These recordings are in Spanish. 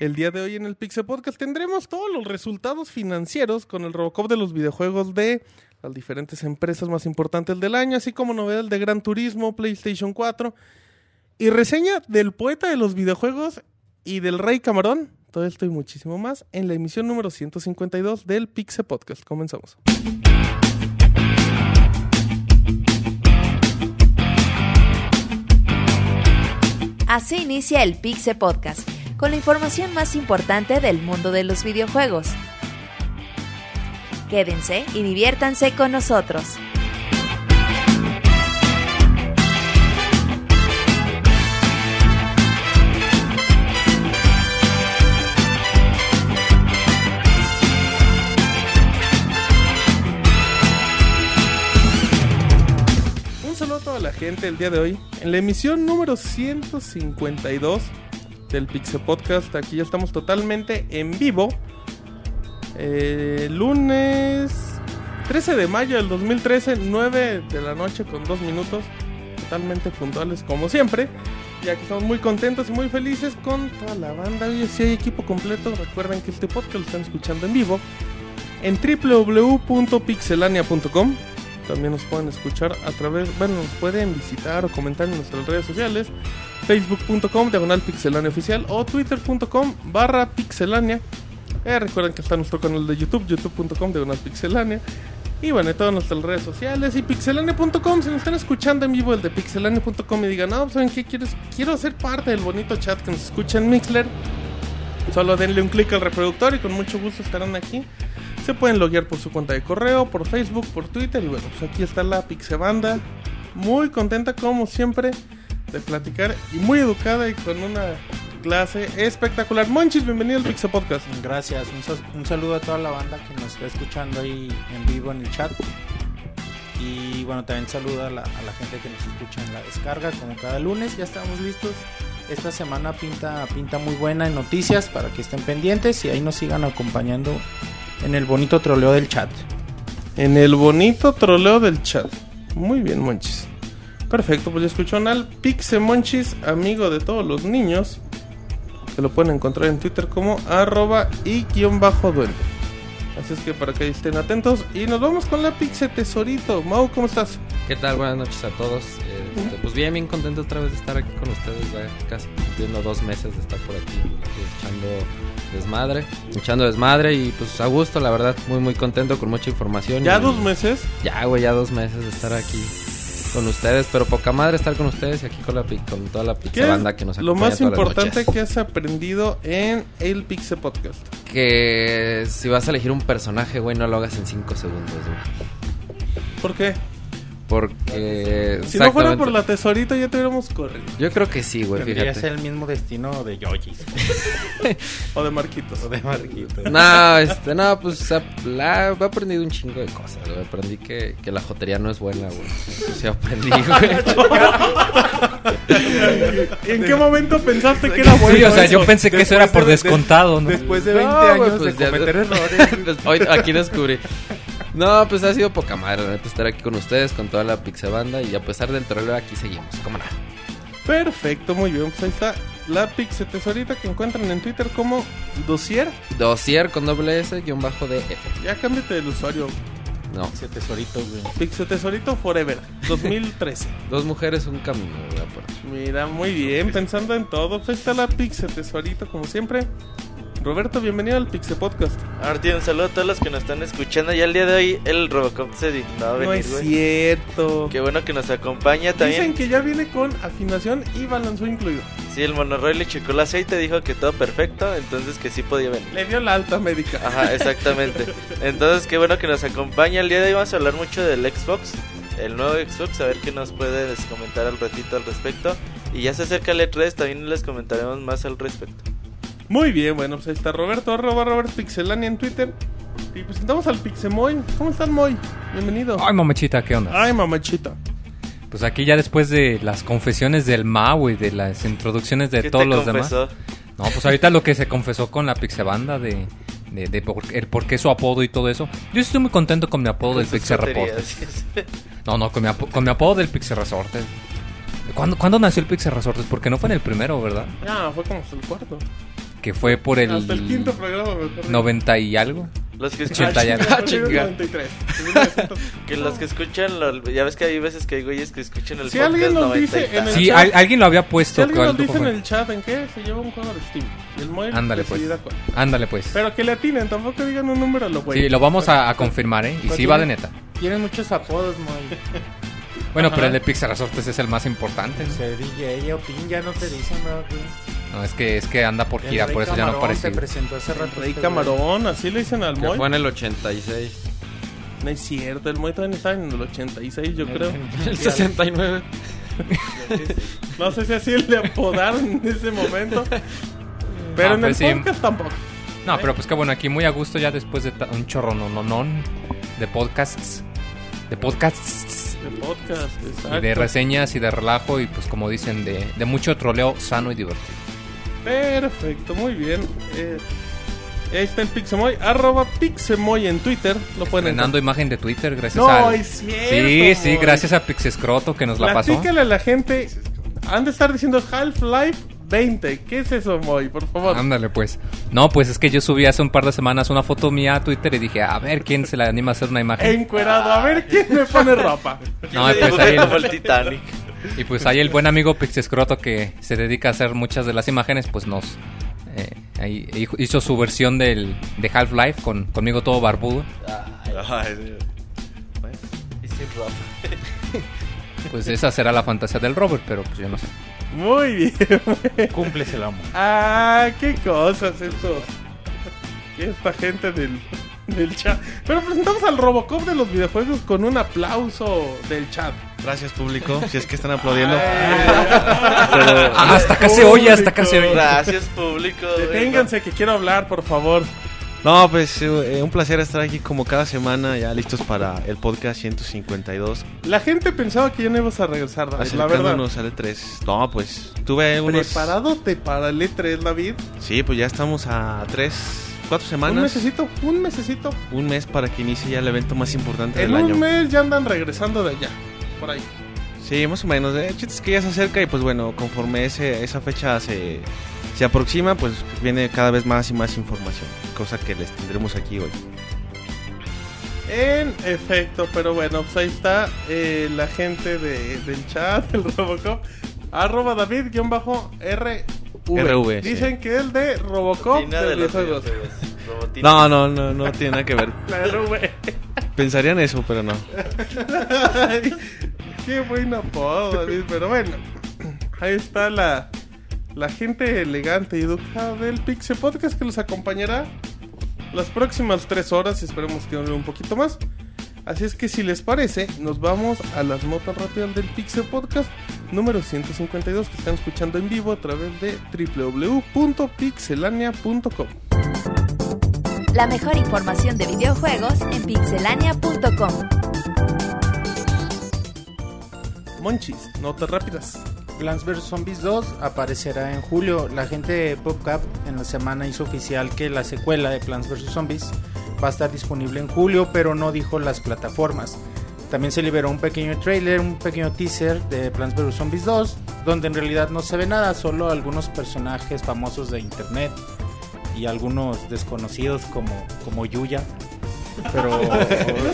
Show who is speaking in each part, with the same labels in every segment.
Speaker 1: El día de hoy en el Pixel Podcast tendremos todos los resultados financieros con el Robocop de los videojuegos de las diferentes empresas más importantes del año, así como novedades de Gran Turismo, PlayStation 4 y reseña del poeta de los videojuegos y del Rey Camarón. Todo esto y muchísimo más en la emisión número 152 del Pixel Podcast. Comenzamos.
Speaker 2: Así inicia el Pixel Podcast, con la información más importante del mundo de los videojuegos. Quédense y diviértanse con nosotros.
Speaker 1: Un saludo a toda la gente el día de hoy en la emisión número 152 del Pixel Podcast. Aquí ya estamos totalmente en vivo. Eh, lunes 13 de mayo del 2013, 9 de la noche con 2 minutos. Totalmente puntuales como siempre. Ya que estamos muy contentos y muy felices con toda la banda. Hoy sí hay equipo completo. Recuerden que este podcast lo están escuchando en vivo en www.pixelania.com. También nos pueden escuchar a través, bueno, nos pueden visitar o comentar en nuestras redes sociales, facebook.com, diagonal pixelania oficial o twitter.com barra pixelania. Eh, recuerden que está nuestro canal de YouTube, youtube.com, diagonal pixelania. Y bueno, en todas nuestras redes sociales y pixelania.com, si nos están escuchando en vivo el de pixelania.com y digan, no, ¿saben qué? Quieres, quiero ser parte del bonito chat que nos escucha en Mixler. Solo denle un clic al reproductor y con mucho gusto estarán aquí. Se pueden loguear por su cuenta de correo, por Facebook, por Twitter. Y bueno, pues aquí está la Pixebanda. Muy contenta, como siempre, de platicar y muy educada y con una clase espectacular. Monchis, bienvenido al Pixel Podcast.
Speaker 3: Gracias, un, saludo a toda la banda que nos está escuchando ahí en vivo en el chat. Y bueno, también saludo a la, a la gente que nos escucha en la descarga, como cada lunes. Ya estamos listos. Esta semana pinta, pinta muy buena en noticias para que estén pendientes y ahí nos sigan acompañando en el bonito troleo del chat.
Speaker 1: En el bonito troleo del chat. Muy bien, Monchis. Perfecto, pues ya escucharon al Pixe Monchis, amigo de todos los niños. Que lo pueden encontrar en Twitter como arroba y guion bajo duende. Así es que para que estén atentos. Y nos vamos con la Pixe Tesorito. Mau, ¿cómo estás?
Speaker 4: ¿Qué tal? Buenas noches a todos. Este, pues bien, bien contento otra vez de estar aquí con ustedes. Casi cumpliendo dos meses de estar por aquí echando desmadre. Echando desmadre y pues a gusto, la verdad. Muy, muy contento con mucha información.
Speaker 1: Ya
Speaker 4: y-
Speaker 1: dos meses.
Speaker 4: Ya, güey, ya dos meses de estar aquí con ustedes. Pero poca madre estar con ustedes y aquí con, la, con toda la
Speaker 1: ¿Qué
Speaker 4: pizza banda que nos
Speaker 1: lo
Speaker 4: acompaña
Speaker 1: más
Speaker 4: todas las
Speaker 1: importante que has aprendido en el Pixe Podcast?
Speaker 4: Que si vas a elegir un personaje, güey, no lo hagas en cinco segundos, güey.
Speaker 1: ¿Por qué?
Speaker 4: Porque...
Speaker 1: Si no fuera por la Tesorito ya te hubiéramos corrido.
Speaker 4: Yo creo que sí, güey,
Speaker 3: Tendría
Speaker 4: fíjate.
Speaker 3: ser el mismo destino de Yoyis
Speaker 1: O de Marquitos.
Speaker 3: o de Marquito.
Speaker 4: No, este, no, pues la, he aprendido un chingo de cosas, güey. Aprendí que, que la jotería no es buena, güey. Eso sí aprendí, güey.
Speaker 1: ¿En qué momento pensaste que era bueno?
Speaker 5: Sí, o sea, yo pensé que eso era por descontado, ¿no?
Speaker 3: Después de 20
Speaker 4: No, güey,
Speaker 3: años
Speaker 4: pues
Speaker 3: de
Speaker 4: ya-
Speaker 3: cometer errores.
Speaker 4: Pues, hoy aquí descubrí. No, pues ha sido poca madre, la neta, estar aquí con ustedes, con toda la Pixabanda. Y a pesar del troleo, aquí seguimos. ¿Cómo no?
Speaker 1: Perfecto, muy bien. Pues ahí está la Pixe Tesorita que encuentran en Twitter como Dossier.
Speaker 4: Dosier con doble S, guion bajo de F.
Speaker 1: Ya cámbiate del usuario.
Speaker 4: No,
Speaker 3: Ese tesorito, güey.
Speaker 1: Pixe Tesorito Forever 2013.
Speaker 4: dos mujeres, un camino, güey. por-
Speaker 1: Mira, muy bien, pensando en todo. Pues ahí está la Pixe Tesorito como siempre. Roberto, bienvenido al Pixe Podcast.
Speaker 6: Martín, un saludo a todos los que nos están escuchando. Ya el día de hoy el Robocop se dignó a
Speaker 1: No
Speaker 6: venir,
Speaker 1: es
Speaker 6: güey.
Speaker 1: cierto.
Speaker 6: Qué bueno que nos acompaña
Speaker 1: Dicen
Speaker 6: también.
Speaker 1: que ya viene con afinación y balanzó incluido.
Speaker 6: Sí, el monorroy le checó el aceite, dijo que todo perfecto, entonces que sí podía venir.
Speaker 1: Le dio la alta médica.
Speaker 6: Ajá, exactamente. Entonces, qué bueno que nos acompaña. El día de hoy vamos a hablar mucho del Xbox, el nuevo Xbox, a ver qué nos puedes comentar al ratito al respecto. Y ya se acerca el E3, también les comentaremos más al respecto.
Speaker 1: Muy bien, bueno, pues ahí está Roberto, arroba Robert Pixelania en Twitter. Y presentamos al Pixemoy. ¿Cómo estás, Moy? Bienvenido.
Speaker 5: Ay, mamachita, ¿qué onda?
Speaker 1: Ay, mamachita.
Speaker 5: Pues aquí ya después de las confesiones del Mau y de las introducciones de
Speaker 6: ¿Qué
Speaker 5: todos
Speaker 6: te
Speaker 5: los
Speaker 6: confesó?
Speaker 5: demás. No, pues ahorita lo que se confesó con la Pixebanda de, de, de por, el por qué su apodo y todo eso. Yo estoy muy contento con mi apodo del Pixel Report.
Speaker 6: tonterías.
Speaker 5: No, no, con mi, apo- con mi apodo del Pixel Resortes. ¿Cuándo, ¿Cuándo nació el Pixel Resortes? Porque no fue en el primero, ¿verdad?
Speaker 1: Ah, fue como el cuarto.
Speaker 5: Que fue por el,
Speaker 1: Hasta el quinto programa, mejor dicho.
Speaker 5: 90 y algo.
Speaker 6: Los que escuchan.
Speaker 1: Ah, chinga. 93.
Speaker 6: que los que escuchan, lo- ya ves que hay veces que hay güeyes que escuchan el
Speaker 1: Si
Speaker 6: podcast
Speaker 1: alguien nos
Speaker 6: 90 y
Speaker 1: dice en
Speaker 6: tal.
Speaker 1: el-
Speaker 5: Sí,
Speaker 1: chat-
Speaker 5: al- alguien lo había
Speaker 1: Si
Speaker 5: puesto.
Speaker 1: alguien
Speaker 5: ¿cuál
Speaker 1: nos dice en
Speaker 5: fue?
Speaker 1: el chat en qué se lleva un juego de Steam. Y el Moy
Speaker 5: Ándale, pues.
Speaker 1: decidirá cuál.
Speaker 5: Ándale, pues.
Speaker 1: Pero que le atinen, tampoco digan un número a lo güey.
Speaker 5: Sí, lo vamos a, a confirmar, ¿eh? Y sí va de neta.
Speaker 3: Tienen muchos apodos, muy.
Speaker 5: Bueno,
Speaker 1: Ajá.
Speaker 5: pero el de Pixar Resortes es el más importante. ¿no?
Speaker 3: Se DJ o Pin ya no te dicen, ¿verdad? güey?
Speaker 5: No, es que, es que anda por gira, por eso ya no
Speaker 3: Camarón
Speaker 5: aparece.
Speaker 3: Se presentó hace rato.
Speaker 1: Rey
Speaker 3: este
Speaker 1: Camarón, así le dicen al
Speaker 4: Que
Speaker 1: Moy.
Speaker 4: fue en el 86.
Speaker 1: No es cierto, el Moy todavía estaba en el 86, yo
Speaker 3: güey.
Speaker 1: creo.
Speaker 4: El 69.
Speaker 1: No sé si así le apodaron en ese momento. Pero
Speaker 5: No,
Speaker 1: en
Speaker 5: pues
Speaker 1: el
Speaker 5: sí.
Speaker 1: podcast tampoco.
Speaker 5: No, pero pues que bueno, aquí muy a gusto ya después de un chorro no, no, no, de podcasts. De podcasts.
Speaker 1: De podcast, exacto.
Speaker 5: Y de reseñas y de relajo y pues como dicen, de, de mucho troleo sano y divertido.
Speaker 1: Perfecto, muy bien. Eh, ahí está el Pixemoy. Arroba Pixemoy en Twitter. Lo pueden
Speaker 5: Estrenando imagen de Twitter gracias
Speaker 1: No,
Speaker 5: al...
Speaker 1: es cierto.
Speaker 5: Sí, sí, gracias a Pixescroto que nos la pasó.
Speaker 1: Platícale a la gente. Han de estar diciendo Half-Life 20. ¿Qué es eso, Moy? Por favor.
Speaker 5: Ándale, pues. No, pues es que yo subí hace un par de semanas una foto mía a Twitter y dije, a ver quién se le anima a hacer una imagen.
Speaker 1: Encuerado. A ver quién me pone ropa.
Speaker 5: No, pues ahí
Speaker 6: como
Speaker 5: el,
Speaker 6: el Titanic.
Speaker 5: y pues ahí el buen amigo Pixescroto que se dedica a hacer muchas de las imágenes, pues nos eh, ahí hizo su versión del, de Half-Life con, conmigo todo barbudo.
Speaker 6: Ay.
Speaker 5: Pues esa será la fantasía del Robert, pero pues yo no sé.
Speaker 1: Muy bien.
Speaker 3: Cúmples el amo.
Speaker 1: Ah, qué cosas esto. Esta gente del, del chat. Pero presentamos al Robocop de los videojuegos con un aplauso del chat.
Speaker 7: Gracias, público. Si es que están aplaudiendo.
Speaker 5: Ah, hasta acá se oye, hasta acá se oye.
Speaker 6: Gracias, público.
Speaker 1: Deténganse que quiero hablar, por favor.
Speaker 7: No, pues eh, un placer estar aquí como cada semana, ya listos para el podcast 152.
Speaker 1: La gente pensaba que ya no ibas a regresar, David, la verdad.
Speaker 7: Al E3. No, pues tuve unos...
Speaker 1: ¿Preparadote para el E3, David?
Speaker 7: Sí, pues ya estamos a tres, cuatro
Speaker 1: Un
Speaker 7: semanas.
Speaker 1: mesecito, un mesecito.
Speaker 7: Un mes para que inicie ya el evento más importante
Speaker 1: En
Speaker 7: del
Speaker 1: un
Speaker 7: año.
Speaker 1: mes ya andan regresando de allá. Por ahí.
Speaker 7: Sí, más o menos. El chiste es que ya se acerca y pues bueno, conforme ese, esa fecha se, se aproxima, pues viene cada vez más y más información. Cosa que les tendremos aquí hoy.
Speaker 1: En efecto, pero bueno, pues ahí está eh, la gente de, del chat, el Robocop. Arroba David-RV.
Speaker 7: RV, sí.
Speaker 1: Dicen que es de Robocop de
Speaker 6: de los
Speaker 1: videojuegos.
Speaker 7: No, no, no, no tiene nada que ver.
Speaker 1: La RV.
Speaker 7: Pensarían eso, pero no.
Speaker 1: Ay, Qué buen apodo, David. Pero bueno, ahí está la, la gente elegante y educada del Pixel Podcast que los acompañará las próximas tres horas y esperemos que dure un poquito más. Así es que si les parece, nos vamos a las notas rápidas del Pixel Podcast número 152 que están escuchando en vivo a través de www.pixelania.com.
Speaker 2: La mejor información de videojuegos en pixelania.com.
Speaker 1: Monchis, notas rápidas.
Speaker 3: Plants vs. Zombies 2 aparecerá en julio. La gente de PopCap en la semana hizo oficial que la secuela de Plants vs. Zombies va a estar disponible en julio, pero no dijo las plataformas. También se liberó un pequeño trailer, un pequeño teaser de Plants vs. Zombies 2, donde en realidad no se ve nada, solo algunos personajes famosos de internet y algunos desconocidos como, como Yuya. Pero
Speaker 1: No
Speaker 3: bueno.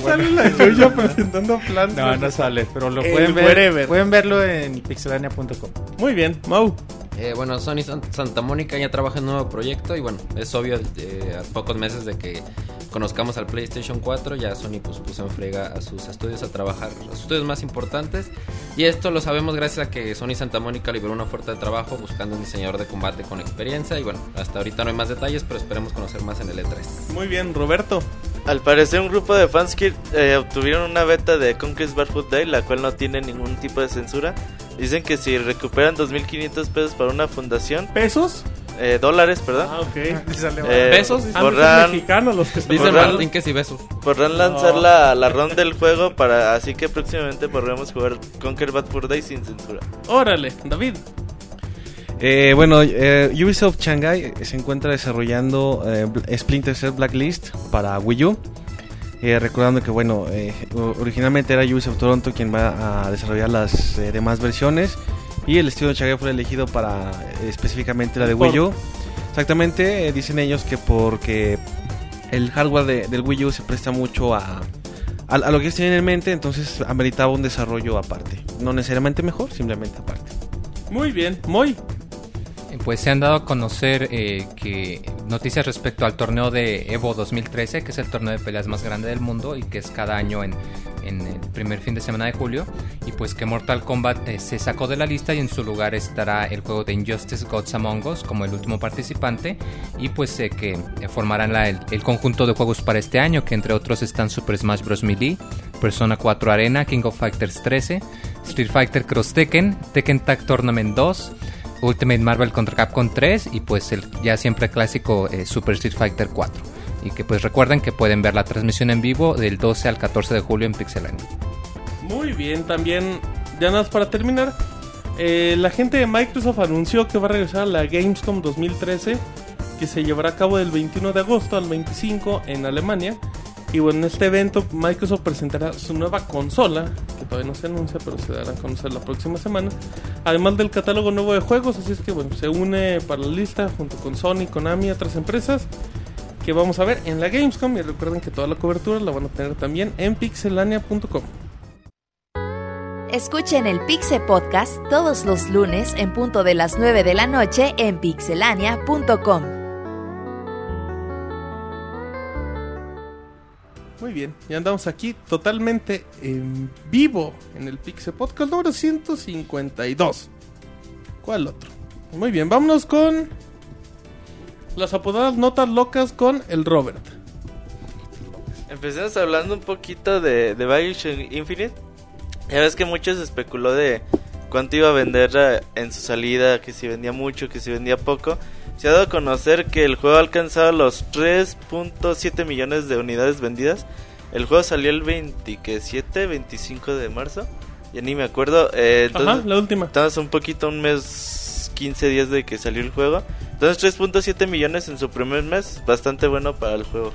Speaker 1: sale la Yuya presentando plan.
Speaker 3: No, no sale, pero lo pueden ver,
Speaker 1: wherever.
Speaker 3: pueden verlo en pixelania.com.
Speaker 1: Muy bien, Mau.
Speaker 4: Eh, bueno, Sony San- Santa Mónica ya trabaja en un nuevo proyecto y bueno, es obvio eh, a pocos meses de que conozcamos al PlayStation 4, ya Sony pues puso en frega a sus estudios a trabajar, a sus estudios más importantes y esto lo sabemos gracias a que Sony Santa Mónica liberó una oferta de trabajo buscando un diseñador de combate con experiencia y bueno, hasta ahorita no hay más detalles, pero esperemos conocer más en el E E3.
Speaker 1: Muy bien, Roberto.
Speaker 6: Al parecer un grupo de fans que eh, obtuvieron una beta de Conquest Barefoot Day, la cual no tiene ningún tipo de censura. Dicen que si recuperan 2.500 pesos para una fundación,
Speaker 1: ¿Pesos?
Speaker 6: eh, dólares, perdón,
Speaker 1: Ah, ok.
Speaker 6: eh,
Speaker 4: ¿Pesos?
Speaker 1: Ah, no, son
Speaker 6: podrán,
Speaker 1: mexicanos los que se
Speaker 4: Dice
Speaker 6: Borrar-
Speaker 4: Martín que si besos.
Speaker 6: podrán lanzar la, la ronda del juego para así que próximamente podremos jugar Conquer Bad Fur Day sin censura.
Speaker 1: Órale, David.
Speaker 7: Eh, bueno, eh, Ubisoft Shanghai se encuentra desarrollando eh, Splinter Cell Blacklist para Wii U. Eh, recordando que, bueno, eh, originalmente era Ubisoft Toronto quien va a desarrollar las eh, demás versiones. Y el estudio de Shanghai fue elegido para eh, específicamente la de Wii U. Exactamente, eh, dicen ellos que porque el hardware de- del Wii U se presta mucho a, a, a lo que ellos tienen en mente, entonces ameritaba un desarrollo aparte. No necesariamente mejor, simplemente aparte.
Speaker 1: Muy bien, muy.
Speaker 5: Pues se han dado a conocer eh, que noticias respecto al torneo de Evo 2013, que es el torneo de peleas más grande del mundo y que es cada año en, en el primer fin de semana de julio. Y pues que Mortal Kombat eh, se sacó de la lista y en su lugar estará el juego de Injustice Gods Among Us como el último participante. Y pues eh, que eh, formarán el, el conjunto de juegos para este año, que entre otros están Super Smash Bros. Melee, Persona 4 Arena, King of Fighters 13, Street Fighter Cross Tekken, Tekken Tag Tournament 2. Ultimate Marvel contra Capcom 3 y pues el ya siempre clásico eh, Super Street Fighter 4. Y que pues recuerden que pueden ver la transmisión en vivo del 12 al 14 de julio en Pixelania.
Speaker 1: Muy bien, también, ya nada más para terminar, eh, la gente de Microsoft anunció que va a regresar a la Gamescom 2013, que se llevará a cabo del 21 de agosto al 25 en Alemania. Y bueno, en este evento Microsoft presentará su nueva consola, que todavía no se anuncia, pero se dará a conocer la próxima semana. Además del catálogo nuevo de juegos, así es que bueno, se une para la lista junto con Sony, Konami y otras empresas que vamos a ver en la Gamescom. Y recuerden que toda la cobertura la van a tener también en pixelania.com.
Speaker 2: Escuchen el Pixe Podcast todos los lunes en punto de las 9 de la noche en pixelania.com.
Speaker 1: bien, ya andamos aquí totalmente en vivo en el Pixel Podcast número 152. ¿Cuál otro? Muy bien, vámonos con las apodadas notas locas con el Robert.
Speaker 6: Empecemos hablando un poquito de, de Infinite. Ya ves que mucho se especuló de cuánto iba a vender eh, en su salida, que si vendía mucho, que si vendía poco. Se ha dado a conocer que el juego ha alcanzado los 3.7 millones de unidades vendidas. El juego salió el 27, 25 de marzo. Ya ni me acuerdo. eh,
Speaker 1: Ajá,
Speaker 6: entonces,
Speaker 1: la última.
Speaker 6: Estamos un poquito, un mes, 15 días de que salió el juego. Entonces 3.7 millones en su primer mes, bastante bueno para el juego.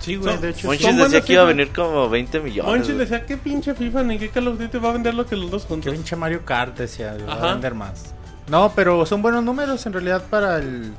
Speaker 3: Sí, güey,
Speaker 1: Son-
Speaker 3: de hecho.
Speaker 6: Monchis decía que iba a venir como 20 millones.
Speaker 1: Monchi
Speaker 6: güey.
Speaker 1: decía, ¿qué pinche FIFA ni qué Call of Duty va a vender lo que los dos juntos?
Speaker 3: pinche Mario Kart decía, va
Speaker 1: Ajá.
Speaker 3: a vender más. No, pero son buenos números en realidad para el...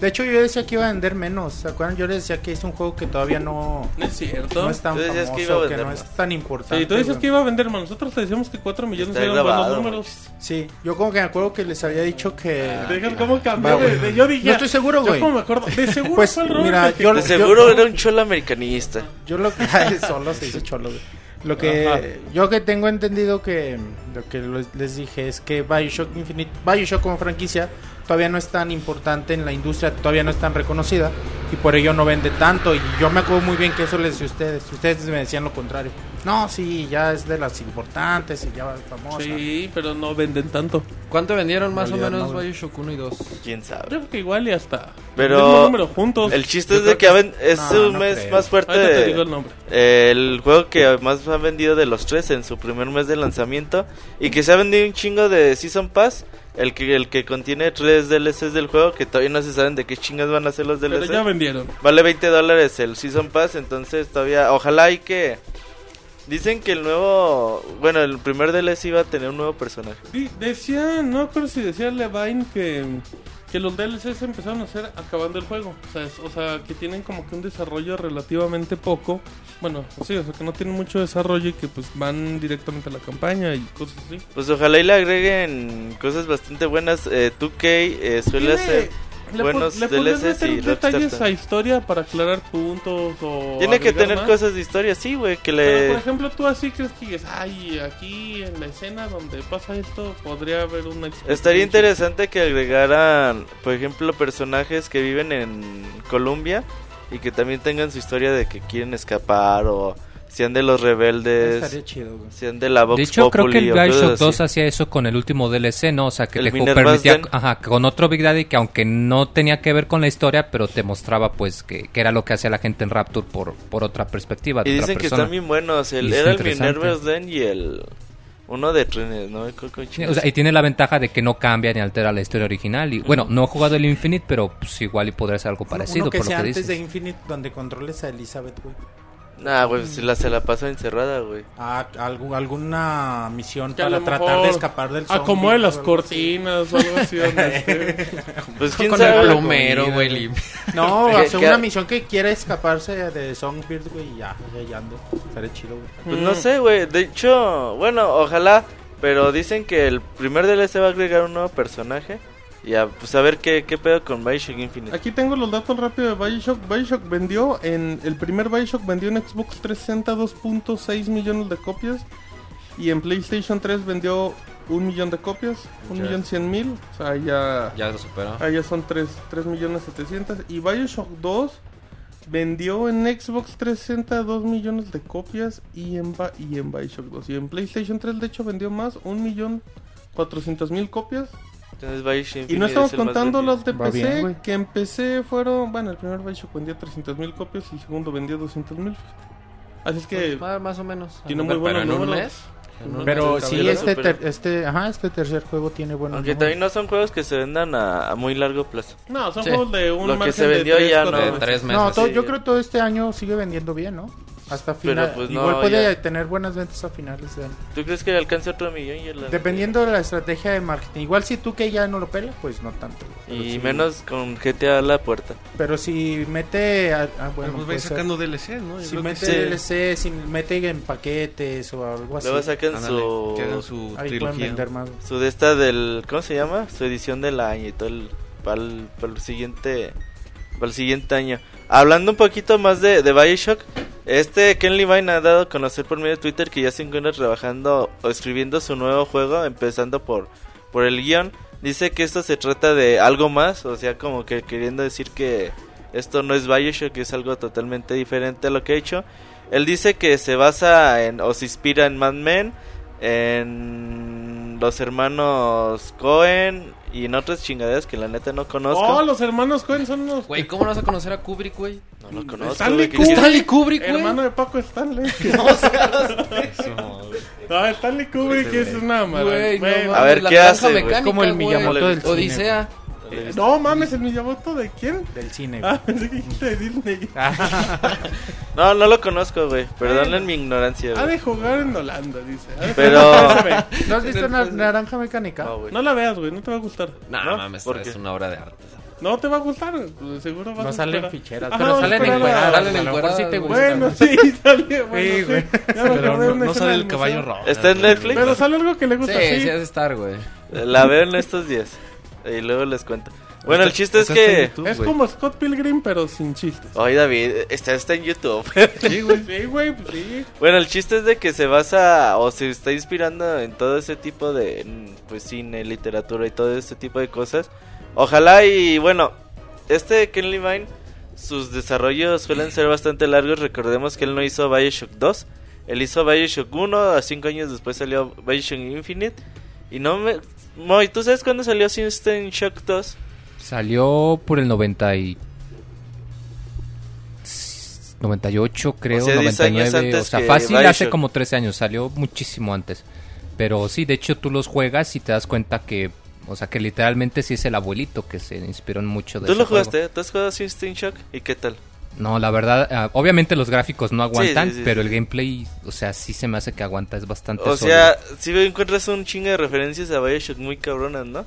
Speaker 3: De hecho, yo decía que iba a vender menos. ¿Se acuerdan? Yo les decía que es un juego que todavía no,
Speaker 1: No es cierto.
Speaker 3: no es tan
Speaker 6: Tú decías
Speaker 3: famoso,
Speaker 6: que
Speaker 3: que,
Speaker 6: iba a vender
Speaker 3: no
Speaker 6: más.
Speaker 3: es tan importante.
Speaker 1: Sí, tú dices
Speaker 3: güey.
Speaker 1: que iba a vender más. Nosotros te decíamos que 4 millones eran
Speaker 6: grabado,
Speaker 1: buenos números.
Speaker 3: Sí, yo como que me acuerdo que les había dicho que...
Speaker 1: Te dije, ¿cómo cambió?
Speaker 3: Va,
Speaker 1: de-
Speaker 3: güey.
Speaker 1: de- yo dije,
Speaker 3: No estoy seguro,
Speaker 1: Yo
Speaker 3: güey.
Speaker 1: como me acuerdo. De seguro
Speaker 3: Pues,
Speaker 1: fue el
Speaker 3: mira, yo-
Speaker 6: De
Speaker 3: yo-
Speaker 6: seguro era un cholo americanista.
Speaker 3: Yo lo que solo se dice cholo, güey. Lo que
Speaker 1: Ajá.
Speaker 3: yo que tengo entendido que lo que les dije es que BioShock Infinite, BioShock como franquicia todavía no es tan importante en la industria, todavía no es tan reconocida y por ello no vende tanto y yo me acuerdo muy bien que eso les decía a ustedes, ustedes me decían lo contrario. No, sí, ya es de las importantes y ya es famosa.
Speaker 1: Sí, pero no venden tanto.
Speaker 4: ¿Cuánto vendieron más o
Speaker 3: realidad
Speaker 4: menos
Speaker 3: no, güey.
Speaker 4: Bioshock 1 y 2?
Speaker 6: Quién sabe.
Speaker 1: creo que igual y hasta.
Speaker 6: Pero
Speaker 1: el número juntos.
Speaker 6: El chiste
Speaker 3: Yo
Speaker 6: es de que
Speaker 3: que-
Speaker 6: es
Speaker 3: No,
Speaker 6: un
Speaker 3: no
Speaker 6: mes
Speaker 3: creo.
Speaker 6: más fuerte.
Speaker 1: Ahorita te digo el nombre.
Speaker 6: eh, el juego que más ha vendido de los tres en su primer mes de lanzamiento. Y que se ha vendido un chingo de Season Pass. El que, el que contiene tres DLCs del juego. Que todavía no se saben de qué chingas van a ser los
Speaker 1: Pero
Speaker 6: DLCs.
Speaker 1: ya vendieron.
Speaker 6: Vale 20 dólares el Season Pass, entonces todavía, ojalá y que... Dicen que el nuevo, bueno, el primer DLC iba a tener un nuevo personaje.
Speaker 1: Sí, decía, no creo si decía Levine que, que los DLCs se empezaron a hacer acabando el juego. O sea, es- o sea, que tienen como que un desarrollo relativamente poco. Bueno, sí, o sea, que no tienen mucho desarrollo y que pues van directamente a la campaña y cosas así.
Speaker 6: Pues ojalá y le agreguen cosas bastante buenas. Eh, 2K eh, suele
Speaker 1: Tiene-
Speaker 6: hacer buenos
Speaker 1: le
Speaker 6: DLCs y
Speaker 1: detalles a historia para aclarar puntos o
Speaker 6: Tiene que tener
Speaker 1: más.
Speaker 6: cosas de historia, sí, güey, que
Speaker 1: Pero,
Speaker 6: le...
Speaker 1: por ejemplo, tú así crees que ay, aquí en la escena donde pasa esto podría haber una
Speaker 6: Estaría
Speaker 1: chida".
Speaker 6: interesante que agregaran, por ejemplo, personajes que viven en Colombia y que también tengan su historia de que quieren escapar o sean de los rebeldes,
Speaker 3: Estaría chido, güey.
Speaker 6: sean de la Vox
Speaker 5: De hecho, creo que el
Speaker 6: Populi
Speaker 5: Bioshock
Speaker 6: así.
Speaker 5: 2 hacía eso con el último DLC, ¿no? O sea, que
Speaker 6: El
Speaker 5: te permitía, ajá, con otro Big Daddy que aunque no tenía que ver con la historia, pero te mostraba pues que, que era lo que hacía la gente en Rapture por, por otra perspectiva de
Speaker 6: Y
Speaker 5: otra
Speaker 6: dicen que están bien buenos. El, era el. Minerva's Den y el. Uno de trenes, ¿no?
Speaker 5: Sí, o sea, y tiene la ventaja de que no cambia ni altera la historia original. Y bueno, no he jugado el Infinite, pero pues igual y podría ser algo parecido
Speaker 3: Uno que
Speaker 5: por lo
Speaker 3: sea
Speaker 5: que
Speaker 3: antes
Speaker 5: dices.
Speaker 3: de Infinite donde controles a Elizabeth, güey.
Speaker 6: Nah, güey, si la, se la pasa encerrada, güey.
Speaker 3: Ah, algún- alguna misión
Speaker 1: Que a
Speaker 3: para tratar de escapar del zombie.
Speaker 1: Acomode las cortinas o algo así. donde.
Speaker 6: Pues quién
Speaker 5: Con
Speaker 6: sabe.
Speaker 5: el
Speaker 6: comida,
Speaker 5: güey. limpio.
Speaker 3: No, hace una misión que quiere escaparse de Songbird, güey, y ya, ya, ando. Estaré chido, güey.
Speaker 6: Pues no sé, güey. De hecho, bueno, ojalá. Pero dicen que el primer DLC va a agregar un nuevo personaje. Y a, pues a ver qué, qué pedo con Bioshock Infinite.
Speaker 1: Aquí tengo los datos rápidos de Bioshock. Bioshock vendió en. El primer Bioshock vendió en Xbox 360 2.6 millones de copias. Y en PlayStation 3 vendió un millón de copias. Un
Speaker 4: Ya.
Speaker 1: millón cien mil. O sea, ya.
Speaker 4: Ya lo superó.
Speaker 1: Ahí ya son 3, 3 millones 700. Y Bioshock 2 vendió en Xbox 360 2 millones de copias. Y en, Ba- y en Bioshock 2. Y en PlayStation 3, de hecho, vendió más. Un millón 400 mil copias.
Speaker 6: Entonces Bioshock Infinite
Speaker 1: Y no estamos
Speaker 6: es
Speaker 1: contando los de
Speaker 3: Va
Speaker 1: PC,
Speaker 3: bien,
Speaker 1: que en PC fueron, bueno, el primer Bioshock vendió 300 mil copias y el segundo vendió 200 mil. Así es que
Speaker 4: Pues, más o menos.
Speaker 1: tiene
Speaker 4: Pero
Speaker 1: muy buenos
Speaker 4: en un
Speaker 1: números.
Speaker 3: Pero sí, este, ter- este, ajá, este tercer juego tiene buenos
Speaker 6: Aunque
Speaker 3: números.
Speaker 6: también no son juegos que se vendan a, a muy largo plazo.
Speaker 1: no, son
Speaker 4: Sí.
Speaker 1: juegos de un
Speaker 6: Lo que
Speaker 1: margen
Speaker 6: se
Speaker 1: de
Speaker 6: vendió
Speaker 1: tres,
Speaker 6: ya no.
Speaker 4: de
Speaker 1: meses.
Speaker 4: tres meses.
Speaker 3: No, todo-
Speaker 6: sí.
Speaker 3: yo creo que todo este año sigue vendiendo bien, ¿no? Hasta final.
Speaker 6: pues, no,
Speaker 3: igual puede
Speaker 6: ya.
Speaker 3: tener buenas ventas a finales de año.
Speaker 6: ¿Tú crees que alcance otro millón? Y el-
Speaker 3: Dependiendo de la estrategia de marketing. Igual si tú que ya no lo pela, pues no tanto. Pero
Speaker 6: Y
Speaker 3: sí-
Speaker 6: menos con GTA a la puerta.
Speaker 3: Pero si mete. A, a-
Speaker 7: Bueno,
Speaker 3: bueno,
Speaker 7: pues va
Speaker 3: ser.
Speaker 7: sacando DLC, ¿no? Yo
Speaker 3: Si mete
Speaker 6: sí.
Speaker 3: DLC, si mete en paquetes o algo así.
Speaker 6: Luego sacan
Speaker 7: Ándale,
Speaker 6: su...
Speaker 7: que hagan su
Speaker 3: Ahí pueden vender más.
Speaker 6: Su de esta del... ¿Cómo se llama? Su edición del año y todo el... Para el, para el siguiente... Para el siguiente año. Hablando un poquito más de, de Bioshock. Este Ken Levine ha dado a conocer por medio de Twitter que ya se encuentra trabajando o escribiendo su nuevo juego. Empezando por, por el guion. Dice que esto se trata de algo más. O sea, como que queriendo decir que esto no es Bioshock, que es algo totalmente diferente a lo que ha hecho. Él dice que se basa en o se inspira en Mad Men, en los hermanos Cohen y en otras chingaderas que la neta no conozco.
Speaker 1: Oh, los hermanos Cohen son unos.
Speaker 4: Güey, ¿cómo no vas a conocer a Kubrick, güey?
Speaker 6: no lo conozco.
Speaker 1: Stanley
Speaker 6: güey, ¿qué
Speaker 1: Kubrick.
Speaker 4: Stanley Kubrick, güey.
Speaker 1: Hermano de Paco Stanley. no, Stanley Kubrick es una
Speaker 4: Güey,
Speaker 1: maravilla.
Speaker 4: no
Speaker 6: A ver,
Speaker 4: la
Speaker 6: ¿qué hace,
Speaker 4: mecánica,
Speaker 3: Como el. Miyamoto del cine,
Speaker 4: Odisea.
Speaker 1: no mames, el Miyamoto de quién?
Speaker 3: Del cine.
Speaker 1: Ah, pensé que dijiste de Disney.
Speaker 6: No, no lo conozco, güey. Perdonen mi ignorancia,
Speaker 1: Ha de
Speaker 6: güey.
Speaker 1: jugar en Holanda, dice.
Speaker 6: Pero-
Speaker 1: en.
Speaker 3: ¿No has visto na- Naranja Mecánica?
Speaker 6: No, güey.
Speaker 1: No la veas, güey, no te va a gustar.
Speaker 4: No,
Speaker 6: ¿No?
Speaker 4: mames,
Speaker 6: ¿Por
Speaker 4: es una obra de arte.
Speaker 1: No te va a gustar, pues, seguro vas
Speaker 3: No
Speaker 1: a
Speaker 3: salen
Speaker 1: esperar.
Speaker 3: ficheras,
Speaker 1: Ajá,
Speaker 3: pero salen encueradas.
Speaker 4: Salen
Speaker 3: a lo mejor sí te gusta.
Speaker 1: Bueno, sí, sale. Bueno,
Speaker 3: Sí, güey.
Speaker 1: sí.
Speaker 7: Pero no,
Speaker 1: una
Speaker 7: no sale el caballo rojo.
Speaker 6: ¿Está en Netflix?
Speaker 1: Pero sale algo que le
Speaker 4: Sí,
Speaker 1: gusta,
Speaker 4: sí,
Speaker 1: sí.
Speaker 4: has de estar, güey.
Speaker 6: La veo en estos días. Y luego les cuento. Bueno, el chiste es que...
Speaker 7: YouTube,
Speaker 1: Es
Speaker 7: güey.
Speaker 1: como Scott Pilgrim, pero sin chistes.
Speaker 6: Oye, David, está, está en YouTube.
Speaker 1: Sí, güey. Sí, güey, pues sí.
Speaker 6: Bueno, el chiste es de que se basa o se está inspirando en todo ese tipo de pues cine, literatura y todo ese tipo de cosas. Ojalá y bueno, este Ken Levine sus desarrollos suelen ser bastante largos. Recordemos que él no hizo BioShock 2, él hizo BioShock 1, a 5 años después salió BioShock Infinite y no me Moy, ¿tú sabes cuándo salió System Shock 2?
Speaker 5: Salió por el 90 y... 98 creo,
Speaker 6: O sea, 10 años
Speaker 5: 99, o sea, fácil hace como 13 años, salió muchísimo antes. Pero sí, de hecho tú los juegas y te das cuenta que, o sea, que literalmente sí es el abuelito que se inspiró en mucho de
Speaker 6: ¿Tú lo
Speaker 5: juego.
Speaker 6: jugaste? ¿Tú has jugado System Shock? ¿Y qué tal?
Speaker 5: No, la verdad, ah, obviamente los gráficos no aguantan,
Speaker 6: sí, sí,
Speaker 5: pero
Speaker 6: sí.
Speaker 5: el gameplay, o sea, sí se me hace que aguanta, es bastante
Speaker 6: O
Speaker 5: sólido.
Speaker 6: sea, si encuentras un chingo de referencias a Bioshock muy cabronas, ¿no?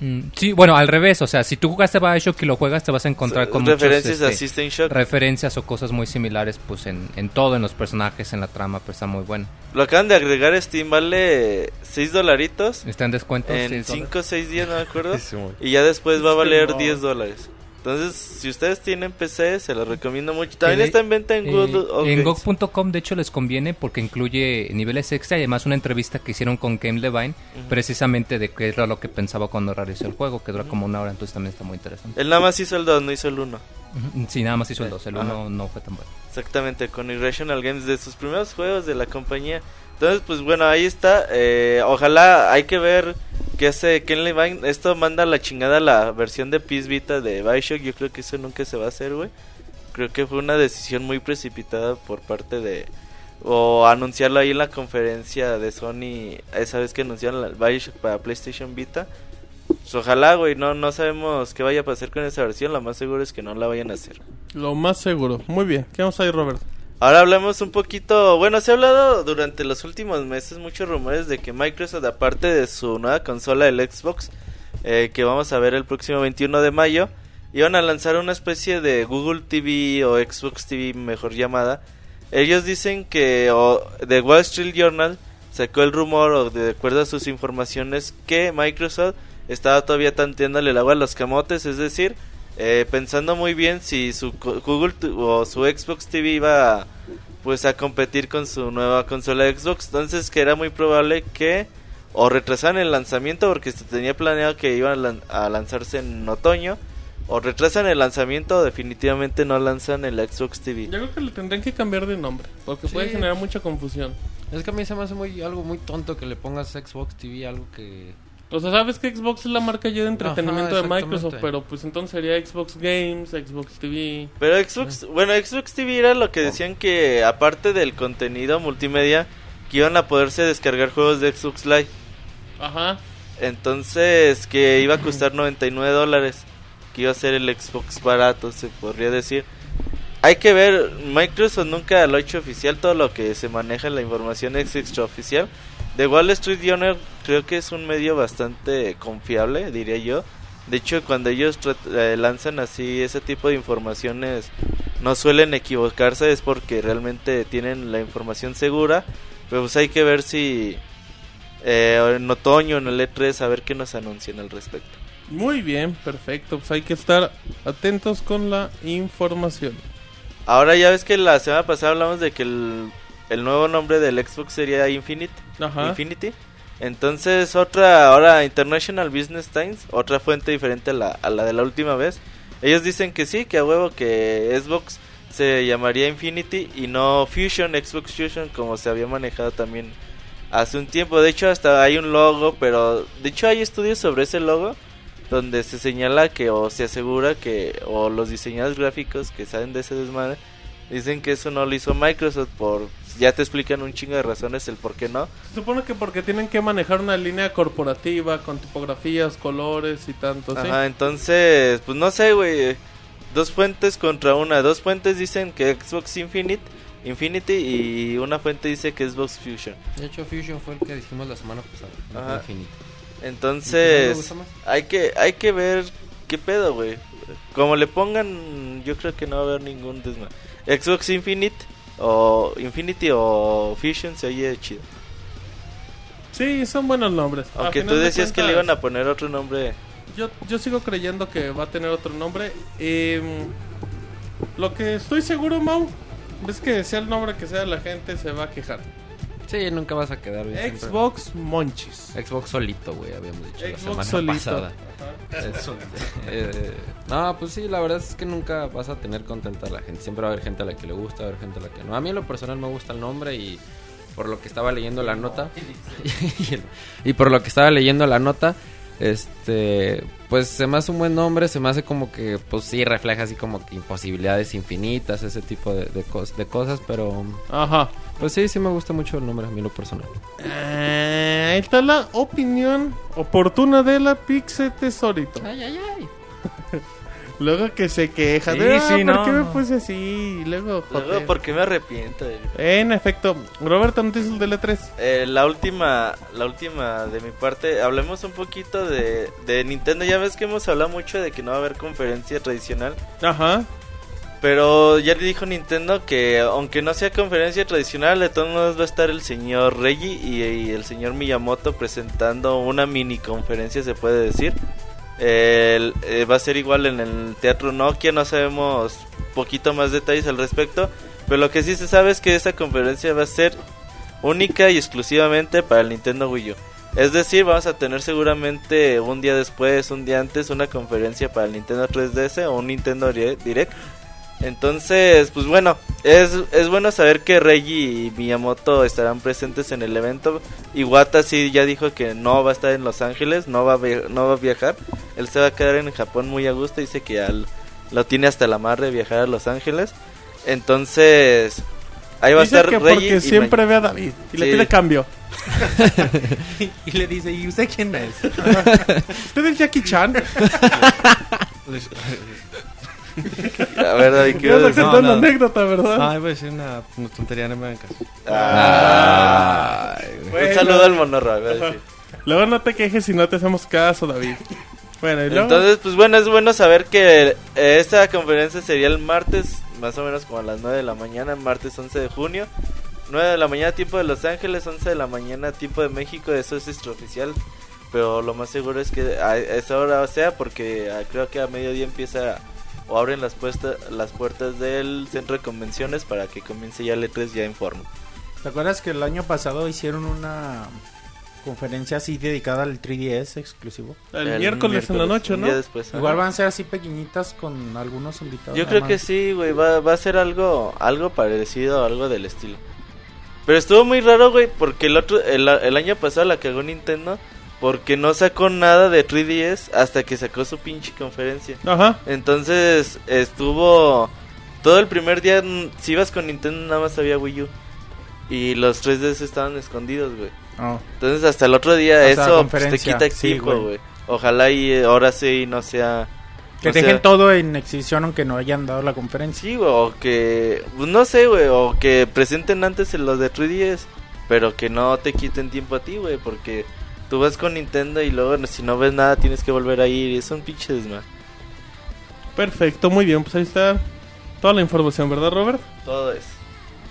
Speaker 5: Mm, sí, bueno, al revés, o sea, si tú jugaste Bioshock y lo juegas, te vas a encontrar con muchos,
Speaker 6: referencias a
Speaker 5: este,
Speaker 6: System Shock.
Speaker 5: referencias o cosas muy similares, pues en, en todo, en los personajes, en la trama, pues está muy bueno.
Speaker 6: Lo acaban de agregar Steam, vale 6 dolaritos
Speaker 5: Está en descuento.
Speaker 6: en
Speaker 5: sí,
Speaker 6: 5 o 6 días, no me acuerdo. Y ya después va a valer
Speaker 1: no.
Speaker 6: 10 dólares. Entonces, si ustedes tienen PC, se los recomiendo mucho. También
Speaker 5: Eh,
Speaker 6: está en venta en
Speaker 5: Eh,
Speaker 6: Google. All
Speaker 5: en. GOG.com de hecho les conviene porque incluye niveles extra y además una entrevista que hicieron con Game Levine precisamente de qué era lo que pensaba cuando realizó el juego, que dura como una hora, entonces también está muy interesante.
Speaker 6: Él nada más hizo el 2, no hizo el 1.
Speaker 5: Ujú, Sí, nada más hizo el 2, el
Speaker 6: Ajá.
Speaker 5: 1 no fue tan bueno.
Speaker 6: Exactamente, con Irrational Games, de sus primeros juegos de la compañía. Entonces, pues bueno, ahí está. eh, ojalá hay que ver qué hace Ken Levine. Esto manda la chingada la versión de PS Vita de Bioshock. Yo creo que eso nunca se va a hacer, güey. Creo que fue una decisión muy precipitada por parte de... O anunciarlo ahí en la conferencia de Sony, esa vez que anunciaron el Bioshock para PlayStation Vita. Pues ojalá, güey, no, no sabemos qué vaya a pasar con esa versión. Lo más seguro es que no la vayan a hacer.
Speaker 1: Lo más seguro. Muy bien. ¿Qué vamos a ir, Robert?
Speaker 6: Ahora hablamos un poquito, bueno, se ha hablado durante los últimos meses muchos rumores de que Microsoft, aparte de su nueva consola, el Xbox, eh, que vamos a ver el próximo 21 de mayo, iban a lanzar una especie de Google TV o Xbox TV, mejor llamada. Ellos dicen que o, The Wall Street Journal sacó el rumor, o de acuerdo a sus informaciones, que Microsoft estaba todavía tanteándole el agua a los camotes, es decir, eh, pensando muy bien si su Google o su Xbox TV iba pues a competir con su nueva consola Xbox, entonces que era muy probable que o retrasaran el lanzamiento porque se tenía planeado que iban a, lan- a lanzarse en otoño o retrasan el lanzamiento o definitivamente no lanzan el Xbox TV.
Speaker 1: Yo creo que le tendrían que cambiar de nombre, porque puede generar mucha confusión.
Speaker 4: Es que a mí se me hace muy, algo muy tonto que le pongas Xbox TV, algo que...
Speaker 1: O sea, sabes que Xbox es la marca ya de entretenimiento
Speaker 4: Ajá,
Speaker 1: de Microsoft, pero pues entonces sería Xbox Games, Xbox TV.
Speaker 6: Pero Xbox, bueno, Xbox TV era lo que decían que aparte del contenido multimedia que iban a poderse descargar juegos de Xbox Live.
Speaker 1: Ajá.
Speaker 6: Entonces, que iba a costar 99 dólares. Que iba a ser el Xbox barato, se podría decir. Hay que ver, Microsoft nunca lo ha hecho oficial. Todo lo que se maneja en la información es extraoficial. The Wall Street Journal creo que es un medio bastante confiable, diría yo. De hecho, cuando ellos eh, lanzan así ese tipo de informaciones, no suelen equivocarse, es porque realmente tienen la información segura. Pero pues hay que ver si eh, en otoño, en el E3, a ver qué nos anuncian al respecto.
Speaker 1: Muy bien, perfecto. Pues hay que estar atentos con la información.
Speaker 6: Ahora ya ves que la semana pasada hablamos de que el, el nuevo nombre del Xbox sería Infinite,
Speaker 1: Ajá.
Speaker 6: Infinity. Entonces otra, ahora International Business Times, otra fuente diferente a la, a la de la última vez. Ellos dicen que sí, que a huevo que Xbox se llamaría Infinity y no Fusion, Xbox Fusion como se había manejado también hace un tiempo. De hecho hasta hay un logo, pero de hecho hay estudios sobre ese logo donde se señala que o se asegura que o los diseñadores gráficos que saben de ese desmadre dicen que eso no lo hizo Microsoft por ya te explican un chingo de razones el por qué no.
Speaker 1: Se supone que porque tienen que manejar una línea corporativa con tipografías, colores y tanto, ¿sí?
Speaker 6: Ajá, entonces, pues no sé, güey. Dos fuentes contra una. Dos fuentes dicen que Xbox Infinite, Infinity y una fuente dice que Xbox Fusion.
Speaker 4: De hecho, Fusion fue el que dijimos la semana pasada. no
Speaker 6: Ajá.
Speaker 4: fue Infinity. ¿Y
Speaker 6: Entonces, hay que hay que ver qué pedo, güey. Como le pongan, yo creo que no va a haber ningún desmadre. Xbox Infinite o Infinity o Fusion se oye chido.
Speaker 1: Sí, son buenos nombres.
Speaker 6: Aunque tú
Speaker 1: de
Speaker 6: decías que le iban a poner otro nombre.
Speaker 1: Yo, yo sigo creyendo que va a tener otro nombre. Em, lo que estoy seguro, Mau, es que sea el nombre que sea, la gente se va a quejar.
Speaker 4: Sí, nunca vas a quedar bien. siempre.
Speaker 1: Xbox Monchis.
Speaker 4: Xbox solito, güey, habíamos dicho la
Speaker 1: Xbox
Speaker 4: semana
Speaker 1: solito.
Speaker 4: pasada. Eso, eh, no, pues sí, la verdad es que nunca vas a tener contenta a la gente. Siempre va a haber gente a la que le gusta, va a haber gente a la que no. A mí en lo personal me gusta el nombre y por lo que estaba leyendo la nota y por lo que estaba leyendo la nota, este, pues se me hace un buen nombre, se me hace como que, pues sí, refleja así como que imposibilidades infinitas, ese tipo de, de, cos- de cosas, pero
Speaker 1: Ajá.
Speaker 4: pues sí, sí me gusta mucho el nombre a mí lo personal.
Speaker 1: Eh, ahí está la opinión oportuna de la Pixe Tesorito.
Speaker 4: Ay, ay, ay.
Speaker 1: Luego que se queja.
Speaker 3: Sí,
Speaker 1: de, "Ah,
Speaker 3: sí,
Speaker 1: ¿Por
Speaker 3: no,
Speaker 1: qué me
Speaker 3: no.
Speaker 1: puse así? Y luego.
Speaker 6: ¿por qué me arrepiento?
Speaker 1: En efecto, Roberto, noticias del E3.
Speaker 6: Eh, la última, la última de mi parte, hablemos un poquito de, de Nintendo. Ya ves que hemos hablado mucho de que no va a haber conferencia tradicional,
Speaker 1: Ajá.
Speaker 6: pero ya le dijo Nintendo que aunque no sea conferencia tradicional, de todos modos va a estar el señor Reggie y, y el señor Miyamoto presentando una mini conferencia, se puede decir. El- eh, va a ser igual en el Teatro Nokia, no sabemos poquito más detalles al respecto, pero lo que sí se sabe es que esta conferencia va a ser única y exclusivamente para el Nintendo Wii U. Es decir, vamos a tener seguramente un día después, un día antes, una conferencia para el Nintendo 3DS o un Nintendo Dire- Direct. Entonces, pues bueno, es, es bueno saber que Reggie y Miyamoto estarán presentes en el evento. Iwata sí ya dijo que no va a estar en Los Ángeles, no va a, no va a viajar. Él se va a quedar en Japón muy a gusto, dice que ya lo tiene hasta la mar de viajar a Los Ángeles. Entonces, ahí va a
Speaker 1: Dice
Speaker 6: estar
Speaker 1: que
Speaker 6: Reggie
Speaker 1: porque
Speaker 6: y
Speaker 1: siempre ve a David y le pide cambio.
Speaker 3: y le dice, ¿y usted quién es?
Speaker 1: ¿Usted es Jackie Chan?
Speaker 6: A ver, David, ¿qué
Speaker 1: Ibas
Speaker 6: a decir?
Speaker 1: contar
Speaker 7: No,
Speaker 1: una
Speaker 7: no.
Speaker 1: anécdota, ¿verdad?
Speaker 7: Ah, iba a decir una, una tontería, no me hagan caso.
Speaker 1: Bueno.
Speaker 6: Un saludo al monorro. iba a decir.
Speaker 1: Luego no te quejes si no te hacemos caso, David. Bueno, y luego...
Speaker 6: Entonces, pues bueno, es bueno saber que eh, esta conferencia sería el martes, más o menos como a las 9 de la mañana, martes 11 de junio. 9 de la mañana tiempo de Los Ángeles, 11 de la mañana tiempo de México, eso es extraoficial. Pero lo más seguro es que a esa hora sea porque ah, creo que a mediodía empieza o abren las, puesta- las puertas del centro de convenciones para que comience ya el E3 ya en forma.
Speaker 3: ¿Te acuerdas que el año pasado hicieron una conferencia así dedicada al 3DS exclusivo?
Speaker 1: el, miércoles, en la noche,
Speaker 6: un
Speaker 1: ¿no?
Speaker 6: día después. ajá.
Speaker 3: Igual van a ser así pequeñitas con algunos invitados.
Speaker 6: Yo creo que sí, güey, va, va a ser algo algo parecido, algo del estilo. Pero estuvo muy raro, güey, porque el otro el, el año pasado la cagó Nintendo porque no sacó nada de 3DS hasta que sacó su pinche conferencia.
Speaker 1: Ajá.
Speaker 6: Entonces, estuvo todo el primer día si ibas con Nintendo nada más había Wii U y los 3DS estaban escondidos, güey.
Speaker 3: Oh.
Speaker 6: Entonces, hasta el otro día eso pues, te quita
Speaker 3: sí,
Speaker 6: tiempo,
Speaker 3: güey.
Speaker 6: Ojalá y ahora sí no sea
Speaker 3: Que
Speaker 6: sea-
Speaker 3: dejen todo en exhibición aunque no hayan dado la conferencia.
Speaker 6: Sí, güey, o que, pues, no sé, güey, o que presenten antes los de 3DS, pero que no te quiten tiempo a ti, güey, porque tú vas con Nintendo y luego si no ves nada tienes que volver a ir y es un pinche desmadre.
Speaker 1: Perfecto, muy bien. Pues ahí está toda la información, ¿verdad, Robert?
Speaker 6: Todo es.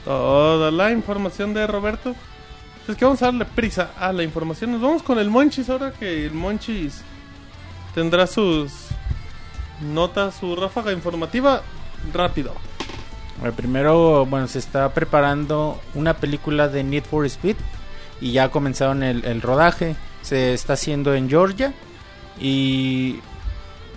Speaker 1: Toda la información de Roberto. Es que vamos a darle prisa a la información. Nos vamos con el Monchis ahora que el Monchis tendrá sus notas, su ráfaga informativa rápido.
Speaker 3: El primero, bueno, se está preparando una película de Need for Speed y ya comenzaron el, el rodaje. Se está haciendo en Georgia y,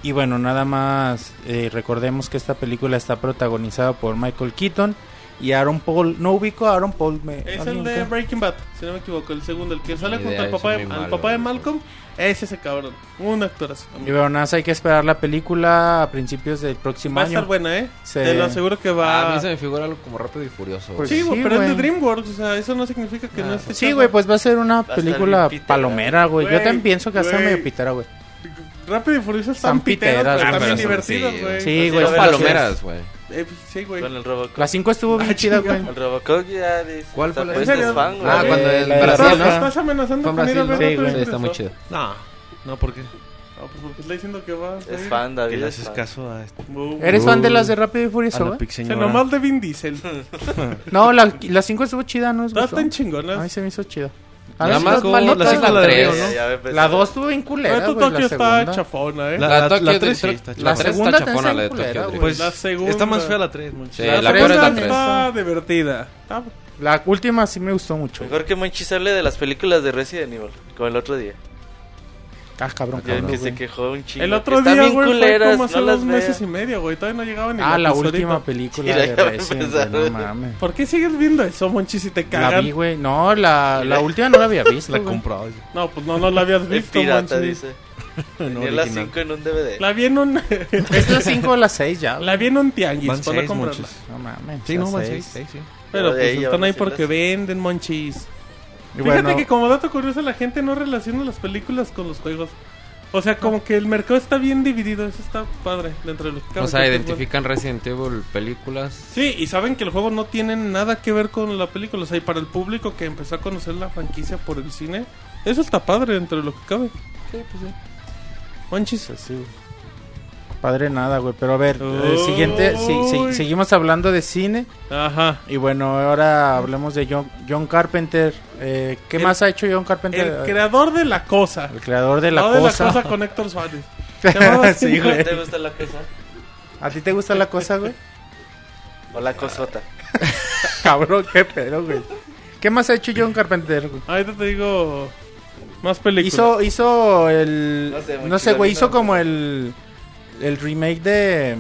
Speaker 3: y bueno, nada más eh, recordemos que esta película está protagonizada por Michael Keaton y Aaron Paul. No ubico a Aaron Paul. Me,
Speaker 1: Es
Speaker 3: ¿alguien
Speaker 1: el de? Breaking Bad, si no me equivoco, el segundo, el que sale junto al papá, de, al papá de
Speaker 4: en eso.
Speaker 1: Es ese cabrón, un actorazo
Speaker 3: Y
Speaker 1: también.
Speaker 3: bueno, nada más hay que esperar la película a principios del próximo
Speaker 1: Va a
Speaker 3: año.
Speaker 1: estar buena, ¿eh? Te lo aseguro que va...
Speaker 4: A mí se me figura algo como rápido y furioso.
Speaker 3: Pues
Speaker 1: Sí, güey,
Speaker 3: Sí,
Speaker 1: pero es de. DreamWorks, o sea, eso no significa que no
Speaker 4: Ah,
Speaker 1: esté
Speaker 3: Sí, güey, pues va a ser una película
Speaker 6: pitera.
Speaker 3: palomera, güey. Yo también pienso que va a
Speaker 1: güey.
Speaker 3: medio pitera, güey.
Speaker 1: Rápido y Furioso están
Speaker 3: piteras,
Speaker 1: pero
Speaker 3: güey,
Speaker 1: también divertidos, güey.
Speaker 3: Sí,
Speaker 6: Así
Speaker 3: güey.
Speaker 4: Son palomeras, güey.
Speaker 1: Eh, sí, güey.
Speaker 6: Con el Robocop.
Speaker 3: La 5 estuvo bien
Speaker 1: Ah,
Speaker 3: chida, güey.
Speaker 6: El Robocop ya dice,
Speaker 4: ¿Cuál
Speaker 6: está
Speaker 4: fue la-
Speaker 6: es.
Speaker 4: Ah, cuando
Speaker 3: de
Speaker 4: Brasil,
Speaker 1: Estás,
Speaker 4: ¿no?
Speaker 1: estás amenazando con
Speaker 4: Brasil.
Speaker 3: Sí,
Speaker 1: Rápido y
Speaker 3: güey.
Speaker 4: Sí, está muy chido.
Speaker 7: No, no, ¿por qué?
Speaker 1: No, pues porque está diciendo que va a
Speaker 6: Es fan,
Speaker 7: Que
Speaker 6: David.
Speaker 7: le
Speaker 6: es
Speaker 7: haces caso a, este-
Speaker 1: Bu-
Speaker 3: ¿Eres fan de
Speaker 7: Uh,
Speaker 3: las de Rápido y Furioso, güey?
Speaker 1: Se
Speaker 7: pixeñora.
Speaker 1: nomás de Vin Diesel.
Speaker 3: No, la, la 5 estuvo chida, ¿no? ¿Les
Speaker 1: Todas
Speaker 3: gustó?
Speaker 1: están
Speaker 3: A mí se me hizo chida. A
Speaker 4: Nada más malita
Speaker 7: la
Speaker 4: es
Speaker 7: cinco
Speaker 4: la
Speaker 7: la de
Speaker 4: 3.
Speaker 7: Río, ¿no?
Speaker 6: Ya, ya va a empezar.
Speaker 3: La 2 estuvo bien culera, güey.
Speaker 1: Tokio
Speaker 3: La
Speaker 1: está
Speaker 3: segunda.
Speaker 1: chafona, ¿eh?
Speaker 7: La-
Speaker 4: La,
Speaker 7: la- la
Speaker 4: la.
Speaker 3: La
Speaker 4: 3
Speaker 3: segunda
Speaker 4: está chafona, la de Tokio.
Speaker 7: Pues
Speaker 1: La segunda.
Speaker 7: está más fea la 3, mucho.
Speaker 4: Sí,
Speaker 3: La
Speaker 4: la
Speaker 3: tres
Speaker 4: peor es la
Speaker 1: segunda
Speaker 4: 3.
Speaker 1: está divertida.
Speaker 3: La última sí me gustó mucho.
Speaker 6: Mejor que Monchis hable de las películas de Resident Evil, como el otro día.
Speaker 3: Ah, cabrón, cabrón,
Speaker 6: que se quejó un chingo.
Speaker 1: El otro
Speaker 6: están
Speaker 1: día,
Speaker 6: bien
Speaker 1: güey, fue como hace
Speaker 6: no
Speaker 1: dos meses y medio, güey. Todavía no llegaba ni
Speaker 3: Ah, la última película
Speaker 6: Sí,
Speaker 3: de Resident, güey, no mames.
Speaker 1: ¿Por qué sigues viendo eso, Monchi, si te
Speaker 3: La
Speaker 1: cagan?
Speaker 3: vi, güey. No, la, la última no la había visto,
Speaker 7: La
Speaker 3: güey.
Speaker 7: compró.
Speaker 1: No, pues no, no la habías
Speaker 6: Es
Speaker 1: visto,
Speaker 6: pirata,
Speaker 1: Monchi.
Speaker 6: dice.
Speaker 7: No,
Speaker 6: Tenía
Speaker 7: original.
Speaker 6: 5 en un DVD.
Speaker 1: La vi en un...
Speaker 3: Es la 5 o la 6 ya. güey.
Speaker 1: la vi en un tianguis
Speaker 7: Van
Speaker 1: para
Speaker 7: seis,
Speaker 1: comprarla.
Speaker 7: muchos.
Speaker 3: No mames.
Speaker 7: Sí,
Speaker 3: la
Speaker 7: no, van
Speaker 3: seis.
Speaker 7: 6, sí.
Speaker 1: Pero pues están ahí porque venden, Monchis. Fíjate
Speaker 3: bueno,
Speaker 1: que como dato curioso la gente no relaciona las películas con los juegos. O sea, como que el mercado está bien dividido. Eso está padre dentro de lo que cabe,
Speaker 4: O sea, identifican Resident Evil películas.
Speaker 1: bueno. Sí, y saben que el juego no tiene nada que ver con la película. O sea, y para el público que empezó a conocer la franquicia por el cine, eso está padre dentro de lo que cabe. Sí, pues sí. Monchis.
Speaker 3: pues sí. Padre nada, güey. Pero a ver, eh,
Speaker 1: Uy.
Speaker 3: siguiente. sí, seguimos hablando de cine.
Speaker 1: Ajá.
Speaker 3: Y bueno, ahora hablemos de John, John Carpenter. Eh, ¿Qué
Speaker 1: El-
Speaker 3: más ha hecho John Carpenter?
Speaker 1: El creador de la cosa.
Speaker 3: El creador de la
Speaker 1: no
Speaker 3: cosa.
Speaker 1: de la cosa con Héctor Suárez.
Speaker 3: Sí, güey.
Speaker 6: ¿Te gusta la cosa?
Speaker 3: ¿A ti te gusta la cosa, güey?
Speaker 6: O la cosota.
Speaker 3: Cabrón, qué pedo, güey. ¿Qué más ha hecho John Carpenter? güey?
Speaker 1: Ahorita te digo más películas.
Speaker 3: Hizo, hizo el...
Speaker 6: No sé, muy
Speaker 3: No sé, güey, hizo como el... El remake de...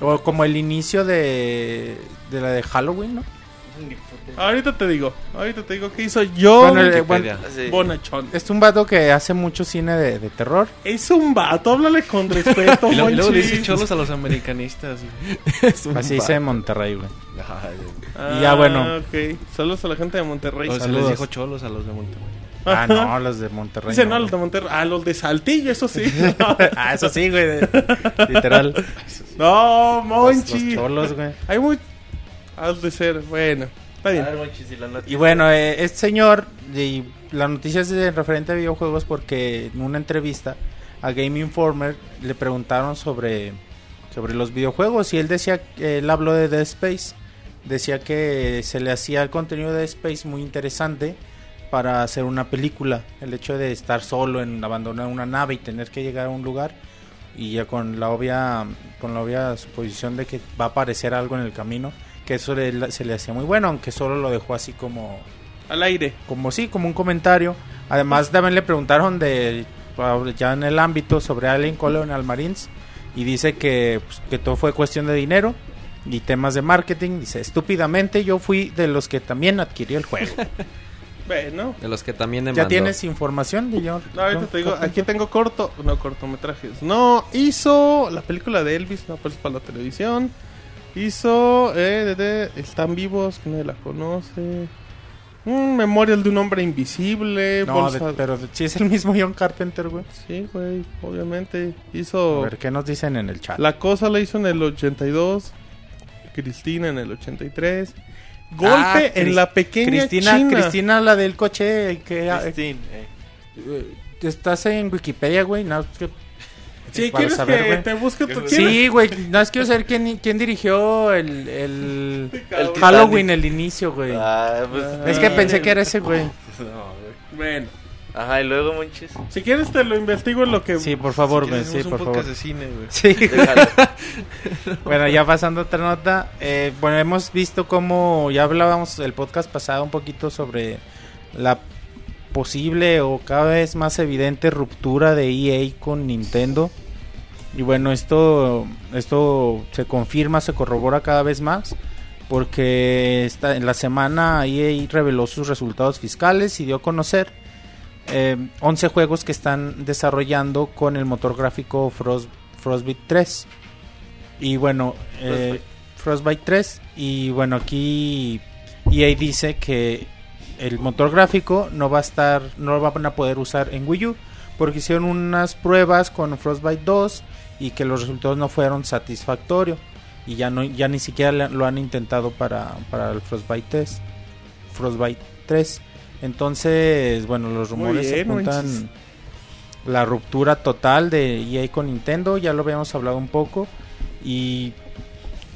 Speaker 3: O como el inicio de... De la de Halloween, ¿no?
Speaker 1: Ahorita te digo. Ahorita te digo que hizo John
Speaker 3: Bueno, el-
Speaker 7: Wikipedia.
Speaker 6: Sí.
Speaker 1: Bonachón.
Speaker 3: Es un vato que hace mucho cine de, de terror.
Speaker 1: Es un vato, háblale con respeto,
Speaker 7: Y luego,
Speaker 1: Monchis.
Speaker 7: dice cholos a los americanistas.
Speaker 3: Así dice Monterrey, güey.
Speaker 1: Ah,
Speaker 3: Y ya, bueno.
Speaker 1: Ok, saludos a la gente de Monterrey.
Speaker 7: o se les dijo cholos a los de Monterrey.
Speaker 3: Ah, no, los de Monterrey.
Speaker 1: Dice, no, los de Monterrey. Ah, los de Saltillo, eso sí.
Speaker 3: ah, eso sí, güey. Literal.
Speaker 1: no,
Speaker 3: Los,
Speaker 1: Monchi.
Speaker 3: los cholos, güey.
Speaker 1: Hay muy... Has de ser, bueno. Está
Speaker 6: A
Speaker 1: bien.
Speaker 6: ver, Monchis, y la noticia.
Speaker 3: Y bueno, eh, este señor, y la noticia es de referente a videojuegos porque en una entrevista a Game Informer le preguntaron sobre, sobre los videojuegos y él decía, él habló de Dead Space, decía que se le hacía el contenido de Dead Space muy interesante para hacer una película, el hecho de estar solo en abandonar una nave y tener que llegar a un lugar y ya con la obvia con la obvia suposición de que va a aparecer algo en el camino que eso le- se le hacía muy bueno aunque solo lo dejó así como
Speaker 1: Al aire.
Speaker 3: como sí como un comentario. Además también le preguntaron de ya en el ámbito sobre Alien Colonial Marines y dice que, pues, que todo fue cuestión de dinero y temas de marketing. Dice estúpidamente yo fui de los que también adquirió el juego
Speaker 1: Bueno.
Speaker 4: De los que también me
Speaker 3: ya tienes información de yo
Speaker 1: No, ahorita te digo, aquí tengo corto, no cortometrajes. No, hizo la película de Elvis, no, pues para la televisión. Hizo, eh, de, de- están vivos, que nadie la conoce. Un memorial de un hombre invisible.
Speaker 3: no,
Speaker 1: bolsa-
Speaker 3: de- pero si es el mismo John Carpenter güey
Speaker 1: Sí, güey, obviamente.
Speaker 3: a
Speaker 1: Hizo,
Speaker 3: ver qué nos dicen en el chat
Speaker 1: la cosa la hizo en el 82. Cristina en el 83. Golpe
Speaker 3: Ah,
Speaker 1: en
Speaker 3: Cris-
Speaker 1: la pequeña
Speaker 3: Cristina
Speaker 1: China.
Speaker 3: Cristina la del coche que
Speaker 6: Christine, eh.
Speaker 3: eh, estás en Wikipedia güey no, que- para
Speaker 1: quieres
Speaker 3: saber,
Speaker 1: que te busque tu...
Speaker 3: Sí, güey, no es quiero saber quién, quién dirigió el, el,
Speaker 6: El
Speaker 3: Halloween, el inicio, güey.
Speaker 6: Ah, pues,
Speaker 3: Es que pensé que era ese, güey.
Speaker 1: Bueno,
Speaker 6: Ajá, y luego, Monchis.
Speaker 1: si quieres te lo investigo en lo que...
Speaker 3: Sí, por favor,
Speaker 7: Si quieres,
Speaker 3: sí, por
Speaker 7: un
Speaker 3: favor.
Speaker 7: podcast de cine, güey.
Speaker 3: Sí,
Speaker 6: Déjalo.
Speaker 3: bueno, ya pasando a otra nota, eh, bueno, hemos visto cómo, ya hablábamos el podcast pasado un poquito sobre la posible o cada vez más evidente ruptura de EA con Nintendo. Y bueno, esto, esto se confirma, se corrobora cada vez más. Porque esta, en la semana EA reveló sus resultados fiscales y dio a conocer eh, 11 juegos que están desarrollando con el motor gráfico Frost, Frostbite 3. Y bueno, eh, Frostbite 3. Y bueno, aquí EA dice que el motor gráfico no va a estar, no lo van a poder usar en Wii U. Porque hicieron unas pruebas con Frostbite 2 y que los resultados no fueron satisfactorios. Y ya, no, ya ni siquiera lo han intentado para, para el Frostbite 3. Frostbite 3. Entonces, bueno, los rumores
Speaker 1: bien,
Speaker 3: apuntan
Speaker 1: manches.
Speaker 3: la ruptura total de EA con Nintendo. Ya lo habíamos hablado un poco. Y,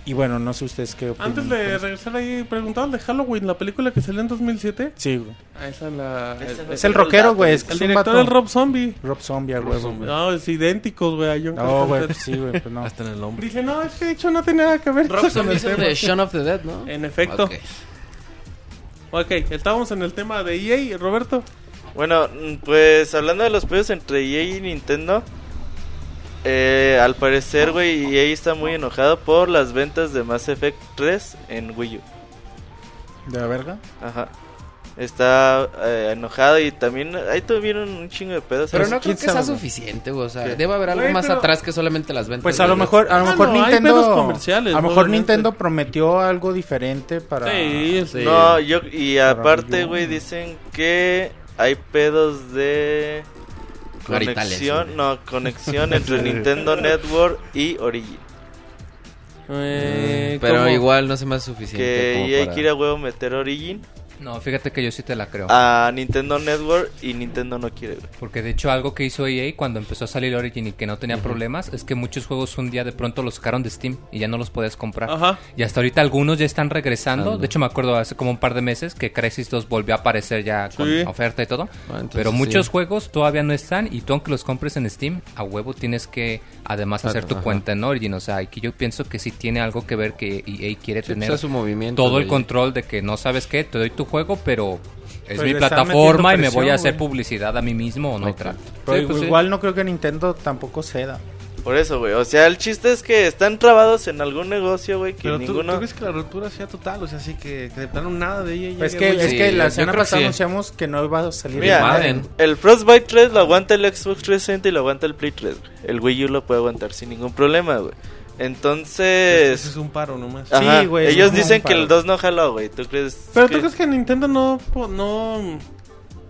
Speaker 3: y bueno, no sé ustedes qué opinan.
Speaker 1: Antes de regresar ahí, preguntaban de Halloween, la película que salió en 2007.
Speaker 3: Sí, güey.
Speaker 1: Ah, esa es la...
Speaker 6: Ese
Speaker 1: el,
Speaker 3: Es el rockero, güey. Es,
Speaker 1: el
Speaker 3: es
Speaker 1: director del Rob Zombie.
Speaker 3: Rob Zombie, a huevo. güey.
Speaker 1: No, es idénticos, güey, a John
Speaker 3: No, güey, pues sí, güey, pues no.
Speaker 7: Hasta en el nombre.
Speaker 1: Dice, no, es que de hecho no tiene nada que ver
Speaker 4: Rob
Speaker 1: con
Speaker 4: Zombie es el de Shaun of the Dead, ¿no?
Speaker 1: En efecto.
Speaker 4: Ok.
Speaker 1: Ok, estábamos en el tema de EA, Roberto.
Speaker 6: Bueno, mm, pues hablando de los pedidos entre EA y Nintendo, eh, al parecer, güey, EA está muy enojado por las ventas de Mass Effect 3 en Wii U.
Speaker 3: ¿De la verga?
Speaker 6: Ajá. Está eh, enojado y también ahí tuvieron un chingo de pedos.
Speaker 4: Pero no creo
Speaker 3: ¿quién
Speaker 4: que sea suficiente, güey. O sea,
Speaker 6: ¿Qué?
Speaker 4: debe haber algo más
Speaker 1: pero-
Speaker 4: atrás que solamente las ventas.
Speaker 3: Pues a lo mejor, a lo
Speaker 1: Ah,
Speaker 3: mejor
Speaker 1: no, hay
Speaker 3: Nintendo.
Speaker 1: pedos comerciales,
Speaker 3: a lo mejor
Speaker 1: obviamente.
Speaker 3: Nintendo prometió algo diferente para.
Speaker 1: Sí, sí.
Speaker 6: No, yo y aparte, güey, dicen que hay pedos de conexión, no, conexión entre Nintendo Network y Origin.
Speaker 1: Eh,
Speaker 4: Pero
Speaker 1: ¿cómo?
Speaker 4: igual no se me hace suficiente.
Speaker 6: Que EA
Speaker 4: para-
Speaker 6: quiere a huevo meter Origin
Speaker 5: No, fíjate que yo sí te la creo.
Speaker 6: a Nintendo Network y Nintendo no quiere, güey.
Speaker 5: Porque de hecho algo que hizo EA cuando empezó a salir Origin y que no tenía problemas es que muchos juegos un día de pronto los sacaron de Steam y ya no los podías comprar.
Speaker 1: Ajá.
Speaker 5: Y hasta ahorita algunos ya están regresando.
Speaker 4: Ando.
Speaker 5: De hecho me acuerdo hace como un par de meses que Crisis 2 volvió a aparecer ya con oferta y todo.
Speaker 4: Ah, entonces
Speaker 5: Pero
Speaker 4: sí.
Speaker 5: muchos juegos todavía no están y tú aunque los compres en Steam, a huevo tienes que además hacer tu
Speaker 4: Ajá.
Speaker 5: cuenta en Origin. O sea, y que yo pienso que sí tiene algo que ver que EA quiere
Speaker 4: Sí, pues,
Speaker 5: tener
Speaker 4: es su movimiento,
Speaker 5: todo el control de que no sabes qué, te doy tu juego, pero es
Speaker 3: Pues
Speaker 5: mi plataforma y me voy a hacer
Speaker 3: güey.
Speaker 5: publicidad a mí mismo o no trato.
Speaker 3: Pero
Speaker 4: Sí, pues sí.
Speaker 3: igual no creo que Nintendo tampoco ceda.
Speaker 6: Por eso, güey. O sea, el chiste es que están trabados en algún negocio, güey, que
Speaker 7: Pero
Speaker 6: ninguno...
Speaker 7: ¿tú crees que la ruptura sea total? O sea, así que, que de plano nada de ella
Speaker 3: Es
Speaker 7: llegue
Speaker 3: que, es que la semana pasada
Speaker 4: sí.
Speaker 3: anunciamos que no iba a salir
Speaker 6: Mira,
Speaker 3: el
Speaker 6: Frostbite 3 lo aguanta el Xbox 360 y lo aguanta el Play 3. güey. El Wii U lo puede aguantar sin ningún problema, güey. Entonces...
Speaker 7: Ese es un paro nomás.
Speaker 6: Ajá,
Speaker 3: Sí, güey,
Speaker 6: ellos dicen que el
Speaker 3: paro.
Speaker 6: 2 no jaló, güey. ¿Tú crees
Speaker 1: Pero
Speaker 6: que...
Speaker 1: tú crees que Nintendo no, po- no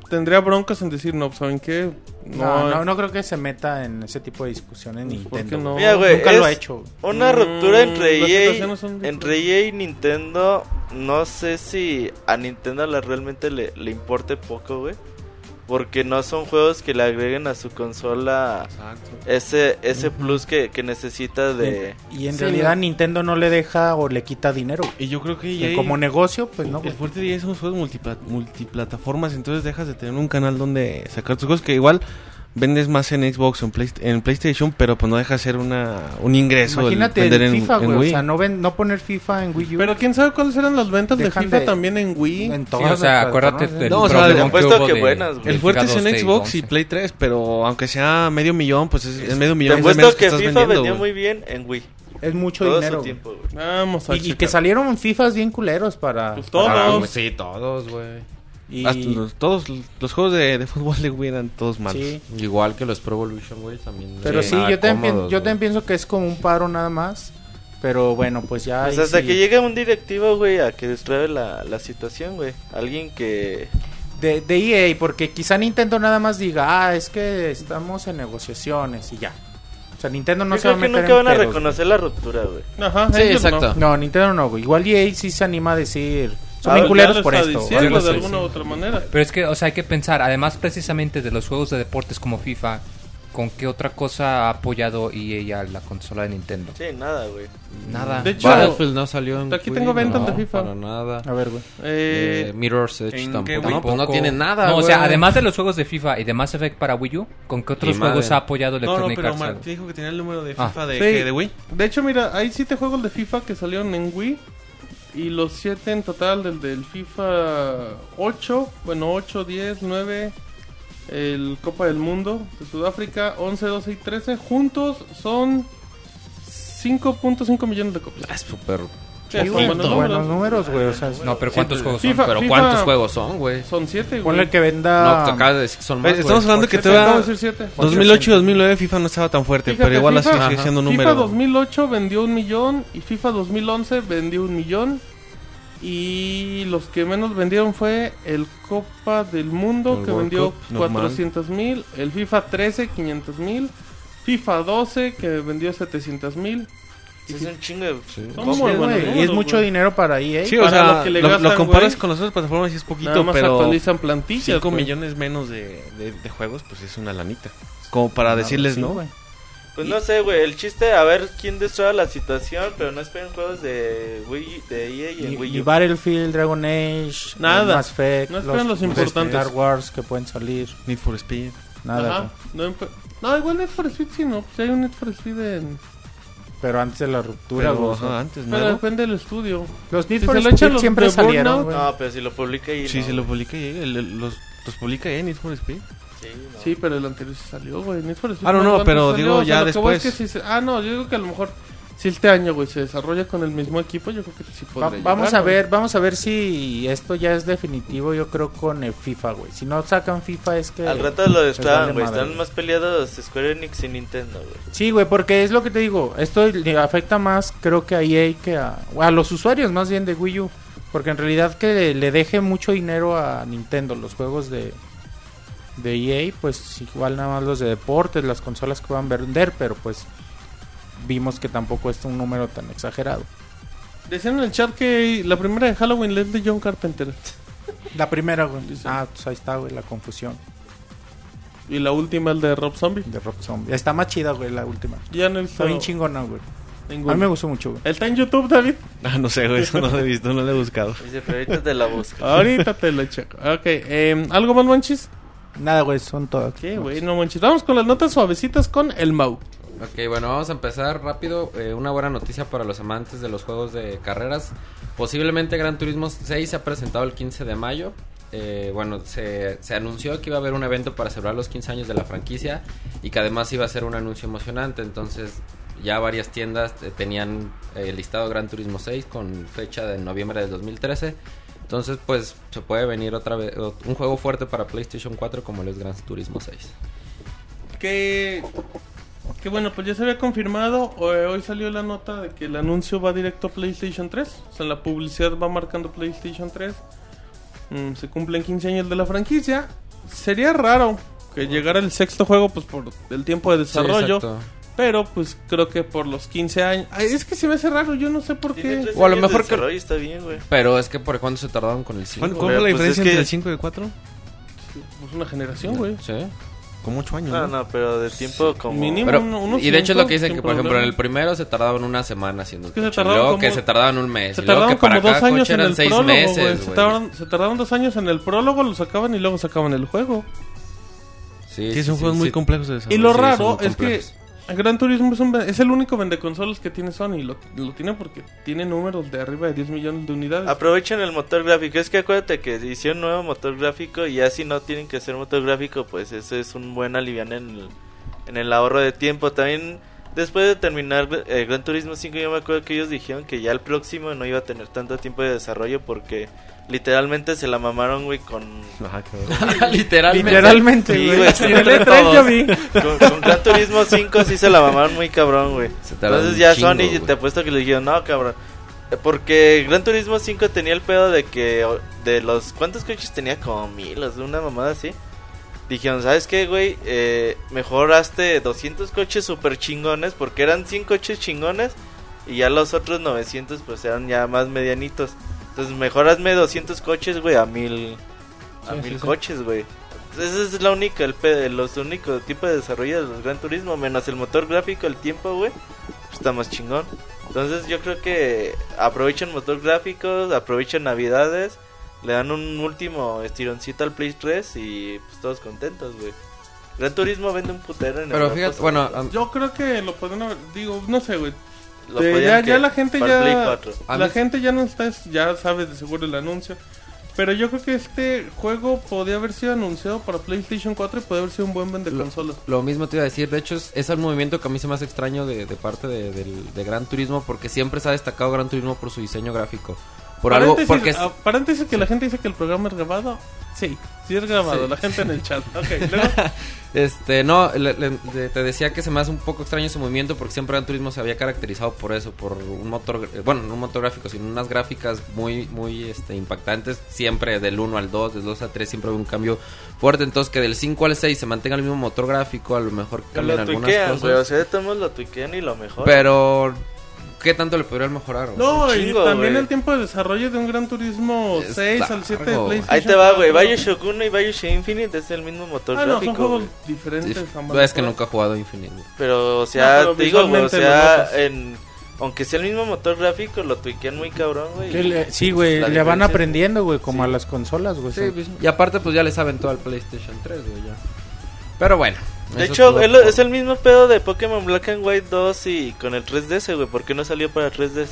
Speaker 1: tendría broncas en decir, no, pues, ¿saben qué?
Speaker 3: No, no, no creo que se meta en ese tipo de discusiones
Speaker 1: Pues, ¿por
Speaker 3: Nintendo.
Speaker 1: no?
Speaker 6: Mira, güey,
Speaker 3: Nunca lo ha hecho.
Speaker 6: Una
Speaker 1: Mm,
Speaker 6: ruptura entre EA, entre EA y Nintendo. No sé si a Nintendo la realmente le, le importe poco, güey. Porque no son juegos que le agreguen a su consola
Speaker 7: Exacto.
Speaker 6: ese, ese plus que, que necesita de...
Speaker 3: Y en
Speaker 1: Sí,
Speaker 3: realidad
Speaker 1: no.
Speaker 3: Nintendo no le deja o le quita dinero.
Speaker 7: Y yo creo que EA,
Speaker 3: como negocio, pues no.
Speaker 7: el fuerte de EA son juegos multipla- multiplataformas, entonces dejas de tener un canal donde sacar tus juegos que igual vendes más en Xbox o en, Play- en PlayStation, pero pues no deja de ser una, un ingreso el
Speaker 3: Imagínate
Speaker 7: vender
Speaker 3: el
Speaker 7: en,
Speaker 3: FIFA,
Speaker 7: en
Speaker 3: güey. O
Speaker 7: Wii.
Speaker 3: sea, no, ven, no poner FIFA en Wii U.
Speaker 1: Pero quién sabe cuáles eran las ventas de
Speaker 3: Dejan
Speaker 1: FIFA
Speaker 3: de-
Speaker 1: también en Wii.
Speaker 3: en
Speaker 5: Sí,
Speaker 3: todas
Speaker 5: o sea,
Speaker 3: las
Speaker 5: acuérdate
Speaker 3: plataformas,
Speaker 5: del
Speaker 7: No, o sea,
Speaker 6: te apuesto que
Speaker 5: hubo
Speaker 6: buenas,
Speaker 5: de-
Speaker 6: güey.
Speaker 7: El fuerte es en
Speaker 5: 2 de
Speaker 7: Xbox y
Speaker 5: 11.
Speaker 7: Play 3, pero aunque sea medio millón, pues es, es medio
Speaker 6: Te
Speaker 7: millón. es
Speaker 6: apuesto que
Speaker 7: estás
Speaker 6: FIFA
Speaker 7: vendiendo,
Speaker 6: vendió
Speaker 7: güey.
Speaker 6: muy bien en Wii.
Speaker 3: Es mucho
Speaker 6: Todo
Speaker 3: dinero.
Speaker 6: tiempo.
Speaker 1: Vamos a
Speaker 3: Y, y que salieron FIFAs bien culeros para.
Speaker 1: Pues
Speaker 3: para-
Speaker 1: todos.
Speaker 4: Güey, sí, todos, güey.
Speaker 3: Y-
Speaker 7: Hasta los- todos los juegos de, de fútbol de Wii eran todos malos.
Speaker 3: sí.
Speaker 4: Igual que los Pro Evolution, güey, también.
Speaker 3: Pero sí, yo, también,
Speaker 4: cómodos,
Speaker 3: yo también pienso que es como un paro nada más. Pero bueno, pues ya.
Speaker 6: Pues hasta
Speaker 3: sí.
Speaker 6: que llegue un directivo, güey, a que destrabe la, la situación, güey. Alguien que...
Speaker 3: De, de EA, porque quizá Nintendo nada más diga, ah, es que estamos en negociaciones y ya. O sea, Nintendo no
Speaker 6: Yo
Speaker 3: se va a
Speaker 6: creo que
Speaker 3: meter
Speaker 6: nunca
Speaker 3: en
Speaker 6: van a reconocer la ruptura, güey.
Speaker 1: Ajá,
Speaker 4: Sí,
Speaker 1: ellos no.
Speaker 4: exacto.
Speaker 3: No, Nintendo no, güey. Igual EA sí se anima a decir, son
Speaker 6: Ah,
Speaker 3: bien culeros
Speaker 1: lo
Speaker 3: por esto.
Speaker 1: diciendo
Speaker 3: algo
Speaker 1: de
Speaker 3: así.
Speaker 1: alguna u otra manera.
Speaker 5: Pero es que, o sea, hay que pensar, además precisamente de los juegos de deportes como FIFA, ¿con qué otra cosa ha apoyado EA a la consola de Nintendo?
Speaker 6: Sí, nada, güey.
Speaker 5: Nada.
Speaker 1: De hecho,
Speaker 4: Battlefield no salió en
Speaker 1: aquí
Speaker 4: Wii,
Speaker 1: tengo ventas
Speaker 4: no,
Speaker 1: de FIFA.
Speaker 4: Para nada.
Speaker 3: A ver, güey.
Speaker 1: Eh,
Speaker 4: Eh, Mirror's Edge
Speaker 7: ¿en
Speaker 4: tampoco.
Speaker 7: qué
Speaker 4: No, pues no tiene nada,
Speaker 5: No, o sea, además de los juegos de FIFA y de Mass Effect para Wii U, ¿con qué otros
Speaker 4: Y
Speaker 5: juegos
Speaker 4: madre.
Speaker 5: ha apoyado
Speaker 7: No, no,
Speaker 5: Electronic
Speaker 7: pero
Speaker 5: Arts?
Speaker 7: Mar- te dijo que tenía el número de
Speaker 5: Ah.
Speaker 7: FIFA de,
Speaker 1: Sí.
Speaker 7: de Wii.
Speaker 1: De hecho, mira, hay siete juegos de FIFA que salieron en Wii. Y los siete en total del, del FIFA 8, bueno, 8, 10, 9, el Copa del Mundo de Sudáfrica, 11, 12 y 13. Juntos son 5.5 millones de copias.
Speaker 4: Ah, Es súper.
Speaker 1: Sí, son
Speaker 3: güey,
Speaker 1: buenos
Speaker 3: buenos
Speaker 1: números.
Speaker 3: güey. O sea,
Speaker 5: No, pero ¿cuántos juegos son?
Speaker 1: FIFA-
Speaker 4: Pero
Speaker 1: FIFA-
Speaker 4: ¿cuántos juegos son, güey?
Speaker 1: Son 7,
Speaker 3: ponle que
Speaker 4: No,
Speaker 3: venda.
Speaker 4: te acabas de decir que son más,
Speaker 7: Estamos
Speaker 4: güey.
Speaker 7: hablando que
Speaker 1: Acabo de
Speaker 7: todavía
Speaker 1: decir 7.
Speaker 7: 2008 y 2009 FIFA no estaba tan fuerte,
Speaker 1: Fíjate,
Speaker 7: pero igual así
Speaker 1: FIFA-
Speaker 7: sigue siendo un
Speaker 1: FIFA
Speaker 7: número.
Speaker 1: 2008 vendió un millón y FIFA 2011 vendió un millón. Y los que menos vendieron fue el Copa del Mundo
Speaker 7: El
Speaker 1: que
Speaker 7: World
Speaker 1: vendió
Speaker 7: Cup, normal.
Speaker 1: 400 mil, el FIFA 13 500 mil, FIFA 12 que vendió 700 mil.
Speaker 6: Sí, es un chingo de...
Speaker 1: Son
Speaker 6: copias,
Speaker 1: muy
Speaker 3: Sí,
Speaker 1: buenos
Speaker 3: güey, y es mucho dinero para EA.
Speaker 7: Sí, o
Speaker 1: Para
Speaker 7: sea,
Speaker 1: lo que le
Speaker 7: lo, lo
Speaker 1: gastan,
Speaker 7: comparas
Speaker 1: güey.
Speaker 7: con las otras plataformas y es
Speaker 1: Nada
Speaker 7: poquito,
Speaker 1: más
Speaker 7: pero
Speaker 1: actualizan plantillas.
Speaker 7: 5
Speaker 1: güey.
Speaker 7: millones menos de, de- de juegos, pues es una lanita. Como para decirles
Speaker 3: Sí,
Speaker 7: no.
Speaker 3: güey.
Speaker 6: Pues no sé, güey. El chiste, a ver quién destraba la situación, pero no esperen juegos de Wii, de EA y Wii
Speaker 3: y
Speaker 6: U.
Speaker 3: Battlefield, Dragon Age,
Speaker 1: Nada.
Speaker 3: Mass Effect,
Speaker 1: No esperen los
Speaker 3: los
Speaker 1: importantes.
Speaker 3: Star Wars que pueden salir.
Speaker 7: Need for Speed.
Speaker 3: Nada,
Speaker 1: Ajá. No, no, igual Need for Speed sí, no. Si hay un Need for Speed en...
Speaker 3: Pero antes de la ruptura,
Speaker 7: Pero, ajá, antes,
Speaker 1: Pero depende del estudio.
Speaker 3: Los Need
Speaker 1: Si
Speaker 3: for
Speaker 1: se lo
Speaker 3: Speed siempre salieron,
Speaker 1: Burnout.
Speaker 6: No, pero si lo publica ahí.
Speaker 7: Sí,
Speaker 6: no.
Speaker 7: se lo publica EA, el- el- los, los publica EA Need for Speed.
Speaker 6: Sí, no.
Speaker 1: Sí, pero el anterior sí salió, güey. Need for Speed
Speaker 7: Ah, no, no,
Speaker 1: ¿cuándo
Speaker 7: pero
Speaker 1: salió?
Speaker 7: digo,
Speaker 1: O sea,
Speaker 7: ya
Speaker 1: lo que voy es
Speaker 7: después.
Speaker 1: que sí se- Ah, no, yo digo que a lo mejor si este año, güey, se desarrolla con el mismo equipo, yo creo que sí
Speaker 3: Va-
Speaker 1: podría
Speaker 3: vamos
Speaker 1: llegar,
Speaker 3: a
Speaker 1: güey.
Speaker 3: ver, vamos a ver si esto ya es definitivo, yo creo con el FIFA, güey. Si no sacan FIFA es que
Speaker 6: Al rato lo
Speaker 3: vale
Speaker 6: destraban, güey. Están más peleados Square Enix y Nintendo, güey.
Speaker 3: Sí, güey, porque es lo que te digo, esto le afecta más creo que a EA que a, a los usuarios más bien de Wii U, porque en realidad que le deje mucho dinero a Nintendo los juegos de de EA, pues igual nada más los de deportes, las consolas que van a vender, pero pues vimos que tampoco es un número tan exagerado.
Speaker 1: Decían en el chat que la primera de Halloween es de John Carpenter.
Speaker 3: La primera, güey. Ah, pues ahí está, güey, la confusión
Speaker 1: Y la última el de Rob Zombie.
Speaker 3: de Rob Zombie. Está más chida, güey, la última.
Speaker 1: Ya no he visto
Speaker 3: Está bien chingona, güey. A mí me gustó mucho, güey.
Speaker 1: ¿Él está en YouTube, David?
Speaker 7: Ah, no sé, güey, eso no lo he visto, no lo he buscado.
Speaker 6: Dice, pero ahorita te la busco.
Speaker 1: Ahorita te lo checo. Ok, eh, ¿algo más, Monchis?
Speaker 3: Nada, güey, son todas.
Speaker 1: Qué güey, no, Monchis. Vamos con las notas suavecitas con el Mau.
Speaker 4: Ok, bueno, vamos a empezar rápido. Eh, una buena noticia para los amantes de los juegos de carreras. Posiblemente Gran Turismo 6 se ha presentado el 15 de mayo. Eh, bueno, se, anunció que iba a haber un evento para celebrar los 15 años de la franquicia y que además iba a ser un anuncio emocionante. Entonces, ya varias tiendas eh, tenían listado Gran Turismo 6 con fecha de noviembre del 2013. Entonces, pues se puede venir otra vez un juego fuerte para PlayStation 4 como lo es Gran Turismo 6.
Speaker 1: Que, que bueno, pues ya se había confirmado. eh, Hoy salió la nota de que el anuncio va directo a PlayStation 3. O sea, la publicidad va marcando PlayStation 3. Mm, se cumplen 15 años de la franquicia. sería raro que llegara el sexto juego pues por el tiempo de desarrollo. pero pues creo que por los 15 años... Ay, es que se me hace raro, yo no sé por qué.
Speaker 4: O a lo mejor que-
Speaker 6: está bien, güey.
Speaker 4: Pero es que por cuánto se tardaron con el 5.
Speaker 7: ¿Cuál, cuál fue la
Speaker 6: pues
Speaker 7: diferencia
Speaker 6: es que-
Speaker 7: entre el 5 y el 4?
Speaker 1: Pues una generación, güey.
Speaker 4: Sí.
Speaker 7: Como 8 años.
Speaker 6: No,
Speaker 7: ¿no?
Speaker 6: no, pero de tiempo como...
Speaker 1: Mínimo.
Speaker 4: Pero,
Speaker 1: uno- unos
Speaker 4: y de hecho es lo que dicen que, por ejemplo, en el primero se tardaban una semana haciendo
Speaker 1: Es que se
Speaker 4: coche,
Speaker 1: tardaron
Speaker 4: luego
Speaker 1: como-
Speaker 4: que se tardaban un mes,
Speaker 1: Se
Speaker 4: y luego
Speaker 1: tardaron
Speaker 4: que para
Speaker 1: como dos
Speaker 4: cada
Speaker 1: años en el
Speaker 4: seis
Speaker 1: prólogo,
Speaker 4: meses,
Speaker 1: güey. Se
Speaker 4: güey.
Speaker 1: tardaron, se tardaron dos años en el prólogo, lo sacaban y luego sacaban el juego.
Speaker 4: Sí,
Speaker 7: Sí, son juegos muy
Speaker 4: sí.
Speaker 7: complejos de
Speaker 1: Y lo
Speaker 4: sí,
Speaker 1: raro
Speaker 4: muy
Speaker 1: es que. Gran Turismo es, un es el único vendeconsolas que tiene Sony. Lo, lo tiene porque tiene números de arriba de 10 millones de unidades.
Speaker 6: Aprovechen el motor gráfico. Es que acuérdate que hicieron nuevo motor gráfico y ya si no tienen que hacer motor gráfico, pues eso es un buen alivian en el, en el ahorro de tiempo. También después de terminar eh, Gran Turismo 5, yo me acuerdo que ellos dijeron que ya el próximo no iba a tener tanto tiempo de desarrollo porque literalmente se la mamaron, güey, con,
Speaker 7: Ajá, qué
Speaker 4: Literalmente.
Speaker 3: Literalmente,
Speaker 6: Sí,
Speaker 3: güey.
Speaker 1: E3 yo vi.
Speaker 6: con, con Gran Turismo 5 sí se la mamaron muy cabrón, güey. Entonces ya
Speaker 4: chingo,
Speaker 6: Sony
Speaker 4: güey.
Speaker 6: te apuesto que le dijeron, no, cabrón. Porque Gran Turismo 5 tenía el pedo de que de los... ¿Cuántos coches tenía? Como mil, o sea, una mamada así. Dijeron, ¿sabes qué, güey? Eh, mejor hazte 200 coches super chingones porque eran 100 coches chingones y ya los otros 900 pues eran ya más medianitos. Entonces mejor hazme 200 coches, güey, a mil, a
Speaker 1: Sí,
Speaker 6: mil
Speaker 1: sí,
Speaker 6: coches, güey. Ese es la única, el pe- los únicos tipos de desarrollo de los Gran Turismo, menos el motor gráfico, el tiempo, güey, pues está más chingón. Entonces yo creo que aprovechen motor gráficos, aprovechen navidades, le dan un último estironcito al Play 3 y pues todos contentos, güey. Gran Turismo vende un putero en
Speaker 4: Pero
Speaker 6: Europa,
Speaker 4: fíjate, bueno,
Speaker 1: Yo creo que lo pueden haber... Digo, no sé, güey.
Speaker 6: Lo
Speaker 1: ya, ya la gente
Speaker 6: para el Play
Speaker 1: ya...
Speaker 6: 4.
Speaker 4: A
Speaker 1: La
Speaker 4: mí-
Speaker 1: gente ya no está... Ya sabe de seguro el anuncio. Pero yo creo que este juego podía haber sido anunciado para PlayStation 4 y podía haber sido un buen vende consolas.
Speaker 4: Lo mismo te iba a decir, de hecho es, es el movimiento que a mí se me hace extraño de, de parte de Gran Turismo porque siempre se ha destacado Gran Turismo por su diseño gráfico. Por algo, porque es-
Speaker 1: ah, paréntesis que la gente dice que el programa es grabado. Sí, sí es grabado.
Speaker 4: Sí.
Speaker 1: La gente en el chat. Ok, luego...
Speaker 4: Este, no, le- le- te decía que se me hace un poco extraño ese movimiento porque siempre Gran Turismo se había caracterizado por eso, por un motor, eh, bueno, no un motor gráfico, sino unas gráficas muy, muy este, impactantes, siempre del 1 al 2, del 2 al 3 siempre hay un cambio fuerte, entonces que del 5 al 6 se mantenga el mismo motor gráfico, a lo mejor cambian
Speaker 6: lo
Speaker 4: algunas
Speaker 6: tuiquean,
Speaker 4: cosas,
Speaker 6: güey, o sea, todos lo tuiquean y lo mejor.
Speaker 4: pero ¿qué tanto le podrían mejorar? güey?
Speaker 1: No,
Speaker 6: Un
Speaker 1: y
Speaker 6: chingo,
Speaker 1: también
Speaker 6: güey.
Speaker 1: el tiempo de desarrollo de un Gran Turismo
Speaker 4: Es
Speaker 1: 6 al 7 de
Speaker 4: largo.
Speaker 1: PlayStation.
Speaker 6: Ahí te va, güey.
Speaker 1: 4.
Speaker 6: Bioshock 1 y Bioshock Infinite es el mismo motor
Speaker 1: Ah, no, son
Speaker 6: gráfico.
Speaker 1: juegos
Speaker 6: güey.
Speaker 1: diferentes.
Speaker 4: Dif-
Speaker 1: ambas
Speaker 4: es que nunca he jugado Infinite. güey.
Speaker 6: Pero, o sea,
Speaker 1: No, pero
Speaker 6: te digo, güey, o sea, en, aunque sea el mismo motor gráfico, lo tuiquean muy cabrón, güey.
Speaker 3: Sí, güey,
Speaker 6: La
Speaker 3: le van aprendiendo, güey, como
Speaker 6: Sí.
Speaker 3: a las consolas, güey.
Speaker 4: Sí,
Speaker 3: sí.
Speaker 4: pues, y aparte pues ya le saben todo al PlayStation 3, güey, ya. Pero bueno.
Speaker 6: De
Speaker 4: eso
Speaker 6: hecho, es, lo-
Speaker 4: por-
Speaker 6: es el mismo pedo de Pokémon Black and White 2 y con el 3DS, güey. ¿Por qué no salió para 3DS?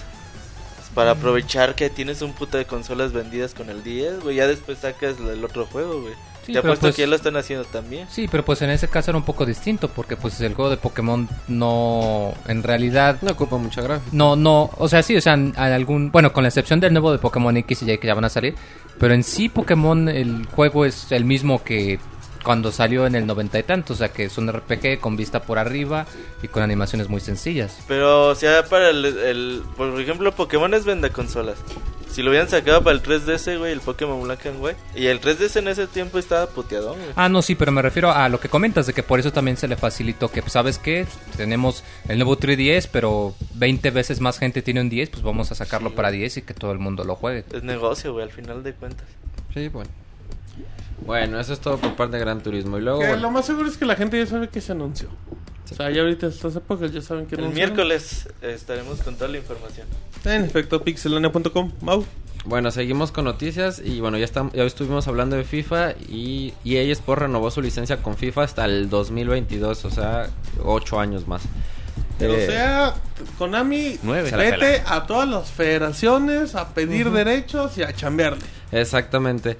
Speaker 6: Pues para
Speaker 4: Mm.
Speaker 6: aprovechar que tienes un puto de consolas vendidas con el 10, güey. Ya después sacas el otro juego, güey.
Speaker 5: Sí,
Speaker 6: Te apuesto
Speaker 5: pues-
Speaker 6: que ya lo están haciendo también.
Speaker 5: Sí, pero pues en ese caso era un poco distinto porque pues el juego de Pokémon no, en realidad
Speaker 4: No ocupa mucha gráfica.
Speaker 5: no, no, o sea, sí, o sea, en- en algún, bueno, con la excepción del nuevo de Pokémon X y Y que ya van a salir, pero en sí Pokémon el juego es el mismo que cuando salió en el noventa y tanto, o sea, que es un RPG con vista por arriba y con animaciones muy sencillas.
Speaker 6: Pero, o sea, para el, el- Por ejemplo, Pokémon es vende consolas. Si lo hubieran sacado para el 3DS, güey, el Pokémon Black and White. Y el 3DS en ese tiempo estaba puteadón, güey.
Speaker 5: Ah, no, sí, pero me refiero a lo que comentas, de que por eso también se le facilitó que, ¿sabes qué? Tenemos el nuevo 3DS, pero 20 veces más gente tiene un 10, pues vamos a sacarlo
Speaker 6: Sí,
Speaker 5: para 10 y que todo el mundo lo juegue.
Speaker 6: Es negocio, güey, al final de cuentas.
Speaker 4: Sí, bueno. Bueno, eso es todo por parte de Gran Turismo. Y luego,
Speaker 1: Que
Speaker 4: bueno,
Speaker 1: lo más seguro es que la gente ya sabe que se anunció. O sea, ya ahorita estas épocas ya saben que
Speaker 6: El
Speaker 1: anunciaron.
Speaker 6: miércoles eh, estaremos con toda la información.
Speaker 1: En efecto, pixelania.com. Mau.
Speaker 4: bueno, seguimos con noticias y bueno, ya, estamos, ya estuvimos hablando de FIFA y EA Sports renovó su licencia con FIFA hasta el 2022, o sea, 8 años más.
Speaker 1: O
Speaker 4: Eh,
Speaker 1: sea, Konami,
Speaker 7: Nueve.
Speaker 1: Vete a todas las federaciones a pedir derechos y a chambearle.
Speaker 4: Exactamente.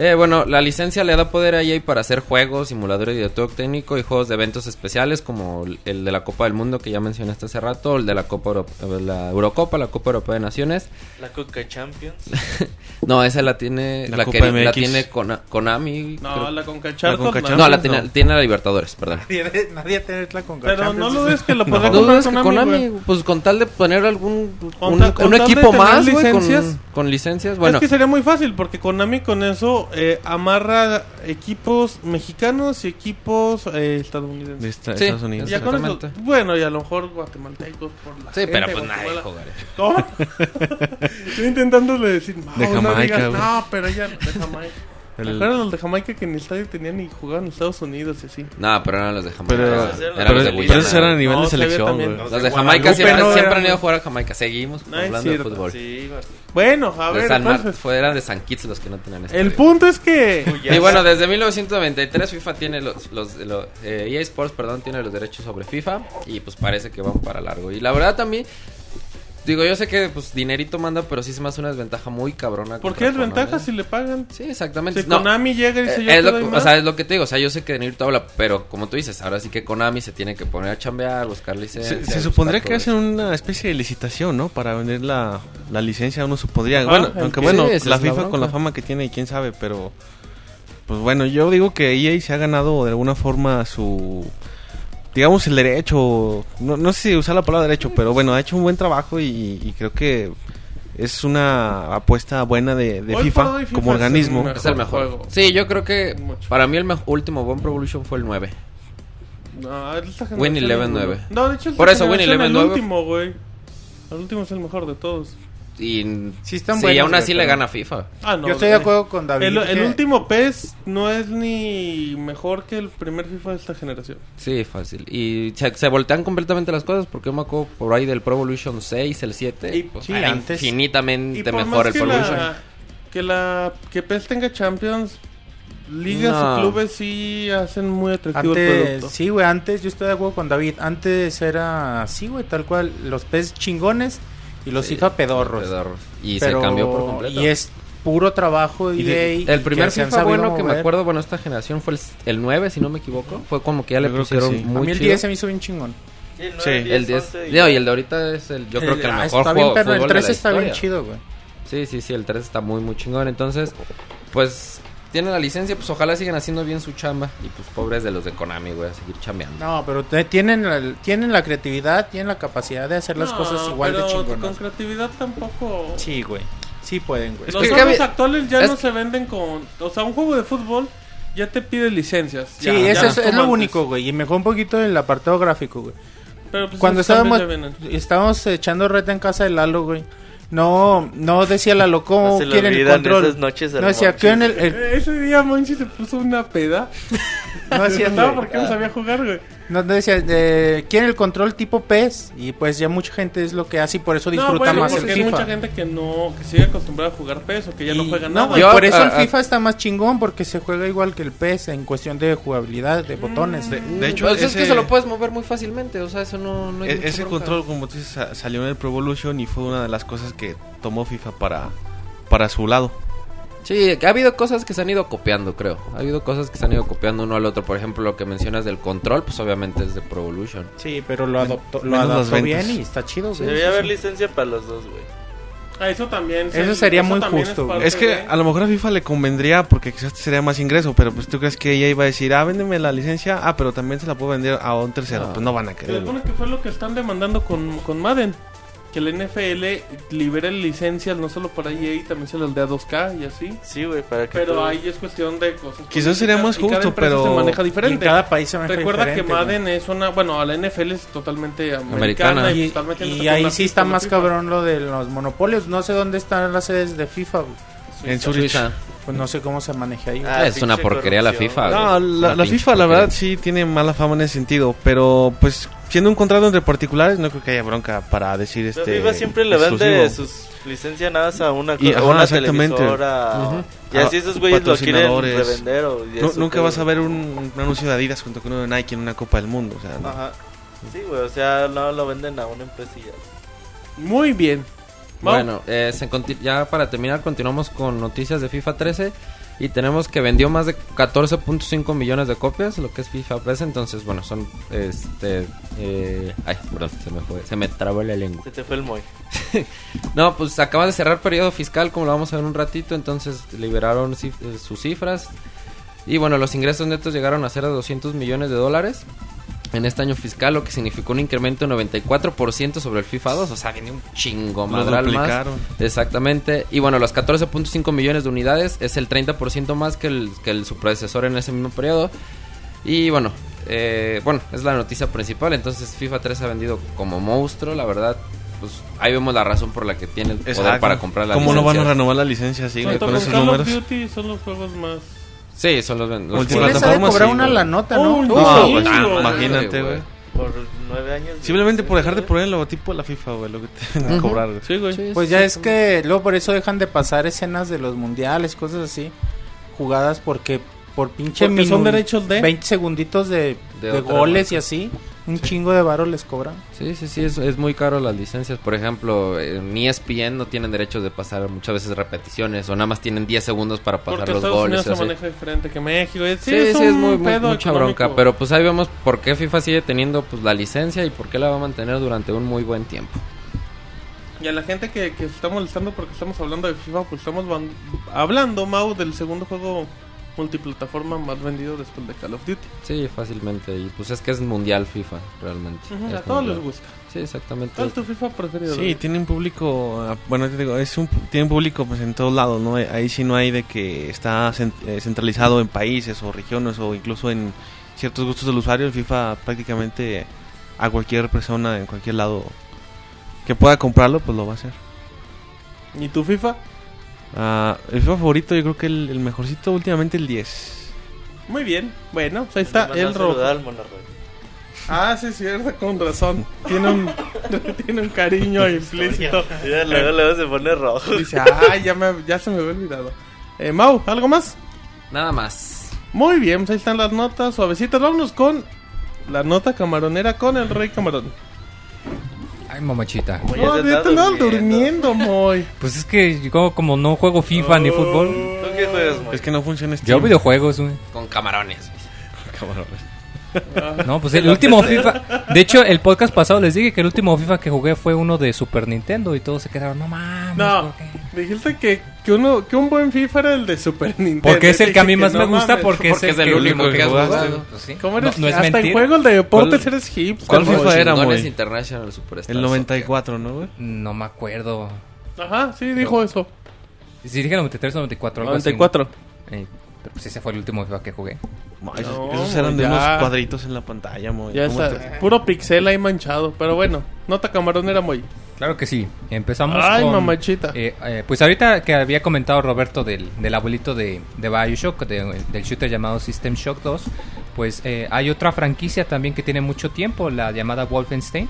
Speaker 4: Eh, bueno, la licencia le da poder a EA para hacer juegos, simuladores de director técnico y juegos de eventos especiales como el de la Copa del Mundo que ya mencionaste hace rato, el de la Copa Euro- eh, la Eurocopa, la Copa Europea de Naciones.
Speaker 6: La Coca Champions.
Speaker 4: No, esa la tiene
Speaker 7: La
Speaker 4: la,
Speaker 7: Copa
Speaker 4: que la tiene Kona- Konami.
Speaker 1: No,
Speaker 4: creo-
Speaker 1: la Conca
Speaker 7: La
Speaker 1: Champions,
Speaker 7: Conca
Speaker 1: la-.
Speaker 4: No, la tiene, tiene la Libertadores, perdón.
Speaker 3: Nadie, nadie tiene la con
Speaker 1: Pero no lo dudes que lo podrá
Speaker 4: No
Speaker 1: comprar Konami,
Speaker 4: Konami, pues con tal de poner algún
Speaker 1: Con
Speaker 4: un, equipo más, güey, con,
Speaker 1: licencias.
Speaker 4: con licencias, bueno,
Speaker 1: Es que sería muy fácil porque Konami con eso eh, amarra equipos mexicanos y equipos eh, estadounidenses.
Speaker 7: De esta-
Speaker 4: Sí,
Speaker 7: Estados Unidos.
Speaker 1: Ya con eso-
Speaker 4: Exactamente.
Speaker 1: bueno, y a lo mejor guatemaltecos por la
Speaker 4: Sí,
Speaker 1: gente
Speaker 4: pero pues nadie
Speaker 1: Guatemala.
Speaker 4: jugaría.
Speaker 1: ¿Cómo? Estoy intentándole decir, no,
Speaker 7: De
Speaker 1: no
Speaker 7: Jamaica,
Speaker 1: digas,
Speaker 7: güey.
Speaker 1: no, pero ya de Jamaica.
Speaker 7: El-
Speaker 1: ¿Te acuerdas los de Jamaica que en el estadio tenían y jugaban en Estados Unidos y así?
Speaker 4: No, pero eran los de Jamaica.
Speaker 7: Pero,
Speaker 6: eran
Speaker 4: eran
Speaker 7: pero,
Speaker 4: los de
Speaker 7: pero esos eran a nivel
Speaker 1: No,
Speaker 7: de selección, güey.
Speaker 4: Los de Jamaica siempre,
Speaker 3: no
Speaker 4: siempre
Speaker 3: eran-
Speaker 4: han ido a jugar a Jamaica. Seguimos
Speaker 1: No,
Speaker 4: hablando de fútbol.
Speaker 6: Sí.
Speaker 1: Bueno, a ver, entonces,
Speaker 4: fue- eran de San Kitts los que no tenían
Speaker 1: el
Speaker 4: estadio.
Speaker 1: punto es que...
Speaker 4: Y bueno, desde 1993 FIFA tiene los, los, los eh, EA Sports, perdón, tiene los derechos sobre FIFA y pues parece que van para largo. Y la verdad también digo, yo sé que pues dinerito manda, pero sí se me hace una desventaja muy cabrona.
Speaker 1: ¿Por qué es ventaja
Speaker 4: Konami.
Speaker 1: si le pagan?
Speaker 4: Sí, exactamente.
Speaker 1: Si
Speaker 4: No,
Speaker 1: Konami llega y dice
Speaker 4: eh,
Speaker 1: yo
Speaker 4: es
Speaker 1: te
Speaker 4: lo
Speaker 1: doy
Speaker 4: que- o sea, es lo que te digo, o sea, yo sé que dinerito habla, pero como tú dices, ahora sí que Konami se tiene que poner a chambear, buscar licencias.
Speaker 7: Se, supondría que hacen una especie de licitación, ¿no? Para vender la, la licencia, uno supondría.
Speaker 1: Ajá,
Speaker 7: bueno, aunque
Speaker 1: que-
Speaker 7: bueno,
Speaker 4: Sí,
Speaker 7: la FIFA con la fama que tiene y quién sabe, pero... Pues bueno, yo digo que EA se ha ganado de alguna forma su... Digamos el derecho, no, no sé si usar la palabra derecho, pero bueno, ha hecho un buen trabajo y, y creo que es una apuesta buena de, de FIFA,
Speaker 1: FIFA
Speaker 7: como organismo.
Speaker 4: Es el mejor.
Speaker 1: juego.
Speaker 4: Sí, yo creo que
Speaker 1: Mucho.
Speaker 4: para mí el último buen Pro Evolution fue el 9.
Speaker 1: No,
Speaker 4: Win
Speaker 1: es
Speaker 4: Eleven
Speaker 1: muy-
Speaker 4: 9.
Speaker 1: No, de hecho,
Speaker 4: Por eso, Win
Speaker 1: generación,
Speaker 4: Eleven
Speaker 1: el
Speaker 4: 9.
Speaker 1: último, güey. El último es el mejor de todos.
Speaker 4: Y
Speaker 3: Sí están
Speaker 4: sí,
Speaker 3: buenos,
Speaker 4: aún así le gana FIFA.
Speaker 1: Ah, no.
Speaker 3: Yo estoy de acuerdo con David.
Speaker 1: El, el
Speaker 3: que-
Speaker 1: último PES no es ni mejor que el primer FIFA de esta generación.
Speaker 4: Sí, fácil. Y se, se voltean completamente las cosas porque yo me acuerdo por ahí del Pro Evolution 6, el 7.
Speaker 1: Y-
Speaker 4: pues,
Speaker 3: sí,
Speaker 4: era
Speaker 3: antes.
Speaker 4: infinitamente
Speaker 1: Y por
Speaker 4: mejor
Speaker 1: más
Speaker 4: el
Speaker 1: que
Speaker 4: Pro Evolution.
Speaker 1: la, que la que PES tenga Champions, ligas
Speaker 4: No.
Speaker 1: y clubes sí hacen muy atractivo el
Speaker 3: Antes,
Speaker 1: producto.
Speaker 3: sí, güey, antes yo estoy de acuerdo con David. Antes era así, güey, tal cual. Los PES chingones y los
Speaker 4: Sí,
Speaker 3: FIFA pedorros.
Speaker 4: pedorros. Y
Speaker 3: Pero-
Speaker 4: se cambió por completo.
Speaker 3: Y es puro trabajo
Speaker 7: Y
Speaker 3: y
Speaker 7: de-
Speaker 4: el primer FIFA bueno que me acuerdo, bueno, esta generación fue el, el 9, si no me equivoco. Fue como que ya le pusieron
Speaker 7: sí.
Speaker 3: A
Speaker 4: muy
Speaker 3: mí el
Speaker 4: chido.
Speaker 3: 10 se me hizo bien chingón.
Speaker 6: Sí, el
Speaker 7: Sí.
Speaker 6: 9,
Speaker 4: El 10.
Speaker 6: 11 y-
Speaker 4: No, y el de ahorita es el, yo creo que el
Speaker 3: ah,
Speaker 4: mejor
Speaker 3: está
Speaker 4: juego
Speaker 3: bien, pero el
Speaker 4: fútbol de
Speaker 3: 3
Speaker 4: la
Speaker 3: está bien
Speaker 4: historia.
Speaker 3: chido, güey.
Speaker 4: Sí, sí, sí, el 3 está muy, muy chingón. Entonces, pues, tiene la licencia, pues ojalá sigan haciendo bien su chamba. Y pues, pobres de los de Konami, güey, a seguir chambeando.
Speaker 3: No, pero te- tienen la, tienen la creatividad, tienen la capacidad de hacer las
Speaker 1: No,
Speaker 3: cosas igual de
Speaker 1: pero
Speaker 3: chingonas.
Speaker 1: Con creatividad tampoco.
Speaker 3: Sí, güey. Sí pueden, güey.
Speaker 1: Los
Speaker 4: que-
Speaker 1: juegos
Speaker 4: que-
Speaker 1: actuales ya
Speaker 4: es-
Speaker 1: no se venden con. O sea, un juego de fútbol ya te pide licencias.
Speaker 3: Sí,
Speaker 1: ya,
Speaker 3: eso
Speaker 1: ya
Speaker 3: es,
Speaker 1: no
Speaker 3: es
Speaker 1: como
Speaker 3: lo
Speaker 1: antes.
Speaker 3: único, güey. Y mejor un poquito el apartado gráfico, güey.
Speaker 1: Pero pues
Speaker 3: Cuando
Speaker 1: esos también
Speaker 3: estábamos,
Speaker 1: ya vienen.
Speaker 3: estábamos echando reta en casa de Lalo, güey. No, no decía Lalo cómo
Speaker 6: No se le
Speaker 3: quieren el control.
Speaker 6: esas noches
Speaker 3: no decía,
Speaker 6: hermosas.
Speaker 3: ¿quieren el, el-
Speaker 1: Eh, Ese día Monchi se puso una peda.
Speaker 3: no
Speaker 1: No,
Speaker 3: güey.
Speaker 1: porque no sabía jugar, güey.
Speaker 3: No, no decía, eh, quieren el control tipo PES. Y pues ya mucha gente es lo que hace y por eso disfruta
Speaker 1: no, bueno,
Speaker 3: más el
Speaker 1: porque hay
Speaker 3: FIFA.
Speaker 1: mucha gente que no, que sigue acostumbrada a jugar PES o que ya no
Speaker 3: Y-
Speaker 1: juega
Speaker 3: no,
Speaker 1: nada.
Speaker 3: güey,
Speaker 4: Yo,
Speaker 3: por eso
Speaker 4: ah,
Speaker 3: el
Speaker 4: ah,
Speaker 3: FIFA está más chingón porque se juega igual que el PES en cuestión de jugabilidad, de botones.
Speaker 7: De,
Speaker 3: De-
Speaker 7: de hecho,
Speaker 4: Pues es
Speaker 7: ese-
Speaker 4: que se lo puedes mover muy fácilmente, o sea, eso no, no hay
Speaker 7: E- ese control, como tú dices, sa- salió en el Pro Evolution y fue una de las cosas que tomó FIFA para, para su lado.
Speaker 4: Sí, ha habido cosas que se han ido copiando, creo. Ha habido cosas que se han ido copiando uno al otro. Por ejemplo, lo que mencionas del control, pues obviamente es de Pro Evolution.
Speaker 3: Sí, pero lo adoptó, lo
Speaker 7: ventas.
Speaker 3: bien y está chido, güey.
Speaker 6: Debería haber licencia para los dos, güey.
Speaker 1: Ah, eso también.
Speaker 3: Eso sería muy
Speaker 1: también
Speaker 3: justo, güey.
Speaker 1: parte
Speaker 7: Es que
Speaker 1: de-
Speaker 7: a lo mejor a FIFA le convendría porque quizás sería más ingreso, pero pues tú crees que ella iba a decir, ah, véndeme la licencia, ah, pero también se la puedo vender a un tercero.
Speaker 4: No.
Speaker 7: Pues no van a
Speaker 1: Se
Speaker 7: querer.
Speaker 1: supone que fue lo que están demandando con, con Madden. Que el NFL libere licencias no solo para EA, también se las dé a 2K y así.
Speaker 6: Sí, güey, para que
Speaker 1: Pero
Speaker 6: todo-
Speaker 1: ahí es cuestión de cosas.
Speaker 7: Quizás sería más justo, pero-
Speaker 1: se maneja
Speaker 3: Y en
Speaker 1: diferente.
Speaker 3: cada país se maneja
Speaker 1: Recuerda que
Speaker 3: diferente, güey.
Speaker 1: Madden es una. Bueno, a la NFL es totalmente americana.
Speaker 4: Americana.
Speaker 1: Y,
Speaker 3: Y,
Speaker 1: metiendo
Speaker 3: y ahí
Speaker 1: la
Speaker 3: sí
Speaker 1: FIFA,
Speaker 3: está
Speaker 1: la
Speaker 3: más
Speaker 1: FIFA.
Speaker 3: cabrón lo de los monopolios. No sé dónde están las sedes de FIFA. güey.
Speaker 7: En Zurich.
Speaker 4: Suiza.
Speaker 3: Pues no sé cómo se maneja ahí.
Speaker 6: Ah,
Speaker 4: es una porquería la
Speaker 6: corrupción,
Speaker 4: FIFA.
Speaker 6: güey.
Speaker 7: No, la, la FIFA la
Speaker 4: porquería.
Speaker 7: verdad sí tiene mala fama en ese sentido, pero pues siendo un contrato entre particulares no creo que haya bronca para decir este
Speaker 6: FIFA siempre le vende
Speaker 7: exclusivo.
Speaker 6: sus licencias a una,
Speaker 7: Y-
Speaker 6: a una
Speaker 7: exactamente.
Speaker 6: televisora.
Speaker 4: Ujú.
Speaker 6: Y así
Speaker 7: Ah,
Speaker 6: esos güeyes lo quieren revender. O,
Speaker 7: nunca
Speaker 6: que-
Speaker 7: vas a ver un, un anuncio de Adidas junto con uno de Nike en una Copa del Mundo, o sea, no.
Speaker 6: Ajá. Sí, güey, o sea, no lo venden a una empresilla.
Speaker 1: Muy bien.
Speaker 4: Bueno, eh, se conti- ya para terminar continuamos con noticias de FIFA 13 y tenemos que vendió más de 14.5 millones de copias, lo que es FIFA 13, entonces bueno, son este eh, ay, perdón, se me fue, se me trabó la lengua.
Speaker 6: Se te fue el moy.
Speaker 4: No, pues acaba de cerrar periodo fiscal, como lo vamos a ver un ratito, entonces liberaron cif- eh, sus cifras. Y bueno, los ingresos netos llegaron a ser de 200 millones de dólares. En este año fiscal, lo que significó un incremento de 94% sobre el FIFA 2. O sea, viene un chingo
Speaker 7: Lo
Speaker 4: madral más.
Speaker 7: duplicaron.
Speaker 4: Exactamente. Y bueno, los 14.5 millones de unidades es el 30% más que el, que el su predecesor en ese mismo periodo. Y bueno, eh, bueno, es la noticia principal. Entonces FIFA 3 ha vendido como monstruo, la verdad. Pues ahí vemos la razón por la que tiene el poder
Speaker 7: Exacto.
Speaker 4: para comprar la
Speaker 7: ¿Cómo no van a
Speaker 4: licencia.
Speaker 7: renovar la licencia así, con esos números?
Speaker 1: Duty son los juegos más...
Speaker 4: Sí, son los, ven- los
Speaker 7: plataforma,
Speaker 3: cobrar
Speaker 7: sí,
Speaker 3: una la nota, ¿no?
Speaker 1: Oh,
Speaker 7: No,
Speaker 1: Sí,
Speaker 7: pues, imagínate,
Speaker 4: güey.
Speaker 6: Por nueve años.
Speaker 7: Simplemente por dejar de
Speaker 6: poner
Speaker 7: el logotipo de la FIFA, güey, lo que te van a cobrar, güey.
Speaker 1: Sí, güey.
Speaker 4: Sí,
Speaker 3: Pues
Speaker 4: sí,
Speaker 3: ya
Speaker 4: sí,
Speaker 3: es que luego por eso dejan de pasar escenas de los mundiales, cosas así, jugadas porque por pinche
Speaker 1: Porque son derechos de...
Speaker 3: 20 segunditos de,
Speaker 4: De
Speaker 3: de
Speaker 4: otra
Speaker 3: goles y así, un chingo de varo les cobran.
Speaker 4: Sí, sí, sí, es, es muy caro las licencias. Por ejemplo, en E ESPN no tienen derechos de pasar muchas veces repeticiones o nada más tienen 10 segundos para pasar
Speaker 1: Porque
Speaker 4: los
Speaker 1: Estados
Speaker 4: goles.
Speaker 1: Unidos se maneja diferente que México. Sí,
Speaker 4: Sí, sí, es,
Speaker 1: un
Speaker 4: muy, muy-
Speaker 1: pedo
Speaker 4: mucha bronca. Pero pues ahí vemos por qué FIFA sigue teniendo pues la licencia y por qué la va a mantener durante un muy buen tiempo.
Speaker 1: Y a la gente que, que se está molestando porque estamos hablando de FIFA, pues estamos hablando, Mau, del segundo juego multiplataforma más vendido después de Call of Duty.
Speaker 4: Sí, fácilmente. Y pues es que es mundial FIFA, realmente. Es
Speaker 1: a todos
Speaker 4: mundial.
Speaker 1: les gusta.
Speaker 4: Sí, exactamente.
Speaker 1: ¿Cuál es tu FIFA preferido?
Speaker 7: Sí, tiene un público, ah, bueno, te digo, es un, tiene un público pues en todos lados, ¿no? Ahí sí no hay de que está eh, centralizado en países o regiones o incluso en ciertos gustos del usuario. El FIFA prácticamente a cualquier persona en cualquier lado que pueda comprarlo, pues lo va a hacer.
Speaker 1: ¿Y tu FIFA?
Speaker 7: Ah, el FIFA favorito yo creo que el, el mejorcito últimamente el 10.
Speaker 1: Muy bien. Bueno, pues ahí está el
Speaker 6: Monarroy.
Speaker 1: Ah, sí, cierto, con razón. Tiene un, tiene un cariño implícito.
Speaker 6: Ya, luego, luego se pone rojo.
Speaker 1: Dice, ay, ya, me, ya se me había olvidado. Eh, Mau, ¿algo más?
Speaker 4: Nada más.
Speaker 1: Muy bien, pues ahí están las notas suavecitas. Vámonos con la nota camaronera con el rey camarón.
Speaker 5: Ay, mamachita.
Speaker 1: No,
Speaker 6: está
Speaker 1: te durmiendo, Moy.
Speaker 5: Pues es que yo como no juego FIFA ni fútbol,
Speaker 6: ¿Tú qué juegas, Moy?
Speaker 7: Es que no funciona este
Speaker 5: yo videojuegos, güey.
Speaker 4: Con camarones.
Speaker 5: No, pues el último FIFA. De hecho, el podcast pasado les dije que el último FIFA que jugué fue uno de Super Nintendo y todos se quedaron, no mames.
Speaker 1: No,
Speaker 5: ¿por qué?".
Speaker 1: dijiste que, que, uno, que un buen FIFA era el de Super Nintendo.
Speaker 5: Porque es el que a mí más
Speaker 1: no
Speaker 5: me gusta,
Speaker 1: mames.
Speaker 5: porque,
Speaker 4: Porque es el único que has jugado.
Speaker 5: Pues sí.
Speaker 1: ¿Cómo eres?
Speaker 5: No, no es
Speaker 1: Hasta en juegos de deportes
Speaker 7: ¿Cuál-
Speaker 1: eres hipster.
Speaker 7: cuál. FIFA era, Moy?
Speaker 4: International Superstar
Speaker 7: El 94, ¿no, güey?
Speaker 5: No me acuerdo.
Speaker 1: Ajá, sí, dijo eso.
Speaker 5: Si dije 93 o 94, algo así.
Speaker 1: 94.
Speaker 5: Eh, pero pues ese fue el último FIFA que jugué.
Speaker 7: Esos,
Speaker 1: No,
Speaker 7: esos eran de
Speaker 1: ya.
Speaker 7: unos cuadritos en la pantalla, mo.
Speaker 1: Ya
Speaker 7: ¿Cómo
Speaker 1: está,
Speaker 7: te-
Speaker 1: puro pixel ahí manchado. Pero bueno, nota camaronera muy.
Speaker 5: Claro que sí. Empezamos
Speaker 1: Ay,
Speaker 5: con...
Speaker 1: mamachita.
Speaker 5: eh, eh, pues ahorita que había comentado Roberto del, del abuelito de, de Bioshock, de- del shooter llamado System Shock 2, pues eh, hay otra franquicia también que tiene mucho tiempo, la llamada Wolfenstein,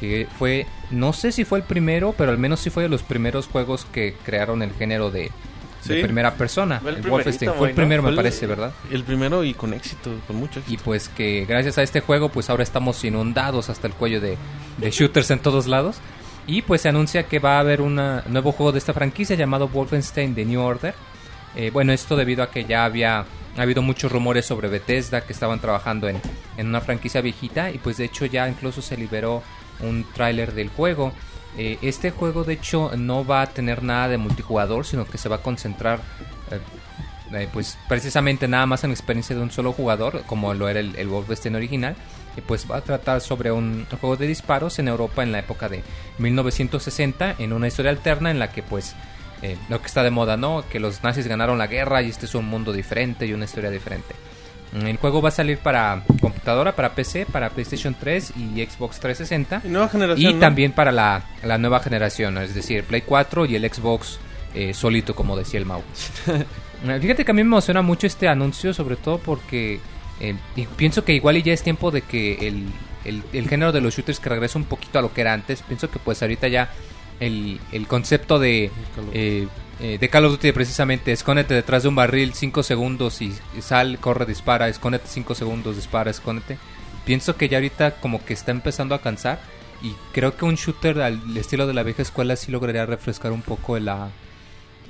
Speaker 5: que fue, no sé si fue el primero, pero al menos sí fue de los primeros juegos que crearon el género de, de
Speaker 1: Sí.
Speaker 5: primera persona.
Speaker 6: El
Speaker 5: el Wolfenstein fue el primero,
Speaker 7: Fue
Speaker 5: me parece, ¿verdad?
Speaker 7: El primero y con éxito, con mucho éxito.
Speaker 5: Y pues que gracias a este juego pues ahora estamos inundados hasta el cuello de, de shooters en todos lados. Y pues se anuncia que va a haber un nuevo juego de esta franquicia llamado Wolfenstein The New Order. Eh, bueno, esto debido a que ya había ha habido muchos rumores sobre Bethesda que estaban trabajando en, en una franquicia viejita y pues de hecho ya incluso se liberó un tráiler del juego. Eh, este juego de hecho no va a tener nada de multijugador, sino que se va a concentrar eh, eh, pues precisamente nada más en la experiencia de un solo jugador, como lo era el, el Wolfenstein original. Y pues va a tratar sobre un juego de disparos en Europa en la época de 1960, en una historia alterna en la que pues eh, lo que está de moda, ¿no? Que los nazis ganaron la guerra y este es un mundo diferente y una historia diferente. El juego va a salir para computadora, para PC, para PlayStation 3 y Xbox 360.
Speaker 1: Y nueva generación.
Speaker 5: Y
Speaker 1: ¿no?
Speaker 5: también para la, la nueva generación, es decir, Play 4 y el Xbox eh, solito, como decía el Mau. Fíjate que a mí me emociona mucho este anuncio, sobre todo porque eh, pienso que igual y ya es tiempo de que el, el- el género de los shooters que regrese un poquito a lo que era antes. Pienso que pues ahorita ya el, el concepto de, eh, eh, de Call of Duty precisamente, escóndete detrás de un barril 5 segundos y, y sal, corre, dispara, escóndete 5 segundos, dispara, escóndete. Pienso que ya ahorita como que está empezando a cansar y creo que un shooter al estilo de la vieja escuela sí lograría refrescar un poco la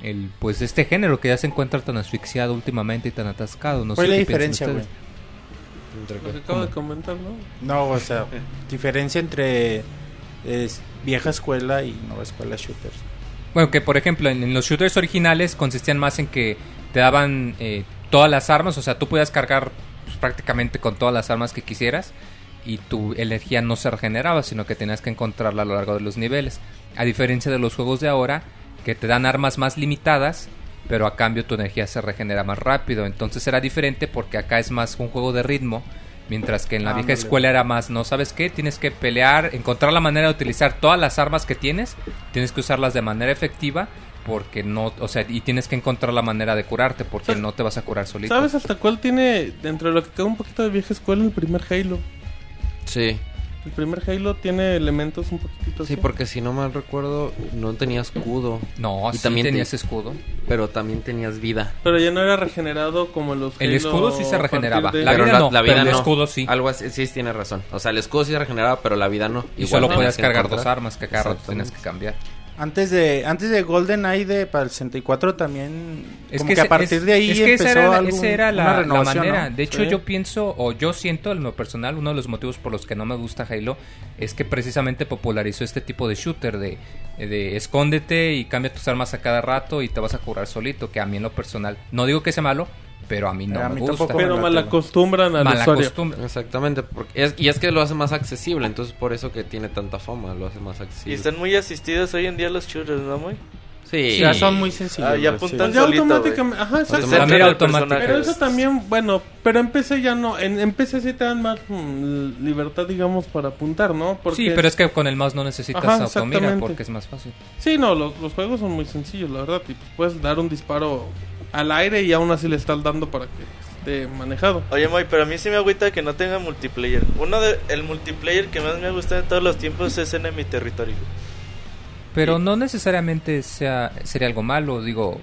Speaker 5: el pues este género que ya se encuentra tan asfixiado últimamente y tan atascado. No
Speaker 3: ¿Cuál
Speaker 5: sé
Speaker 3: es la diferencia, güey?
Speaker 1: Lo que acabo de comentar, ¿no?
Speaker 3: No, o sea, diferencia entre es, vieja escuela y nueva escuela shooters.
Speaker 5: Bueno, que por ejemplo en, los shooters originales consistían más en que te daban eh, todas las armas, o sea, tú podías cargar pues, prácticamente con todas las armas que quisieras y tu energía no se regeneraba, sino que tenías que encontrarla a lo largo de los niveles. A diferencia de los juegos de ahora, que te dan armas más limitadas, pero a cambio tu energía se regenera más rápido. Entonces era diferente porque acá es más un juego de ritmo, mientras que en la vieja escuela era más, ¿no sabes qué? Tienes que pelear, encontrar la manera de utilizar todas las armas que tienes, tienes que usarlas de manera efectiva. Porque no, o sea, y tienes que encontrar la manera de curarte, porque
Speaker 1: ¿Sabes-
Speaker 5: no te vas a curar solito.
Speaker 1: ¿Sabes hasta cuál tiene, dentro de lo que queda un poquito de vieja escuela, el primer Halo?
Speaker 4: Sí,
Speaker 1: El primer Halo tiene elementos un poquitito
Speaker 4: sí,
Speaker 1: así.
Speaker 4: porque si no mal recuerdo, no tenías escudo,
Speaker 5: No,
Speaker 4: Y
Speaker 5: sí
Speaker 4: también te-
Speaker 5: tenías escudo.
Speaker 4: pero también tenías vida.
Speaker 1: Pero ya no era regenerado como los
Speaker 5: El
Speaker 1: Halo
Speaker 5: escudo sí se regeneraba.
Speaker 1: de-
Speaker 5: La
Speaker 4: pero
Speaker 5: vida no, pero el escudo sí.
Speaker 4: Algo así, sí, tienes razón. O sea, el escudo sí se regeneraba, pero la vida no.
Speaker 5: Y
Speaker 4: Igual
Speaker 5: solo
Speaker 4: tenías
Speaker 5: podías cargar
Speaker 4: encontrar.
Speaker 5: dos armas que cada rato tienes que cambiar.
Speaker 3: Antes de antes de GoldenEye de para el 64 también
Speaker 5: Es
Speaker 3: como
Speaker 5: que,
Speaker 3: que, a partir
Speaker 5: es-
Speaker 3: de ahí
Speaker 5: es que
Speaker 3: empezó
Speaker 5: esa era,
Speaker 3: algún-
Speaker 5: esa era la, manera.
Speaker 3: ¿no?
Speaker 5: De hecho,
Speaker 1: Sí.
Speaker 5: yo pienso, o yo siento en lo personal, uno de los motivos por los que no me gusta Halo es que precisamente popularizó este tipo de shooter de, de escóndete y cambia tus armas a cada rato y te vas a curar solito, que a mí en lo personal, no digo que sea malo, pero a mí no
Speaker 3: A
Speaker 5: me
Speaker 3: mí
Speaker 5: gusta.
Speaker 3: tampoco
Speaker 1: Pero
Speaker 3: me
Speaker 1: mal
Speaker 3: late,
Speaker 1: acostumbran al usuario.
Speaker 4: Exactamente, porque es- y es que lo hace más accesible, entonces por eso que tiene tanta fama, lo hace más
Speaker 6: Y
Speaker 4: accesible.
Speaker 6: están muy asistidos hoy en día los shooters, ¿no, muy?
Speaker 4: Sí,
Speaker 3: Ya son muy sencillos.
Speaker 6: Ah, ya apuntan
Speaker 1: Pues ya
Speaker 6: solito,
Speaker 1: automáticamente, ajá, exacto.
Speaker 6: Se
Speaker 5: La
Speaker 6: centra
Speaker 5: mira
Speaker 6: en el
Speaker 5: automática.
Speaker 6: personaje.
Speaker 1: Pero eso también, bueno, pero en PC ya no, en, en PC sí te dan más mm, libertad, digamos, para apuntar, ¿no? Porque
Speaker 5: Sí, pero es que con el mouse no necesitas
Speaker 1: Ajá,
Speaker 5: automira porque es más fácil.
Speaker 1: Sí, no, los, los juegos son muy sencillos, la verdad. Y pues puedes dar un disparo al aire y aún así le estás dando para que esté manejado.
Speaker 6: Oye, Moy, pero a mí sí me agüita que no tenga multiplayer. Uno de el multiplayer que más me ha gustado de todos los tiempos es Enemy Territory.
Speaker 5: Pero
Speaker 6: Y-
Speaker 5: no necesariamente sea sería algo malo, digo.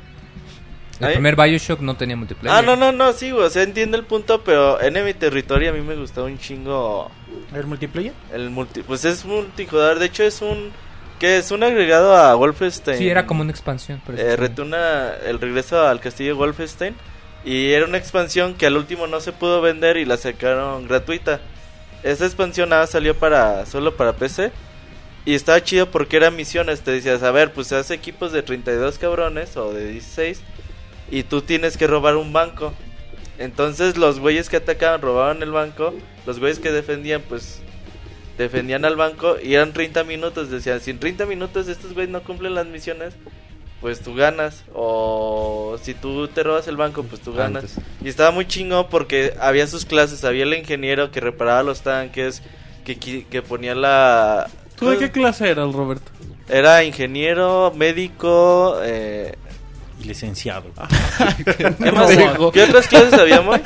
Speaker 5: El primer Bioshock no tenía multiplayer.
Speaker 6: Ah, no, no, no, sí, güey, o sea, entiendo el punto, pero Enemy Territory a mí me gustó un chingo
Speaker 3: ¿El multiplayer?
Speaker 6: el multi... Pues es multijugador, de hecho es un... ¿Qué es? Un agregado a Wolfenstein.
Speaker 5: Sí, era como una expansión.
Speaker 6: Eh, retuna el regreso al castillo de Wolfenstein. Y era una expansión que al último no se pudo vender y la sacaron gratuita. Esa expansión nada salió para solo para PC. Y estaba chido porque eran misiones. Te decías, a ver, pues se hace equipos de 32 cabrones o de 16. Y tú tienes que robar un banco. Entonces los güeyes que atacaban robaban el banco. Los güeyes que defendían, pues defendían al banco. Y eran 30 minutos. Decían, si en 30 minutos estos güeyes no cumplen las misiones, pues tú ganas. O si tú te robas el banco, pues tú ganas.
Speaker 4: Antes.
Speaker 6: Y estaba muy chingón porque había sus clases. Había el ingeniero que reparaba los tanques. Que, que ponía la...
Speaker 1: ¿Tú de qué clase eras, Roberto?
Speaker 6: Era ingeniero, médico... Eh,
Speaker 3: Y licenciado.
Speaker 6: ¿Qué más? ¿Qué otras clases había, Moy?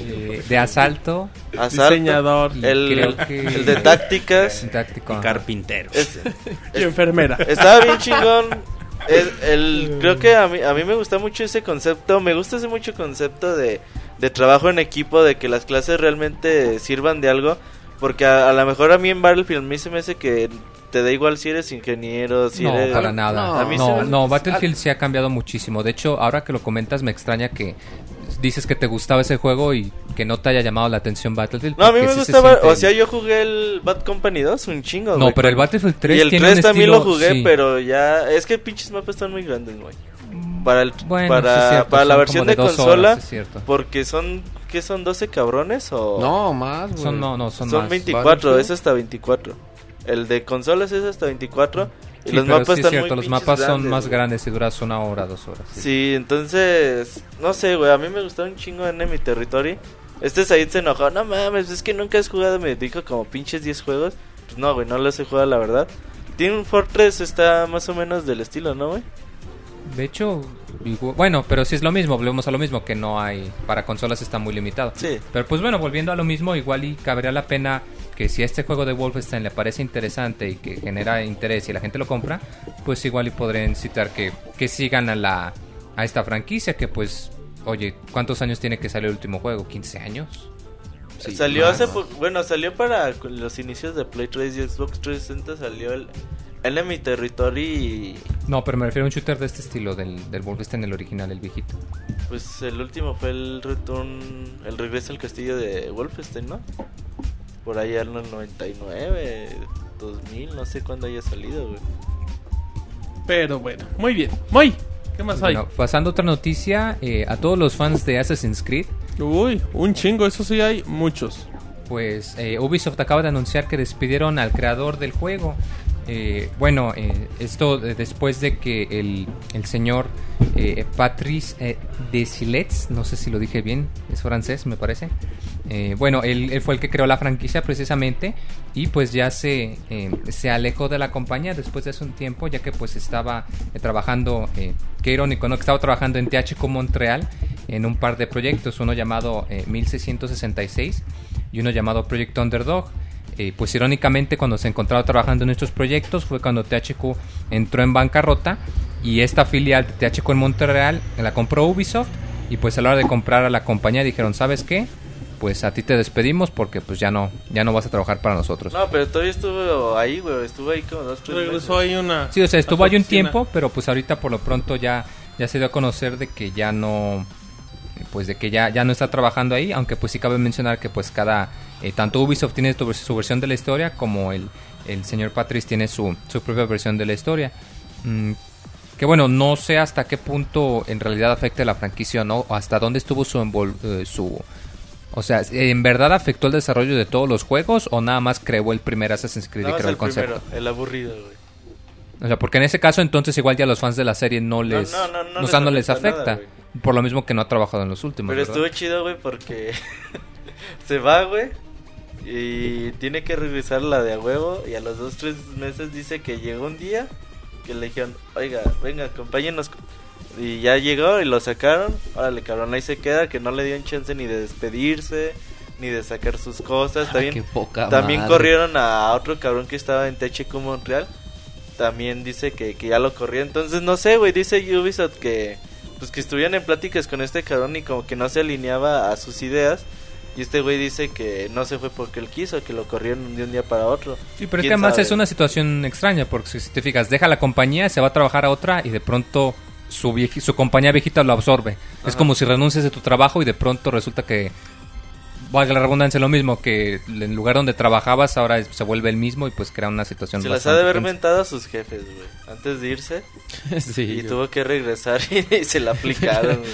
Speaker 5: Eh, de asalto.
Speaker 6: Asalto.
Speaker 1: Diseñador
Speaker 5: Y
Speaker 6: El,
Speaker 5: creo que-
Speaker 6: el de tácticas.
Speaker 5: ajá.
Speaker 3: Carpintero.
Speaker 6: Es-
Speaker 1: Y enfermera.
Speaker 6: estaba bien chingón. El, el- creo que a mí, a mí me gusta mucho ese concepto. Me gusta ese mucho concepto de, de trabajo en equipo, de que las clases realmente sirvan de algo. Porque a, a lo mejor a mí en Battlefield a mí se me hace que te da igual si eres ingeniero, si
Speaker 5: no,
Speaker 6: eres...
Speaker 5: para nada.
Speaker 6: No,
Speaker 5: No,
Speaker 6: a mí se me-
Speaker 5: no, Battlefield sí ha cambiado muchísimo. De hecho, ahora que lo comentas, me extraña que dices que te gustaba ese juego y que no te haya llamado la atención Battlefield.
Speaker 6: No, a mí me
Speaker 5: sí se
Speaker 6: gustaba,
Speaker 5: siente-
Speaker 6: o sea, yo jugué el Bad Company 2 un chingo,
Speaker 5: No,
Speaker 6: güey.
Speaker 5: pero el Battlefield 3
Speaker 6: y el
Speaker 5: tiene
Speaker 6: 3
Speaker 5: un
Speaker 6: también
Speaker 5: estilo-
Speaker 6: lo jugué,
Speaker 5: sí.
Speaker 6: pero ya es que pinches mapas están muy grandes, güey. Para el
Speaker 5: Bueno,
Speaker 6: para,
Speaker 5: sí es cierto,
Speaker 6: para la versión de, consola
Speaker 5: horas, es cierto.
Speaker 6: porque son ¿qué son 12 cabrones o
Speaker 4: No, más, güey.
Speaker 5: Son, no, no, son,
Speaker 6: son
Speaker 5: más.
Speaker 6: 24,
Speaker 4: Battlefield.
Speaker 6: es hasta 24. El de consolas es hasta 24 y
Speaker 5: Sí,
Speaker 6: los mapas
Speaker 5: sí es
Speaker 6: están
Speaker 5: cierto,
Speaker 6: muy
Speaker 5: los mapas son
Speaker 6: grandes,
Speaker 5: más
Speaker 6: güey.
Speaker 5: grandes y duras una hora, dos horas. sí.
Speaker 6: Sí, entonces, no sé, güey, a mí me gustó un chingo Enemy Territory. Este Said se enojó, no mames, es que nunca has jugado, me dijo como pinches 10 juegos. Pues no, güey, no los he jugado, la verdad. Team Fortress está más o menos del estilo, ¿no, güey?
Speaker 5: De hecho, bueno, pero sí es lo mismo, volvemos a lo mismo, que no hay, para consolas está muy limitado.
Speaker 6: Sí.
Speaker 5: Pero pues bueno, volviendo a lo mismo, igual y cabría la pena que si a este juego de Wolfenstein le parece interesante y que genera interés y la gente lo compra, pues igual y podrían citar que, que sigan a la a esta franquicia que pues, oye, ¿cuántos años tiene que salir el último juego? ¿15 años?
Speaker 4: Sí,
Speaker 6: salió
Speaker 4: más,
Speaker 6: hace
Speaker 4: más.
Speaker 6: bueno, salió para los inicios de Play 3 y Xbox 360 salió el Enemy Territory y
Speaker 5: No, pero me refiero a un shooter de este estilo, del, del Wolfenstein, el original, el viejito.
Speaker 6: pues el último fue el return el regreso al castillo de Wolfenstein, ¿no? Por allá en el 99, 2000, no sé cuándo haya salido, güey.
Speaker 1: Pero bueno, muy bien. Muy, ¿qué más hay?
Speaker 5: Bueno, pasando a otra noticia, eh, a todos los fans de Assassin's Creed,
Speaker 1: Uy, un chingo, eso sí hay muchos.
Speaker 5: Pues eh, Ubisoft acaba de anunciar que despidieron al creador del juego. Eh, bueno, eh, esto después de que el, señor eh, Patrice eh, Desilets, no sé si lo dije bien, es francés me parece. Eh, bueno, él, fue el que creó la franquicia precisamente y pues ya se, eh, se alejó de la compañía después de hace un tiempo ya que pues estaba trabajando, qué irónico, ¿no? Que estaba trabajando en THQ Montreal en un par de proyectos, uno llamado eh, 1666 y uno llamado Project Underdog. Eh, pues irónicamente cuando se encontraba trabajando en estos proyectos fue cuando THQ entró en bancarrota y esta filial de THQ en Montreal la compró Ubisoft y pues a la hora de comprar a la compañía dijeron, ¿sabes qué? Pues a ti te despedimos porque pues ya no ya no vas a trabajar para nosotros.
Speaker 6: No, pero todavía estuvo ahí, güey. Estuvo ahí como dos, tres
Speaker 1: Regresó
Speaker 6: meses.
Speaker 1: ahí una.
Speaker 5: Sí, o sea, estuvo ahí un
Speaker 1: oficina.
Speaker 5: tiempo, pero pues ahorita por lo pronto ya, ya se dio a conocer de que ya no, pues de que ya, ya no está trabajando ahí, aunque pues sí cabe mencionar que pues cada, eh, tanto Ubisoft tiene su versión de la historia como el, el señor Patrice tiene su, su propia versión de la historia. Mm, que bueno, no sé hasta qué punto en realidad afecta la franquicia, ¿no? O hasta dónde estuvo su, eh, su... O sea, ¿en verdad afectó el desarrollo de todos los juegos o nada más creó el primer Assassin's Creed y creó el,
Speaker 6: el
Speaker 5: concepto?
Speaker 6: primero, el aburrido, güey.
Speaker 5: O sea, porque en ese caso entonces igual ya los fans de la serie no les,
Speaker 6: no, no, no
Speaker 5: o
Speaker 6: les
Speaker 5: sea, no les
Speaker 6: afecta
Speaker 5: afecta.
Speaker 6: nada,
Speaker 5: por lo mismo que no ha trabajado en los últimos.
Speaker 6: Pero
Speaker 5: ¿verdad?
Speaker 6: estuvo chido, güey, porque se va, güey. Y tiene que regresar la de a huevo. Y a los dos, tres meses dice que llegó un día que le dijeron, oiga, venga, acompáñenos. Y ya llegó y lo sacaron. Órale, cabrón, ahí se queda. Que no le dieron chance ni de despedirse, ni de sacar sus cosas.
Speaker 4: Ah,
Speaker 6: También,
Speaker 4: qué poca
Speaker 6: también
Speaker 4: madre.
Speaker 6: corrieron a otro cabrón que estaba en THQ Montreal. También dice que, que ya lo corrió. Entonces, no sé, güey, dice Ubisoft que pues que estuvieron en pláticas con este cabrón y como que no se alineaba a sus ideas. Y este güey dice que no se fue porque él quiso, que lo corrieron de un día para otro.
Speaker 5: Sí, pero es
Speaker 6: ¿Quién
Speaker 5: que además
Speaker 6: sabe?
Speaker 5: es una situación extraña, porque si te fijas, deja la compañía, se va a trabajar a otra y de pronto su, su compañía viejita lo absorbe. Es como si renuncias de tu trabajo y de pronto resulta que, valga la redundancia, lo mismo, que el lugar donde trabajabas ahora se vuelve el mismo y pues crea una situación
Speaker 6: Se las ha de haber mentado a sus jefes, güey, antes de irse.
Speaker 4: sí,
Speaker 6: y
Speaker 4: yo-
Speaker 6: tuvo que regresar y se la aplicaron.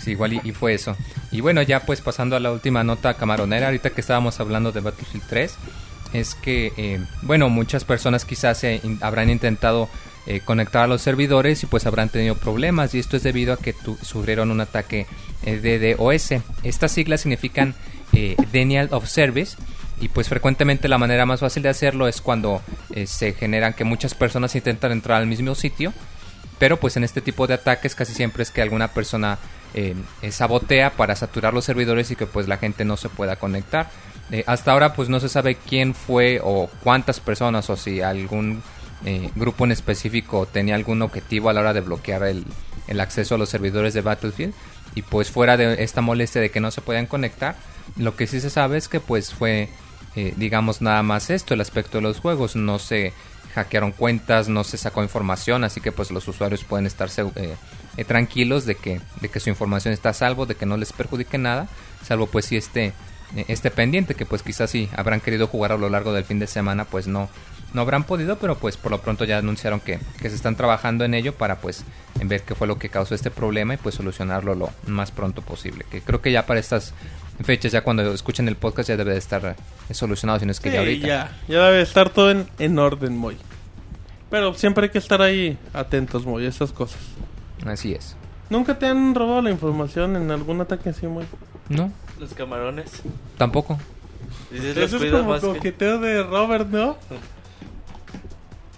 Speaker 5: Sí, igual y, y fue eso. Y bueno, ya pues pasando a la última nota camaronera, ahorita que estábamos hablando de Battlefield 3, es que, eh, bueno, muchas personas quizás eh, in- habrán intentado eh, conectar a los servidores y pues habrán tenido problemas y esto es debido a que sufrieron un ataque eh, de DOS. Estas siglas significan eh, Denial of Service y pues frecuentemente la manera más fácil de hacerlo es cuando eh, se generan que muchas personas intentan entrar al mismo sitio pero pues en este tipo de ataques casi siempre es que alguna persona sabotea para saturar los servidores y que pues la gente no se pueda conectar. Hasta ahora pues no se sabe quién fue o cuántas personas o si algún eh, grupo en específico tenía algún objetivo a la hora de bloquear el, el acceso a los servidores de Battlefield. Y pues fuera de esta molestia de que no se puedan conectar, lo que sí se sabe es que pues fue eh, digamos nada más esto, el aspecto de los juegos. No se hackearon cuentas, no se sacó información, así que pues los usuarios pueden estar eh, eh, tranquilos de que, de que su información está a salvo, de que no les perjudique nada, salvo pues si este, este pendiente, que pues quizás si habrán querido jugar a lo largo del fin de semana, pues no, no habrán podido, pero pues por lo pronto ya anunciaron que, que se están trabajando en ello para pues en ver qué fue lo que causó este problema y pues solucionarlo lo más pronto posible. Que creo que ya para estas fechas, ya cuando escuchen el podcast ya debe de estar eh, solucionado, si no es que
Speaker 1: Sí,
Speaker 5: ya ahorita.
Speaker 1: ya, ya debe estar todo en, en orden, Moy. Pero siempre hay que estar ahí atentos, Moy, a esas cosas.
Speaker 5: Así es.
Speaker 1: ¿Nunca te han robado la información en algún ataque así, Moy?
Speaker 5: No,
Speaker 6: Los camarones.
Speaker 5: tampoco.
Speaker 1: Eso es como
Speaker 6: que...
Speaker 1: coqueteo de Robert, ¿no?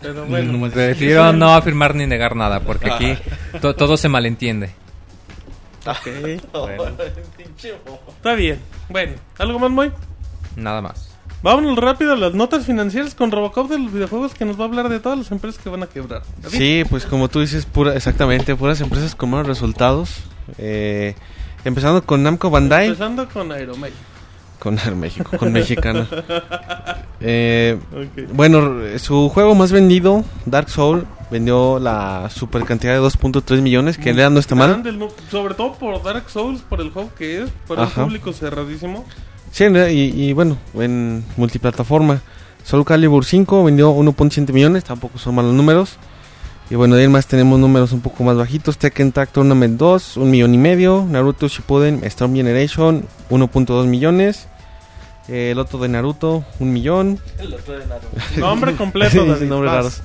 Speaker 1: Pero bueno,
Speaker 5: prefiero no afirmar ni negar nada, porque aquí to- todo se malentiende.
Speaker 1: Ok,
Speaker 6: Bueno.
Speaker 1: bueno. Está bien. Bueno, ¿algo más, Moy?
Speaker 5: Nada más.
Speaker 1: Vámonos rápido a las notas financieras con Robocop de los videojuegos que nos va a hablar de todas las empresas que van a quebrar. David.
Speaker 7: Sí, pues como tú dices, pura, exactamente, puras empresas con buenos resultados. Eh, empezando con Namco Bandai,
Speaker 1: Empezando con Aeromay.
Speaker 7: Con México, con Mexicana. Eh,
Speaker 1: Ok.
Speaker 7: bueno, su juego más vendido, Dark Soul, vendió la super cantidad de 2.3 millones, que en realidad no está mal.
Speaker 1: Sobre todo por Dark Souls, por el juego que es, por
Speaker 7: Ajá.
Speaker 1: un público cerradísimo.
Speaker 7: Sí, y, y bueno, en multiplataforma. Soul Calibur 5 vendió 1.7 millones, tampoco son malos números. Y bueno, de ahí en más tenemos números un poco más bajitos. Tekken Tag Tournament 2, un millón y medio. Naruto Shippuden Storm Generation, 1.2 millones. Eh, el otro de Naruto, un millón.
Speaker 6: El otro de Naruto.
Speaker 1: Nombre completo,
Speaker 7: Sí,
Speaker 1: David.
Speaker 7: nombres
Speaker 1: vas.
Speaker 7: raros.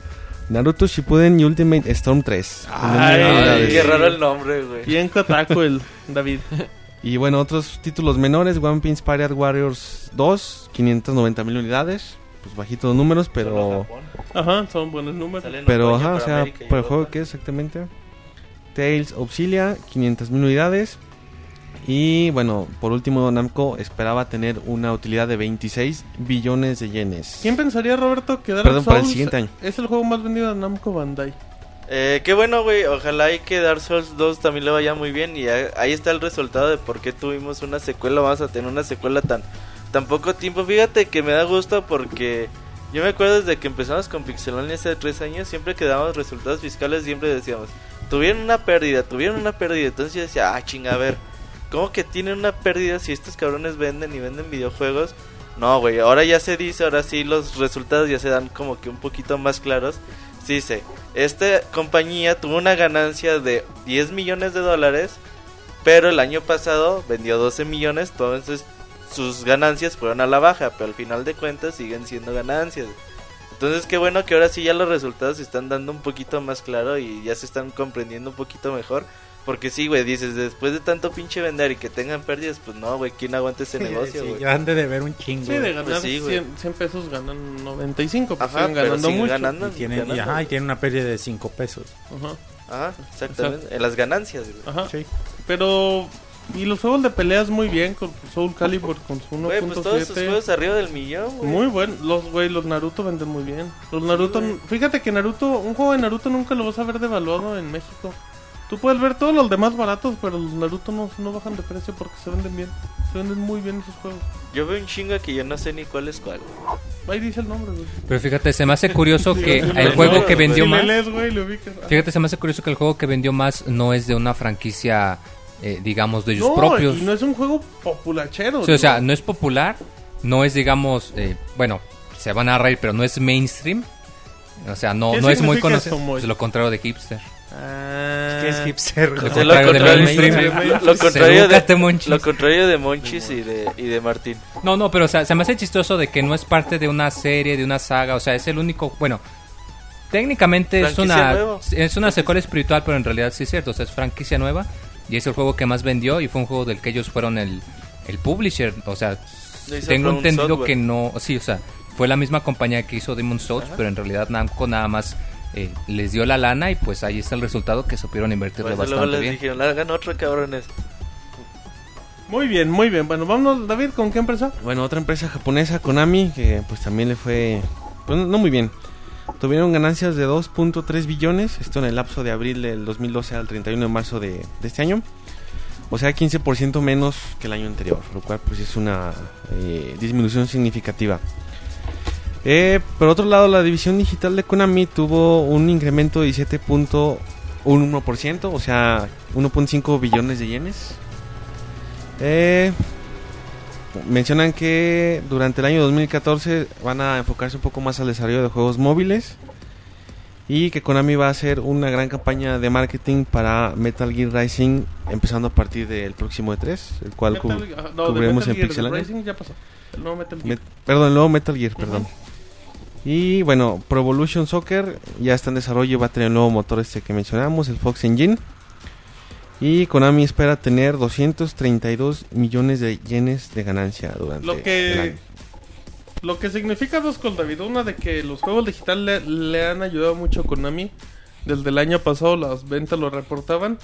Speaker 7: Naruto Shippuden y Ultimate Storm 3.
Speaker 1: Ay,
Speaker 6: Ay, qué
Speaker 1: Sí.
Speaker 6: raro el nombre, güey.
Speaker 1: Bien cotaco el David.
Speaker 7: Y bueno, otros títulos menores, One Piece Pirate Warriors 2, 590 mil unidades. Pues bajitos números, pero...
Speaker 1: Ajá, son buenos números.
Speaker 7: Pero, ajá, o sea, ¿para el juego
Speaker 6: Europa.
Speaker 7: qué exactamente? Tales Auxilia, 500 mil unidades. Y bueno, por último, Namco esperaba tener una utilidad de 26 billones de yenes.
Speaker 1: ¿Quién pensaría, Roberto, que Dark
Speaker 7: Perdón, para el
Speaker 1: Souls
Speaker 7: siguiente año.
Speaker 1: es el juego más vendido de Namco Bandai?
Speaker 6: Eh, qué bueno, güey. Ojalá y que Dark Souls 2 también le vaya muy bien. Y ahí está el resultado de por qué tuvimos una secuela. Vamos a tener una secuela tan, tan poco tiempo. Fíjate que me da gusto porque yo me acuerdo desde que empezamos con Pixelania hace tres años. Siempre que dábamos resultados fiscales, siempre decíamos: Tuvieron una pérdida, tuvieron una pérdida. Entonces yo decía: Ah, chinga, a ver. ¿Cómo que tienen una pérdida si estos cabrones venden y venden videojuegos? No, güey, ahora ya se dice, ahora sí los resultados ya se dan como que un poquito más claros. Sí, dice, esta compañía tuvo una ganancia de 10 millones de dólares, pero el año pasado vendió 12 millones, entonces sus ganancias fueron a la baja, pero al final de cuentas siguen siendo ganancias. Entonces qué bueno que ahora sí ya los resultados se están dando un poquito más claro y ya se están comprendiendo un poquito mejor. Porque sí, güey, dices, después de tanto pinche vender y que tengan pérdidas, pues no, güey, ¿quién aguanta ese negocio,
Speaker 3: Sí,
Speaker 6: güey?
Speaker 3: ya han de deber un chingo.
Speaker 1: Sí, de ganar
Speaker 6: Pues sí, güey.
Speaker 1: 100, 100 pesos ganan 95, pues
Speaker 6: Ajá,
Speaker 1: siguen ganando
Speaker 6: siguen
Speaker 1: mucho.
Speaker 6: ganando.
Speaker 3: Y tienen, y,
Speaker 6: ganando.
Speaker 3: ajá, y tienen una pérdida de 5 pesos.
Speaker 1: Ajá,
Speaker 6: Ajá, exactamente, en las ganancias, güey.
Speaker 1: ajá.
Speaker 3: Sí.
Speaker 1: Pero... Y los juegos de peleas muy bien con Soul Calibur con su
Speaker 6: Güey, pues todos
Speaker 1: 1.7.
Speaker 6: juegos arriba del millón, güey.
Speaker 1: Muy bueno, los güey, los Naruto venden muy bien. Los Naruto, fíjate que Naruto, un juego de Naruto nunca lo vas a ver devaluado en México. Tú puedes ver todos los demás baratos, pero los Naruto no, no bajan de precio porque se venden bien. Se venden muy bien esos juegos.
Speaker 6: Yo veo un chingo que yo no sé ni cuál es cuál.
Speaker 1: Ahí dice el nombre, güey.
Speaker 5: Pero fíjate, se me hace curioso que el juego que vendió más...
Speaker 1: Ah.
Speaker 5: Fíjate, se me hace curioso que el juego que vendió más no es de una franquicia, eh, digamos, de ellos
Speaker 1: no,
Speaker 5: propios.
Speaker 1: y no es un juego populachero.
Speaker 5: Sí, o sea, no es popular, no es, digamos, eh, bueno, se van a reír, pero no es mainstream. O sea, no,
Speaker 1: ¿Qué
Speaker 5: no es muy conocido. Es lo contrario de hipster.
Speaker 1: Ah.
Speaker 3: ¿Qué es hipster?
Speaker 5: Lo contrario de
Speaker 6: contrario,
Speaker 5: mainstream.
Speaker 6: lo, lo contrario
Speaker 5: Sedúcate,
Speaker 6: de,
Speaker 5: Monchis.
Speaker 6: lo contrario de Monchis y de, y de Martín.
Speaker 5: No, no, pero o sea, se me hace chistoso de que no es parte de una serie, de una saga. O sea, es el único. Bueno, técnicamente es una, es una secuela espiritual, pero en realidad sí es cierto. O sea, es franquicia nueva y es el juego que más vendió y fue un juego del que ellos fueron el, el publisher. O sea, tengo entendido
Speaker 6: Software.
Speaker 5: que no. Sí, o sea, fue la misma compañía que hizo Demon Souls, pero en realidad Namco nada más. eh, les dio la lana y pues ahí está el resultado que supieron invertirle
Speaker 6: luego
Speaker 5: bastante
Speaker 6: les
Speaker 5: bien.
Speaker 6: dijeron, hagan otro cabrones.
Speaker 1: Muy bien, muy bien. Bueno, vámonos, David, ¿con qué empresa?
Speaker 7: Bueno, otra empresa japonesa, Konami, que pues también le fue, pues no muy bien. Tuvieron ganancias de 2.3 billones, esto en el lapso de abril del 2012 al 31 de marzo de, este año. O sea, 15% menos que el año anterior, lo cual pues es una eh, disminución significativa. Eh, por otro lado, la división digital de Konami tuvo un incremento de 17.1%, o sea, 1.5 billones de yenes. Eh, mencionan que durante el año 2014 van a enfocarse un poco más al desarrollo de juegos móviles y que Konami va a hacer una gran campaña de marketing para Metal Gear Rising empezando a partir del próximo E3, el cual
Speaker 1: Metal-
Speaker 7: cub-
Speaker 1: ah, no, de
Speaker 7: cubriremos
Speaker 1: Metal
Speaker 7: en
Speaker 1: Gear, de Rising ya pasó. El nuevo Metal Gear.
Speaker 7: Met- perdón, el nuevo Metal Gear, perdón. Y bueno, Pro Evolution Soccer ya está en desarrollo y va a tener el nuevo motor este que mencionamos, el Fox Engine. Y Konami espera tener 232 millones de yenes de ganancia durante
Speaker 1: Lo
Speaker 7: el
Speaker 1: que
Speaker 7: año.
Speaker 1: lo que significa dos con David, una de que los juegos digitales le, le han ayudado mucho a Konami. Desde el año pasado las ventas lo reportaban.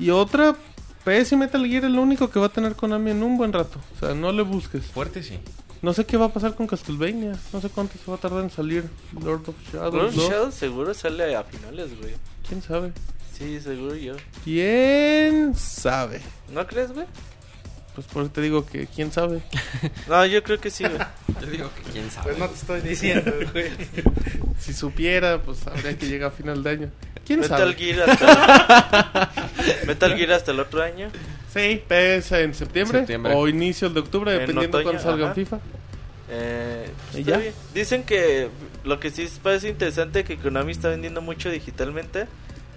Speaker 1: Y otra, PS y Metal Gear es lo único que va a tener Konami en un buen rato. O sea, no le busques.
Speaker 7: Fuerte, sí.
Speaker 1: No sé qué va a pasar con Castlevania. No sé cuánto se va a tardar en salir Lord of Shadows.
Speaker 6: Lord of
Speaker 1: 2.
Speaker 6: Shadow seguro sale a finales, güey.
Speaker 1: ¿Quién sabe?
Speaker 6: Sí, seguro yo.
Speaker 1: ¿Quién sabe?
Speaker 6: ¿No crees, güey?
Speaker 1: Pues por eso te digo que quién sabe.
Speaker 6: No, yo creo que sí, güey.
Speaker 4: Yo digo que quién sabe.
Speaker 3: Pues no te estoy diciendo, güey.
Speaker 1: Si supiera, pues habría que llegar a final de año. ¿Quién
Speaker 6: Metal
Speaker 1: sabe?
Speaker 6: Gear hasta Metal Gear hasta el otro año.
Speaker 1: Sí, PS en septiembre,
Speaker 4: Septiembre.
Speaker 1: o inicios de octubre,
Speaker 6: En
Speaker 1: dependiendo
Speaker 6: otoño,
Speaker 1: cuándo salga. FIFA.
Speaker 6: Eh,
Speaker 1: ¿Y
Speaker 6: está
Speaker 1: ya?
Speaker 6: Dicen que lo que sí parece interesante que Konami está vendiendo mucho digitalmente.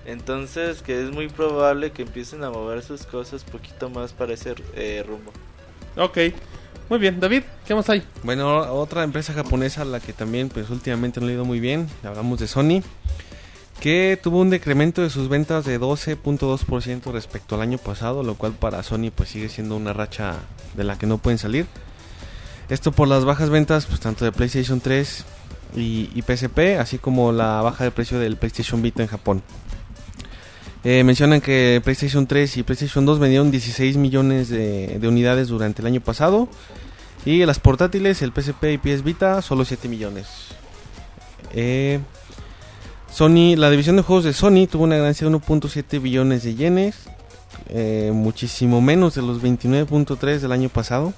Speaker 6: Entonces que es muy probable que empiecen a mover sus cosas poquito más para ese eh, rumbo.
Speaker 1: Ok. Muy bien, David, ¿qué más hay?
Speaker 7: Bueno, otra empresa japonesa a la que también pues últimamente no ha ido muy bien, hablamos de Sony, que tuvo un decremento de sus ventas de 12.2% respecto al año pasado, lo cual para Sony pues sigue siendo una racha de la que no pueden salir. Esto por las bajas ventas pues tanto de PlayStation 3 y, y PSP, así como la baja de precio del PlayStation Vita en Japón. Eh, mencionan que PlayStation 3 y PlayStation 2 vendieron 16 millones de, de unidades durante el año pasado. Y las portátiles, el PSP y PS Vita, solo 7 millones. Eh, Sony, la división de juegos de Sony tuvo una ganancia de 1.7 billones de yenes. eh, muchísimo menos de los 29.3 del año pasado.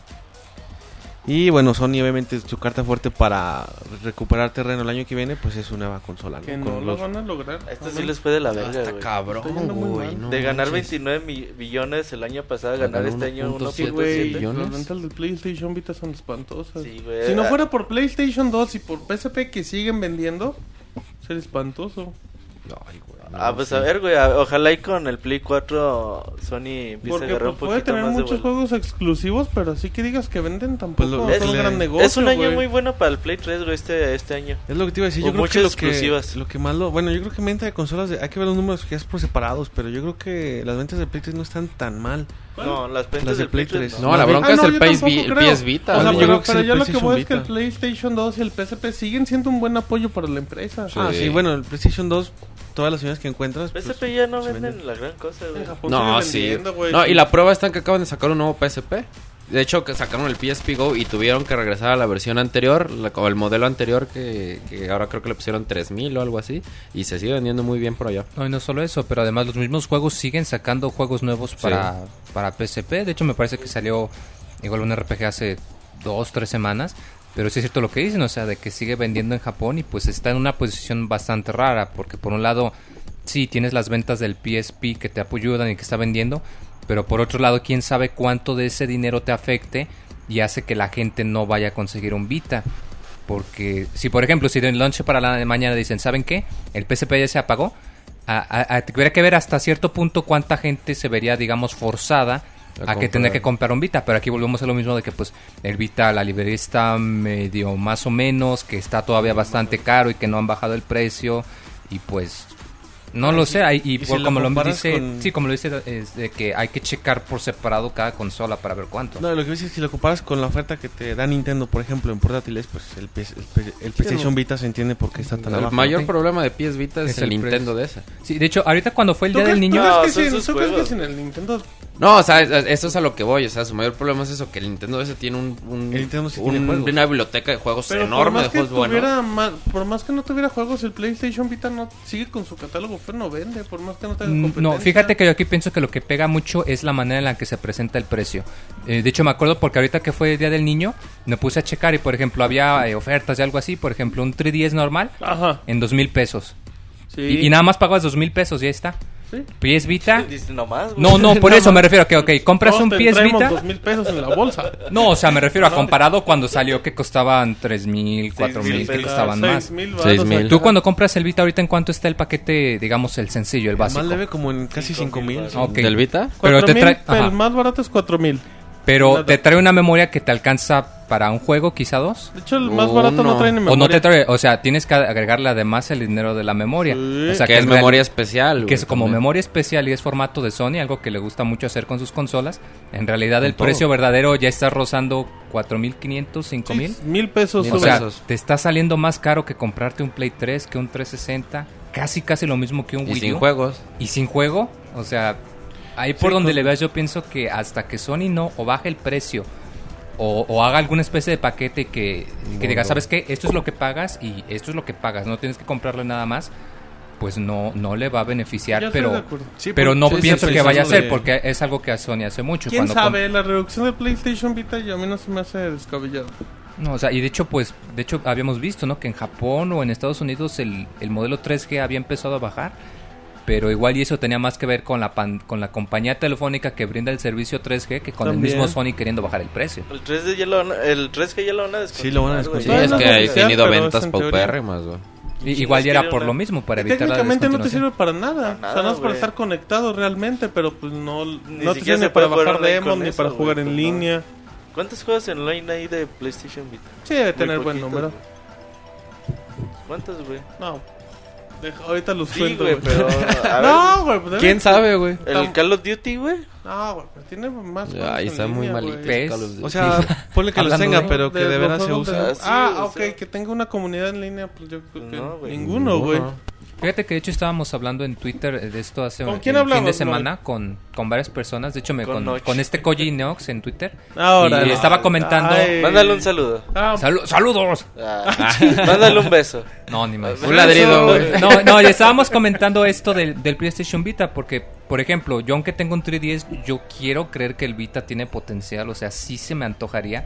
Speaker 7: Y bueno, Sony obviamente su carta fuerte para recuperar terreno el año que viene, pues es su nueva consola. ¿no?
Speaker 1: Que
Speaker 7: Con
Speaker 1: no lo
Speaker 7: los-
Speaker 1: van a lograr.
Speaker 6: Esto sí les fue de la verga,
Speaker 4: Hasta cabrón, güey. no
Speaker 6: De ganar
Speaker 4: manches.
Speaker 6: 29 mi- billones el año pasado, a
Speaker 4: Para
Speaker 6: ganar este año
Speaker 4: 1.7
Speaker 1: Sí, güey,
Speaker 4: billones.
Speaker 1: las ventas del PlayStation Vita son espantosas.
Speaker 6: Sí, güey.
Speaker 1: Si no fuera por PlayStation 2 y por PSP que siguen vendiendo, sería espantoso.
Speaker 7: Ay, güey,
Speaker 6: Ah,
Speaker 7: no,
Speaker 6: pues
Speaker 7: sí.
Speaker 6: a ver, güey. a- Ojalá y con el Play 4 Sony empiece a
Speaker 1: Porque
Speaker 6: agarrar
Speaker 1: pues,
Speaker 6: un
Speaker 1: puede
Speaker 6: poquito
Speaker 1: tener
Speaker 6: más de
Speaker 1: muchos
Speaker 6: vuelo.
Speaker 1: juegos exclusivos, pero así que digas que venden tampoco
Speaker 7: Pues
Speaker 1: es
Speaker 6: es-
Speaker 1: un gran negocio.
Speaker 6: Es un año
Speaker 1: güey.
Speaker 6: muy bueno para el Play 3, güey, este, este año.
Speaker 7: Es lo que te iba a decir.
Speaker 6: O
Speaker 7: Yo creo que lo, que
Speaker 6: exclusivas.
Speaker 7: lo que más lo. Bueno, yo creo que venta de consolas. de- hay que ver los números que es por separados. Pero yo creo que las ventas de Play 3 no están tan mal.
Speaker 6: No, las ventas
Speaker 7: Las de
Speaker 6: del Play
Speaker 7: Play
Speaker 6: 3
Speaker 7: tres.
Speaker 4: No, la bronca
Speaker 1: Ah,
Speaker 4: es
Speaker 1: no,
Speaker 4: el,
Speaker 1: yo
Speaker 4: PS, el. PS Vita.
Speaker 1: O sea,
Speaker 7: Yo
Speaker 4: güey.
Speaker 1: pero,
Speaker 7: creo que es
Speaker 1: pero
Speaker 7: el
Speaker 1: yo lo que
Speaker 7: PlayStation
Speaker 1: voy es que el. PlayStation 2 y el PSP siguen siendo un buen apoyo para la empresa.
Speaker 7: Ah, sí, bueno, el PlayStation 2, todas las unidades que encuentras. pues,
Speaker 6: PSP ya no venden
Speaker 7: venden.
Speaker 6: la gran cosa, güey.
Speaker 4: No, sí. No, y la prueba está en que acaban de sacar un nuevo PSP. De hecho, que sacaron el PSP Go y tuvieron que regresar a la versión anterior, la- o el modelo anterior que, que ahora creo que le pusieron 3000 o algo así. Y se sigue vendiendo muy bien por allá.
Speaker 5: No, y no solo eso, pero además los mismos juegos siguen sacando juegos nuevos para, para PSP. De hecho, me parece que salió igual un RPG hace dos, tres semanas. Pero sí es cierto lo que dicen, o sea, de que sigue vendiendo en Japón y pues está en una posición bastante rara. Porque por un lado, sí, tienes las ventas del PSP que te ayudan y que está vendiendo. Pero por otro lado, quién sabe cuánto de ese dinero te afecte y hace que la gente no vaya a conseguir un Vita. Porque si, por ejemplo, si en launch para la mañana dicen, ¿saben qué? El PSP ya se apagó. A, a- que ver hasta cierto punto cuánta gente se vería, digamos, forzada
Speaker 4: A
Speaker 5: a, que tener que comprar un Vita. Pero aquí volvemos a lo mismo de que, pues, el Vita, la librería está medio más o menos, que está todavía bastante caro y que no han bajado el precio. Y pues, no lo sé. hay- Y,
Speaker 7: y si
Speaker 5: por-
Speaker 7: lo
Speaker 5: como lo dice,
Speaker 7: con-
Speaker 5: sí, como lo dice, es de que hay que checar por separado cada consola para ver cuánto.
Speaker 7: No, lo que dices es que si lo comparas con la oferta que te da Nintendo, por ejemplo, en portátiles, pues el, PS el, P- el PlayStation Vita se entiende por qué está tan
Speaker 4: El
Speaker 7: abajo.
Speaker 4: mayor problema de PS Vita es,
Speaker 5: Es
Speaker 4: el,
Speaker 5: el
Speaker 4: Nintendo de esa.
Speaker 5: Sí, de hecho, ahorita cuando fue el
Speaker 1: ¿Tú
Speaker 5: Día del Niño...
Speaker 6: No,
Speaker 1: que crees sin el Nintendo
Speaker 4: No, o sea, es- es- eso es a lo que voy. O sea, su mayor problema es eso, que el Nintendo ese tiene un, un-
Speaker 7: El Nintendo sí
Speaker 4: un-
Speaker 7: tiene
Speaker 4: una biblioteca de juegos
Speaker 1: Pero por
Speaker 4: enorme
Speaker 1: más
Speaker 4: de
Speaker 1: que
Speaker 4: juegos buenos.
Speaker 1: por más que no tuviera juegos, el PlayStation Vita no sigue con su catálogo, pero no vende, por más que no tenga
Speaker 5: Mm,
Speaker 1: competencia.
Speaker 5: No, fíjate que yo aquí pienso que lo que pega mucho es la manera en la que se presenta el precio. Eh, de hecho, me acuerdo porque ahorita que fue el Día del Niño, me puse a checar y, por ejemplo, había eh, ofertas de algo así. Por ejemplo, un 3DS normal
Speaker 1: Ajá.
Speaker 5: en dos mil pesos.
Speaker 1: Sí.
Speaker 5: Y, y nada más pagas dos mil pesos y ahí está.
Speaker 1: Sí.
Speaker 5: PS Vita.
Speaker 6: Nomás.
Speaker 5: No, no, por eso me
Speaker 1: más.
Speaker 5: refiero que, ok, compras
Speaker 1: Todos
Speaker 5: un
Speaker 1: traemos
Speaker 5: Vita.
Speaker 1: dos mil pesos en la bolsa.
Speaker 5: No, o sea, me refiero a comparado cuando salió que costaban tres mil, cuatro
Speaker 6: mil
Speaker 5: mil, que costaban
Speaker 1: Seis
Speaker 5: más.
Speaker 1: mil
Speaker 4: Seis mil.
Speaker 5: Tú cuando compras el Vita ahorita, ¿en cuánto está el paquete, digamos, el sencillo, el
Speaker 7: Más
Speaker 5: básico?
Speaker 7: leve como en casi
Speaker 6: Cinco
Speaker 7: 5
Speaker 6: mil
Speaker 7: mil.
Speaker 6: baros.
Speaker 5: Ok.
Speaker 4: ¿Del Vita?
Speaker 5: Pero te
Speaker 1: 4,000,
Speaker 5: trae-
Speaker 1: el más barato es 4000.
Speaker 5: Pero te trae una memoria que te alcanza para un juego, quizá dos.
Speaker 1: De hecho, el más
Speaker 4: Uno.
Speaker 1: barato no trae ni memoria.
Speaker 5: O no te trae, o sea, tienes que agregarle además el dinero de la memoria.
Speaker 1: Sí.
Speaker 5: O sea,
Speaker 4: que es
Speaker 5: real-
Speaker 4: memoria especial.
Speaker 5: que
Speaker 4: güey,
Speaker 5: es como
Speaker 4: también.
Speaker 5: memoria especial y es formato de Sony, algo que le gusta mucho hacer con sus consolas. En realidad el
Speaker 4: todo.
Speaker 5: precio verdadero ya está rozando 4.500, 5.000.
Speaker 1: Sí, mil pesos.
Speaker 5: O sea,
Speaker 4: pesos.
Speaker 5: te está saliendo más caro que comprarte un Play 3, que un 360, casi casi lo mismo que un
Speaker 4: Y
Speaker 5: Wii
Speaker 4: sin
Speaker 5: U.
Speaker 4: juegos.
Speaker 5: Y sin juego, o sea, ahí por
Speaker 1: Sí,
Speaker 5: donde
Speaker 1: con-
Speaker 5: le veas yo pienso que hasta que Sony no o baje el precio o, o haga alguna especie de paquete que, que diga, ¿sabes qué? Esto es lo que pagas y esto es lo que pagas, no tienes que comprarle nada más, pues no, no le va a beneficiar,
Speaker 1: Yo de
Speaker 5: pero.
Speaker 7: Sí,
Speaker 5: pero no pienso que vaya a ser
Speaker 7: de-
Speaker 5: porque es algo que a Sony hace mucho.
Speaker 1: ¿Quién
Speaker 5: cuando
Speaker 1: sabe? La reducción del PlayStation Vita a mí no se me hace descabellado.
Speaker 5: No, o sea, y de hecho, pues, de hecho habíamos visto, ¿no? Que en Japón o en Estados Unidos el, el modelo 3G había empezado a bajar, pero igual y eso tenía más que ver con la pan- con la compañía telefónica que brinda el servicio 3G que con el mismo Sony queriendo bajar el precio.
Speaker 6: El 3D ya lo van a, el 3G ya lo van a descontinuar.
Speaker 7: Sí, lo van a
Speaker 6: güey.
Speaker 4: Sí, es
Speaker 1: no
Speaker 4: que ha tenido ventas paupérrimas, güey.
Speaker 5: Y,
Speaker 6: Sí,
Speaker 5: igual ya era por
Speaker 6: una-
Speaker 5: lo mismo, para evitar la
Speaker 1: técnicamente no te sirve para nada.
Speaker 6: Para
Speaker 1: o sea, no
Speaker 6: nada,
Speaker 1: es para estar conectado realmente, pero pues no, no te sirve ni para bajar demos, ni
Speaker 6: eso,
Speaker 1: para jugar
Speaker 6: pues
Speaker 1: en
Speaker 6: no.
Speaker 1: línea.
Speaker 6: ¿Cuántos juegos en online hay de PlayStation Vita?
Speaker 1: Sí, debe tener buen número.
Speaker 6: ¿Cuántos, güey?
Speaker 1: No. Deja- ahorita los
Speaker 6: Sí,
Speaker 1: cuento,
Speaker 6: güey, pero. a
Speaker 1: No, güey. pues
Speaker 4: ¿Quién sabe, güey?
Speaker 6: ¿El Call of Duty, güey?
Speaker 1: No, güey, pero tiene más.
Speaker 4: Ay, está muy
Speaker 1: línea,
Speaker 4: malito.
Speaker 1: güey.
Speaker 5: ¿Ves?
Speaker 4: Call of Duty.
Speaker 7: O sea, ponle que los tenga, pero que
Speaker 1: De
Speaker 7: de veras se
Speaker 1: de-
Speaker 7: use.
Speaker 6: Ah, sí,
Speaker 1: Ah, ok,
Speaker 6: sea.
Speaker 1: que tenga una comunidad en línea, pues yo creo que
Speaker 6: No, güey.
Speaker 1: ninguno, güey.
Speaker 5: Fíjate que de hecho estábamos hablando en Twitter de esto hace
Speaker 1: ¿Con
Speaker 5: un fin de semana con, con varias personas. De hecho, me,
Speaker 6: Con
Speaker 5: con, este Koji Neox en Twitter.
Speaker 1: Ahora.
Speaker 5: y estaba comentando.
Speaker 1: Ay.
Speaker 6: Mándale un saludo.
Speaker 1: Ah,
Speaker 5: Salu- ¡Saludos!
Speaker 6: Ah, mándale un beso.
Speaker 5: No, ni más.
Speaker 6: Un ladrido, güey.
Speaker 5: No, no, le estábamos comentando esto del, del PlayStation Vita porque, por ejemplo, yo aunque tengo un 3DS, yo quiero creer que el Vita tiene potencial, o sea, sí se me antojaría.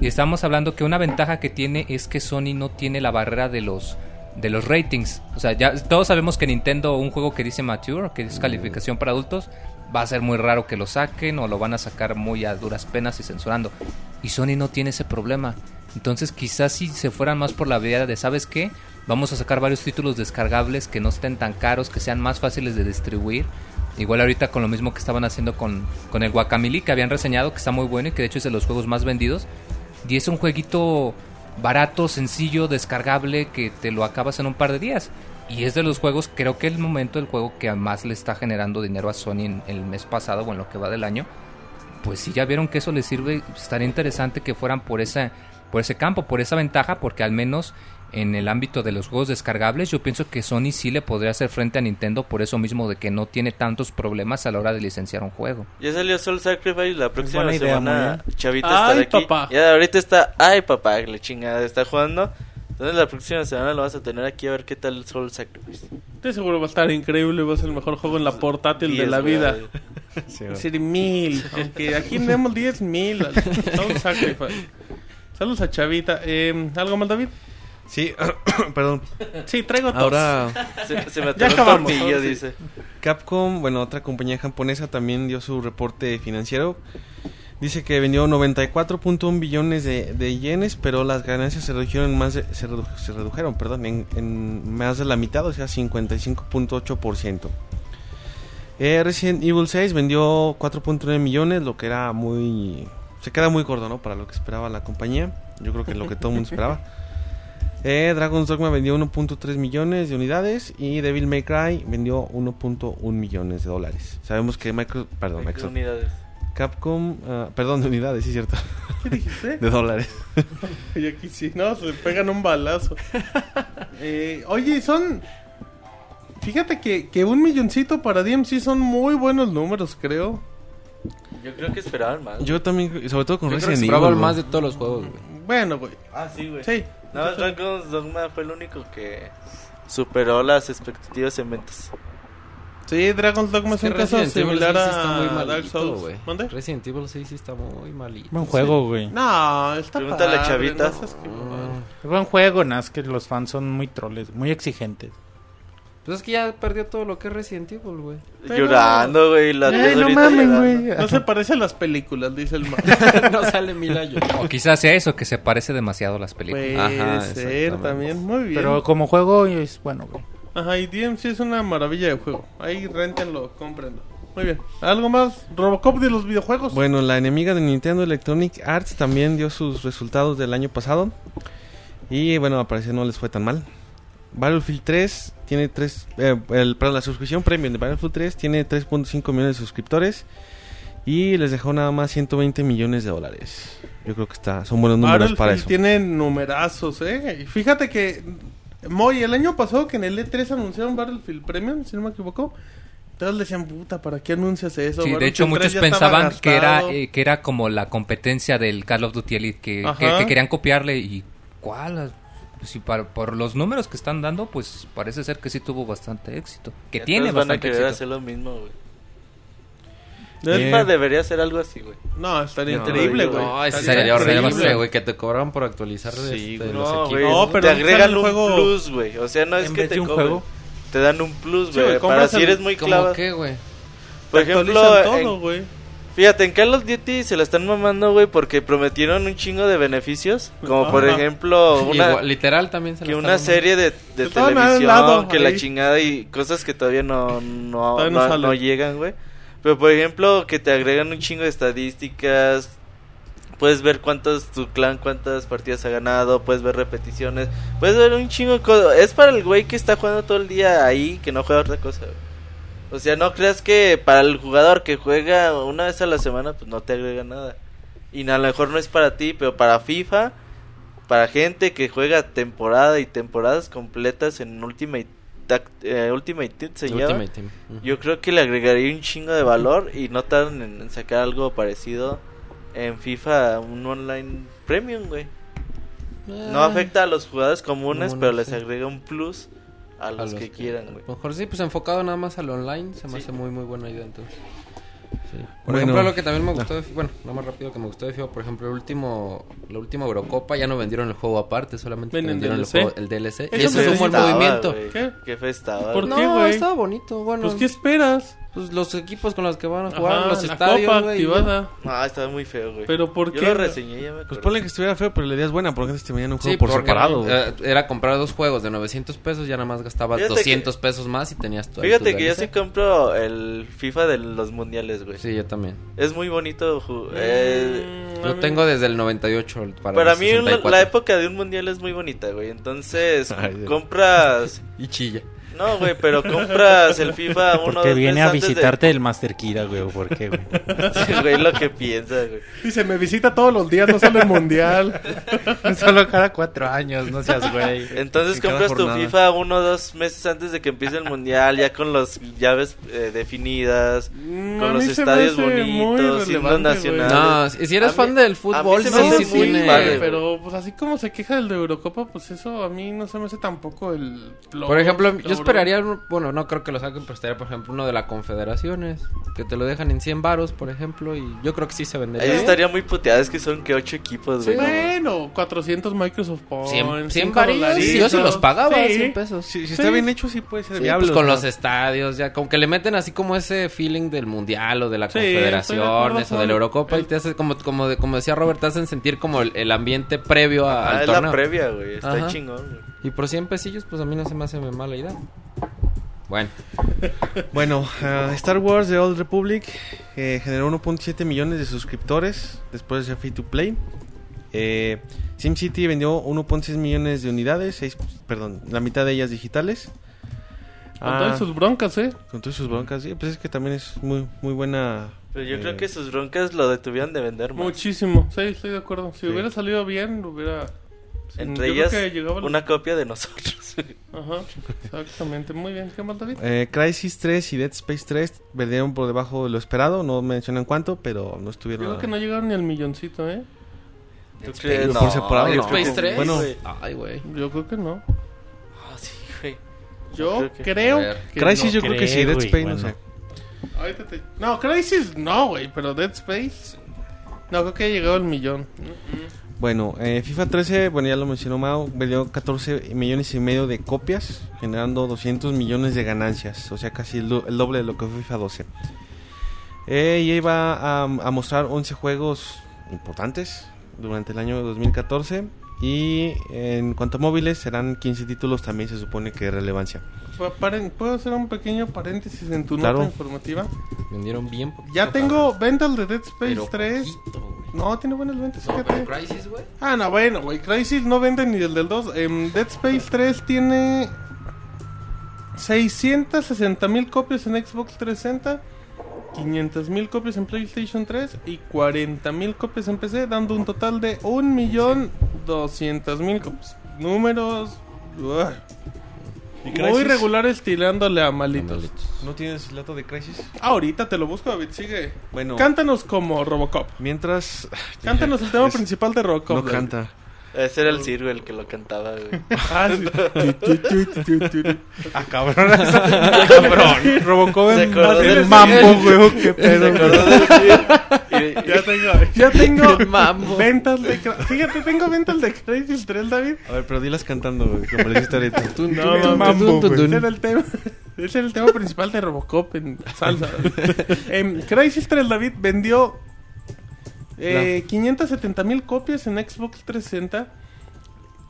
Speaker 5: Y estábamos hablando que una ventaja que tiene es que Sony no tiene la barrera de los de los ratings. O sea, ya todos sabemos que Nintendo, un juego que dice mature, que es calificación para adultos, va a ser muy raro que lo saquen o lo van a sacar muy a duras penas y censurando. Y Sony no tiene ese problema. Entonces quizás si se fueran más por la vía de, ¿sabes qué? Vamos a sacar varios títulos descargables que no estén tan caros, que sean más fáciles de distribuir. Igual ahorita con lo mismo que estaban haciendo con, con el Guacamili, que habían reseñado, que está muy bueno y que de hecho es de los juegos más vendidos. Y es un jueguito barato, sencillo, descargable, que te lo acabas en un par de días. Y es de los juegos, creo que el momento del juego que más le está generando dinero a Sony en el mes pasado o en lo que va del año. Pues si ya vieron que eso les sirve, estaría interesante que fueran por esa, por ese campo, por esa ventaja, porque al menos en el ámbito de los juegos descargables, yo pienso que Sony sí le podría hacer frente a Nintendo por eso mismo de que no tiene tantos problemas a la hora de licenciar un juego.
Speaker 6: Ya salió Soul Sacrifice la próxima
Speaker 3: buena idea,
Speaker 6: semana.
Speaker 3: muy
Speaker 6: Chavita
Speaker 1: Ay,
Speaker 6: estará aquí.
Speaker 1: papá.
Speaker 6: Ya ahorita está, ay papá, que la chingada está jugando. Entonces la próxima semana lo vas a tener aquí a ver qué tal Soul Sacrifice.
Speaker 1: De seguro va a estar increíble, va a ser el mejor juego en la portátil de
Speaker 6: Diez,
Speaker 1: la
Speaker 6: güey.
Speaker 1: vida.
Speaker 7: Sí,
Speaker 1: Es
Speaker 7: güey.
Speaker 1: decir, mil. Aunque aquí tenemos diez mil. Soul Sacrifice. Saludos a Chavita. Eh, ¿Algo más, David?
Speaker 7: Sí, perdón.
Speaker 1: Sí, traigo tos.
Speaker 7: Ahora,
Speaker 6: Se, se me
Speaker 1: Ya acabamos, sí.
Speaker 6: dice.
Speaker 7: Capcom, bueno, otra compañía japonesa también dio su reporte financiero. Dice que vendió 94.1 billones de, de yenes, pero las ganancias se redujeron en más de- se, redu- se redujeron, perdón, en, en más de la mitad, o sea, 55.8%. Eh, Resident Evil 6 vendió 4.9 millones, lo que era muy se queda muy corto, ¿no? Para lo que esperaba la compañía. Yo creo que lo que todo el mundo esperaba. Eh, Dragon's Dogma vendió 1.3 millones de unidades y Devil May Cry vendió 1.1 millones de dólares. Sabemos que Micro, perdón, Microsoft-
Speaker 6: unidades.
Speaker 7: Capcom, ah, perdón, de unidades, sí es cierto,
Speaker 1: ¿Qué dijiste?
Speaker 7: de dólares.
Speaker 1: Y aquí sí, no, se pegan un balazo. Eh, oye, son. Fíjate que, que un milloncito para DMC son muy buenos números, creo.
Speaker 6: Yo creo que esperaban más.
Speaker 7: Yo también, sobre todo con
Speaker 4: Yo creo que
Speaker 7: Resident
Speaker 4: esperaba
Speaker 7: Evil.
Speaker 4: más de todos los juegos, güey.
Speaker 1: Bueno, güey.
Speaker 6: Ah, sí, güey.
Speaker 1: Sí.
Speaker 6: Más Dragon's Dogma fue el único que superó las expectativas en ventas.
Speaker 1: Sí, Dragon's Dogma es,
Speaker 4: que
Speaker 1: un caso
Speaker 4: Resident Evil
Speaker 1: similar
Speaker 4: sí está muy
Speaker 1: a Dark Souls.
Speaker 4: güey.
Speaker 1: ¿Mande?
Speaker 4: Resident Evil sí, sí está muy malito.
Speaker 3: Buen juego, güey.
Speaker 1: No, está
Speaker 6: Pregúntale a
Speaker 1: padre,
Speaker 6: Chavita.
Speaker 1: no
Speaker 4: Mm.
Speaker 3: Buen juego, nada que los fans son muy troles, muy exigentes.
Speaker 4: Pues es que ya perdió todo lo que es Resident Evil, güey.
Speaker 1: Pero-
Speaker 6: Llorando, güey. La
Speaker 1: Eh, no mames,
Speaker 6: llorando.
Speaker 1: güey. No se parece a las películas, dice el man.
Speaker 4: no sale Milayo.
Speaker 5: O quizás sea eso, que se parece demasiado a las películas.
Speaker 1: Puede
Speaker 4: Ajá,
Speaker 1: ser también. Muy bien.
Speaker 3: Pero como juego es bueno, güey.
Speaker 1: Ajá, y DMC es una maravilla de juego. Ahí rentenlo, cómprenlo. Muy bien. ¿Algo más? Robocop de los videojuegos.
Speaker 7: Bueno, la enemiga de Nintendo Electronic Arts también dio sus resultados del año pasado. Y bueno, al parecer no les fue tan mal. Battlefield 3 tiene 3. Eh, el, perdón, la suscripción premium de Battlefield 3 tiene 3.5 millones de suscriptores. Y les dejó nada más 120 millones de dólares. Yo creo que está, son buenos números
Speaker 1: Battlefield
Speaker 7: para eso.
Speaker 1: tiene numerazos, eh. Y fíjate que. Moy, el año pasado que en el E3 anunciaron Battlefield Premium, si no me equivoco. Todos decían, puta, ¿para qué anuncias eso?
Speaker 5: Sí, de hecho
Speaker 1: 3
Speaker 5: muchos pensaban que era eh, que era como la competencia del Call of Duty Elite que, que, que querían copiarle y cuál Pues si par- por los números que están dando pues parece ser que sí tuvo bastante éxito que
Speaker 6: Entonces
Speaker 5: tiene
Speaker 6: van a
Speaker 5: bastante
Speaker 6: querer
Speaker 5: éxito
Speaker 6: hacer lo mismo, güey.
Speaker 1: Eh,
Speaker 6: FIFA debería hacer algo así, güey.
Speaker 1: No, estaría
Speaker 6: No,
Speaker 1: increíble,
Speaker 6: no,
Speaker 1: güey.
Speaker 4: No, ese
Speaker 5: Estaría
Speaker 4: sería horrible,
Speaker 5: horrible.
Speaker 4: güey, que te cobran por actualizar
Speaker 7: Sí,
Speaker 4: este,
Speaker 7: güey.
Speaker 4: los
Speaker 6: No,
Speaker 4: equipos.
Speaker 6: güey.
Speaker 1: No, pero
Speaker 6: te
Speaker 1: no
Speaker 6: agregan un
Speaker 1: juego-
Speaker 6: plus, güey. O sea, no es
Speaker 3: En
Speaker 6: que te
Speaker 3: un
Speaker 6: cobren.
Speaker 3: juego.
Speaker 6: Te dan un plus,
Speaker 1: Sí,
Speaker 6: güey.
Speaker 1: güey,
Speaker 6: para si eres muy
Speaker 4: ¿Cómo
Speaker 6: clavado.
Speaker 4: qué, güey?
Speaker 6: Por
Speaker 1: Actualizan
Speaker 6: ejemplo,
Speaker 1: todo,
Speaker 6: en-
Speaker 1: güey.
Speaker 6: Fíjate, en Call of Duty se la están mamando, güey, porque prometieron un chingo de beneficios. Como por
Speaker 1: Ajá.
Speaker 6: ejemplo, una,
Speaker 4: Igual, literal también se
Speaker 6: que una
Speaker 4: están
Speaker 6: serie de, de televisión,
Speaker 1: lado,
Speaker 6: que la chingada y cosas que todavía no, no,
Speaker 1: Todavía no
Speaker 6: no-
Speaker 1: salen.
Speaker 6: no llegan, güey. Pero por ejemplo, que te agregan un chingo de estadísticas, Puedes ver cuántos tu clan, cuántas partidas ha ganado, puedes ver repeticiones, puedes ver un chingo de cosas. Es para el güey que está jugando todo el día ahí, que no juega otra cosa. güey. O sea, no creas que para el jugador que juega una vez a la semana, pues no te agrega nada. Y a lo mejor no es para ti, pero para FIFA, para gente que juega temporada y temporadas completas en Ultimate, eh, Ultimate Team se llama.
Speaker 4: Ultimate Team.
Speaker 6: Yo creo que le agregaría un chingo de valor y no tardan en, en sacar algo parecido en FIFA, un online premium, güey. No
Speaker 4: Ah,
Speaker 6: afecta a los jugadores comunes,
Speaker 4: Comunes,
Speaker 6: pero les
Speaker 4: sí.
Speaker 6: agrega un plus a los, que, quieran, güey.
Speaker 4: Lo mejor sí, pues enfocado nada más al online, se me
Speaker 6: Sí.
Speaker 4: hace muy, muy buena idea entonces. Sí. Por
Speaker 7: Bueno.
Speaker 4: ejemplo, lo que también me gustó de FIFA, bueno, no más rápido que me gustó de FIFA, por ejemplo, el último, la última Eurocopa ya no vendieron el juego aparte, solamente vendieron el,
Speaker 1: DLC.
Speaker 4: juego, el DLC. Y
Speaker 1: Eso
Speaker 4: eso
Speaker 1: me
Speaker 4: es un buen movimiento.
Speaker 1: ¿Qué?
Speaker 6: Qué fe estaba,
Speaker 1: ¿Por
Speaker 6: güey.
Speaker 1: qué,
Speaker 4: No,
Speaker 1: güey?
Speaker 4: estaba bonito, bueno.
Speaker 1: Pues, ¿qué esperas?
Speaker 4: Pues, los equipos con los que van a jugar,
Speaker 1: Ajá,
Speaker 4: los
Speaker 1: la
Speaker 4: estadios,
Speaker 1: copa
Speaker 4: güey,
Speaker 1: activada.
Speaker 6: No, estaba muy feo, güey.
Speaker 1: Pero ¿por
Speaker 6: Yo
Speaker 1: qué?
Speaker 6: lo reseñé, ya me
Speaker 7: Pues ponle que estuviera feo, pero la idea es buena, porque antes te venían un juego
Speaker 4: Sí,
Speaker 7: por
Speaker 4: porque
Speaker 7: separado. güey.
Speaker 4: eh, era comprar dos juegos de 900 pesos, ya nada más gastabas
Speaker 6: Fíjate
Speaker 4: 200 pesos más y tenías todo.
Speaker 6: Fíjate que yo sí compro el FIFA de los mundiales, güey.
Speaker 4: Sí, yo también.
Speaker 6: Es muy bonito. ju- eh,
Speaker 1: Mm, a
Speaker 4: Yo
Speaker 1: mí-
Speaker 4: tengo desde el 98 para,
Speaker 6: para
Speaker 4: el
Speaker 6: mí la-
Speaker 4: 64.
Speaker 6: la época de un mundial es muy bonita, güey. Entonces,
Speaker 7: Ay, Dios.
Speaker 6: compras...
Speaker 4: Y chilla.
Speaker 6: No, güey, pero compras el FIFA uno
Speaker 3: Porque
Speaker 6: dos
Speaker 3: viene
Speaker 6: meses
Speaker 3: a
Speaker 6: de-
Speaker 3: visitarte el Master Kira, güey. ¿o ¿Por qué, güey?
Speaker 6: Sí, güey, lo que piensa, güey.
Speaker 1: Dice, me visita todos los días, no solo el mundial.
Speaker 3: Solo cada cuatro años, no seas güey.
Speaker 6: Entonces
Speaker 7: En
Speaker 6: compras tu. FIFA uno o dos meses antes de que empiece el mundial, ya con las llaves eh, definidas,
Speaker 1: Mm,
Speaker 6: con los estadios bonitos, himno
Speaker 1: relevante,
Speaker 6: nacional.
Speaker 1: güey.
Speaker 4: No, si si eres
Speaker 6: A mí-
Speaker 4: fan del fútbol, sí, sí
Speaker 1: sí,
Speaker 4: tiene...
Speaker 6: güey.
Speaker 1: pero pues así como se queja del de Eurocopa, pues eso a mí no se me hace tampoco el...
Speaker 4: Por ejemplo, yo. Esperaría, bueno, no creo que lo saquen, pero estaría, por ejemplo, uno de la Confederaciones, que te lo dejan en 100 varos, por ejemplo, y yo creo que sí se vendería.
Speaker 6: Ahí estaría muy puteado, es que son que ocho equipos, güey. no mames.
Speaker 1: Bueno, 400 Microsoft Points.
Speaker 4: 100, 100
Speaker 1: cinco
Speaker 4: varillos,
Speaker 1: dolaritos.
Speaker 4: yo sí los pagaba,
Speaker 1: Sí.
Speaker 4: 100 pesos.
Speaker 7: Si, si
Speaker 1: Sí.
Speaker 7: está bien hecho, sí puede ser
Speaker 4: Sí,
Speaker 7: viable.
Speaker 4: pues con los estadios, ya como que le meten así como ese feeling del mundial o de la
Speaker 1: Sí, estoy de acuerdo
Speaker 4: confederaciones o de
Speaker 1: con
Speaker 4: la Eurocopa y te hace como como de- como decía Robert, te hacen sentir como el, el ambiente previo a-
Speaker 6: Ah,
Speaker 4: al
Speaker 6: es
Speaker 4: torneo.
Speaker 6: la previa, güey. Está
Speaker 4: Ajá.
Speaker 6: chingón, güey.
Speaker 4: Y por 100 pesillos, pues a mí no se me hace mala idea. Bueno,
Speaker 7: Bueno, ah, Star Wars The Old Republic eh, generó 1.7 millones de suscriptores después de ser free to play. Eh, SimCity vendió 1.6 millones de unidades, seis- perdón, la mitad de ellas digitales.
Speaker 1: Con
Speaker 7: Ah,
Speaker 1: todas sus broncas, ¿eh?
Speaker 7: con todas sus broncas, sí, pues es que también es muy muy buena.
Speaker 6: Pero yo
Speaker 7: eh,
Speaker 6: creo que sus broncas lo detuvieron de vender más.
Speaker 1: Muchísimo. Sí, estoy de acuerdo. Si
Speaker 7: Sí.
Speaker 1: hubiera salido bien, hubiera...
Speaker 6: Entre
Speaker 1: Yo
Speaker 6: ellas, una copia de nosotros.
Speaker 1: Ajá, exactamente. Muy bien. ¿Qué más, David?
Speaker 7: eh, Crisis 3 y Dead Space 3 vendieron por debajo de lo esperado, no mencionan cuánto, pero no estuvieron.
Speaker 1: Creo que no llegaron ni al milloncito, ¿eh?
Speaker 6: ¿Tú crees?
Speaker 7: por separado,
Speaker 4: Dead
Speaker 7: no.
Speaker 4: Space 3.
Speaker 7: Bueno.
Speaker 4: Ay, güey.
Speaker 1: Yo creo que no.
Speaker 6: Ah, sí, güey.
Speaker 1: Yo
Speaker 6: Creo que-
Speaker 1: creo, que
Speaker 7: Crisis
Speaker 1: no.
Speaker 7: yo creo que sí, Dead Space
Speaker 3: bueno.
Speaker 7: no sé.
Speaker 1: Ahorita te- No, Crisis no, güey, pero Dead Space. No, creo que ha llegado al millón.
Speaker 7: Bueno, eh, FIFA 13, bueno ya lo mencionó Mao, vendió 14 millones y medio de copias, generando 200 millones de ganancias, o sea casi el, do- el doble de lo que fue FIFA 12. Eh, y iba a, a mostrar 11 juegos importantes durante el año 2014 y en cuanto a móviles serán 15 títulos también se supone que de relevancia.
Speaker 1: ¿Puedo hacer un pequeño paréntesis en tu
Speaker 7: Claro.
Speaker 1: nota informativa?
Speaker 4: Vendieron bien poquito,
Speaker 1: Ya tengo ventas de Dead Space
Speaker 4: pero
Speaker 1: 3.
Speaker 4: poquito, güey.
Speaker 1: No, tiene buenas ventas,
Speaker 4: No, pero Crisis, güey.
Speaker 1: Ah, no, bueno, güey. Crisis no vende ni el del 2. Em, Dead Space 3 tiene 660 mil copias en Xbox 360, 500 mil copias en PlayStation 3 y 40 mil copias en PC, dando un total de 1.200.000 copias. Números uah,
Speaker 7: ¿Y
Speaker 1: muy regulares tirándole a malitos.
Speaker 4: Malitos.
Speaker 7: ¿No tienes el dato de Crisis?
Speaker 1: Ahorita te lo busco, David, sigue.
Speaker 7: Bueno,
Speaker 1: Cántanos como Robocop.
Speaker 7: mientras...
Speaker 1: Cántanos el tema
Speaker 7: Es-
Speaker 1: principal de Robocop.
Speaker 7: No
Speaker 1: David.
Speaker 7: canta.
Speaker 6: Ese era el Sirgo el que lo cantaba, güey.
Speaker 1: Ah, sí. Tu, tu.
Speaker 3: Ah, cabrón. cabrón. Robocop
Speaker 6: Se
Speaker 3: en
Speaker 6: del
Speaker 3: mambo, güey. Qué
Speaker 6: Se
Speaker 3: pedo.
Speaker 6: acordó del Sir. Y-
Speaker 1: Ya tengo, ya tengo
Speaker 4: Mambo.
Speaker 1: ventas de Fíjate, tengo ventas de Crisis 3, David.
Speaker 7: A ver, pero dilas cantando, güey, como le dijiste ahorita.
Speaker 1: No,
Speaker 3: mambo, güey.
Speaker 1: Ese era el tema. Ese era el tema principal de Robocop en salsa. Em, Crisis 3, David, vendió eh, 570 mil copias en Xbox 360,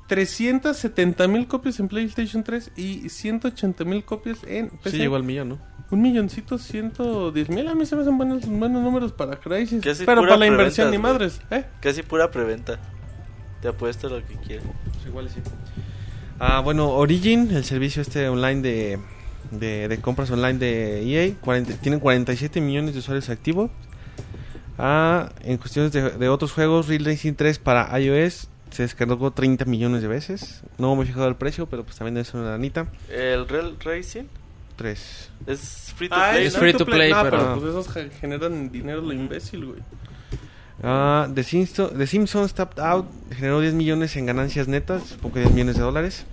Speaker 1: 370 mil copias en PlayStation 3 y 180 mil copias en PC.
Speaker 7: Sí, llegó al millón, ¿no?
Speaker 1: Un milloncito, ciento diez mil. A mí se me hacen buenos, buenos números para Crisis. Pero para la inversión ni madres, ¿eh?
Speaker 6: Casi pura preventa. Te apuesto lo que quieras.
Speaker 7: igual sí. Ah, bueno, Origin, el servicio este online de, de, de compras online de EA, 40 tienen 47 millones de usuarios activos. Ah, en cuestiones de, de otros juegos, Real Racing 3 para iOS se descargó 30 millones de veces. No me he fijado el precio, pero pues también es una lanita.
Speaker 6: El Real Racing
Speaker 7: 3.
Speaker 6: es free to
Speaker 1: Ah,
Speaker 6: play,
Speaker 4: es
Speaker 6: ¿no?
Speaker 4: free to play,
Speaker 1: No,
Speaker 4: pero-
Speaker 1: pues esos ge- generan dinero lo imbécil, güey.
Speaker 7: Ah, The, Simpsons, The Simpsons Tapped Out generó 10 millones en ganancias netas, poco de 10 millones de dólares.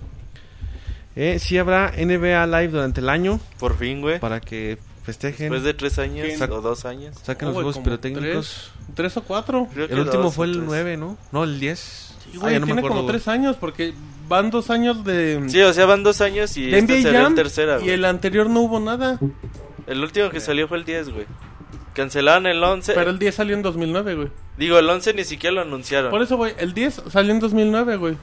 Speaker 7: Eh, sí habrá NBA Live durante el año
Speaker 6: Por fin, güey.
Speaker 7: para que festejen.
Speaker 6: Después de tres años
Speaker 1: ¿Quién?
Speaker 6: o dos años.
Speaker 7: Saquen
Speaker 1: No,
Speaker 7: los juegos pirotécnicos.
Speaker 1: Tres, tres o cuatro.
Speaker 6: Creo que
Speaker 7: El último
Speaker 6: dos
Speaker 7: fue el
Speaker 6: tres.
Speaker 7: 9, ¿no? No, el 10.
Speaker 1: Sí,
Speaker 7: Ah,
Speaker 1: güey,
Speaker 7: ya no me
Speaker 1: tiene
Speaker 7: acuerdo,
Speaker 1: como tres años porque van dos años de...
Speaker 6: Sí, o sea, van dos años y este
Speaker 1: NBA
Speaker 6: sería
Speaker 1: Jam
Speaker 6: el tercera,
Speaker 1: y
Speaker 6: güey.
Speaker 1: el anterior no hubo nada.
Speaker 6: El último que salió fue el 10, güey. Cancelaron el 11.
Speaker 1: Pero el 10 salió en 2009, güey.
Speaker 6: Digo, el 11 ni siquiera lo anunciaron.
Speaker 1: Por eso, güey, el 10 salió en 2009, güey.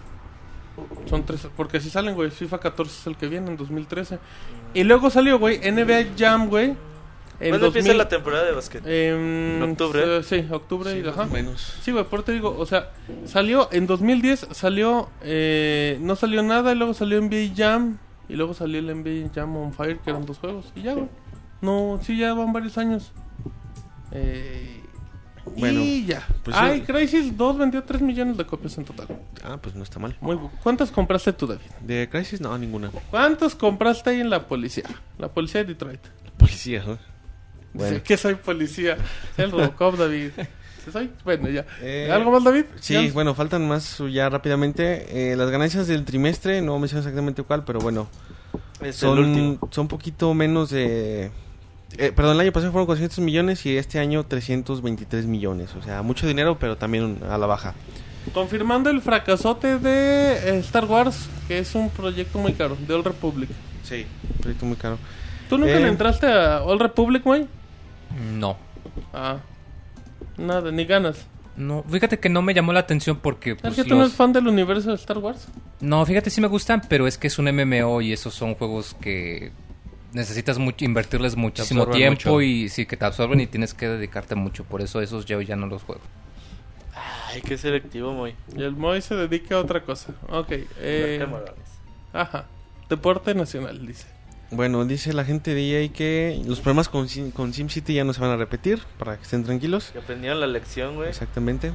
Speaker 1: Son tres, porque si salen, güey, FIFA 14 es el que viene en 2013. Y luego salió, güey, NBA Jam, güey.
Speaker 6: ¿Cuándo empieza
Speaker 1: 2000
Speaker 6: la temporada de básquet?
Speaker 1: En
Speaker 6: ¿Octubre?
Speaker 1: eh, Sí, octubre y ajá.
Speaker 7: Menos.
Speaker 1: Sí, güey, por te digo, o sea, salió en 2010, salió, eh, no salió nada, y luego salió NBA Jam, y luego salió el NBA Jam on Fire, que eran dos juegos, y ya, güey. No, sí, ya van varios años. Eh,
Speaker 7: Bueno,
Speaker 1: y ya.
Speaker 7: pues
Speaker 1: Ay,
Speaker 7: sí.
Speaker 1: Crisis 2 vendió 3 millones de copias en total.
Speaker 7: Ah, pues no está mal.
Speaker 1: Muy ¿Cuántas compraste tú, David?
Speaker 7: De Crisis, no, ninguna.
Speaker 1: ¿Cuántos compraste ahí en la policía? La policía de Detroit.
Speaker 7: Policía, ¿no?
Speaker 1: Dice
Speaker 7: Bueno.
Speaker 1: que soy policía. El Robocop, David. ¿Sí soy? Bueno, ya.
Speaker 7: Eh,
Speaker 1: ¿Algo más, David?
Speaker 7: Sí,
Speaker 1: Ya.
Speaker 7: bueno, faltan más ya rápidamente. Eh, las ganancias del trimestre, no menciono exactamente cuál, pero bueno,
Speaker 6: Es el último.
Speaker 7: son, son poquito menos de... eh, perdón, el año pasado fueron 400 millones y este año 323 millones. O sea, mucho dinero, pero también a la baja.
Speaker 1: Confirmando el fracasote de eh, Star Wars, que es un proyecto muy caro, de Old Republic.
Speaker 7: Sí. Proyecto muy caro.
Speaker 1: ¿Tú nunca
Speaker 7: Eh.
Speaker 1: le entraste a Old Republic, güey?
Speaker 5: No.
Speaker 1: Ah, nada, ni ganas.
Speaker 5: No, fíjate que no me llamó la atención porque
Speaker 1: ¿Es
Speaker 5: pues,
Speaker 1: que tú no eres fan del universo de Star Wars?
Speaker 5: No, fíjate, sí me gustan, pero es que es un MMO y esos son juegos que necesitas mucho, invertirles muchísimo tiempo
Speaker 4: mucho.
Speaker 5: y sí que te absorben y tienes que dedicarte mucho. Por eso esos yo ya no los juego.
Speaker 6: Ay, qué selectivo, muy.
Speaker 1: Y el Moy se dedica a otra cosa. Ok, eh, ajá. Deporte nacional, dice.
Speaker 7: Bueno, dice la gente de EA que los problemas con, Sim- con SimCity ya no se van a repetir, para que estén tranquilos.
Speaker 6: Que aprendieron la lección, güey.
Speaker 7: Exactamente.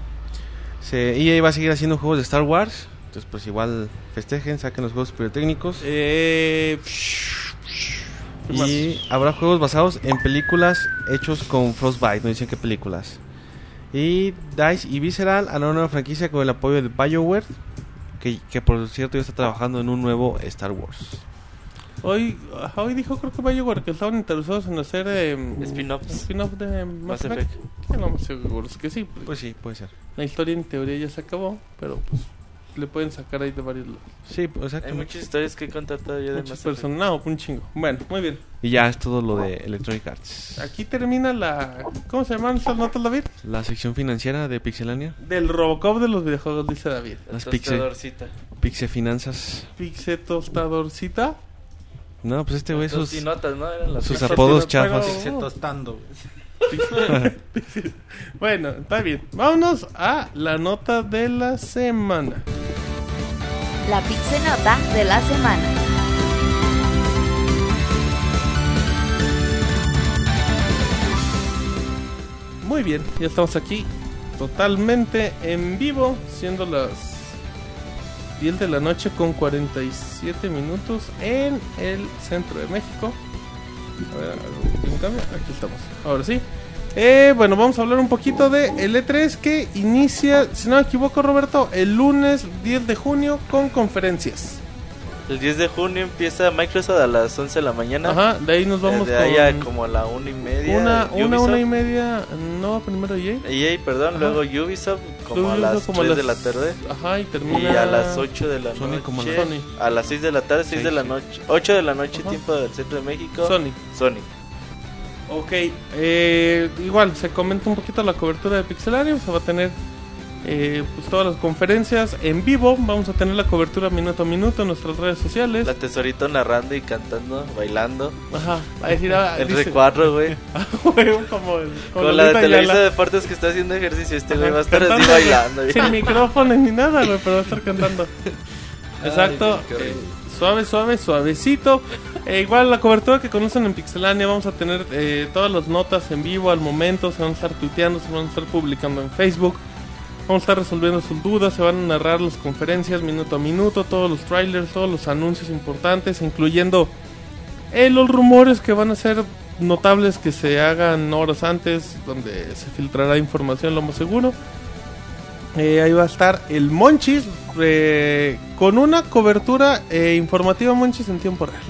Speaker 7: Se, EA va a seguir haciendo juegos de Star Wars. Entonces, pues igual festejen, saquen los juegos pirotécnicos.
Speaker 1: Eh.
Speaker 7: Y habrá juegos basados en películas hechos con Frostbite, no dicen qué películas. Y DICE y Visceral harán una nueva franquicia con el apoyo de BioWare, que, que por cierto ya está trabajando en un nuevo Star Wars.
Speaker 1: Hoy, hoy dijo creo que BioWare que estaban interesados en hacer eh,
Speaker 6: Spin-offs.
Speaker 1: spin-off de Mass
Speaker 6: Mass
Speaker 1: Effect. Que no me seguro es que sí. porque
Speaker 7: Pues sí, puede ser.
Speaker 1: La historia en teoría ya se acabó, pero pues le pueden sacar ahí de varios lados.
Speaker 7: Sí, pues,
Speaker 6: Hay
Speaker 7: exactamente.
Speaker 6: muchas historias que contar todavía de
Speaker 1: Muchas
Speaker 6: Mass Effect.
Speaker 1: personas, no, un chingo. Bueno, muy bien.
Speaker 7: Y ya es todo lo de Electronic Arts.
Speaker 1: Aquí termina la. ¿Cómo se llaman estas notas, David?
Speaker 7: La sección financiera de Pixelania.
Speaker 1: Del Robocop de los videojuegos, dice David.
Speaker 6: La
Speaker 7: Las pixel.
Speaker 6: tostadorcita.
Speaker 7: Pixe Finanzas.
Speaker 1: Pixe tostadorcita.
Speaker 7: No, pues este güey
Speaker 6: Sus ¿no? Eran las
Speaker 7: sus apodos chafas.
Speaker 3: Se tostando.
Speaker 1: Bueno, está bien. Vámonos a la nota de la semana.
Speaker 2: La Pixenota de la semana.
Speaker 1: Muy bien, ya estamos aquí totalmente en vivo, siendo las 10 de la noche con 47 minutos en el centro de México. A ver, ¿algún cambio? Aquí estamos. Ahora sí. Eh, bueno, vamos a hablar un poquito de el E3 que inicia, si no me equivoco Roberto, el lunes 10 de junio con conferencias.
Speaker 6: El 10 de junio empieza Microsoft a las 11 de la mañana.
Speaker 1: Ajá, de ahí nos vamos
Speaker 6: Desde allá
Speaker 1: con
Speaker 6: como a la una y media.
Speaker 1: una, una,
Speaker 6: Ubisoft.
Speaker 1: una y media, no, primero EA.
Speaker 6: EA, perdón,
Speaker 1: Ajá.
Speaker 6: luego Ubisoft como
Speaker 1: Luego
Speaker 6: a
Speaker 1: Ubisoft
Speaker 6: las
Speaker 1: como a
Speaker 6: 3 de la
Speaker 1: las-
Speaker 6: tarde.
Speaker 1: Ajá, y termina
Speaker 6: Y a las 8 de la
Speaker 7: Sony
Speaker 6: noche.
Speaker 7: como a
Speaker 1: las- Sony.
Speaker 6: A las 6 de la tarde, 6 de
Speaker 7: Seis,
Speaker 6: la
Speaker 7: sí.
Speaker 6: noche. 8 de la noche,
Speaker 1: Ajá.
Speaker 6: tiempo del centro de México.
Speaker 1: Sony.
Speaker 6: Sony.
Speaker 1: Ok, eh, igual se comenta un poquito la cobertura de Pixelarium. Se va a tener eh, pues todas las conferencias en vivo. Vamos a tener la cobertura minuto a minuto en nuestras redes sociales.
Speaker 6: La tesorito narrando y cantando, bailando.
Speaker 1: Ajá, va a decir, ah,
Speaker 6: El
Speaker 1: dice-
Speaker 6: recuadro, güey.
Speaker 1: Güey, como el- como
Speaker 6: Con la de Televisa. Deportes que está haciendo ejercicio. Este güey va a estar así bailando.
Speaker 1: Sin micrófono ni nada, güey, pero va a estar cantando. Exacto. eh, suave, suave, suavecito. Eh, igual la cobertura que conocen en Pixelania, vamos a tener eh, todas las notas en vivo al momento. Se van a estar tuiteando, se van a estar publicando en Facebook. Vamos a estar resolviendo sus dudas, se van a narrar las conferencias minuto a minuto, todos los trailers, todos los anuncios importantes, incluyendo eh, los rumores que van a ser notables que se hagan horas antes, donde se filtrará información lo más seguro. Eh, ahí va a estar el Monchis eh, con una cobertura eh, informativa Monchis en tiempo real.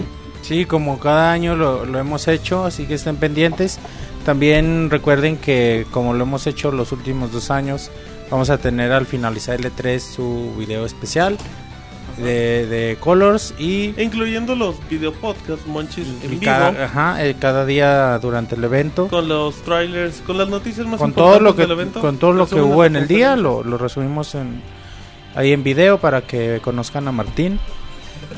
Speaker 3: Sí, como cada año lo, lo hemos hecho, así que estén pendientes. También recuerden que como lo hemos hecho los últimos dos años, vamos a tener al finalizar el E3 su video especial de, de Colors y,
Speaker 1: Incluyendo los videopodcasts Monchis en vivo.
Speaker 3: cada, ajá, eh, cada día durante el evento.
Speaker 1: Con los trailers, con las noticias más
Speaker 3: Con todo lo que,
Speaker 1: del evento.
Speaker 3: con todo lo que hubo en el día, lo, lo resumimos en, ahí en video para que conozcan a Martín.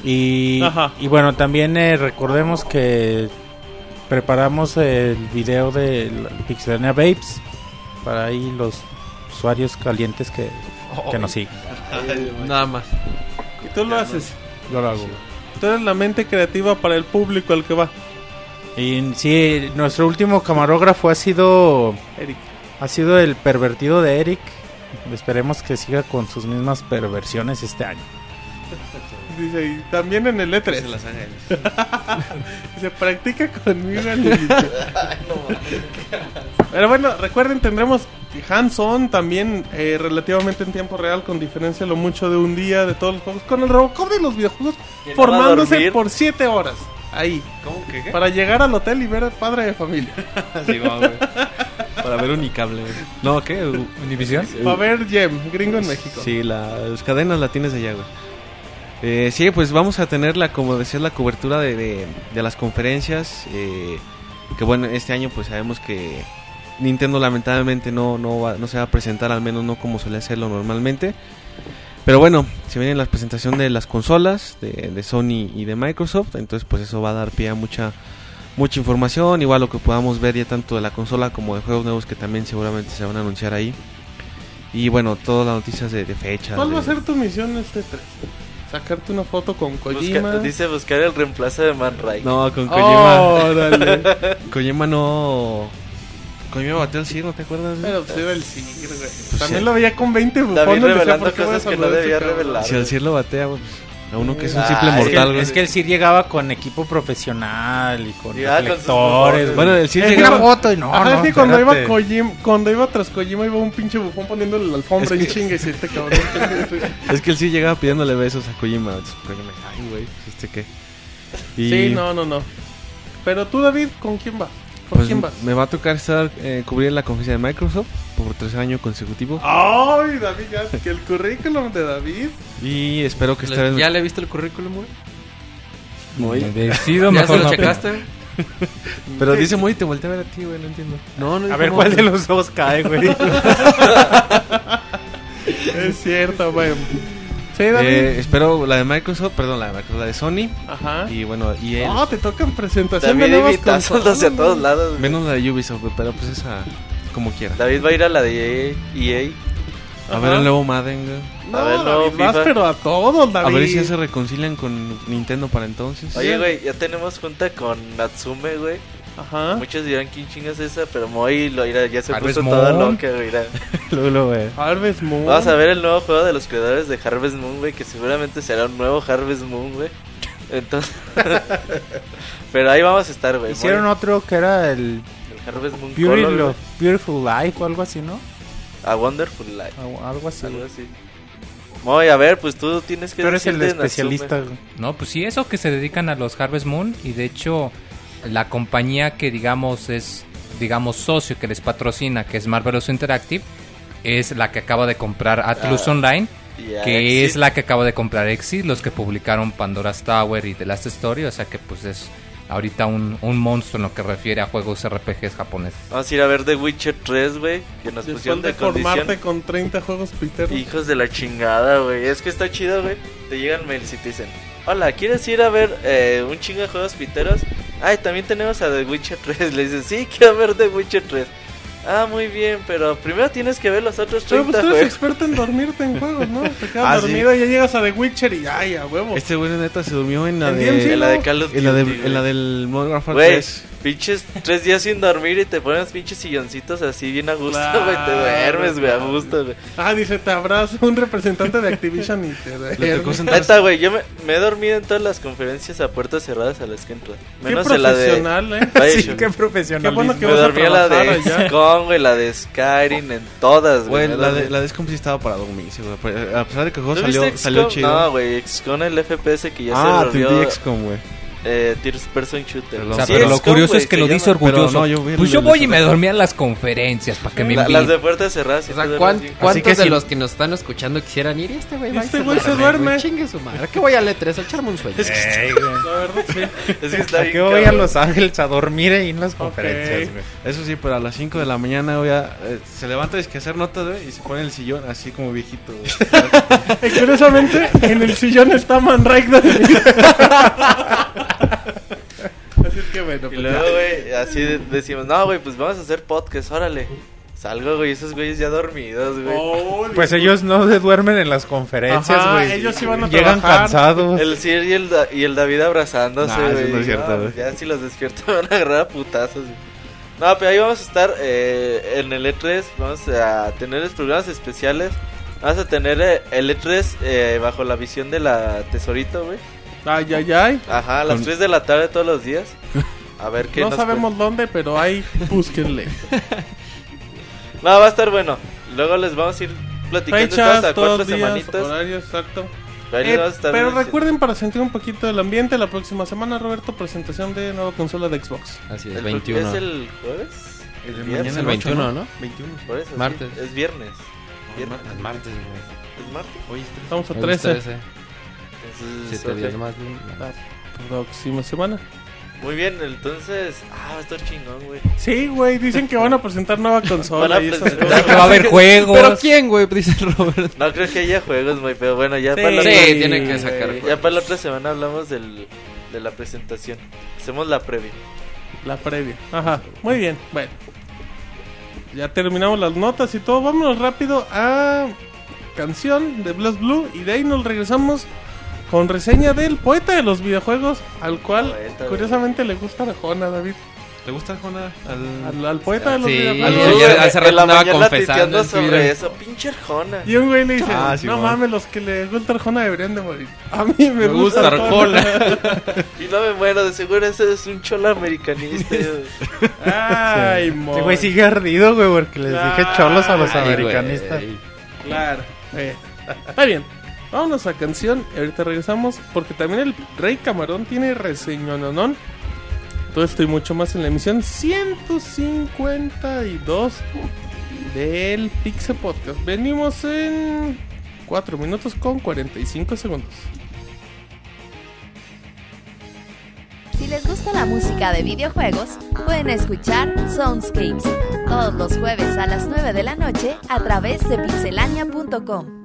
Speaker 3: Y,
Speaker 1: Ajá.
Speaker 3: y bueno, también eh, recordemos que preparamos el video de la Pixelania Babes para ahí los usuarios calientes que, que nos siguen.
Speaker 4: Nada más.
Speaker 1: Y tú lo haces.
Speaker 3: Yo lo hago.
Speaker 1: Tú eres la mente creativa para el público al que va.
Speaker 3: Y sí, nuestro último camarógrafo ha sido
Speaker 1: Eric.
Speaker 3: ha sido el pervertido de Eric. Esperemos que siga con sus mismas perversiones este año.
Speaker 1: Dice, y también en el E3.
Speaker 7: Se las haga él.
Speaker 1: Se practica conmigo en el Pero bueno, recuerden, tendremos hands-on también eh, relativamente en tiempo real, con diferencia lo mucho de un día de todos los juegos, con el Robocop de los videojuegos,
Speaker 6: ¿Quién no va a
Speaker 1: formándose por 7 horas. Ahí,
Speaker 7: ¿Cómo que qué?
Speaker 1: para llegar al hotel y ver al padre de familia.
Speaker 7: Sí. Para ver unicable. No, ¿qué? U-
Speaker 5: ¿Univisión?
Speaker 1: Para ver Gem, gringo en México.
Speaker 7: Sí, la- las cadenas la tienes allá, güey. Eh, sí, pues vamos a tener la, como decías, la cobertura de, de- de las conferencias. eh, que bueno, este año pues sabemos que Nintendo lamentablemente no, no, va- no se va a presentar, al menos no como suele hacerlo normalmente. Pero bueno, se viene la presentación de las consolas de, de Sony y de Microsoft, entonces pues eso va a dar pie a mucha mucha información, igual lo que podamos ver ya tanto de la consola como de juegos nuevos que también seguramente se van a anunciar ahí. Y bueno, todas las noticias de, de fechas.
Speaker 1: ¿Cuál va a ser tu misión este 3? Sacarte una foto con
Speaker 6: Busca-
Speaker 1: Kojima.
Speaker 6: dice buscar el reemplazo de Man Ray.
Speaker 7: No, con Kojima.
Speaker 1: Órale.
Speaker 7: Kojima no. Kojima batió el cielo, ¿te acuerdas? güey?
Speaker 1: Pero pues iba el Sigir, güey.
Speaker 7: Pues
Speaker 1: También
Speaker 7: sí.
Speaker 1: lo veía con 20
Speaker 6: David
Speaker 1: bufones. decía,
Speaker 6: revelando
Speaker 1: ¿por qué voy a
Speaker 6: cosas que no debía revelar.
Speaker 7: si al cielo batea, pues, a uno que es un
Speaker 6: Ay,
Speaker 7: simple
Speaker 6: es que-
Speaker 7: mortal, güey.
Speaker 3: Es que el Sir llegaba con equipo profesional y con
Speaker 6: Llegaba con sus
Speaker 3: reflectores.
Speaker 7: Bueno, el Sir
Speaker 1: Es
Speaker 3: una
Speaker 7: llegaba.
Speaker 3: foto y no,
Speaker 1: Ajá,
Speaker 3: no,
Speaker 1: es que cuando iba. Kojima, cuando iba tras Kojima iba un pinche bufón poniéndole la alfombra
Speaker 7: Es
Speaker 1: y
Speaker 7: que-
Speaker 1: chingue y este cabrón.
Speaker 7: Es que el Sir llegaba pidiéndole besos a Kojima. Entonces, Kojima, ay, güey, ¿este qué? Y,
Speaker 1: Sí, no, no, no. Pero tú, David, ¿con quién vas? ¿Con
Speaker 7: Pues
Speaker 1: quién vas?
Speaker 7: me va a tocar estar eh, cubrir la conferencia de Microsoft por tercer año consecutivo.
Speaker 1: Ay, David, ya, que el currículum de David.
Speaker 7: Y espero que vez.
Speaker 4: ¿Ya le viste el currículum, güey?
Speaker 7: Muy-
Speaker 5: Decido
Speaker 4: ¿Ya
Speaker 5: mejor
Speaker 4: se lo
Speaker 5: no.
Speaker 4: checaste?
Speaker 7: Pero dice muy, te volteé a ver a ti, güey, no entiendo. No, no
Speaker 3: A ver cuál de los dos cae, güey.
Speaker 1: Es cierto, güey. Sí, David.
Speaker 7: Eh, espero la de Microsoft, perdón, la de Microsoft, la de Sony.
Speaker 1: Ajá.
Speaker 7: Y bueno, y él.
Speaker 1: Ah, te tocan presentación
Speaker 6: David
Speaker 1: de nuevas consolas,
Speaker 6: hacia todos lados. güey.
Speaker 7: Menos la de Ubisoft, güey, pero pues esa como quiera.
Speaker 6: David va a ir a la de EA.
Speaker 7: A ver el nuevo Madden, güey.
Speaker 1: No,
Speaker 6: A ver,
Speaker 1: David,
Speaker 6: nuevo
Speaker 1: vas pero a todos, David.
Speaker 7: A ver si ya se reconcilian con Nintendo para entonces.
Speaker 6: Oye, güey, ya tenemos junta con Natsume, güey.
Speaker 1: Ajá.
Speaker 6: Muchos dirán quién chingas esa, pero Moy lo irá, ya se
Speaker 5: Harvest
Speaker 6: puso toda
Speaker 5: Moon.
Speaker 6: loca, güey. irá.
Speaker 3: Luego lo ve.
Speaker 1: Harvest Moon.
Speaker 6: Vamos a ver el nuevo juego de los creadores de Harvest Moon, güey, que seguramente será un nuevo Harvest Moon, güey. Entonces, pero ahí vamos a estar, güey.
Speaker 3: Hicieron
Speaker 6: Moy,
Speaker 3: otro que era el
Speaker 6: el Harvest Moon
Speaker 3: Beauty
Speaker 6: Color, güey.
Speaker 3: Beautiful Life o algo así, ¿no?
Speaker 6: A Wonderful Life,
Speaker 3: Algo- Algo así.
Speaker 6: algo así. Moy, a ver, pues tú tienes que
Speaker 3: Tú eres el especialista. Güey.
Speaker 5: No, pues sí, eso que se dedican a los Harvest Moon y de hecho la compañía que digamos es digamos socio que les patrocina, que es Marvelous Interactive, es la que acaba de comprar Atlus
Speaker 6: Ah,
Speaker 5: Online, que
Speaker 6: Exit.
Speaker 5: es la que acaba de comprar Exit, los que publicaron Pandora's Tower y The Last Story, o sea que pues es ahorita un, un monstruo en lo que refiere a juegos RPGs japoneses.
Speaker 6: Vamos a ir a ver The Witcher 3, güey. Que nos
Speaker 1: Después
Speaker 6: pusieron
Speaker 1: de
Speaker 6: de condición.
Speaker 1: formarte con 30 juegos piteros.
Speaker 6: Hijos de la chingada, güey. Es que está chido, güey. Te llegan mails y te dicen: Hola, ¿quieres ir a ver eh, un chingo de juegos piteros? Ay, también tenemos a The Witcher 3. Le dices: Sí, quiero ver The Witcher 3. Ah, muy bien, pero primero tienes que ver los otros
Speaker 1: Pero
Speaker 6: 30
Speaker 1: pues tú eres
Speaker 6: juegos.
Speaker 1: experto en dormirte en juegos, ¿no? Te quedas
Speaker 7: Ah, sí.
Speaker 1: dormido y ya llegas a The Witcher y ay, a huevo.
Speaker 7: Este güey neta se durmió en la
Speaker 1: En
Speaker 7: de...
Speaker 1: DMC,
Speaker 6: En la de Call of
Speaker 7: En la, de,
Speaker 6: Duty,
Speaker 7: en la
Speaker 6: güey.
Speaker 7: del Modern Warfare
Speaker 6: Güey,
Speaker 7: 3.
Speaker 6: Pinches tres días sin dormir y te pones pinches silloncitos así bien a gusto,
Speaker 1: Claro,
Speaker 6: güey. te duermes, güey, a gusto, güey.
Speaker 1: Ah, dice, te abraza un representante de Activision y te duermes.
Speaker 6: Neta, güey, yo me, me he dormido en todas las conferencias a puertas cerradas a las que entro.
Speaker 1: Qué
Speaker 6: Menos en la de.
Speaker 1: profesional, ¿eh?
Speaker 6: Bioshock.
Speaker 3: Sí, qué profesional.
Speaker 1: Qué bueno que
Speaker 6: Me dormí en la de. XCOM, güey, la de Skyrim, en todas, güey.
Speaker 7: La de, la de XCOM sí estaba para dormirse, güey. A pesar de que el juego
Speaker 6: ¿No
Speaker 7: salió, salió chido.
Speaker 6: No, güey, XCOM el FPS que ya
Speaker 7: ah,
Speaker 6: se volvió
Speaker 7: di XCOM, güey.
Speaker 6: Eh, First Person Shooter.
Speaker 7: Pero
Speaker 5: O sea,
Speaker 7: Sí,
Speaker 5: pero lo curioso
Speaker 6: güey,
Speaker 5: es que lo dice
Speaker 6: llama.
Speaker 5: Orgulloso.
Speaker 7: no, yo
Speaker 5: pues yo voy y me dormía en las conferencias para que me
Speaker 6: La- las de puertas cerradas.
Speaker 4: O sea, ¿cuán-. ¿cuántos
Speaker 5: que
Speaker 4: de
Speaker 5: si-
Speaker 4: los que nos están escuchando quisieran ir? Y este güey va y
Speaker 1: Este güey se duerme.
Speaker 4: Chingue su madre. ¿Qué voy a E3? A echarme un sueño.
Speaker 3: Ey, güey.
Speaker 1: La verdad, sí.
Speaker 6: Es que está
Speaker 3: ¿A
Speaker 6: bien
Speaker 3: qué voy a. Los Ángeles a dormir ahí en las conferencias, güey?
Speaker 7: Eso sí, pero a las 5 de la mañana, güey, eh, se levanta es que hacer notas, güey, y se pone en el sillón así como viejito.
Speaker 1: Y curiosamente, en el sillón está Man Rider. Así es que bueno,
Speaker 6: Y
Speaker 1: pues
Speaker 6: luego,
Speaker 1: ya.
Speaker 6: güey, así de- decimos, no, güey, pues vamos a hacer podcast, órale. Salgo, güey, esos güeyes ya dormidos, güey.
Speaker 1: Oh,
Speaker 3: Pues ellos no se duermen en las conferencias,
Speaker 1: Ajá,
Speaker 3: güey.
Speaker 1: ellos iban a
Speaker 3: Llegan
Speaker 1: trabajar.
Speaker 3: cansados.
Speaker 6: El Sir y el, Da- y el David abrazándose,
Speaker 7: Nah,
Speaker 6: güey.
Speaker 7: eso no es cierto,
Speaker 6: No,
Speaker 7: güey.
Speaker 6: ya si los despierto me van a agarrar a putazos. güey. No, pero ahí vamos a estar eh, en el E3. Vamos a tener programas especiales. Vamos a tener eh, el E3 eh, bajo la visión de la Tesorito, güey.
Speaker 1: Ay, ay, ay.
Speaker 6: Ajá, a las
Speaker 7: Con-
Speaker 6: 3 de la tarde todos los días. A ver qué
Speaker 1: No
Speaker 6: nos
Speaker 1: sabemos dónde, pero ahí búsquenle.
Speaker 6: No, va a estar bueno. Luego les vamos a ir platicando todas
Speaker 1: Fechas,
Speaker 6: a
Speaker 1: todos
Speaker 6: cuatro
Speaker 1: días,
Speaker 6: semanitas.
Speaker 1: horarios, exacto. Eh,
Speaker 6: a
Speaker 1: pero recuerden para sentir un poquito el ambiente, la próxima semana, Roberto, presentación de nueva consola de Xbox.
Speaker 4: Así es,
Speaker 6: El-
Speaker 4: 21.
Speaker 6: ¿Es el jueves? El
Speaker 7: El
Speaker 6: viernes.
Speaker 4: el
Speaker 7: ocho,
Speaker 4: 21, ¿no?
Speaker 7: 21.
Speaker 6: Por eso, sí,
Speaker 4: Martes.
Speaker 6: Es viernes. Viernes.
Speaker 7: El martes, güey.
Speaker 6: ¿Es martes?
Speaker 7: Oye,
Speaker 1: Estamos a
Speaker 4: Hoy es
Speaker 1: 13.
Speaker 4: 13.
Speaker 6: Entonces,
Speaker 4: Siete
Speaker 6: ok.
Speaker 4: días más.
Speaker 1: La próxima semana.
Speaker 6: Muy bien, entonces. Ah, va a estar chingón, güey.
Speaker 1: Sí, güey, dicen que van a presentar nueva consola esas
Speaker 6: presentar-
Speaker 1: cosas.
Speaker 5: Que va a haber juegos.
Speaker 4: ¿Pero quién, güey? Dice Robert.
Speaker 6: No creo que haya juegos, güey, pero bueno, ya
Speaker 1: Sí,
Speaker 6: para la
Speaker 4: Sí,
Speaker 6: otra,
Speaker 4: tiene que sacar
Speaker 6: ya para la otra semana hablamos del, de la presentación. Hacemos la previa.
Speaker 1: La previa. Ajá, muy bien. Bueno, ya terminamos las notas y todo. Vámonos rápido a canción de Blast Blue y de ahí nos regresamos con reseña del poeta de los videojuegos, al cual
Speaker 6: Poeta,
Speaker 1: curiosamente le gusta Arjona, David.
Speaker 7: ¿Te gusta, Jona? Al...
Speaker 1: Al, al poeta de los
Speaker 4: Sí,
Speaker 1: videojuegos.
Speaker 4: ayer- hace rato
Speaker 6: la
Speaker 4: andaba confesando
Speaker 6: sobre eso. Pinche Arjona.
Speaker 1: Y un güey le dice,
Speaker 7: Ah,
Speaker 1: no
Speaker 7: Simón.
Speaker 1: mames, los que le gusta Arjona deberían de morir. A mí me,
Speaker 4: Me
Speaker 1: gusta,
Speaker 4: gusta
Speaker 1: Arjona.
Speaker 6: Y no me muero, de seguro ese es un cholo americanista.
Speaker 1: Ay,
Speaker 3: Este
Speaker 1: mo.
Speaker 3: güey sigue ardido, güey, porque les dije cholos a los
Speaker 4: Ay, güey.
Speaker 3: americanistas.
Speaker 1: Claro. Eh, Está bien. Vámonos a canción ahorita regresamos porque también el Rey Camarón tiene reseñononón. Todo esto y mucho más en la emisión 152 del Pixel Podcast. Venimos en 4 minutos con 45 segundos.
Speaker 2: Si les gusta la música de videojuegos, pueden escuchar Soundscapes todos los jueves a las 9 de la noche a través de pixelania.com.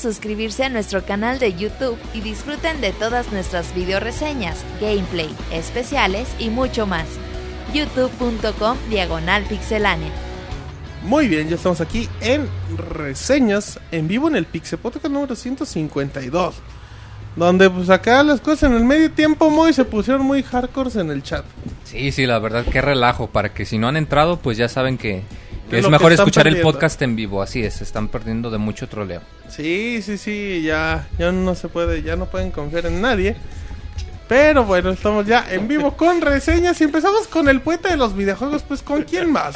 Speaker 2: suscribirse a nuestro canal de YouTube y disfruten de todas nuestras video reseñas, gameplay, especiales y mucho más. youtube.com diagonal pixelánea.
Speaker 1: Muy bien, ya estamos aquí en reseñas en vivo en el Pixel Podcast número 152. Donde pues acá las cosas en el medio tiempo muy se pusieron muy hardcore en el chat.
Speaker 5: Sí, sí, la verdad, qué relajo. Para que si no han entrado, pues ya saben que, que
Speaker 1: Es
Speaker 5: mejor
Speaker 1: que
Speaker 5: escuchar el podcast en vivo. Así es, se están perdiendo de mucho troleo.
Speaker 1: Sí, sí, sí, ya, ya no se puede, ya no pueden confiar en nadie. Pero bueno, estamos ya en vivo con reseñas y empezamos con el poeta de los videojuegos, pues ¿con quién más?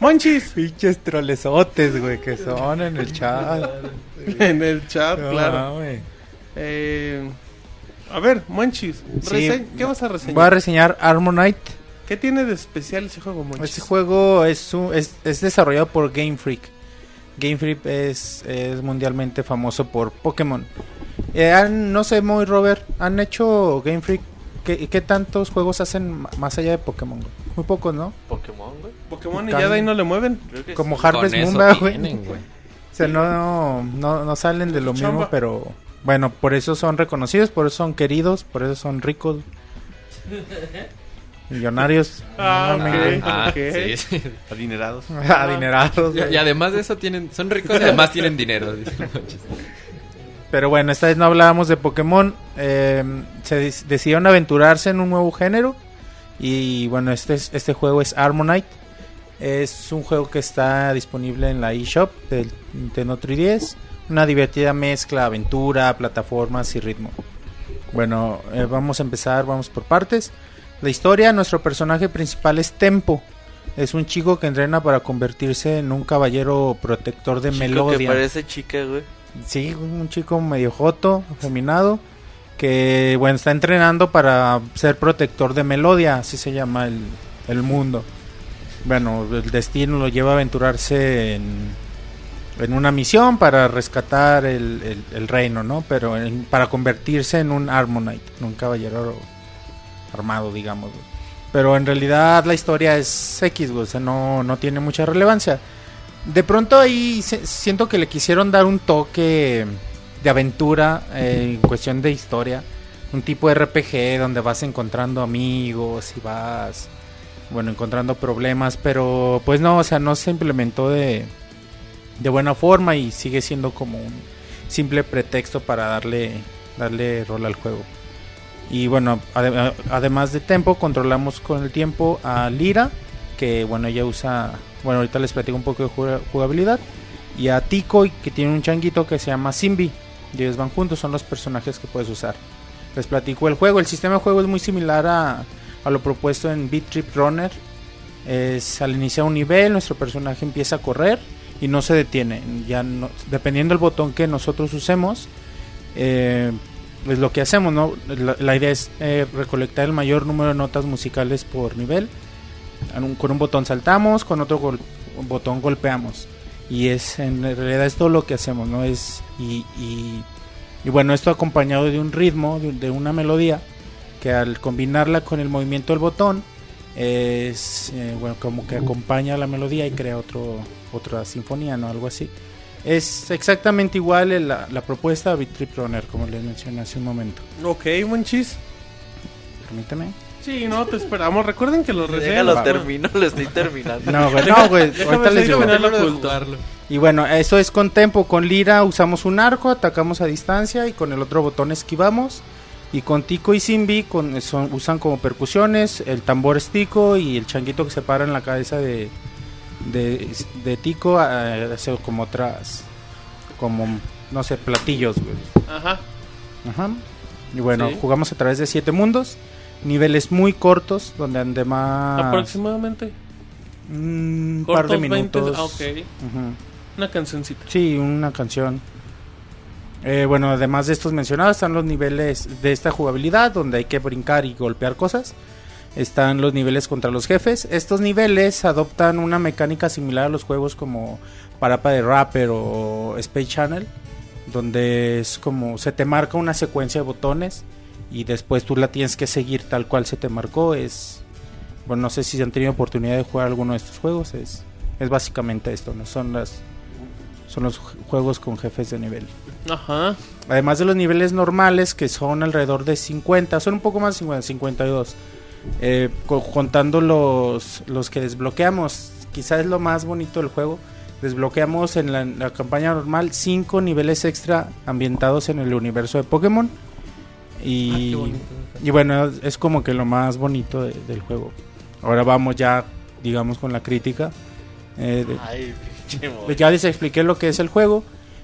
Speaker 1: Monchis.
Speaker 3: Pinches trolesotes, güey, que son en el chat.
Speaker 1: En el chat,
Speaker 3: No
Speaker 1: claro. Eh, a ver, Monchis,
Speaker 3: Sí.
Speaker 1: ¿qué vas a reseñar?
Speaker 3: Voy a reseñar Armor Knight.
Speaker 1: ¿Qué tiene de especial ese juego, Monchis?
Speaker 3: Este juego es, un- es, es desarrollado por Game Freak. Game Freak es, es mundialmente famoso por Pokémon. Eh, han- no sé, muy Robert, ¿han hecho Game Freak? ¿Qué, qué tantos juegos hacen más allá de Pokémon? güey? Muy pocos, ¿no?
Speaker 6: Pokémon, güey.
Speaker 1: Pokémon y ya de ahí no le mueven.
Speaker 3: Como
Speaker 6: sí.
Speaker 3: Harvest Moon, ¿verdad, güey.
Speaker 5: tienen, güey.
Speaker 3: O sea, no, no, no salen de lo
Speaker 1: Chamba.
Speaker 3: mismo, pero bueno, por eso son reconocidos, por eso son queridos, por eso son ricos. Millonarios.
Speaker 1: Ah,
Speaker 3: no
Speaker 1: ok.
Speaker 3: mames.
Speaker 5: Ah,
Speaker 1: Ok.
Speaker 5: sí, sí.
Speaker 7: Adinerados.
Speaker 3: Adinerados.
Speaker 5: Y, además de eso tienen, son ricos y además tienen dinero.
Speaker 3: Pero bueno, esta vez no hablábamos de Pokémon. eh, se des- decidieron aventurarse en un nuevo género. Y bueno, este, es- este juego es Armonite. Es un juego que está disponible en la eShop del Nintendo 3DS. Una divertida mezcla, aventura, plataformas y ritmo. Bueno, eh, vamos a empezar, vamos por partes. La historia, nuestro personaje principal es Tempo. Es un chico que entrena para convertirse en un caballero protector de
Speaker 6: Chico
Speaker 3: Melodia.
Speaker 6: que parece chica, güey.
Speaker 3: Sí, un chico medio joto, afeminado, que bueno, está entrenando para ser protector de Melodia, así se llama el, el mundo. Bueno, el destino lo lleva a aventurarse en, en una misión para rescatar el, el- el reino, ¿no? Pero en- para convertirse en un Armonite, en un caballero armado, digamos. güey. Pero en realidad la historia es X, güey, o sea, no, no tiene mucha relevancia. De pronto ahí se- siento que le quisieron dar un toque de aventura eh, en cuestión de historia. Un tipo de RPG donde vas encontrando amigos y vas, bueno, encontrando problemas. Pero pues no, o sea, no se implementó de, de buena forma y sigue siendo como un simple pretexto para darle, darle rol al juego. Y bueno, ade- además de tempo, controlamos con el tiempo a Lira, que bueno, ella usa, bueno, ahorita les platico un poco de juga- jugabilidad, y a Tico, que tiene un changuito que se llama Simbi, y ellos van juntos, son los personajes que puedes usar. Les platico el juego, el sistema de juego es muy similar a, a lo propuesto en Beat Trip Runner. Es al iniciar un nivel, nuestro personaje empieza a correr y no se detiene. Ya no- dependiendo del botón que nosotros usemos, eh, es lo que hacemos, ¿no? La, la idea es eh, recolectar el mayor número de notas musicales por nivel. Un- con un botón saltamos, con otro gol- botón golpeamos. Y es en realidad es todo lo que hacemos, ¿no? Es y, y, y bueno, esto acompañado de un ritmo, de, de una melodía, que al combinarla con el movimiento del botón, es eh, bueno, como que acompaña la melodía y crea otro, otra sinfonía, ¿no? Algo así. Es exactamente igual el- la, la propuesta de Trip Runner, como les mencioné hace un momento.
Speaker 1: Ok, Monchis.
Speaker 3: Permíteme.
Speaker 1: Sí, no, te esperamos. Recuerden que los.
Speaker 6: Déjalo
Speaker 1: los-
Speaker 6: termino, lo estoy terminando.
Speaker 3: No, güey, no, güey, ahorita les digo. Y bueno, eso es con tempo. Con Lira usamos un arco, atacamos a distancia y con el otro botón esquivamos. Y con Tico y Simbi con, son, usan como percusiones el tambor es Tico y el changuito que se para en la cabeza de, de, de Tico eh, hace como otras, como, no sé, platillos, güey.
Speaker 1: Ajá.
Speaker 3: Ajá. Y bueno,
Speaker 1: Sí.
Speaker 3: jugamos a través de siete mundos, niveles muy cortos, donde además
Speaker 1: Aproximadamente.
Speaker 3: un par de
Speaker 1: Cortos 20...
Speaker 3: minutos.
Speaker 1: Ah. Una cancioncita.
Speaker 3: Sí, una canción. Eh, bueno, además de estos mencionados, están los niveles de esta jugabilidad, donde hay que brincar y golpear cosas. Están los niveles contra los jefes. Estos niveles adoptan una mecánica similar a los juegos como Parapa de Rapper o Space Channel, donde es como se te marca una secuencia de botones y después tú la tienes que seguir tal cual se te marcó. Es bueno, no sé si han tenido oportunidad de jugar alguno de estos juegos. Es, es básicamente esto, ¿no? Son las son los ju- juegos con jefes de nivel.
Speaker 1: Ajá.
Speaker 3: Además de los niveles normales, que son alrededor de 50, son un poco más de 50, 52. Eh, co- contando los, los que desbloqueamos, quizás es lo más bonito del juego. Desbloqueamos en la, en la campaña normal 5 niveles extra ambientados en el universo de Pokémon. Y, y bueno, es como que lo más bonito de- del juego. Ahora vamos ya, digamos, con la crítica. Eh, de-
Speaker 6: Ay,
Speaker 3: pues ya les expliqué lo que es el juego,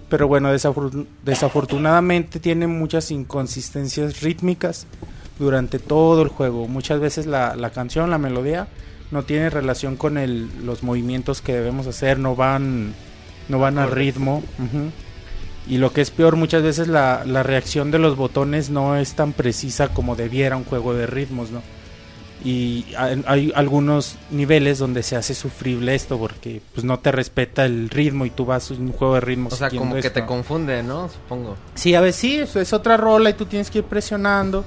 Speaker 3: pero bueno, desafor- desafortunadamente tiene muchas inconsistencias rítmicas durante todo el juego. Muchas veces la, la canción, la melodía, no tiene relación con el, los movimientos que debemos hacer, no van, no van al ritmo. ujú. Y lo que es peor, muchas veces la, la reacción de los botones no es tan precisa como debiera un juego de ritmos, ¿no? Y hay, hay algunos niveles donde se hace sufrible esto porque pues no te respeta el ritmo y tú vas en un juego de ritmo
Speaker 4: O sea, como que te confunde, ¿no? Supongo.
Speaker 3: Sí, a veces sí, eso es otra rola y tú tienes que ir presionando.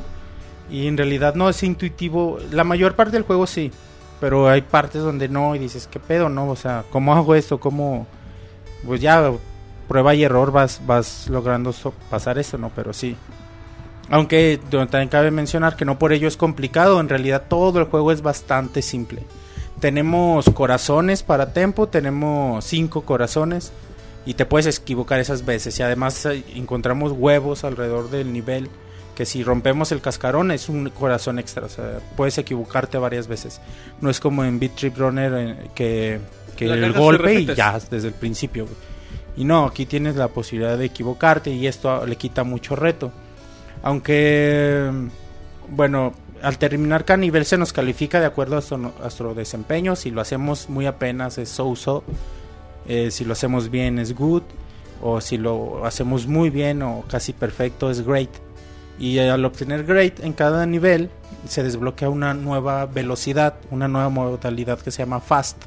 Speaker 3: Y en realidad no es intuitivo. La mayor parte del juego sí. Pero hay partes donde no y dices, ¿qué pedo, no? O sea, ¿cómo hago esto? ¿Cómo...? Pues ya, prueba y error vas, vas logrando pasar eso, ¿no? Pero sí. Aunque también cabe mencionar que no por ello es complicado. En realidad todo el juego es bastante simple. Tenemos corazones para tempo. Tenemos cinco corazones y te puedes equivocar esas veces y además eh, encontramos huevos alrededor del nivel que si rompemos el cascarón es un corazón extra, o sea, puedes equivocarte varias veces. No es como en Beat Trip Runner eh, que, que el golpe y ya desde el principio. güey. Y no, aquí tienes la posibilidad de equivocarte y esto le quita mucho reto. Aunque, bueno, al terminar cada nivel se nos califica de acuerdo a nuestro, a nuestro desempeño. Si lo hacemos muy apenas es so-so. Eh, si lo hacemos bien es good. O si lo hacemos muy bien o casi perfecto es great. Y al obtener great en cada nivel se desbloquea una nueva velocidad, una nueva modalidad que se llama fast.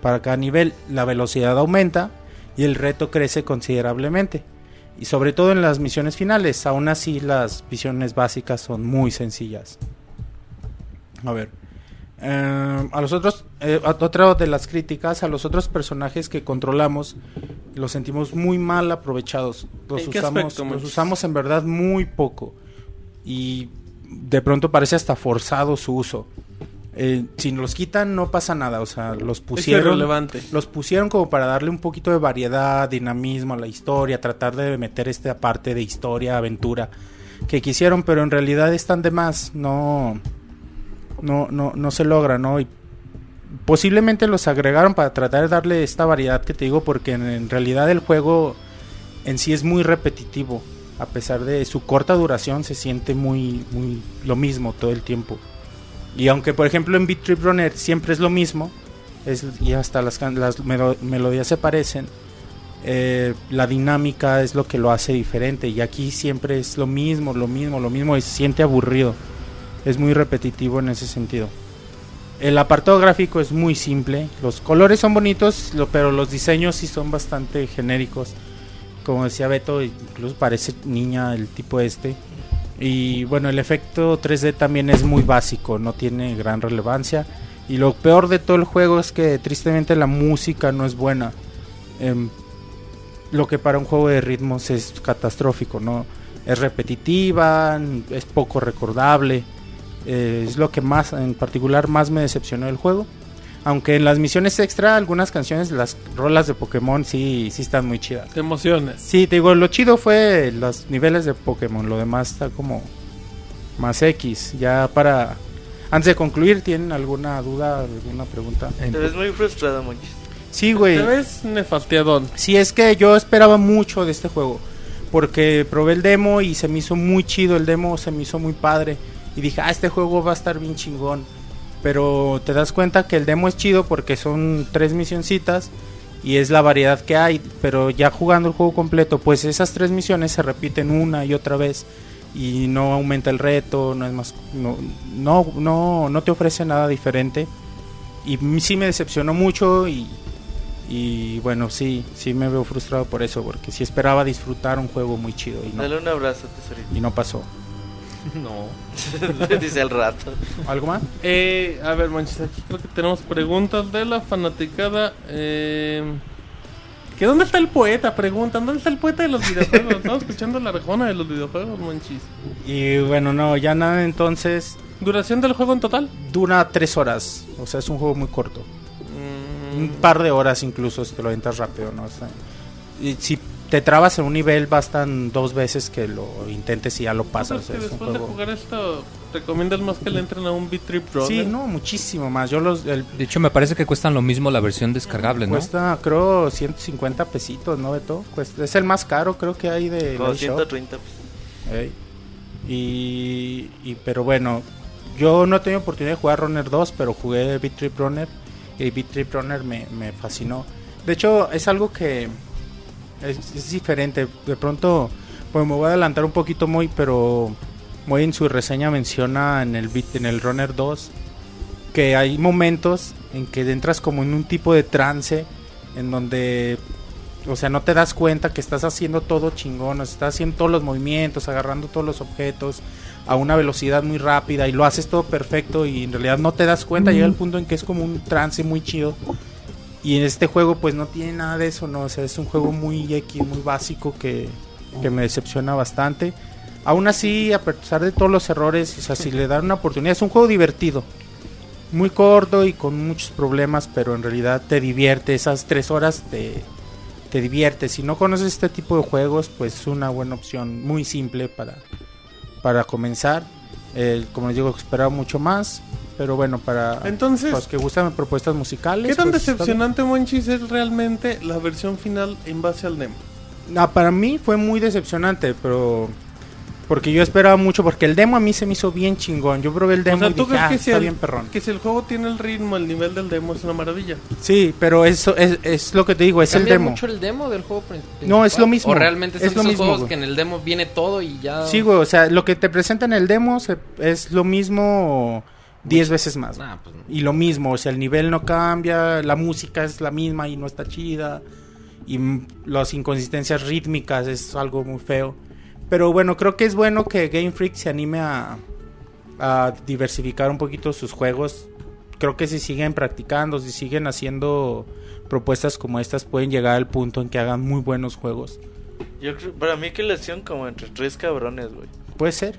Speaker 3: Para cada nivel la velocidad aumenta y el reto crece considerablemente. Y sobre todo en las misiones finales, aún así las misiones básicas son muy sencillas. A ver. Eh, a los otros, eh, otra de las críticas, a los otros personajes que controlamos, los sentimos muy mal aprovechados. Los
Speaker 1: ¿En qué
Speaker 3: usamos,
Speaker 1: aspecto,
Speaker 3: los usamos en verdad muy poco. Y de pronto parece hasta forzado su uso. Eh, si los quitan no pasa nada, o sea, los pusieron los pusieron como para darle un poquito de variedad, dinamismo a la historia, tratar de meter esta parte de historia, aventura que quisieron, pero en realidad están de más, no no no no se logra, ¿no? Y posiblemente los agregaron para tratar de darle esta variedad que te digo porque en, realidad el juego en sí es muy repetitivo, a pesar de su corta duración se siente muy muy lo mismo todo el tiempo. Y aunque por ejemplo en Beat Trip Runner siempre es lo mismo, es, y hasta las, las melo- melodías se parecen, eh, la dinámica es lo que lo hace diferente. Y aquí siempre es lo mismo, lo mismo, lo mismo, y se siente aburrido. Es muy repetitivo en ese sentido. El apartado gráfico es muy simple, los colores son bonitos, pero los diseños sí son bastante genéricos. Como decía Beto, incluso parece niña el tipo este. Y bueno, el efecto 3D también es muy básico, no tiene gran relevancia. Y lo peor de todo el juego es que tristemente la música no es buena. Em, lo que para un juego de ritmos es catastrófico, ¿no? Es repetitiva, es poco recordable. Eh, es lo que más, en particular, más me decepcionó del juego. Aunque en las misiones extra, algunas canciones, las rolas de Pokémon sí, sí están muy chidas.
Speaker 1: Te emociones.
Speaker 3: Sí, te digo, lo chido fue los niveles de Pokémon, lo demás está como más X. Ya para... Antes de concluir, ¿tienen alguna duda, alguna pregunta?
Speaker 6: Te ves muy frustrado, Monchis.
Speaker 3: Sí, güey.
Speaker 1: Te ves nefastiadón.
Speaker 3: Sí, es que yo esperaba mucho de este juego. Porque probé el demo y se me hizo muy chido el demo, se me hizo muy padre. Y dije, ah, este juego va a estar bien chingón. Pero te das cuenta que el demo es chido porque son tres misioncitas y es la variedad que hay. Pero ya jugando el juego completo, pues esas tres misiones se repiten una y otra vez. Y no aumenta el reto, no es más. No, no, no, no te ofrece nada diferente. Y sí me decepcionó mucho y, y bueno, sí, sí me veo frustrado por eso, porque sí esperaba disfrutar un juego muy chido y no,
Speaker 6: Dale un abrazo, tesorito.
Speaker 3: y no pasó.
Speaker 4: No.
Speaker 6: Dice al rato.
Speaker 3: ¿Algo más?
Speaker 1: Eh, a ver, Manches, aquí creo que tenemos preguntas de la fanaticada. Eh, ¿Que dónde está el poeta? Preguntan, ¿dónde está el poeta de los videojuegos? Estamos escuchando la rejona de los videojuegos, monchis.
Speaker 3: Y bueno, no, ya nada, entonces
Speaker 1: ¿Duración del juego en total?
Speaker 3: dura tres horas. O sea, es un juego muy corto.
Speaker 1: Mm,
Speaker 3: Un par de horas incluso si te lo entras rápido, ¿no? O sea, y si te trabas en un nivel, bastan dos veces que lo intentes y ya lo
Speaker 1: ¿tú
Speaker 3: pasas. Es
Speaker 1: después de jugar esto, recomiendas más que le entren a un Beat Trip Runner?
Speaker 3: Sí, no, muchísimo más. Yo los... El,
Speaker 5: De hecho, me parece que cuestan lo mismo la versión descargable, ¿no?
Speaker 3: Cuesta, creo, 150 pesitos, ¿no, Beto? Cuesta, es el más caro, creo que hay de
Speaker 6: Como
Speaker 3: la eShop.
Speaker 6: 130. pues.
Speaker 3: Ey. Y, y- pero bueno, yo no he tenido oportunidad de jugar Runner 2, pero jugué Beat Trip Runner y Beat Trip Runner me, me fascinó. De hecho, es algo que es, es diferente. De pronto, pues me voy a adelantar un poquito muy, pero muy en su reseña menciona en el Beat, en el Runner 2 que hay momentos en que entras como en un tipo de trance en donde o sea, no te das cuenta que estás haciendo todo chingón, estás haciendo todos los movimientos, agarrando todos los objetos a una velocidad muy rápida y lo haces todo perfecto y en realidad no te das cuenta, llega el punto en que es como un trance muy chido. Y en este juego pues no tiene nada de eso, no, o sea, es un juego muy X, muy básico que, que me decepciona bastante. Aún así, a pesar de todos los errores, o sea, si le dan una oportunidad, es un juego divertido. Muy corto y con muchos problemas, pero en realidad te divierte. Esas tres horas te, te divierte. Si no conoces este tipo de juegos, pues es una buena opción, muy simple para, para comenzar. Eh, como les digo, esperaba mucho más, pero bueno, para
Speaker 1: Entonces-
Speaker 3: los que gustan propuestas musicales.
Speaker 1: ¿Qué tan
Speaker 3: pues,
Speaker 1: decepcionante, monchis, es realmente la versión final en base al demo?
Speaker 3: Ah, para mí fue muy decepcionante, pero porque yo esperaba mucho, porque el demo a mí se me hizo bien chingón. Yo probé el demo
Speaker 1: o sea,
Speaker 3: y
Speaker 1: ¿tú
Speaker 3: dije,
Speaker 1: crees
Speaker 3: ah,
Speaker 1: que si,
Speaker 3: está
Speaker 1: el,
Speaker 3: bien perrón.
Speaker 1: que si el juego tiene el ritmo, el nivel del demo es una maravilla?
Speaker 3: Sí, pero eso es, es lo que te digo, es el
Speaker 4: ¿Cambia
Speaker 3: demo.
Speaker 4: mucho el demo del juego principal?
Speaker 3: No, es lo mismo.
Speaker 4: O realmente son
Speaker 3: Es lo mismo,
Speaker 4: juegos
Speaker 3: güey.
Speaker 4: que en el demo viene todo y ya...
Speaker 3: Sí, güey, o sea, lo que te presenta en el demo se- es lo mismo 10 veces más. güey.
Speaker 4: Ah, pues no.
Speaker 3: Y lo mismo, o sea, el nivel no cambia, la música es la misma y no está chida. Y mm, las inconsistencias rítmicas es algo muy feo. Pero bueno, creo que es bueno que Game Freak se anime a, a diversificar un poquito sus juegos. Creo que si siguen practicando, si siguen haciendo propuestas como estas, pueden llegar al punto en que hagan muy buenos juegos.
Speaker 6: Yo creo, para mí que le hacían como entre tres cabrones, güey.
Speaker 3: Puede ser.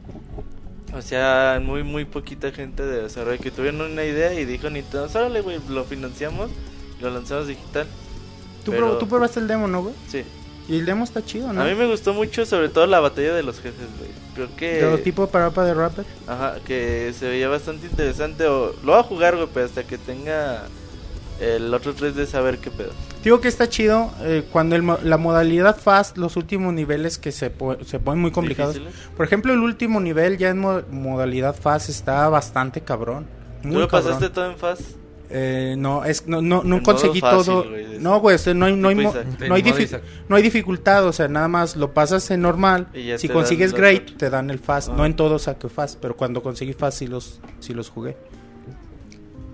Speaker 6: O sea, muy, muy poquita gente de desarrollo que tuvieron una idea y dijo Nintendo, órale, güey, lo financiamos, lo lanzamos digital.
Speaker 3: Tú,
Speaker 6: Pero-
Speaker 3: tú probaste el demo, ¿no, güey?
Speaker 6: Sí.
Speaker 3: Y el demo está chido, ¿no?
Speaker 6: A mí me gustó mucho, sobre todo la batalla de los jefes, güey. Creo que...
Speaker 3: De tipo parapa de rapper.
Speaker 6: Ajá, que se veía bastante interesante. O... Lo voy a jugar, güey, pero hasta que tenga el otro 3D saber qué pedo.
Speaker 3: Digo que está chido eh, cuando el mo- la modalidad fast, los últimos niveles que se, po- se ponen muy complicados.
Speaker 6: Difíciles.
Speaker 3: Por ejemplo, el último nivel ya en mo- modalidad fast está bastante cabrón.
Speaker 6: ¿Tú lo
Speaker 3: cabrón.
Speaker 6: pasaste todo en fast?
Speaker 3: Eh, no, es, no, no, no conseguí
Speaker 6: fácil,
Speaker 3: todo.
Speaker 6: güey,
Speaker 3: no, güey, o sea, no hay, no, hay mo- no, hay difi- no hay dificultad, o sea, nada más lo pasas en normal. Si consigues great, te dan el fast.
Speaker 6: Ah.
Speaker 3: No en todos saqué fast, pero cuando conseguí fast sí los, sí los jugué.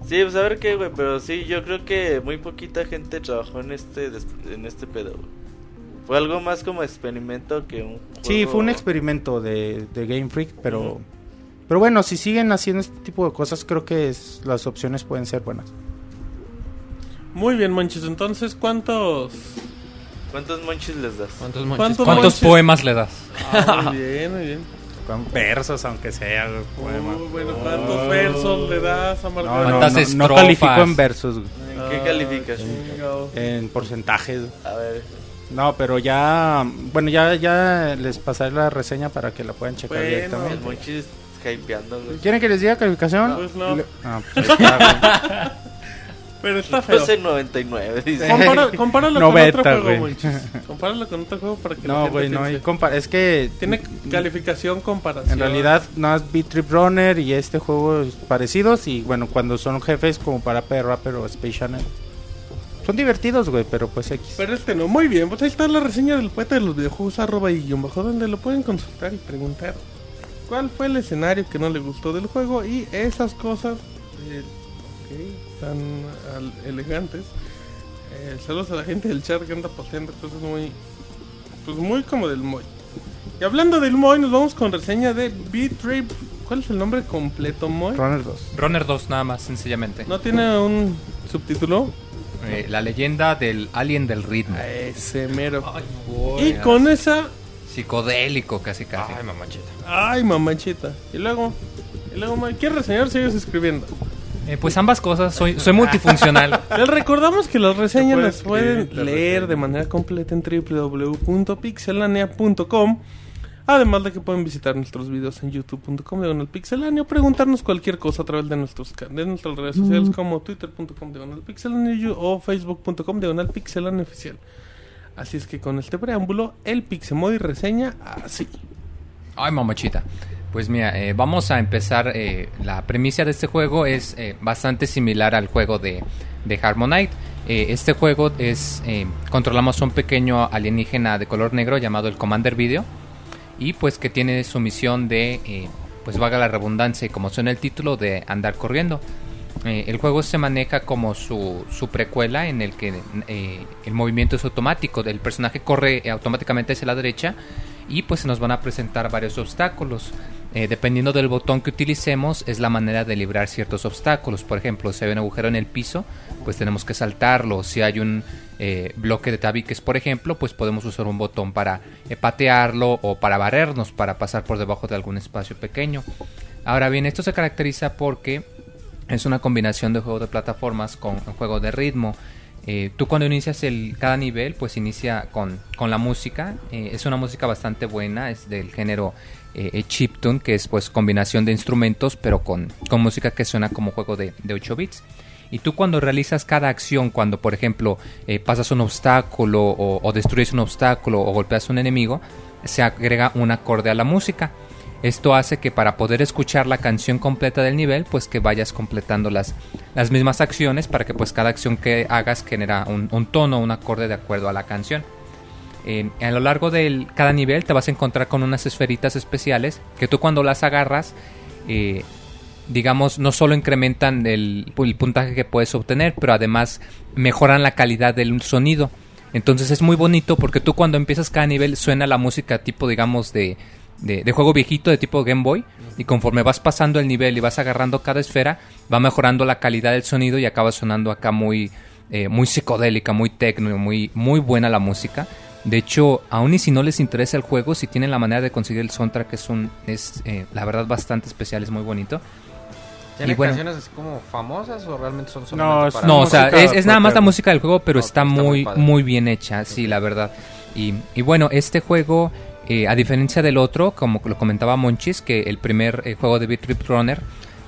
Speaker 6: Sí, pues a ver qué, güey, pero sí, yo creo que muy poquita gente trabajó en este en este pedo, güey. Fue algo más como experimento que un
Speaker 3: Sí, fue un experimento de, de Game Freak, pero. Pero bueno, si siguen haciendo este tipo de cosas, creo que es- las opciones pueden ser buenas.
Speaker 1: Muy bien, monchis. Entonces, ¿cuántos?
Speaker 6: ¿Cuántos monchis les das?
Speaker 4: ¿Cuántos monchis?
Speaker 1: ¿Cuántos
Speaker 5: ¿Cuántos
Speaker 1: monchis?
Speaker 5: poemas le das?
Speaker 1: Ah, muy bien, muy bien.
Speaker 3: Con versos, aunque sea.
Speaker 1: Muy bueno, ¿cuántos versos le das a
Speaker 3: No,
Speaker 1: Margarita?
Speaker 3: no, no,
Speaker 5: ¿Cuántas
Speaker 3: no
Speaker 5: estrofas?
Speaker 3: califico en versos,
Speaker 6: ¿En qué calificas?
Speaker 1: chingado.
Speaker 3: en porcentajes.
Speaker 6: A ver,
Speaker 3: No, pero ya, bueno, ya, ya les pasaré la reseña para que la puedan checar
Speaker 1: Bueno.
Speaker 6: el
Speaker 3: directamente.
Speaker 6: monchis hypeando, güey.
Speaker 3: ¿Quieren que les diga calificación?
Speaker 1: Pues no.
Speaker 3: Le- Ah, pues ahí está, güey.
Speaker 1: Pero está feo.
Speaker 6: Puse 99, dice.
Speaker 1: Compara- compáralo con otro juego,
Speaker 3: güey.
Speaker 1: monchis. Compáralo con otro juego para que la
Speaker 3: No,
Speaker 1: gente
Speaker 3: güey, no hay
Speaker 1: piense.
Speaker 3: compa- Es que
Speaker 1: Tiene calificación comparación.
Speaker 3: En realidad, nada más Beat Trip Runner y este juego es parecidos. Y bueno, cuando son jefes como para P Rapper o Space Channel, son divertidos, güey, pero pues X.
Speaker 1: Pero este no, muy bien. Pues ahí está la reseña del poeta de los videojuegos, arroba y guion bajo, donde lo pueden consultar y preguntar cuál fue el escenario que no le gustó del juego y esas cosas eh, ok, tan al- elegantes. Eh, saludos a la gente del chat que anda posteando cosas muy, pues muy como del Moy. Y hablando del Moy, nos vamos con reseña de Beat Trip. ¿Cuál es el nombre completo, Moy?
Speaker 3: Runner 2.
Speaker 5: Runner 2 nada más, sencillamente.
Speaker 1: ¿No tiene un subtítulo?
Speaker 5: Eh, la leyenda del alien del ritmo.
Speaker 1: Ese mero. y con esa.
Speaker 5: Psicodélico, casi casi.
Speaker 4: Ay, mamachita.
Speaker 1: Ay, mamachita. Y luego. Y luego, ma- ¿quieres reseñar? Sigues escribiendo.
Speaker 5: Eh, pues ambas cosas, soy, soy multifuncional.
Speaker 1: Les recordamos que las reseñas las pueden leer de manera completa en www.pixelania.com. Además de que pueden visitar nuestros videos en youtube.com diagonal pixelania o preguntarnos cualquier cosa a través de, nuestros, de nuestras redes sociales como twitter.com diagonal pixelania y- o facebook.com diagonal pixelania oficial. Así es que con este preámbulo, el Pixemoy reseña así.
Speaker 5: Ay, mamachita. Pues mira, eh, vamos a empezar. eh, la premisa de este juego es eh, bastante similar al juego de, de Harmonite. Eh, este juego es. controlamos a un pequeño alienígena de color negro llamado el Commander Video. Y pues que tiene su misión de. pues valga la redundancia y como suena el título, de andar corriendo. Eh, el juego se maneja como su, su precuela en el que eh, el movimiento es automático. El personaje corre eh, automáticamente hacia la derecha y pues se nos van a presentar varios obstáculos. Dependiendo del botón que utilicemos es la manera de librar ciertos obstáculos. Por ejemplo, si hay un agujero en el piso, pues tenemos que saltarlo. Si hay un bloque de tabiques, por ejemplo, pues podemos usar un botón para patearlo o para barrernos, para pasar por debajo de algún espacio pequeño. Ahora bien, esto se caracteriza porque es una combinación de juego de plataformas con juego de ritmo. Eh, tú cuando inicias el, cada nivel, pues inicia con, con la música. Eh, es una música bastante buena, es del género eh, chiptune, que es pues combinación de instrumentos, pero con, con música que suena como juego de, de 8 bits. Y tú cuando realizas cada acción, cuando por ejemplo eh, pasas un obstáculo o, o destruyes un obstáculo o golpeas un enemigo, se agrega un acorde a la música. Esto hace que para poder escuchar la canción completa del nivel, pues que vayas completando las, las mismas acciones para que pues cada acción que hagas genera un, tono, un acorde de acuerdo a la canción. A lo largo de cada nivel te vas a encontrar con unas esferitas especiales que tú cuando las agarras, eh, digamos, no solo incrementan el, el puntaje que puedes obtener, pero además mejoran la calidad del sonido. Entonces es muy bonito porque tú cuando empiezas cada nivel suena la música tipo, digamos, de, de, de juego viejito de tipo Game Boy. Y conforme vas pasando el nivel y vas agarrando cada esfera, va mejorando la calidad del sonido y acaba sonando acá muy, eh, muy psicodélica, muy tecno, muy, muy buena la música. De hecho, aun y si no les interesa el juego, si tienen la manera de conseguir el soundtrack, es, un, es eh, la verdad bastante especial, es muy bonito.
Speaker 4: ¿Tiene
Speaker 5: Y bueno.
Speaker 4: canciones así como famosas o realmente son
Speaker 3: No,
Speaker 4: para...
Speaker 5: No, o sea, es, es nada más la música del juego, pero
Speaker 4: Ok,
Speaker 5: está,
Speaker 4: está muy
Speaker 5: muy, muy bien hecha, sí, la verdad. Y, y bueno, este juego, eh, a diferencia del otro, como lo comentaba Monchis, que el primer eh, juego de Beat Trip Runner,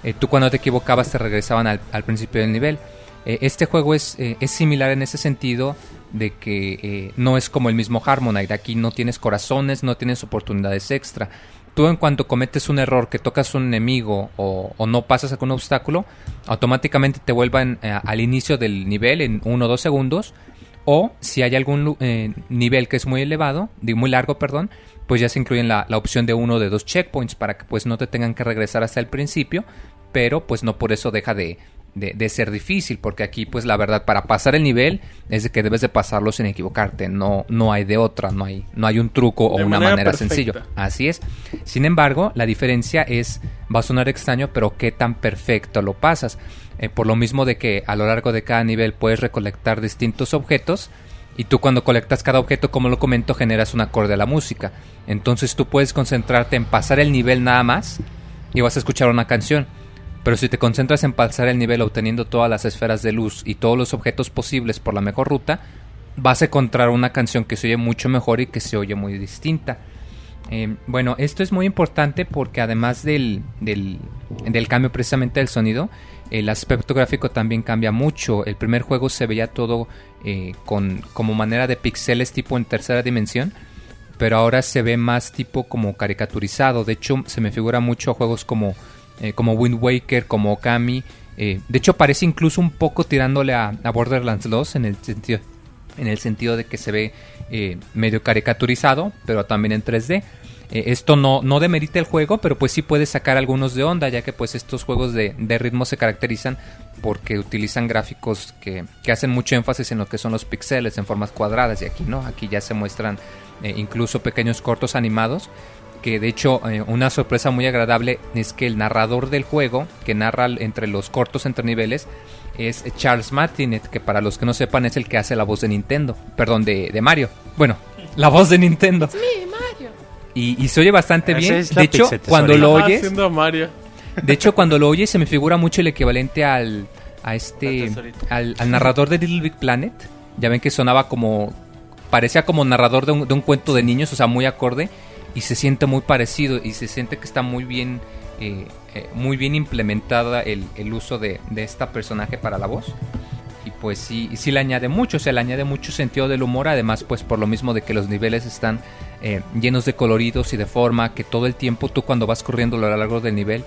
Speaker 5: eh, tú cuando te equivocabas te regresaban al, principio del nivel. Eh, este juego es, es similar en ese sentido de que no es como el mismo Harmonite. Aquí no tienes corazones, no tienes oportunidades extra. Tú en cuanto cometes un error, que tocas un enemigo o, no pasas algún obstáculo, automáticamente te vuelvan al inicio del nivel en 1 o 2 segundos. O si hay algún eh, nivel que es muy elevado, muy largo, perdón, pues ya se incluyen la, la opción de uno de dos checkpoints para que pues no te tengan que regresar hasta el principio, pero pues no por eso deja de, de, de ser difícil, porque aquí pues la verdad para pasar el nivel es de que debes de pasarlo sin equivocarte, no, no hay de otra, no hay, no hay un truco o
Speaker 1: De
Speaker 5: una
Speaker 1: manera
Speaker 5: manera sencilla. Así es. Sin embargo, la diferencia es, va a sonar extraño, pero qué tan perfecto lo pasas. Eh, por lo mismo de que a lo largo de cada nivel puedes recolectar distintos objetos y tú cuando colectas cada objeto, como lo comento, generas un acorde a la música. Entonces tú puedes concentrarte en pasar el nivel nada más y vas a escuchar una canción. Pero si te concentras en pasar el nivel obteniendo todas las esferas de luz y todos los objetos posibles por la mejor ruta, vas a encontrar una canción que se oye mucho mejor y que se oye muy distinta. Eh, bueno, esto es muy importante porque además del, del, cambio precisamente del sonido, el aspecto gráfico también cambia mucho. El primer juego se veía todo eh, con como manera de pixeles tipo en tercera dimensión, pero ahora se ve más tipo como caricaturizado. De hecho, se me figura mucho a juegos como, eh, como Wind Waker, como Okami. Eh, de hecho, parece incluso un poco tirándole a, Borderlands 2 en el sentido, en el sentido de que se ve eh, medio caricaturizado, pero también en 3D. Eh, esto no, no demerita el juego, pero pues sí puede sacar algunos de onda, ya que pues estos juegos de, de ritmo se caracterizan porque utilizan gráficos que, que hacen mucho énfasis en lo que son los píxeles en formas cuadradas y aquí no, aquí ya se muestran incluso pequeños cortos animados que de hecho eh, una sorpresa muy agradable es que el narrador del juego, que narra entre los cortos entre niveles, es Charles Martinet, que para los que no sepan es el que hace la voz de Nintendo, perdón, de, de Mario. Bueno, la voz de Nintendo. Y, y se oye bastante
Speaker 3: Esa
Speaker 5: bien. De hecho, cuando lo oyes,
Speaker 1: haciendo a Mario.
Speaker 5: de hecho, cuando lo oyes se me figura mucho el equivalente al a este al narrador de Little Big Planet. Ya ven que sonaba como parecía como narrador de un, de un cuento de niños, o sea, muy acorde y se siente muy parecido y se siente que está muy bien eh, eh, muy bien implementada el, el uso de, de esta personaje para la voz. Y pues sí, sí le añade mucho, se le añade mucho sentido del humor, además pues por lo mismo de que los niveles están eh, llenos de coloridos y de forma, que todo el tiempo tú cuando vas corriendo a lo largo del nivel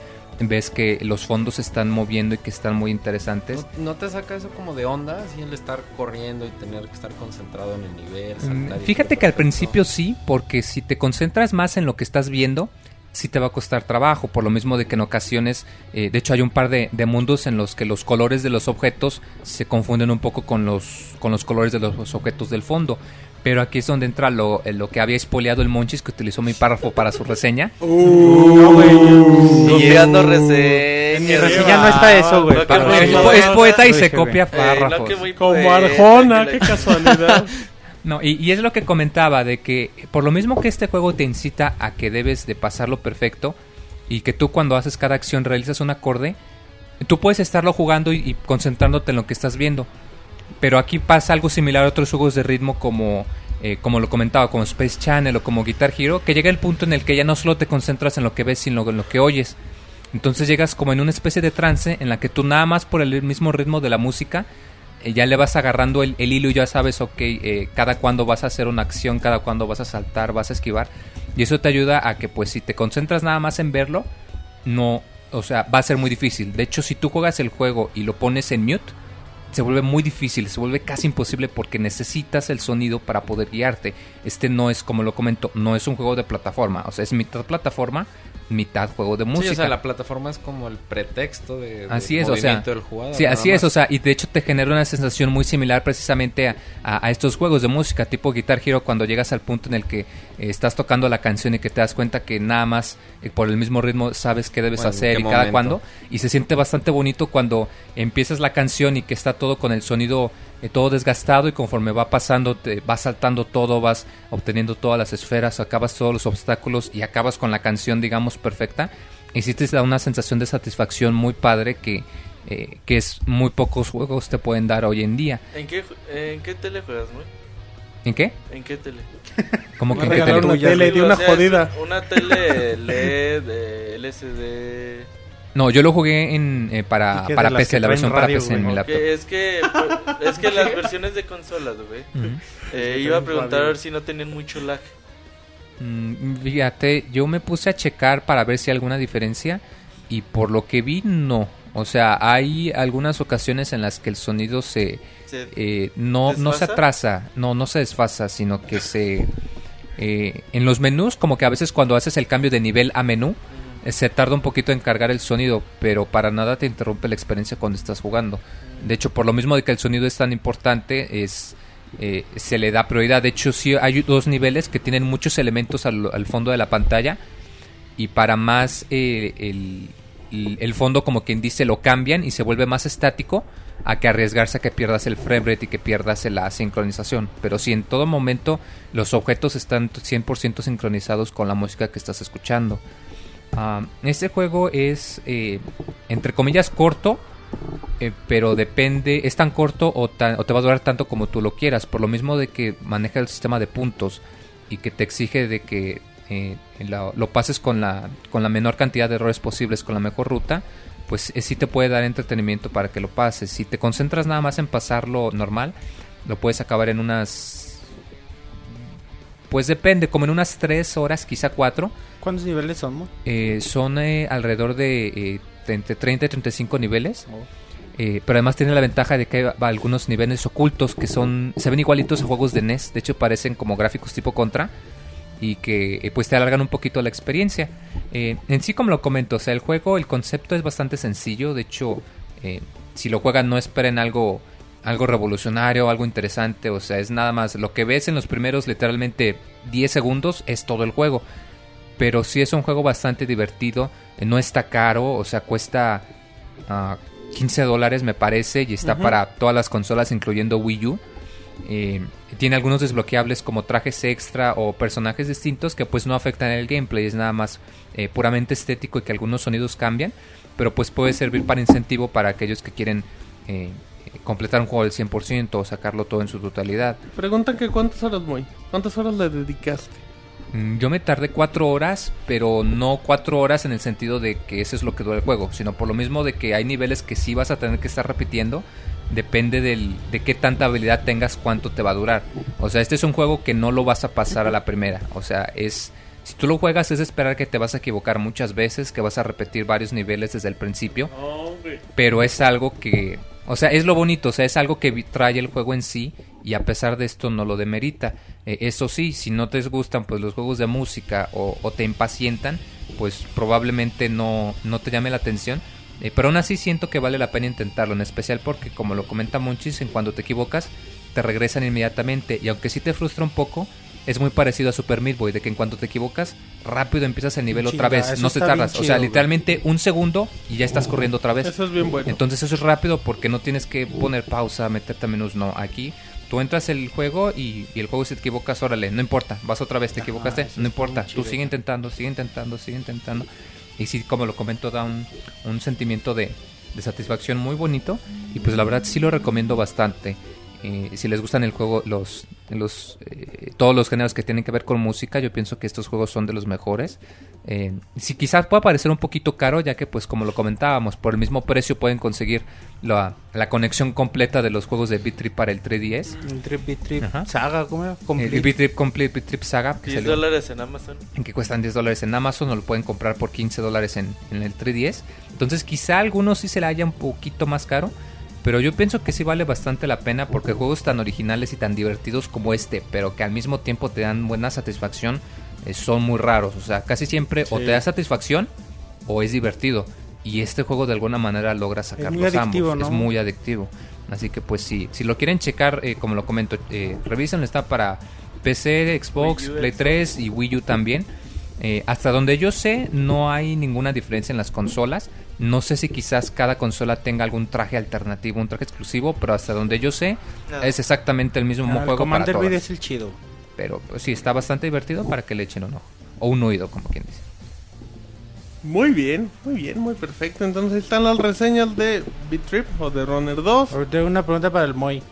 Speaker 5: ves que los fondos se están moviendo y que están muy interesantes.
Speaker 4: ¿No, no te saca eso como de onda? Así el estar corriendo y tener que estar concentrado en el nivel.
Speaker 5: Mm,
Speaker 4: saltar
Speaker 5: Fíjate que al principio sí, porque si te concentras más en lo que estás viendo, sí te va a costar trabajo, por lo mismo de que en ocasiones, eh, de hecho hay un par de, de mundos en los que los colores de los objetos se confunden un poco con los, con los colores de los objetos del fondo. Pero aquí es donde entra lo, eh, lo que había spoileado el Monchis, que utilizó mi párrafo para su reseña.
Speaker 6: Y dando reseñas.
Speaker 3: En mi reseña no está eso, güey.
Speaker 5: Es,
Speaker 6: poeta.
Speaker 5: es poeta y
Speaker 3: Lo
Speaker 5: se
Speaker 3: dije, güey.
Speaker 5: copia
Speaker 6: Eh,
Speaker 5: párrafos.
Speaker 6: que muy
Speaker 1: Como
Speaker 6: poeta,
Speaker 1: Arjona, qué casualidad.
Speaker 5: No, y, y es lo que comentaba, de que por lo mismo que este juego te incita a que debes de pasarlo perfecto y que tú cuando haces cada acción realizas un acorde, tú puedes estarlo jugando y, y concentrándote en lo que estás viendo. Pero aquí pasa algo similar a otros juegos de ritmo como, eh, como lo comentaba, como Space Channel o como Guitar Hero, que llega el punto en el que ya no solo te concentras en lo que ves, sino en lo que oyes. Entonces llegas como en una especie de trance en la que tú nada más por el mismo ritmo de la música eh, ya le vas agarrando el, el hilo y ya sabes, ok, eh, cada cuándo vas a hacer una acción, cada cuándo vas a saltar, vas a esquivar. Y eso te ayuda a que pues si te concentras nada más en verlo, no, o sea, va a ser muy difícil. De hecho, si tú juegas el juego y lo pones en mute, se vuelve muy difícil, se vuelve casi imposible porque necesitas el sonido para poder guiarte. Este no es, como lo comento, no es un juego de plataforma, o sea, es mitad plataforma, mitad juego de música.
Speaker 4: Sí, o sea, la plataforma es como el pretexto de,
Speaker 5: Así
Speaker 4: del
Speaker 5: es, o sea,
Speaker 4: del jugador.
Speaker 5: sí, así es, o sea, y de hecho te genera una sensación muy similar precisamente a, a- a estos juegos de música tipo Guitar Hero cuando llegas al punto en el que eh, estás tocando la canción y que te das cuenta que nada más eh, por el mismo ritmo sabes qué debes
Speaker 4: Bueno, ¿en
Speaker 5: hacer
Speaker 4: qué
Speaker 5: y cada cuándo y se siente bastante bonito cuando empiezas la canción y que está todo con el sonido eh, todo desgastado y conforme va pasando te vas saltando todo, vas obteniendo todas las esferas, acabas todos los obstáculos y acabas con la canción digamos perfecta y sí te da una sensación de satisfacción muy padre que, eh, que es muy pocos juegos te pueden dar hoy en día.
Speaker 6: ¿En qué, ¿En qué tele juegas, muy?
Speaker 5: ¿En qué?
Speaker 6: ¿En qué tele?
Speaker 5: Como que en qué tele?
Speaker 1: una tele,
Speaker 6: O
Speaker 1: una jodida.
Speaker 6: Una tele LED, LCD.
Speaker 5: No, yo lo jugué en, eh,
Speaker 3: ¿Y
Speaker 5: para, para PC, la versión para PC en mi laptop.
Speaker 6: Es que pues, es que las versiones de consolas, güey. Eh, iba a preguntar
Speaker 3: radio.
Speaker 6: a ver si no tenían mucho lag.
Speaker 5: Mm, Fíjate, yo me puse a checar para ver si hay alguna diferencia y por lo que vi no. O sea, hay algunas ocasiones en las que el sonido se
Speaker 6: Se-
Speaker 5: eh, no no se atrasa, no no se desfasa, sino que se eh, en los menús como que a veces cuando haces el cambio de nivel a menú se tarda un poquito en cargar el sonido, pero para nada te interrumpe la experiencia cuando estás jugando. De hecho, por lo mismo de que el sonido es tan importante, es eh, se le da prioridad. De hecho, sí hay dos niveles que tienen muchos elementos al, fondo de la pantalla y para más eh, el, fondo como quien dice lo cambian y se vuelve más estático a que arriesgarse a que pierdas el frame rate y que pierdas la sincronización. Pero si en todo momento los objetos están 100% sincronizados con la música que estás escuchando. Este juego es, eh, entre comillas, corto, eh, pero depende, es tan corto o, tan- o te va a durar tanto como tú lo quieras, por lo mismo de que maneja el sistema de puntos y que te exige de que eh, la- lo pases con la, con la menor cantidad de errores posibles, con la mejor ruta, pues eh, sí te puede dar entretenimiento para que lo pases. Si te concentras nada más en pasarlo normal, lo puedes acabar en unas... Pues depende, como en unas 3 horas, quizá 4.
Speaker 3: ¿Cuántos niveles son?
Speaker 5: Eh, son eh, alrededor de eh, entre 30 y 35 niveles.
Speaker 3: Oh.
Speaker 5: Eh, pero además tiene la ventaja de que hay algunos niveles ocultos que son se ven igualitos a juegos de NES. De hecho parecen como gráficos tipo Contra y que eh, pues te alargan un poquito la experiencia. Eh, en sí como lo comento, o sea el juego, el concepto es bastante sencillo. De hecho, eh, si lo juegan no esperen algo algo revolucionario, algo interesante. O sea es nada más lo que ves en los primeros literalmente 10 segundos es todo el juego. pero sí es un juego bastante divertido, eh, no está caro, o sea, cuesta ah, 15 dólares me parece y está para todas las consolas incluyendo Wii U. Eh, tiene algunos desbloqueables como trajes extra o personajes distintos que pues no afectan el gameplay, es nada más eh, puramente estético y que algunos sonidos cambian, pero pues puede servir para incentivo para aquellos que quieren eh, completar un juego del 100% o sacarlo todo en su totalidad.
Speaker 1: Preguntan que cuántas horas, Moy. ¿Cuántas horas le dedicaste?
Speaker 5: Mm, Yo me tardé cuatro horas, pero no cuatro horas en el sentido de que eso es lo que dura el juego, sino por lo mismo de que hay niveles que sí vas a tener que estar repitiendo. Depende del, de qué tanta habilidad tengas, cuánto te va a durar. O sea, este es un juego que no lo vas a pasar a la primera. O sea, es... Si tú lo juegas es esperar que te vas a equivocar muchas veces, que vas a repetir varios niveles desde el principio pero es algo que, o sea, es lo bonito, o sea, es algo que trae el juego en sí y a pesar de esto no lo demerita. Eh, eso sí, si no te gustan pues los juegos de música o, o te impacientan, pues probablemente no, no te llame la atención. Eh, pero aún así siento que vale la pena intentarlo, en especial porque como lo comenta Monchis, en cuando te equivocas te regresan inmediatamente y aunque sí te frustra un poco, es muy parecido a Super Meat Boy, de que en cuanto te equivocas, rápido empiezas el nivel otra vez, no te tardas, o
Speaker 3: chido,
Speaker 5: sea,
Speaker 3: güey.
Speaker 5: literalmente un segundo y ya estás corriendo otra vez.
Speaker 1: Eso es bien bueno.
Speaker 5: Entonces eso es rápido porque no tienes que poner pausa, meterte a menús, no. Aquí tú entras el juego y, y el juego si te equivocas, órale, no importa, vas otra vez, te
Speaker 3: Ajá,
Speaker 5: equivocaste, no importa, tú sigue intentando, sigue intentando, sigue intentando. Y sí, como lo comento, da un, un sentimiento de, de satisfacción muy bonito y pues la verdad sí lo recomiendo bastante. Eh, si les gustan el juego, los, los eh, todos los géneros que tienen que ver con música, yo pienso que estos juegos son de los mejores. Eh, si quizás pueda parecer un poquito caro, ya que pues como lo comentábamos, por el mismo precio pueden conseguir la, la conexión completa de los juegos de Beat para el 3DS.
Speaker 3: El Trip Beat Trip
Speaker 5: Ajá.
Speaker 3: Saga, ¿cómo era?
Speaker 5: El
Speaker 3: Complete.
Speaker 5: Beat Trip Complete, Beat Trip Saga, que
Speaker 6: 10
Speaker 5: salió-
Speaker 6: dólares en Amazon.
Speaker 5: en que cuestan 10 dólares en Amazon o lo pueden comprar por 15 dólares en, en el 3DS. Entonces quizá a algunos sí se la haya un poquito más caro, pero yo pienso que sí vale bastante la pena porque juegos tan originales y tan divertidos como este, pero que al mismo tiempo te dan buena satisfacción, eh, son muy raros. O sea, casi siempre o te da satisfacción o es divertido. Y este juego de alguna manera logra sacar los ambos.
Speaker 3: ¿no?
Speaker 5: Es muy adictivo. Así que pues sí, si lo quieren checar, eh, como lo comento, eh, revísenlo, está para PC, Xbox, Play
Speaker 6: Xbox.
Speaker 5: 3 y Wii U también. Eh, hasta donde yo sé, no hay ninguna diferencia en las consolas. No sé si quizás cada consola tenga algún traje alternativo, un traje exclusivo, pero hasta donde yo sé,
Speaker 6: No.
Speaker 5: es exactamente el mismo
Speaker 3: Ah, el
Speaker 5: juego para
Speaker 3: Commander Beat
Speaker 5: todas.
Speaker 3: es el chido.
Speaker 5: Pero pues, sí, está bastante divertido para que le echen un ojo. O un oído, como quien dice.
Speaker 1: Muy bien, muy bien, muy perfecto. Entonces están las reseñas de Beat Trip o de Runner 2.
Speaker 3: Ahora tengo una pregunta para el Moy.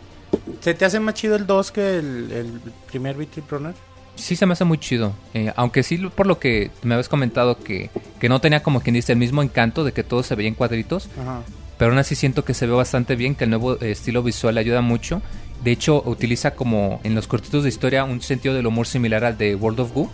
Speaker 3: ¿Se te hace más chido el 2 que el, el primer Beat Trip Runner?
Speaker 5: Sí se me hace muy chido. Eh, aunque sí, por lo que me habías comentado que, que no tenía como quien dice el mismo encanto de que todo se veía en cuadritos.
Speaker 3: Ajá.
Speaker 5: Pero aún así siento que se ve bastante bien, que el nuevo eh, estilo visual ayuda mucho. De hecho, utiliza como en los cortitos de historia un sentido del humor similar al de World of Goo.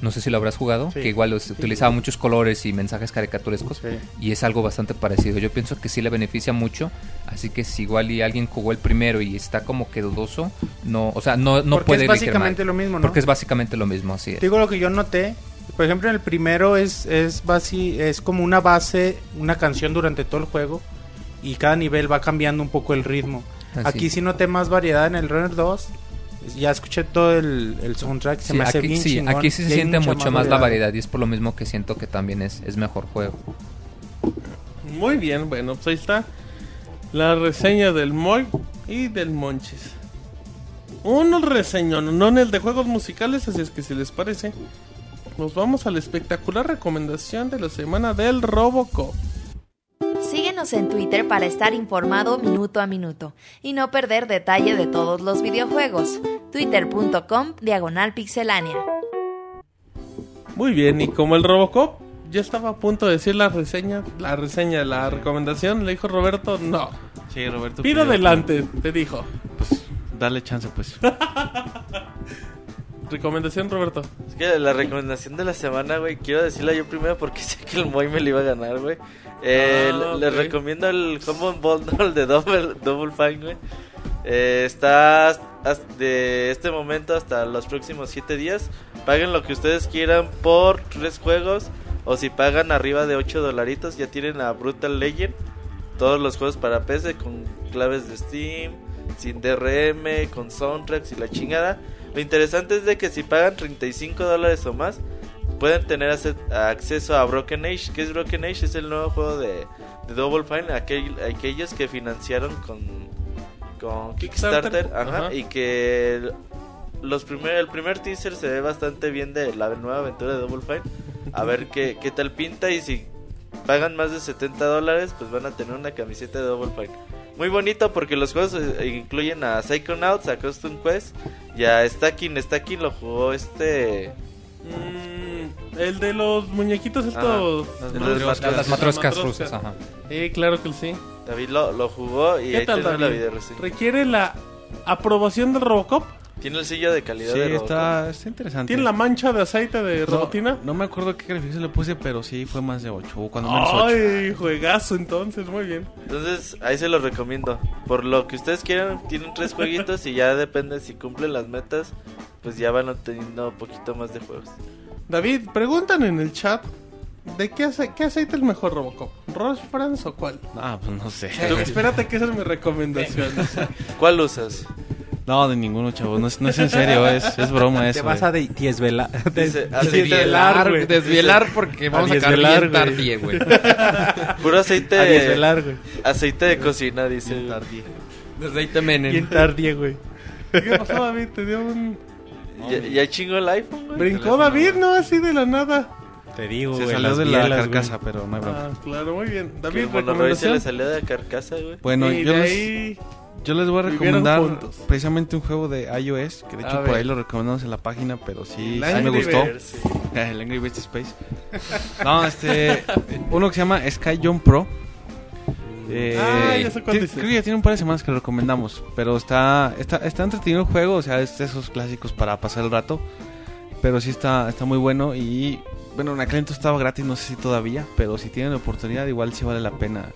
Speaker 5: No sé si lo habrás jugado,
Speaker 3: Sí.
Speaker 5: que igual los- utilizaba muchos colores y mensajes caricaturescos.
Speaker 3: Sí.
Speaker 5: Y es algo bastante parecido. Yo pienso que sí le beneficia mucho. Así que si igual y alguien jugó el primero y está como que dudoso, no, o sea, no, no
Speaker 3: Porque
Speaker 5: puede
Speaker 3: es básicamente
Speaker 5: mal.
Speaker 3: lo mismo, ¿no?
Speaker 5: Porque es básicamente lo mismo, así es.
Speaker 3: Digo lo que yo noté. Por ejemplo, en el primero es, es, es como una base, una canción durante todo el juego. Y cada nivel va cambiando un poco el ritmo.
Speaker 5: Así.
Speaker 3: Aquí sí noté más variedad en el Runner 2. Ya escuché todo el, el soundtrack. Se
Speaker 5: Sí,
Speaker 3: me hace
Speaker 5: aquí,
Speaker 3: bien
Speaker 5: sí,
Speaker 3: chingón,
Speaker 5: aquí sí
Speaker 3: y
Speaker 5: se siente mucho más la variedad y es por lo mismo que siento que también es, es mejor juego.
Speaker 1: Muy bien, bueno, pues ahí está la reseña del Moy y del Monchis. Un reseñón, no en el de juegos musicales, así es que si les parece, nos vamos a la espectacular recomendación de la semana del Robocop.
Speaker 2: Síguenos en Twitter para estar informado minuto a minuto y no perder detalle de todos los videojuegos. Twitter.com Diagonal Pixelánea.
Speaker 1: Muy bien, y como el Robocop ya estaba a punto de decir la reseña, la reseña, la recomendación, le dijo Roberto, no.
Speaker 7: Sí, Roberto.
Speaker 1: Pido adelante, te dijo.
Speaker 7: Pues dale chance, pues.
Speaker 1: Recomendación, Roberto.
Speaker 6: Es que la recomendación de la semana, güey, quiero decirla yo primero porque sé que el Moy me lo iba a ganar, güey. Eh,
Speaker 1: Ah,
Speaker 6: le- Les recomiendo el Common Bundle de Double, Double Fine, güey. Eh, está de este momento hasta los próximos 7 días. Paguen lo que ustedes quieran por tres juegos. O si pagan arriba de 8 dolaritos, ya tienen a Brutal Legend. Todos los juegos para PC con claves de Steam, sin DRM, con soundtracks y la chingada. Lo interesante es de que si pagan 35 dólares o más, pueden tener acceso a Broken Age. ¿Qué es Broken Age? Es el nuevo juego de, de Double Fine, aquel- aquellos que financiaron con, con Kickstarter,
Speaker 1: Kickstarter,
Speaker 6: ajá,
Speaker 1: ajá.
Speaker 6: y que los primer, el primer teaser se ve bastante bien de la nueva aventura de Double Fine. A ver qué, qué tal pinta y si pagan más de 70 dólares, pues van a tener una camiseta de Double Fine. Muy bonito porque los juegos eh, incluyen a Psychonauts, a Custom Quest y a Stacking. Stacking lo jugó este...
Speaker 1: Mm, el de los muñequitos estos.
Speaker 6: Ajá,
Speaker 1: de
Speaker 6: los
Speaker 1: los-
Speaker 6: matroscas.
Speaker 4: Las matroscas
Speaker 1: matroscas.
Speaker 4: rusas, ajá.
Speaker 1: Eh, claro que sí.
Speaker 6: David lo, lo jugó y
Speaker 1: ¿Qué
Speaker 6: ahí
Speaker 1: tal,
Speaker 6: la
Speaker 1: David?
Speaker 6: video.
Speaker 1: ¿Requiere la aprobación del Robocop?
Speaker 6: Tiene el sello de calidad
Speaker 7: Sí,
Speaker 6: de Robocop.
Speaker 7: está, está interesante.
Speaker 1: ¿Tiene la mancha de aceite de
Speaker 7: no,
Speaker 1: robotina?
Speaker 7: no me acuerdo qué calificación le puse, pero sí fue más de 8. O cuando menos 8.
Speaker 1: Ay, juegazo entonces, muy bien.
Speaker 6: Entonces, ahí se los recomiendo. Por lo que ustedes quieran, tienen tres jueguitos y ya depende si cumplen las metas, pues ya van obteniendo un poquito más de juegos.
Speaker 1: David, preguntan en el chat ¿de qué, ace- qué aceite es mejor Robocop? ¿Roche France o cuál?
Speaker 7: Ah, pues no sé.
Speaker 1: Espérate que esa es mi recomendación.
Speaker 6: ¿Cuál usas?
Speaker 7: No, de ninguno, chavo. No es, no es en serio, es, es broma eso.
Speaker 3: Te vas
Speaker 7: güey.
Speaker 3: a de- desvelar.
Speaker 6: Dice, aceite de
Speaker 4: Desvielar,
Speaker 3: güey.
Speaker 4: desvielar porque vamos a
Speaker 3: desvelar,
Speaker 4: bien
Speaker 3: güey.
Speaker 4: tardie, güey.
Speaker 6: Puro aceite
Speaker 3: A desvelar, güey.
Speaker 6: aceite de cocina, dice.
Speaker 4: Desde ahí te menen.
Speaker 3: Bien tardía, güey.
Speaker 1: ¿Qué pasó David? ¿Te dio un...
Speaker 6: Ya, ya chingó el iPhone, güey.
Speaker 1: Brincó David, no así de la nada.
Speaker 3: Te digo,
Speaker 7: Se
Speaker 3: güey.
Speaker 7: salió de la
Speaker 3: bielas,
Speaker 7: carcasa, pero no hay broma.
Speaker 1: Ah, claro, muy bien. David,
Speaker 6: monorroy se
Speaker 1: recomendación.
Speaker 6: le salió de la carcasa, güey.
Speaker 7: Bueno,
Speaker 1: y
Speaker 7: yo
Speaker 1: de
Speaker 7: les,
Speaker 1: ahí...
Speaker 7: yo les voy a recomendar precisamente un juego de iOS, que de hecho por ahí lo recomendamos en la página, pero sí, sí me gustó.
Speaker 6: Sí.
Speaker 7: El Angry Birds Space. No, este. Uno que se llama Sky Jump Pro. Eh,
Speaker 1: Ah, ya sé.
Speaker 7: Creo que ya tiene un par de semanas que lo recomendamos. Pero está, está, está entretenido el juego. O sea, es de esos clásicos para pasar el rato. Pero sí está, está muy bueno. Y bueno, en aquel entonces estaba gratis, no sé si todavía. Pero si tienen la oportunidad, igual sí vale la pena.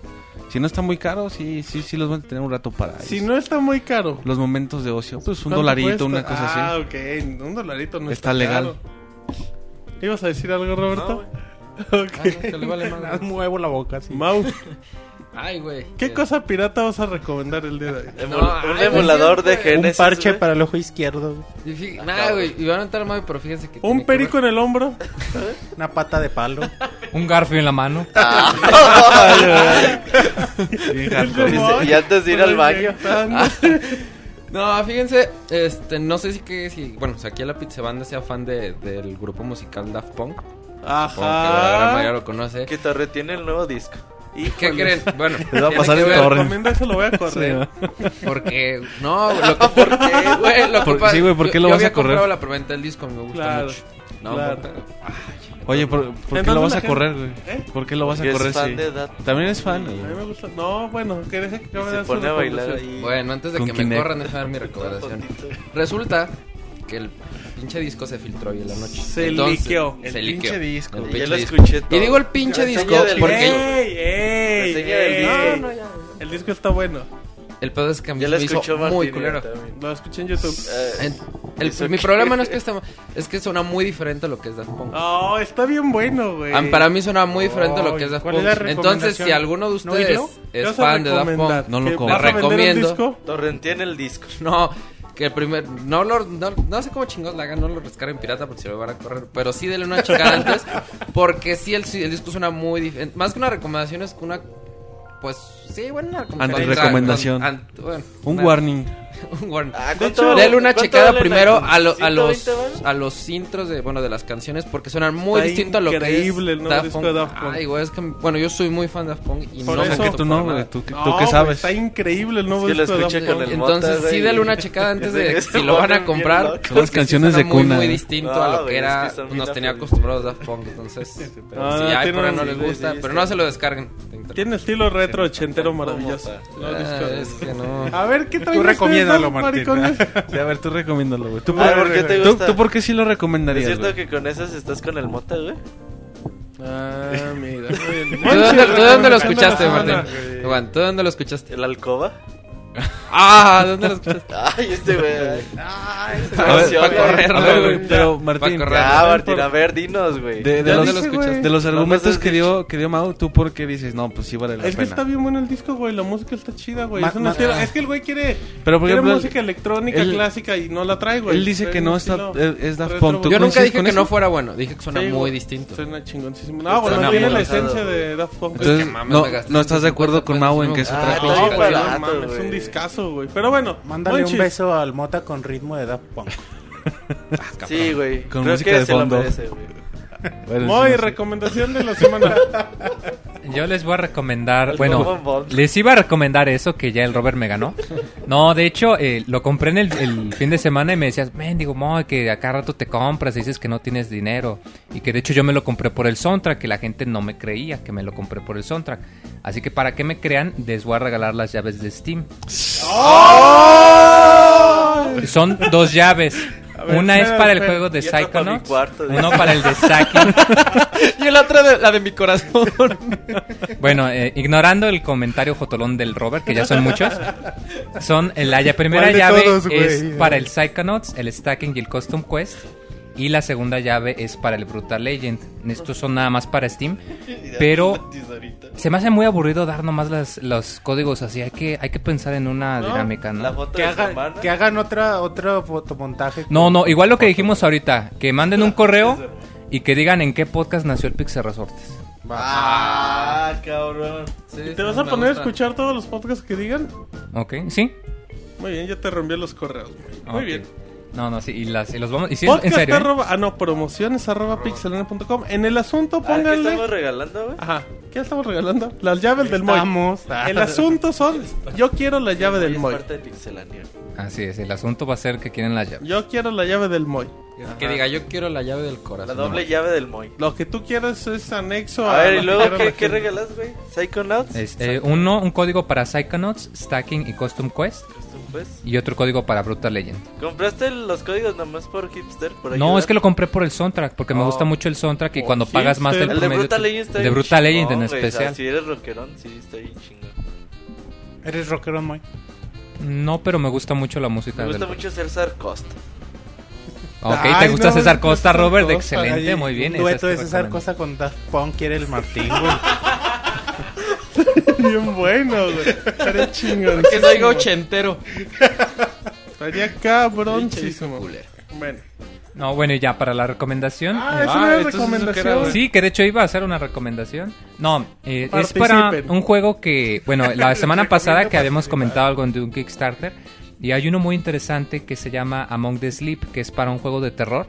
Speaker 7: Si no está muy caro, sí, sí, sí los van a tener un rato para
Speaker 1: Si
Speaker 7: es-
Speaker 1: no está muy caro.
Speaker 7: los momentos de ocio. Pues un
Speaker 1: ¿Cuánto
Speaker 7: dolarito,
Speaker 1: cuesta?
Speaker 7: una cosa
Speaker 1: ah,
Speaker 7: así.
Speaker 1: ok. Un dolarito no
Speaker 7: Está
Speaker 1: está,
Speaker 7: legal.
Speaker 1: caro. ¿Ibas a decir algo, Roberto?
Speaker 4: Ah,
Speaker 1: ok.
Speaker 4: no, que le vale madre.
Speaker 3: Muevo la boca, sí.
Speaker 1: Mau,
Speaker 4: Ay, güey.
Speaker 1: ¿qué cosa pirata vas a recomendar el día de hoy?
Speaker 4: No,
Speaker 6: un
Speaker 4: ay,
Speaker 6: emulador de
Speaker 4: siempre.
Speaker 3: Un
Speaker 6: Genesis.
Speaker 3: parche para el ojo izquierdo. güey.
Speaker 4: Nah, güey. Y van a entrar mal, pero fíjense que.
Speaker 1: ¿Un
Speaker 4: que
Speaker 1: perico en el hombro?
Speaker 3: Una pata de palo.
Speaker 4: Un garfio en la mano.
Speaker 6: Y antes de ir al baño.
Speaker 4: No, fíjense, este, no sé si que si, bueno, si aquí a la pizza banda sea fan de, del grupo musical Daft Punk, supongo que la gran mayoría
Speaker 1: Ajá.
Speaker 4: lo conoce.
Speaker 6: Que Torre tiene el nuevo disco.
Speaker 4: ¿Y qué creen? Bueno,
Speaker 7: Les va a pasar el torrent.
Speaker 1: Recomienda eso, lo voy a correr.
Speaker 4: Porque, no, lo que, ¿por qué, güey? Lo que
Speaker 7: Por-
Speaker 4: pasa-
Speaker 7: sí, güey, ¿por qué
Speaker 4: yo-
Speaker 7: lo
Speaker 4: yo
Speaker 7: vas a
Speaker 4: había
Speaker 7: correr?
Speaker 4: comprado la preventa del disco, me gusta
Speaker 1: Claro,
Speaker 4: mucho. No,
Speaker 1: claro.
Speaker 4: pero-
Speaker 7: Oye, ¿por, por qué lo vas a
Speaker 1: gente-
Speaker 7: correr, güey?
Speaker 1: ¿Eh?
Speaker 7: ¿Por qué lo vas a
Speaker 6: Porque es
Speaker 7: correr?
Speaker 6: fan
Speaker 7: sí?
Speaker 6: de Daft
Speaker 7: También es fan.
Speaker 1: A mí me gusta. No, bueno, que deje que acabe de
Speaker 6: Se pone a bailar ahí.
Speaker 4: Bueno, antes de que me corran, déjame dar mi recomendación. Resulta que el pinche disco se filtró hoy en la noche.
Speaker 1: Se liqueó.
Speaker 4: Se
Speaker 7: El
Speaker 4: liqueó.
Speaker 7: pinche disco.
Speaker 4: El
Speaker 6: Ya
Speaker 4: pinche
Speaker 6: lo
Speaker 4: disco.
Speaker 6: escuché todo.
Speaker 4: Y digo el pinche disco
Speaker 6: del
Speaker 4: porque.
Speaker 1: ¡Ey, ey! Ey! No, no, ya. El disco está bueno.
Speaker 4: el pedo es que a mí
Speaker 6: Ya
Speaker 4: se
Speaker 6: lo
Speaker 4: me hizo
Speaker 6: escuchó
Speaker 4: muy
Speaker 6: Martín.
Speaker 4: culero.
Speaker 6: también.
Speaker 1: Lo escuché en YouTube.
Speaker 6: Eh,
Speaker 4: En- el-
Speaker 6: ¿Eso
Speaker 4: mi
Speaker 6: qué?
Speaker 4: problema no es que está, es que suena muy diferente a lo que es Daft Punk.
Speaker 1: Oh, está bien bueno, güey.
Speaker 4: Para mí suena muy diferente a lo que es Daft
Speaker 3: ¿cuál
Speaker 4: Punk.
Speaker 3: es
Speaker 4: Entonces, si alguno de
Speaker 3: ¿No
Speaker 4: ustedes?
Speaker 1: ¿Qué
Speaker 4: es fan de Daft? Punk,
Speaker 7: No lo
Speaker 1: ¿Que
Speaker 7: compro.
Speaker 4: Recomiendo.
Speaker 1: disco?
Speaker 6: Torrenteen el disco.
Speaker 4: no, que el primer, no lo, no, no sé cómo chingados la hagan, no lo descarguen pirata porque se lo van a correr, pero sí denle una checada antes, porque sí el, el disco suena muy diferente. Más que una recomendación es una, pues, sí, bueno, una recomendación.
Speaker 7: Antirrecomendación.
Speaker 4: An- bueno,
Speaker 7: Un
Speaker 4: una-
Speaker 7: warning.
Speaker 4: un warning.
Speaker 6: Ah,
Speaker 1: De
Speaker 6: ¿cuánto-
Speaker 1: hecho,
Speaker 4: Dale una
Speaker 6: cuánto
Speaker 4: checada
Speaker 6: vale el
Speaker 4: primero a, lo- a los
Speaker 6: ¿120 varos?
Speaker 4: a los intros de bueno de las canciones porque suenan muy
Speaker 1: Está
Speaker 4: distinto a lo que es
Speaker 1: increíble el nuevo disco de Daft Punk.
Speaker 4: Ay, güey, es que bueno, yo soy muy fan de Daft Punk y
Speaker 1: Por
Speaker 4: no
Speaker 1: eso-
Speaker 7: que tú no, güey. ¿Tú, qué-
Speaker 1: No,
Speaker 7: tú sabes?
Speaker 1: Está increíble el nuevo
Speaker 6: Es que
Speaker 1: disco de Daft
Speaker 6: con
Speaker 1: Punk.
Speaker 6: el
Speaker 4: Entonces, sí, dale una checada antes de si lo van a comprar.
Speaker 7: Son las canciones de cuna.
Speaker 4: muy distinto a lo que era nos tenía acostumbrados Daft Punk, entonces
Speaker 1: Ah,
Speaker 4: si hay por no les gusta, pero no se lo descarguen.
Speaker 1: Tiene estilo retro ochentero maravilloso.
Speaker 4: Ah, es que no.
Speaker 1: A ver, ¿qué traen
Speaker 3: Tú recomiéndalo, Martín.
Speaker 7: Sí, a ver, tú recomiéndalo, güey. ¿Tú,
Speaker 6: Ah,
Speaker 7: por-
Speaker 6: ¿por qué te
Speaker 7: tú-
Speaker 6: gusta?
Speaker 7: tú por qué sí lo
Speaker 6: ¿Es
Speaker 7: recomendarías,
Speaker 6: cierto
Speaker 7: güey?
Speaker 6: que con esas estás con el Mota, güey?
Speaker 1: Ah, mira. muy bien.
Speaker 4: ¿Tú dónde, tú dónde lo escuchaste. Martín? Juan, ¿tú dónde lo escuchaste?
Speaker 6: ¿El alcoba?
Speaker 4: ¡Ah! ¿Dónde lo escuchaste?
Speaker 6: Ay, este güey.
Speaker 4: A
Speaker 7: A ver,
Speaker 6: emoción,
Speaker 4: para
Speaker 6: güey.
Speaker 4: correr,
Speaker 7: A ver,
Speaker 4: güey.
Speaker 7: güey, pero Martín,
Speaker 4: correr.
Speaker 6: Ya, Martín, a ver, dinos, güey.
Speaker 7: de, de
Speaker 1: Ya
Speaker 7: los,
Speaker 1: güey.
Speaker 7: de los
Speaker 6: No
Speaker 7: argumentos que dio, que dio Mau, ¿tú por qué dices? No, pues sí vale la
Speaker 1: Es que
Speaker 7: pena.
Speaker 1: está bien bueno el disco, güey. La música está chida, güey. Es, es que el güey quiere,
Speaker 7: Pero, por
Speaker 1: quiere
Speaker 7: ejemplo,
Speaker 1: música electrónica
Speaker 7: él-
Speaker 1: clásica y no la trae, güey.
Speaker 7: él dice que no está-
Speaker 1: estilo
Speaker 7: es- es Daft Punk. ¿Tú
Speaker 1: güey.
Speaker 4: Yo nunca dije que no fuera bueno, dije que suena muy
Speaker 1: güey.
Speaker 4: distinto.
Speaker 1: Suena chingoncísimo. No, bueno,
Speaker 4: Suena
Speaker 1: tiene la esencia de Daft Punk.
Speaker 4: Es que
Speaker 7: no, no estás de acuerdo
Speaker 4: 150
Speaker 7: con Mau en que es otra
Speaker 6: Ah,
Speaker 7: cosa.
Speaker 1: No, güey, no es
Speaker 6: güey.
Speaker 1: un discazo, güey. Pero bueno,
Speaker 3: Mándale
Speaker 1: Monchis.
Speaker 3: un beso al Mota con ritmo de Daft Punk.
Speaker 6: Sí, güey.
Speaker 7: Con
Speaker 6: Creo
Speaker 7: música
Speaker 6: que
Speaker 7: de
Speaker 6: se lo
Speaker 7: fondo.
Speaker 6: merece, güey.
Speaker 7: Bueno,
Speaker 1: Moy,
Speaker 7: sí, sí.
Speaker 1: recomendación de la semana.
Speaker 5: Yo les voy a recomendar,
Speaker 6: El
Speaker 5: bueno, les iba a recomendar eso que ya el Robert me ganó. No, de hecho, eh, lo compré en el, el fin de semana y me decías, men, digo, Moy, que a cada rato te compras y dices que no tienes dinero. Y que de hecho yo me lo compré por el soundtrack, que la gente no me creía que me lo compré por el soundtrack. Así que para que me crean, les voy a regalar las llaves de Steam. Son dos llaves.
Speaker 1: Ver,
Speaker 5: Una es para el juego de Psychonauts,
Speaker 6: cuarto,
Speaker 5: uno para el de Saki.
Speaker 4: Y otra, de, la de mi corazón.
Speaker 5: Bueno, eh, ignorando el comentario jotolón del Robert, que ya son muchos, son la ya- primera
Speaker 3: ¿Cuál de
Speaker 5: llave
Speaker 3: todos,
Speaker 5: es para el Psychonauts, el Stacking y el Custom Quest. Y la segunda llave es para el Brutal Legend. Estos son nada más para Steam. Pero se me hace muy aburrido dar nomás las, los códigos así. Hay que, hay que pensar en una
Speaker 1: No,
Speaker 5: dinámica, ¿no?
Speaker 6: La foto
Speaker 3: Que,
Speaker 6: de
Speaker 3: haga- que hagan otra, otra fotomontaje.
Speaker 5: No, no, igual lo que dijimos ahorita. Que manden un correo y que digan en qué podcast nació el Pixel Resortes.
Speaker 6: Ah, cabrón.
Speaker 1: ¿Te vas a poner a escuchar todos los podcasts que digan?
Speaker 5: ¿Ok? ¿Sí?
Speaker 1: Muy bien, ya te reenvié los correos. Muy bien.
Speaker 5: No, no, sí. Y, las, y los vamos... Y sí, en
Speaker 1: Podcast
Speaker 5: serio. ¿eh?
Speaker 1: arroba, ah no, promociones arroba pixelania.com. En el asunto
Speaker 6: Ah, ¿Qué
Speaker 1: pónganle.
Speaker 6: estamos regalando, güey?
Speaker 1: Ajá, ¿qué estamos regalando? Las llaves del Moy.
Speaker 3: Estamos.
Speaker 1: El asunto son, yo quiero la llave del
Speaker 6: Es
Speaker 1: Moy.
Speaker 6: parte de Pixelania.
Speaker 5: Así es, el asunto va a ser que quieren las llaves.
Speaker 1: Yo quiero la llave del Moy.
Speaker 4: Que diga, yo quiero la llave del
Speaker 6: La
Speaker 4: corazón.
Speaker 6: doble llave del Moy.
Speaker 1: Lo que tú quieras es anexo
Speaker 6: A ver,
Speaker 1: lo
Speaker 6: ¿y luego qué,
Speaker 1: la
Speaker 6: qué regalas, güey? ¿Psychonauts?
Speaker 5: Es, eh, uno, un código para Psychonauts, Stacking y Custom Quest.
Speaker 6: Pues,
Speaker 5: Y otro código para Brutal Legend.
Speaker 6: ¿Compraste los códigos nomás por hipster? Por
Speaker 5: No,
Speaker 6: ayudar?
Speaker 5: es que lo compré por el soundtrack, porque me
Speaker 6: Oh.
Speaker 5: gusta mucho el soundtrack y
Speaker 1: Oh,
Speaker 5: cuando pagas más del
Speaker 6: El de
Speaker 5: promedio...
Speaker 6: Brutal
Speaker 5: te-
Speaker 6: Legend está
Speaker 5: de Brutal Legend en
Speaker 6: güey. O sea,
Speaker 5: especial.
Speaker 6: si eres rockerón, sí, está bien chingón.
Speaker 3: Eres rockero, muy.
Speaker 5: No, pero me gusta mucho la música
Speaker 6: Me gusta
Speaker 5: del...
Speaker 6: mucho César Costa.
Speaker 5: Ok,
Speaker 3: Ay,
Speaker 5: ¿te gusta
Speaker 3: no,
Speaker 5: César Costa, Robert?
Speaker 3: Costa.
Speaker 5: Excelente,
Speaker 3: Ay,
Speaker 5: muy bien.
Speaker 3: Un dueto de César. Costa con Daft Punk quiere el Martín, güey.
Speaker 1: Bien bueno, güey. Estaría chingón.
Speaker 4: Que soy ochentero.
Speaker 1: Estaría cabroncísimo. Bueno.
Speaker 5: No, bueno, y ya para la recomendación...
Speaker 1: Ah,
Speaker 5: eh,
Speaker 1: es
Speaker 4: Ah,
Speaker 1: una
Speaker 4: entonces, ¿eso qué era,
Speaker 1: recomendación.
Speaker 5: Sí, que de hecho iba a hacer una recomendación. No, eh, es para un juego que, bueno, la semana pasada que habíamos comentado algo de un Kickstarter y hay uno muy interesante que se llama Among the Sleep, que es para un juego de terror.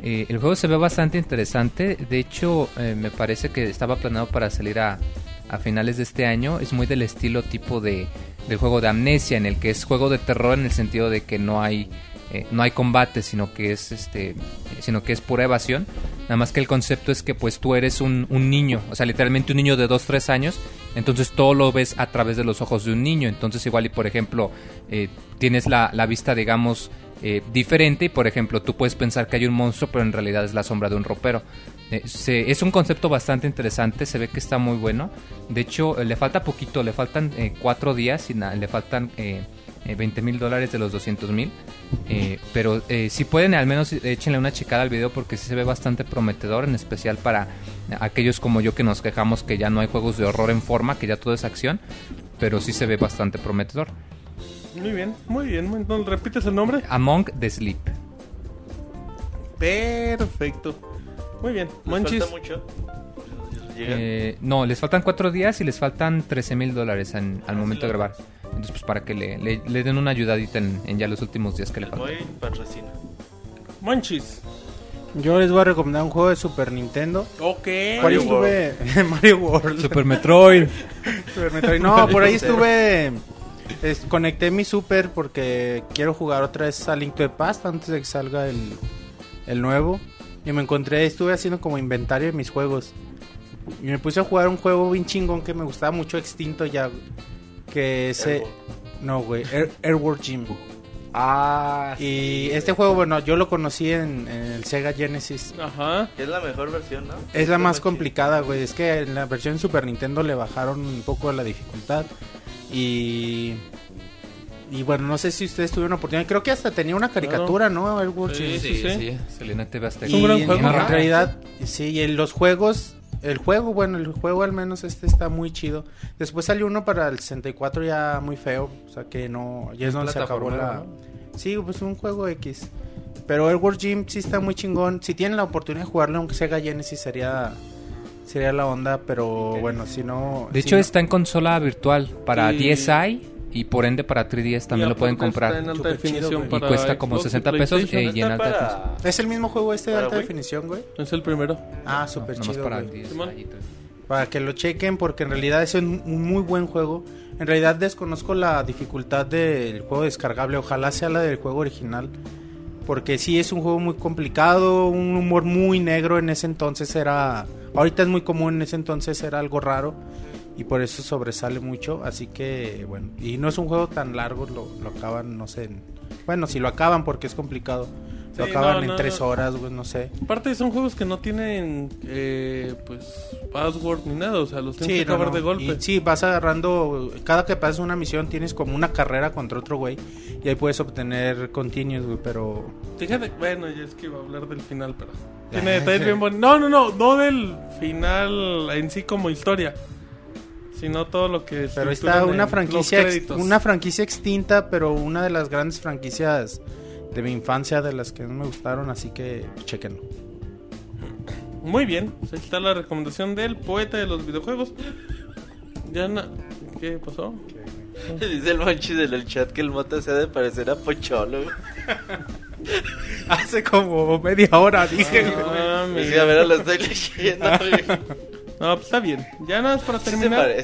Speaker 5: Eh, el juego se ve bastante interesante, de hecho eh, me parece que estaba planeado para salir a, a finales de este año. Es muy del estilo tipo de del juego de Amnesia, en el que es juego de terror en el sentido de que no hay eh, no hay combate, sino que es este sino que es pura evasión. Nada más que el concepto es que pues tú eres un, niño, o sea, literalmente un niño de 2, 3 años, entonces todo lo ves a través de los ojos de un niño. Entonces igual y por ejemplo eh, tienes la, vista digamos eh, diferente y por ejemplo tú puedes pensar que hay un monstruo pero en realidad es la sombra de un ropero. Eh, se- es un concepto bastante interesante, se ve que está muy bueno. De hecho, le falta poquito, le faltan eh, cuatro días y le faltan eh, eh, 20 mil dólares de los 200 mil. Eh, pero eh, si pueden, al menos échenle una checada al video porque sí se ve bastante prometedor, en especial para aquellos como yo que nos quejamos que ya no hay juegos de horror en forma, que ya todo es acción. Pero sí se ve bastante prometedor.
Speaker 1: Muy bien, muy bien. muy- ¿no ¿Repites el nombre?
Speaker 5: Among the Sleep.
Speaker 1: Perfecto. Muy bien.
Speaker 6: ¿Les
Speaker 1: Monchis.
Speaker 6: falta mucho? ¿Llegan?
Speaker 5: Eh, no, les faltan cuatro días y les faltan 13 mil dólares al momento de grabar. Entonces, pues para que le, le- le den una ayudadita en, en ya los últimos días que le faltan.
Speaker 1: Monchis.
Speaker 3: Yo les voy a recomendar un juego de Super Nintendo.
Speaker 1: Ok.
Speaker 3: Por ahí
Speaker 6: Mario
Speaker 3: estuve. Mario World.
Speaker 5: Super Metroid.
Speaker 3: Super Metroid. No, por ahí estuve. es- conecté mi Super porque quiero jugar otra vez a Link to the Past antes de que salga el, el nuevo. Y me encontré, estuve haciendo como inventario de mis juegos. Y me puse a jugar un juego bien chingón que me gustaba mucho, extinto ya. Que se.
Speaker 6: Airborne.
Speaker 3: No, güey. Air, Airworld Gym.
Speaker 4: Ah,
Speaker 3: Y este juego, bueno, yo lo conocí en, en el Sega Genesis.
Speaker 1: Ajá.
Speaker 6: Es la mejor versión, ¿no?
Speaker 3: Es la más complicada, güey. Es que en la versión Super Nintendo le bajaron un poco la dificultad. Y. Y bueno, no sé si ustedes tuvieron oportunidad. Creo que hasta tenía una caricatura, ¿no? El World
Speaker 1: Sí, sí, sí.
Speaker 5: Salió en TV Azteca.
Speaker 1: Es un gran
Speaker 3: Y
Speaker 1: juego.
Speaker 3: En realidad, sí, y en los juegos, el juego, bueno, el juego al menos este está muy chido. Después salió uno para el 64 ya muy feo, o sea que no, ya es donde se acabó la... Sí, pues un juego X. Pero el World Gym sí está muy chingón. Si tienen la oportunidad de jugarlo, aunque sea Genesis, sería sería la onda, pero bueno, si no...
Speaker 5: De
Speaker 3: si
Speaker 5: hecho,
Speaker 3: no-
Speaker 5: está en consola virtual para
Speaker 1: Sí.
Speaker 5: 10i y por ende para 3DS también lo pueden comprar.
Speaker 1: Está en alta
Speaker 3: Súper chido,
Speaker 1: definición
Speaker 3: güey.
Speaker 5: Y cuesta como
Speaker 1: Xbox y
Speaker 5: 60 pesos eh, y en
Speaker 6: Está
Speaker 5: alta definición.
Speaker 6: para...
Speaker 3: ¿Es el mismo juego este de
Speaker 6: ¿Para
Speaker 3: alta
Speaker 6: Wii?
Speaker 3: definición, güey?
Speaker 1: Es el primero.
Speaker 3: Ah, súper chido,
Speaker 5: para
Speaker 3: güey.
Speaker 5: 10i
Speaker 1: Simón.
Speaker 5: y tres.
Speaker 3: Para que lo chequen porque en realidad es un un muy buen juego. En realidad desconozco la dificultad del juego descargable. Ojalá sea la del juego original. Porque sí es un juego muy complicado, un humor muy negro en ese entonces era... Ahorita es muy común, en ese entonces era algo raro. Y por eso sobresale mucho. Así que bueno. Y no es un juego tan largo, lo, lo acaban, no sé. en- bueno, si lo acaban porque es complicado. Lo acaban
Speaker 1: no,
Speaker 3: en tres
Speaker 1: no.
Speaker 3: horas, güey, no sé.
Speaker 1: Aparte son juegos que no tienen eh, pues password ni nada, o sea, los tienes
Speaker 3: Sí,
Speaker 1: que acabar de golpe.
Speaker 3: Y sí, vas agarrando. Cada que pasas una misión tienes como una carrera contra otro güey. Y ahí puedes obtener continuos, güey. Pero.
Speaker 1: Fíjate, bueno, ya es que iba a hablar del final, pero tiene detalles bien bonitos. No, no, no, no del final en sí como historia, sino todo lo que
Speaker 3: Pero está
Speaker 1: en
Speaker 3: una
Speaker 1: los
Speaker 3: franquicia. ex- una franquicia extinta, pero una de las grandes franquicias de mi infancia, de las que no me gustaron. Así que chequenlo.
Speaker 1: Muy bien, pues ahí está la recomendación del poeta de los videojuegos. Ya na- ¿Qué pasó?
Speaker 6: Dice el Monchis en el chat que el Mota se ha de parecer a Pocholo.
Speaker 3: Hace como media hora dije.
Speaker 1: Ah,
Speaker 6: a ver, lo estoy leyendo. güey.
Speaker 1: No, pues está bien. Ya nada más para terminar.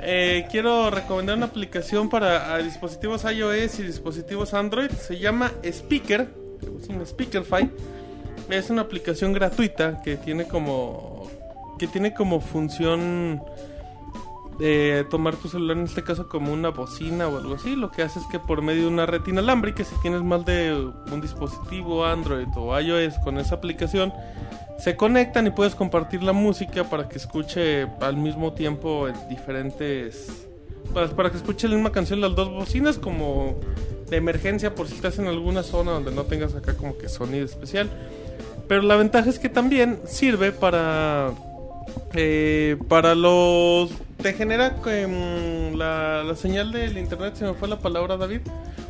Speaker 1: Eh, quiero recomendar una aplicación para ah, dispositivos iOS y dispositivos Android. Se llama Speaker. Es un Speakerfy. Es una aplicación gratuita que tiene como que tiene como función de tomar tu celular en este caso como una bocina o algo así. Lo que hace es que por medio de una red inalámbrica, si tienes más de un dispositivo Android o iOS con esa aplicación, se conectan y puedes compartir la música para que escuche al mismo tiempo en diferentes para, para que escuche la misma canción las dos bocinas como de emergencia por si estás en alguna zona donde no tengas acá como que sonido especial pero la ventaja es que también sirve para eh, para los te genera em, la, la señal del internet se me fue la palabra David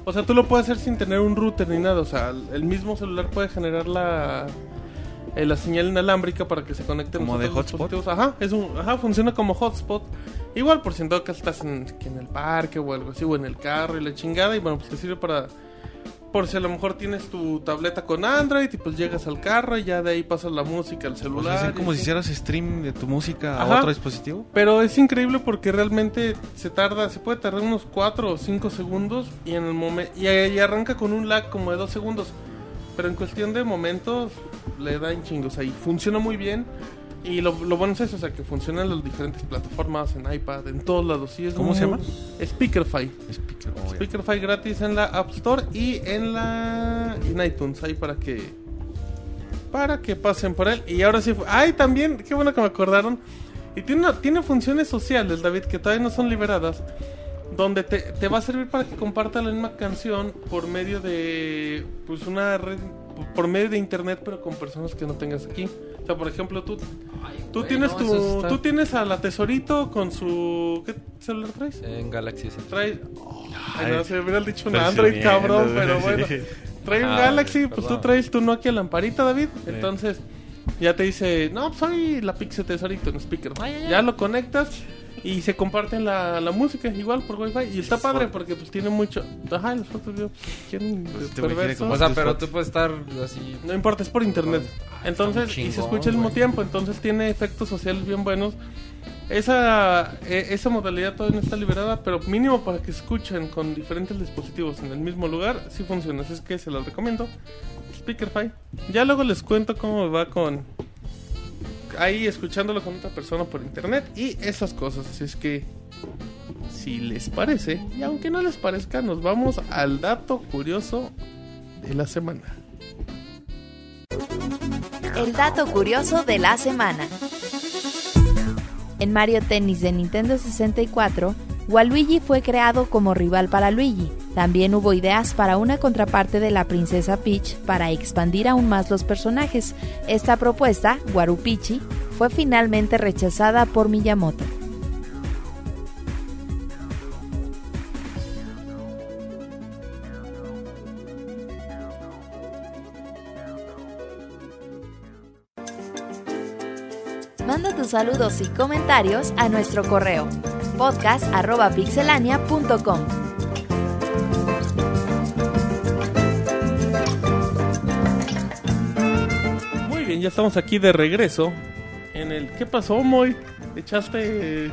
Speaker 1: o sea tú lo puedes hacer sin tener un router ni nada o sea el- mismo celular puede generar la eh, la señal inalámbrica para que se conecten
Speaker 7: ¿Como de hotspot?
Speaker 1: Ajá, es un, ajá, funciona como hotspot. Igual por si en todo caso estás en, que en el parque o algo así, o en el carro y la chingada, y bueno, pues te sirve para... Por si a lo mejor tienes tu tableta con Android y pues llegas al carro y ya de ahí pasas la música al
Speaker 7: O
Speaker 1: celular.
Speaker 7: sea, es como si hicieras stream de tu música a
Speaker 1: Ajá.
Speaker 7: otro dispositivo.
Speaker 1: Pero es increíble porque realmente se tarda, se puede tardar unos 4 o 5 segundos y en el momento y, y arranca con un lag como de 2 segundos. Pero en cuestión de momentos le da en chingos ahí. Funciona muy bien. Y lo, lo bueno es eso, o sea, que funciona en las diferentes plataformas, en iPad, en todos lados. Sí, es
Speaker 7: ¿Cómo se llama?
Speaker 1: Speakerfy.
Speaker 7: Speaker, oh.
Speaker 1: Speakerfy gratis en la App Store y en la en iTunes ahí para que para que pasen por él y ahora sí ay también qué bueno que me acordaron y tiene una- tiene funciones sociales David que todavía no son liberadas donde te, te va a servir para que compartas la misma canción por medio de pues una red por medio de internet pero con personas que no tengas aquí o sea por ejemplo tú tú
Speaker 4: güey,
Speaker 1: tienes
Speaker 4: no,
Speaker 1: tu
Speaker 4: está-
Speaker 1: tú tienes a la tesorito con su qué celular traes
Speaker 4: En Galaxy S.
Speaker 1: Trae. Ay,
Speaker 7: Ay,
Speaker 1: no, se hubiera dicho un Android, cabrón, pero bueno. Trae un
Speaker 4: Ah,
Speaker 1: Galaxy, pues tú
Speaker 4: perdón.
Speaker 1: traes tu Nokia lamparita, David. Entonces, ya te dice, no, pues soy la Pixel Tesorito en speaker. Ya lo conectas y se comparten la, la música igual por Wi-Fi. Y está padre porque pues tiene mucho. Ajá, las fotos, yo, ¿quién
Speaker 7: Pues,
Speaker 1: de
Speaker 7: te imaginas
Speaker 1: perverso?
Speaker 7: como-
Speaker 4: O sea, pero tú puedes estar así.
Speaker 1: No importa, es por internet. Entonces,
Speaker 4: está muy
Speaker 1: y se escucha al mismo tiempo, entonces tiene efectos sociales bien buenos. Esa, eh, esa modalidad todavía no está liberada, pero mínimo para que escuchen con diferentes dispositivos en el mismo lugar, sí funciona. Así es que se los recomiendo. Speakerfy. Ya luego les cuento cómo va con. Ahí escuchándolo con otra persona por internet y esas cosas. Así es que. Si les parece, y aunque no les parezca, nos vamos al dato curioso de la semana.
Speaker 2: El dato curioso de la semana. En Mario Tennis de Nintendo 64, Waluigi fue creado como rival para Luigi, También hubo ideas para una contraparte de la princesa Peach para expandir aún más los personajes. Esta propuesta, Warupichi, fue finalmente rechazada por Miyamoto. Manda tus saludos y comentarios a nuestro correo podcast.pixelania.com.
Speaker 1: bien, ya estamos aquí de regreso. En el. ¿Qué pasó, Moy? Echaste.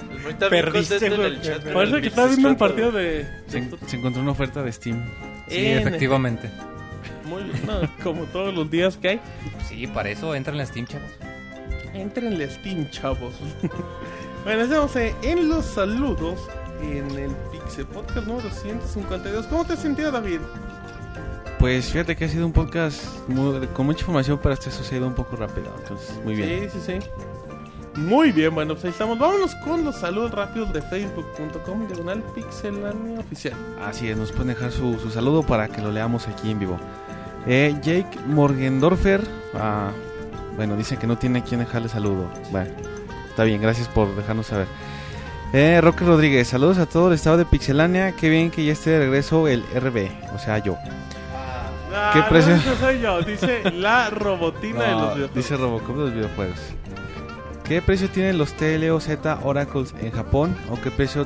Speaker 3: Perdiste,
Speaker 6: en el chat.
Speaker 1: Parece que estaba viendo un partido de.
Speaker 7: Se, se encontró una oferta de Steam.
Speaker 5: Sí,
Speaker 1: En-
Speaker 5: efectivamente.
Speaker 1: Muy bien, no, como todos los días que hay.
Speaker 5: Sí, para eso entran en Steam, chavos.
Speaker 1: Entrenle Steam, chavos. bueno, estamos eh, en los saludos en el Pixel Podcast número 152. ¿Cómo te has sentido, David?
Speaker 7: Pues fíjate que ha sido un podcast muy- con mucha información, pero este sucedido un poco rápido. Entonces, muy bien.
Speaker 1: Sí, sí, sí. Muy bien, bueno, pues ahí estamos. Vámonos con los saludos rápidos de facebook.com, diagonal pixelania oficial.
Speaker 7: Así es, nos pueden dejar su, su saludo para que lo leamos aquí en vivo. Eh, Jake Morgendorfer, ah, bueno, dice que no tiene a quien dejarle saludo. Bueno, está bien, gracias por dejarnos saber. Eh, Roque Rodríguez, saludos a todo el estado de Pixelania. Qué bien que ya esté de regreso el RB, o sea, yo.
Speaker 1: Ah,
Speaker 7: ¿Qué
Speaker 1: no,
Speaker 7: precio?
Speaker 1: ese soy yo, dice la robotina de
Speaker 7: No,
Speaker 1: los videojuegos.
Speaker 7: dice Robocop de los videojuegos. ¿Qué precio tienen los TLOZ Oracles en Japón? ¿O qué precio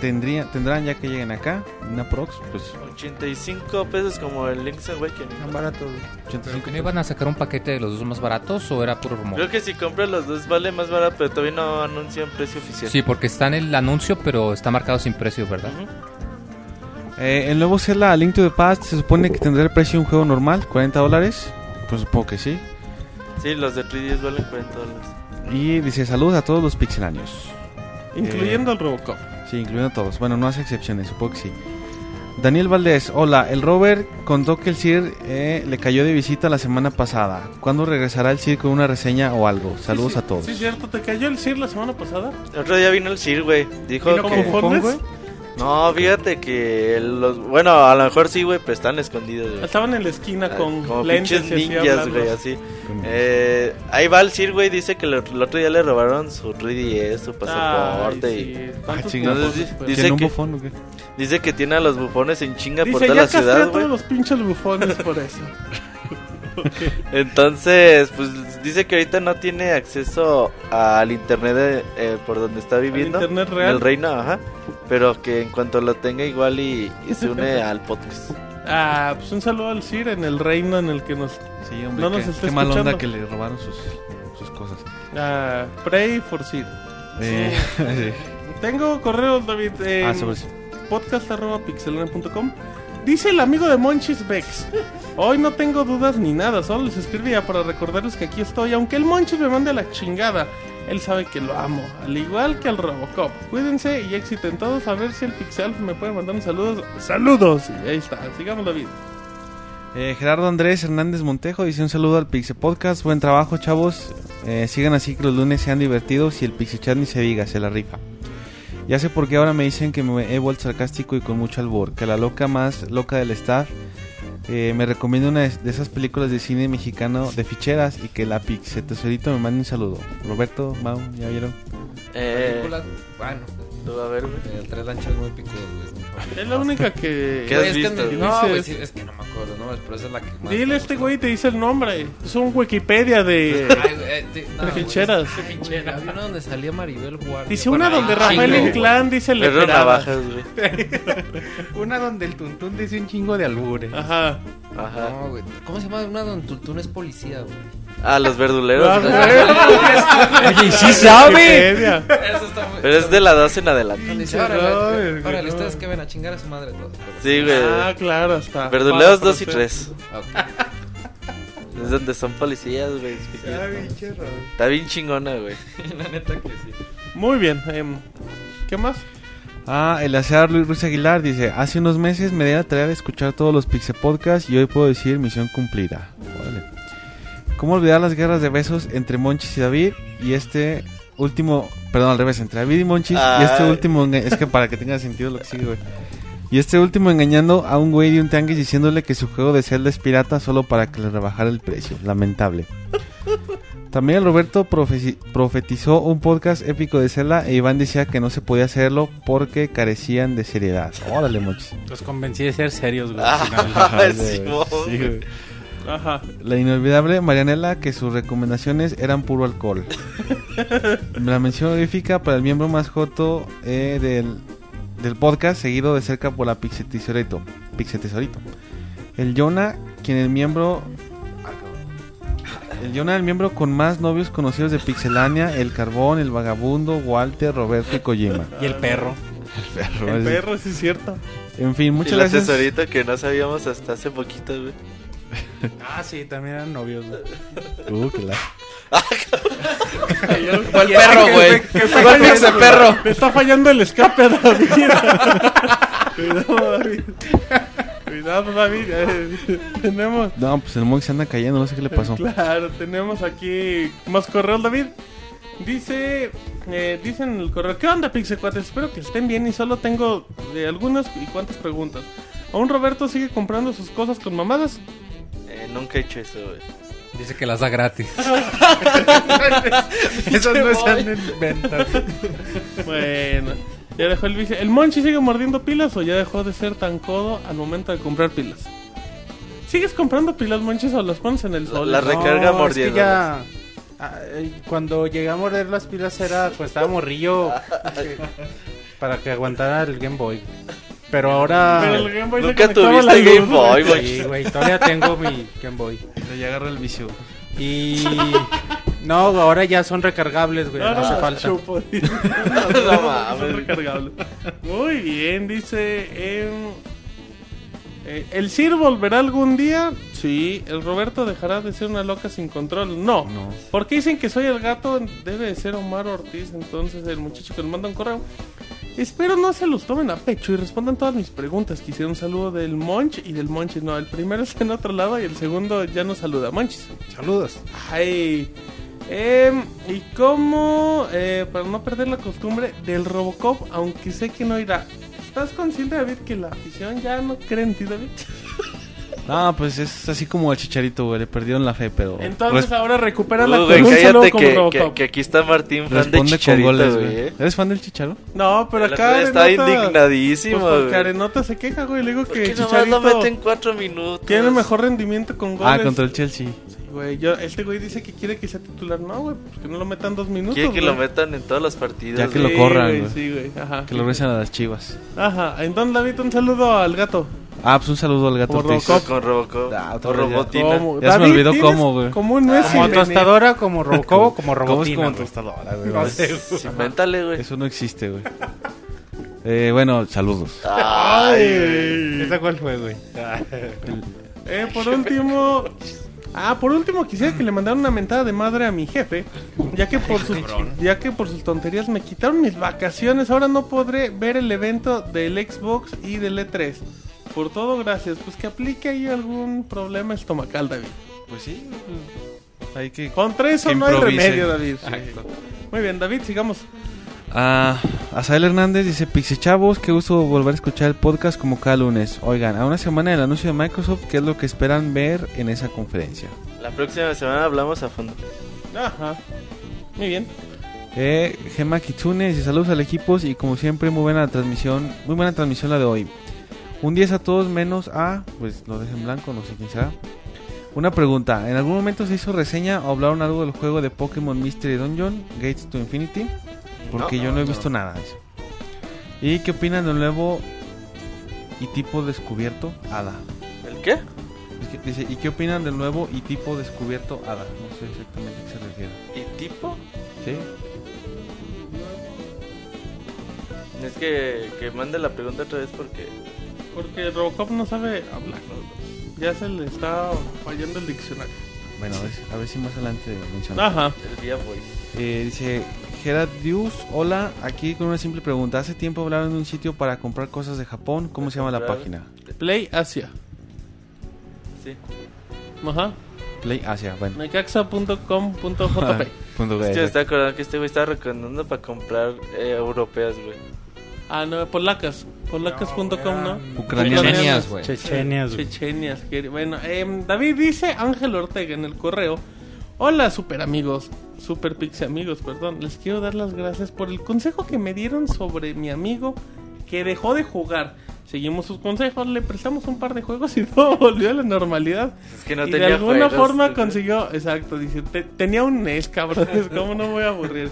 Speaker 7: tendría, tendrán ya que lleguen acá? Una prox, pues
Speaker 6: 85 pesos como el Link's Awakening.
Speaker 3: Tan barato, güey.
Speaker 7: 85
Speaker 5: ¿Que no iban a sacar un paquete de los dos más baratos o era puro rumor?
Speaker 6: Creo que si compras los dos vale más barato, pero todavía no anuncian precio oficial.
Speaker 5: Sí, porque está en el anuncio, pero está marcado sin precio, ¿verdad?
Speaker 6: Ujú.
Speaker 7: Eh, el nuevo Zelda A Link to the Past se supone que tendrá el precio de un juego normal, 40 dólares. Pues supongo que sí.
Speaker 6: Sí, los de 3DS valen 40 dólares.
Speaker 7: Y dice saludos a todos los pixelanios.
Speaker 1: Incluyendo el Robocop.
Speaker 7: Sí, incluyendo a todos. Bueno, no hace excepciones, supongo que sí. Daniel Valdés, hola. El Robert contó que el CIR eh, le cayó de visita la semana pasada. ¿Cuándo regresará el CIR con una reseña o algo? Saludos
Speaker 1: Sí, sí,
Speaker 7: a todos.
Speaker 1: Sí, cierto, te cayó el CIR la semana pasada.
Speaker 6: El otro día vino el Sir, güey. Dijo
Speaker 1: ¿Vino
Speaker 6: que...
Speaker 1: con
Speaker 3: güey?
Speaker 6: No, fíjate que los... Bueno, a lo mejor sí, güey, pero están escondidos, güey.
Speaker 1: Estaban en la esquina con
Speaker 6: Como
Speaker 1: lentes
Speaker 6: pinches
Speaker 1: y
Speaker 6: ninjas, güey, así. Eh, ahí va el Sir, güey, dice que el, el otro día le robaron su 3DS, su pasaporte
Speaker 1: Ay,
Speaker 6: y...
Speaker 1: sí,
Speaker 7: Ah,
Speaker 1: tantos
Speaker 7: chinga.
Speaker 1: bufones,
Speaker 6: Entonces,
Speaker 1: pues.
Speaker 6: dice
Speaker 7: ¿Tiene un
Speaker 6: que-
Speaker 7: bufón o qué?
Speaker 6: Dice que tiene a los bufones en chinga por
Speaker 1: Dice,
Speaker 6: toda
Speaker 1: ya
Speaker 6: la ciudad, güey.
Speaker 1: todos los pinches bufones por eso.
Speaker 6: Entonces, pues dice que ahorita no tiene acceso al internet de- eh, por donde está viviendo.
Speaker 1: internet
Speaker 6: en
Speaker 1: real?
Speaker 6: el reino, ajá. Pero que en cuanto lo tenga igual y, y se une al podcast.
Speaker 1: Ah, pues un saludo al CIR en el reino en el que nos...
Speaker 7: Sí, hombre,
Speaker 1: No nos
Speaker 7: qué,
Speaker 1: está
Speaker 7: qué mal onda que le robaron sus, sus cosas.
Speaker 1: Ah, pray for CIR.
Speaker 7: Eh, sí.
Speaker 1: Tengo correos, David. En
Speaker 7: Ah, sobre eso.
Speaker 1: podcast.pixelania.com Dice el amigo de Monchis Bex. Hoy no tengo dudas ni nada, solo les escribía para recordarles que aquí estoy. Aunque el Monchis me mande la chingada, él sabe que lo amo, al igual que al Robocop. Cuídense y éxito en todos. A ver si el Pixel me puede mandar un saludo. ¡Saludos! Y ahí está, sigamos David.
Speaker 7: Eh, Gerardo Andrés Hernández Montejo dice un saludo al Pixel Podcast. Buen trabajo, chavos. Eh, sigan así que los lunes sean divertidos y el Pixel Chat ni se diga, se la rifa. Ya sé por qué ahora me dicen que me he vuelto sarcástico y con mucho albor. Que la loca más loca del staff eh, me recomienda una de esas películas de cine mexicano de ficheras y que la Pixel Tesorito me mande un saludo. Roberto, Mau, ¿ya vieron?
Speaker 6: Eh,
Speaker 4: Película, bueno,
Speaker 6: tú, a ver, güey.
Speaker 4: el tres lanchas muy picudo, güey. es.
Speaker 1: Es la única que...
Speaker 6: ¿Qué
Speaker 4: Güey,
Speaker 6: has
Speaker 4: es que
Speaker 6: visto?
Speaker 4: me-
Speaker 1: Dices-
Speaker 4: No, güey, sí, es que no me acuerdo los nombres, pero esa es la que más.
Speaker 1: Dile este güey te dice el nombre. Es un Wikipedia de...
Speaker 4: Ay, güey, eh, no,
Speaker 1: de
Speaker 4: güey,
Speaker 1: ficheras.
Speaker 4: es que, güey, Había una donde salía Maribel Guardia.
Speaker 1: Dice
Speaker 4: Bueno,
Speaker 1: una donde Rafael
Speaker 4: chingo,
Speaker 1: Inclán dice
Speaker 6: Perro
Speaker 1: leperada.
Speaker 6: navajas, güey.
Speaker 3: Una donde el tuntún dice un chingo de albures.
Speaker 1: Ajá.
Speaker 6: Ajá.
Speaker 4: No, güey. ¿Cómo se llama? Una donde Tultún es policía, güey.
Speaker 6: Ah, los verduleros.
Speaker 1: Ah.
Speaker 3: Oye, sí sabe.
Speaker 4: Eso está muy.
Speaker 6: Pero es de la 2 en adelante.
Speaker 4: Dice, órale, órale, ustedes que ven a chingar a su madre todos.
Speaker 6: Sí, güey.
Speaker 1: Ah, claro, está.
Speaker 6: Verduleros
Speaker 1: Para
Speaker 6: 2 y
Speaker 1: proceder.
Speaker 6: 3.
Speaker 4: Ok.
Speaker 6: Es donde son policías, güey. Está bien chingona, güey.
Speaker 4: La neta que sí.
Speaker 1: Muy bien. em, ¿Qué más?
Speaker 7: Ah, el aseador Luis Ruiz Aguilar dice, hace unos meses me di la tarea de escuchar todos los Pixel Podcasts y hoy puedo decir misión cumplida. Órale. ¿Cómo olvidar las guerras de besos entre Monchis y David? Y este último, perdón, al revés, entre David y Monchis y este
Speaker 6: Ay.
Speaker 7: último, es que para que tenga sentido lo que sigue, güey. Y este último engañando a un güey de un tianguis diciéndole que su juego de Zelda es pirata solo para que le rebajara el precio. Lamentable. También el Roberto profetizó un podcast épico de Zelda e Iván decía que no se podía hacerlo porque carecían de seriedad. Órale, mochis.
Speaker 3: Los convencí de ser serios, güey.
Speaker 6: Ah.
Speaker 7: Sí, güey.
Speaker 1: Ajá.
Speaker 7: La inolvidable Marianela que sus recomendaciones eran puro alcohol. La mención honorífica para el miembro más joto eh, del, del podcast, seguido de cerca por la Pixetesorito. Pixetesorito. El Jonah, quien el miembro... El Jonah, el miembro con más novios conocidos de Pixelania, el Carbón, el Vagabundo, Walter, Roberto y Kojima.
Speaker 3: Y el perro.
Speaker 1: El perro, sí es cierto.
Speaker 7: En fin,
Speaker 6: Y
Speaker 7: muchas
Speaker 6: el
Speaker 7: gracias.
Speaker 6: asesorito que no sabíamos hasta hace poquito, güey.
Speaker 3: Ah, sí, también eran novios, güey.
Speaker 7: Uh, qué la-
Speaker 4: Fue el perro, güey. Fue el pinche perro.
Speaker 1: Me está fallando el escape a David. Cuidado, David. Cuidado, David. Eh, tenemos.
Speaker 7: No, pues el Monk se anda cayendo, no sé qué le pasó.
Speaker 1: Claro, tenemos aquí más correos, David. Dice, eh, dice en el correo, ¿qué onda, Pixecuates? Espero que estén bien y solo tengo eh, algunas y cuantas preguntas. ¿Aún Roberto sigue comprando sus cosas con mamadas?
Speaker 6: Eh, nunca he hecho eso, güey.
Speaker 5: Dice que las da gratis.
Speaker 3: Esos no están en venta.
Speaker 1: Bueno, ya dejó el vicio. ¿El Monchi sigue mordiendo pilas o ya dejó de ser tan codo al momento de comprar pilas? ¿Sigues comprando pilas, Monchis, o las pones en el sol?
Speaker 6: La recarga
Speaker 3: No, es que
Speaker 6: mordiendo.
Speaker 3: ya... ah, eh, Cuando llegué a morder las pilas era... Pues estaba morrillo. para que aguantara el Game Boy. Pero ahora...
Speaker 1: Pero el Game Boy le
Speaker 6: Nunca tuviste
Speaker 1: la
Speaker 6: Game Boy,
Speaker 1: güey.
Speaker 3: Sí, güey, todavía tengo mi Game Boy.
Speaker 7: Ya agarra el vicio.
Speaker 3: Y... No, ahora ya son recargables, güey. No
Speaker 1: Ah,
Speaker 3: hace falta.
Speaker 1: chupo.
Speaker 6: No
Speaker 1: Son
Speaker 6: mames.
Speaker 1: recargables. Muy bien, dice. em, eh, ¿El Sir volverá algún día? Sí. ¿El Roberto dejará de ser una loca sin control? No.
Speaker 7: No.
Speaker 1: Porque dicen que soy el gato, debe de ser Omar Ortiz. Entonces, el muchacho que le manda un correo. Espero no se los tomen a pecho y respondan todas mis preguntas. Quisiera un saludo del Monch y del Monchis. No, el primero está en otro lado y el segundo ya nos saluda. Monchis.
Speaker 3: Saludos.
Speaker 1: Ay. Em, y cómo, eh, para no perder la costumbre del Robocop, aunque sé que no irá. ¿Estás consciente, David, que la afición ya no cree en ti, David?
Speaker 7: No, pues es así como el chicharito, güey. Le perdieron la fe, pero.
Speaker 1: Entonces
Speaker 7: res-
Speaker 1: ahora recupera la saludo
Speaker 6: cállate que, que, que aquí está Martín, fan de
Speaker 7: responde con
Speaker 6: Chicharito,
Speaker 7: goles,
Speaker 6: güey.
Speaker 7: güey.
Speaker 6: eh.
Speaker 7: ¿Eres fan del chicharo?
Speaker 1: No, pero acá
Speaker 6: está
Speaker 1: Arenota-
Speaker 6: indignadísimo,
Speaker 1: Pues porque
Speaker 6: güey.
Speaker 1: Arenota se queja, güey. Le digo
Speaker 6: ¿Por
Speaker 1: que
Speaker 6: qué nomás lo
Speaker 1: Chicharito
Speaker 6: meten cuatro minutos?
Speaker 1: tiene mejor rendimiento con goles.
Speaker 7: Ah, contra el Chelsea.
Speaker 1: Sí, güey. Yo, este güey dice que quiere que sea titular. No, güey, pues que no lo metan dos minutos.
Speaker 6: Quiere que lo
Speaker 1: güey.
Speaker 6: metan en todos los partidos.
Speaker 7: Ya que lo corran,
Speaker 1: güey,
Speaker 7: güey.
Speaker 1: Sí, güey. Ajá.
Speaker 7: Que lo rezan a las chivas.
Speaker 1: Ajá. Entonces, David, un saludo al gato.
Speaker 7: Ah, pues un saludo al gato
Speaker 1: Como
Speaker 7: Ortiz.
Speaker 1: Robocop.
Speaker 6: Con Robocop.
Speaker 7: Ah, otra vez ya.
Speaker 6: Robotina.
Speaker 1: ¿Cómo?
Speaker 7: Ya se me
Speaker 1: David,
Speaker 7: olvidó
Speaker 1: tienes
Speaker 7: cómo, güey.
Speaker 1: Como un mes
Speaker 3: Como tostadora, como Robocop o como
Speaker 7: ¿Cómo es
Speaker 3: Robotina.
Speaker 7: como
Speaker 3: güey?
Speaker 7: tostadora, güey?
Speaker 3: No sé,
Speaker 6: Invéntale, güey.
Speaker 7: Eso no existe, güey. Eh, bueno, saludos.
Speaker 6: Ay,
Speaker 3: ¿Esa cuál fue, güey?
Speaker 1: Eh, por último. Ah, por último quisiera que le mandaran una mentada de madre a mi jefe, ya que por sus ya que por sus tonterías me quitaron mis vacaciones. Ahora no podré ver el evento del Xbox y del E3. Por todo, gracias. Pues que aplique ahí algún problema estomacal, David.
Speaker 7: Pues sí. Hay que.
Speaker 1: Contra eso
Speaker 7: Que
Speaker 1: no hay remedio, David. Muy bien, David, sigamos.
Speaker 7: Ah, Asael Hernández dice: Pixie Chavos, qué gusto volver a escuchar el podcast como cada lunes. Oigan, a una semana del anuncio de Microsoft, ¿qué es lo que esperan ver en esa conferencia?
Speaker 6: La próxima semana hablamos a fondo.
Speaker 1: Ajá. Muy bien.
Speaker 7: Eh, Gema Kitsune dice: Saludos al equipo y como siempre, muy buena la transmisión. Muy buena transmisión la de hoy. Un 10 a todos menos a. Pues lo dejen blanco, no sé quién será. Una pregunta: ¿en algún momento se hizo reseña o hablaron algo del juego de Pokémon Mystery Dungeon, Gates to Infinity? Porque
Speaker 6: No,
Speaker 7: yo no he
Speaker 6: no.
Speaker 7: visto nada de eso. ¿Y qué opinan del nuevo y tipo descubierto Hada?
Speaker 6: ¿El qué?
Speaker 7: Es que dice, ¿y qué opinan del nuevo y tipo descubierto Hada? No sé exactamente a qué se refiere.
Speaker 6: ¿Y tipo?
Speaker 7: ¿Sí?
Speaker 6: Es que, que mande la pregunta otra vez porque...
Speaker 1: Porque Robocop no sabe hablar. Ya se le está fallando el diccionario.
Speaker 7: Bueno, a ver, si- a ver si más adelante menciona.
Speaker 1: Ajá.
Speaker 6: El día voice.
Speaker 7: Eh, dice Gerard Dius, hola, aquí con una simple pregunta. Hace tiempo hablaron de un sitio para comprar cosas de Japón. ¿Cómo se llama la página?
Speaker 1: Play Asia.
Speaker 6: Sí.
Speaker 1: Ajá.
Speaker 7: Play Asia, bueno.
Speaker 1: Necaxa.com.jp.
Speaker 6: Me estaba acordando que este güey estaba recomendando para comprar eh, europeas, güey.
Speaker 1: Ah, no, polacas. Polacas.com, ¿no?
Speaker 7: Ucranianas.
Speaker 5: Güey.
Speaker 3: Chechenias, güey.
Speaker 1: Chechenias. Bueno, em, David dice, Ángel Ortega en el correo. Hola, super amigos, super pixie amigos, perdón. Les quiero dar las gracias por el consejo que me dieron sobre mi amigo que dejó de jugar. Seguimos sus consejos, le prestamos un par de juegos y todo volvió a la normalidad.
Speaker 6: Es que no
Speaker 1: y de
Speaker 6: tenía
Speaker 1: alguna
Speaker 6: juegos,
Speaker 1: forma
Speaker 6: ¿tú
Speaker 1: consiguió, exacto, dice, "Te- tenía un NES, cabrones, ¿cómo no me voy a aburrir?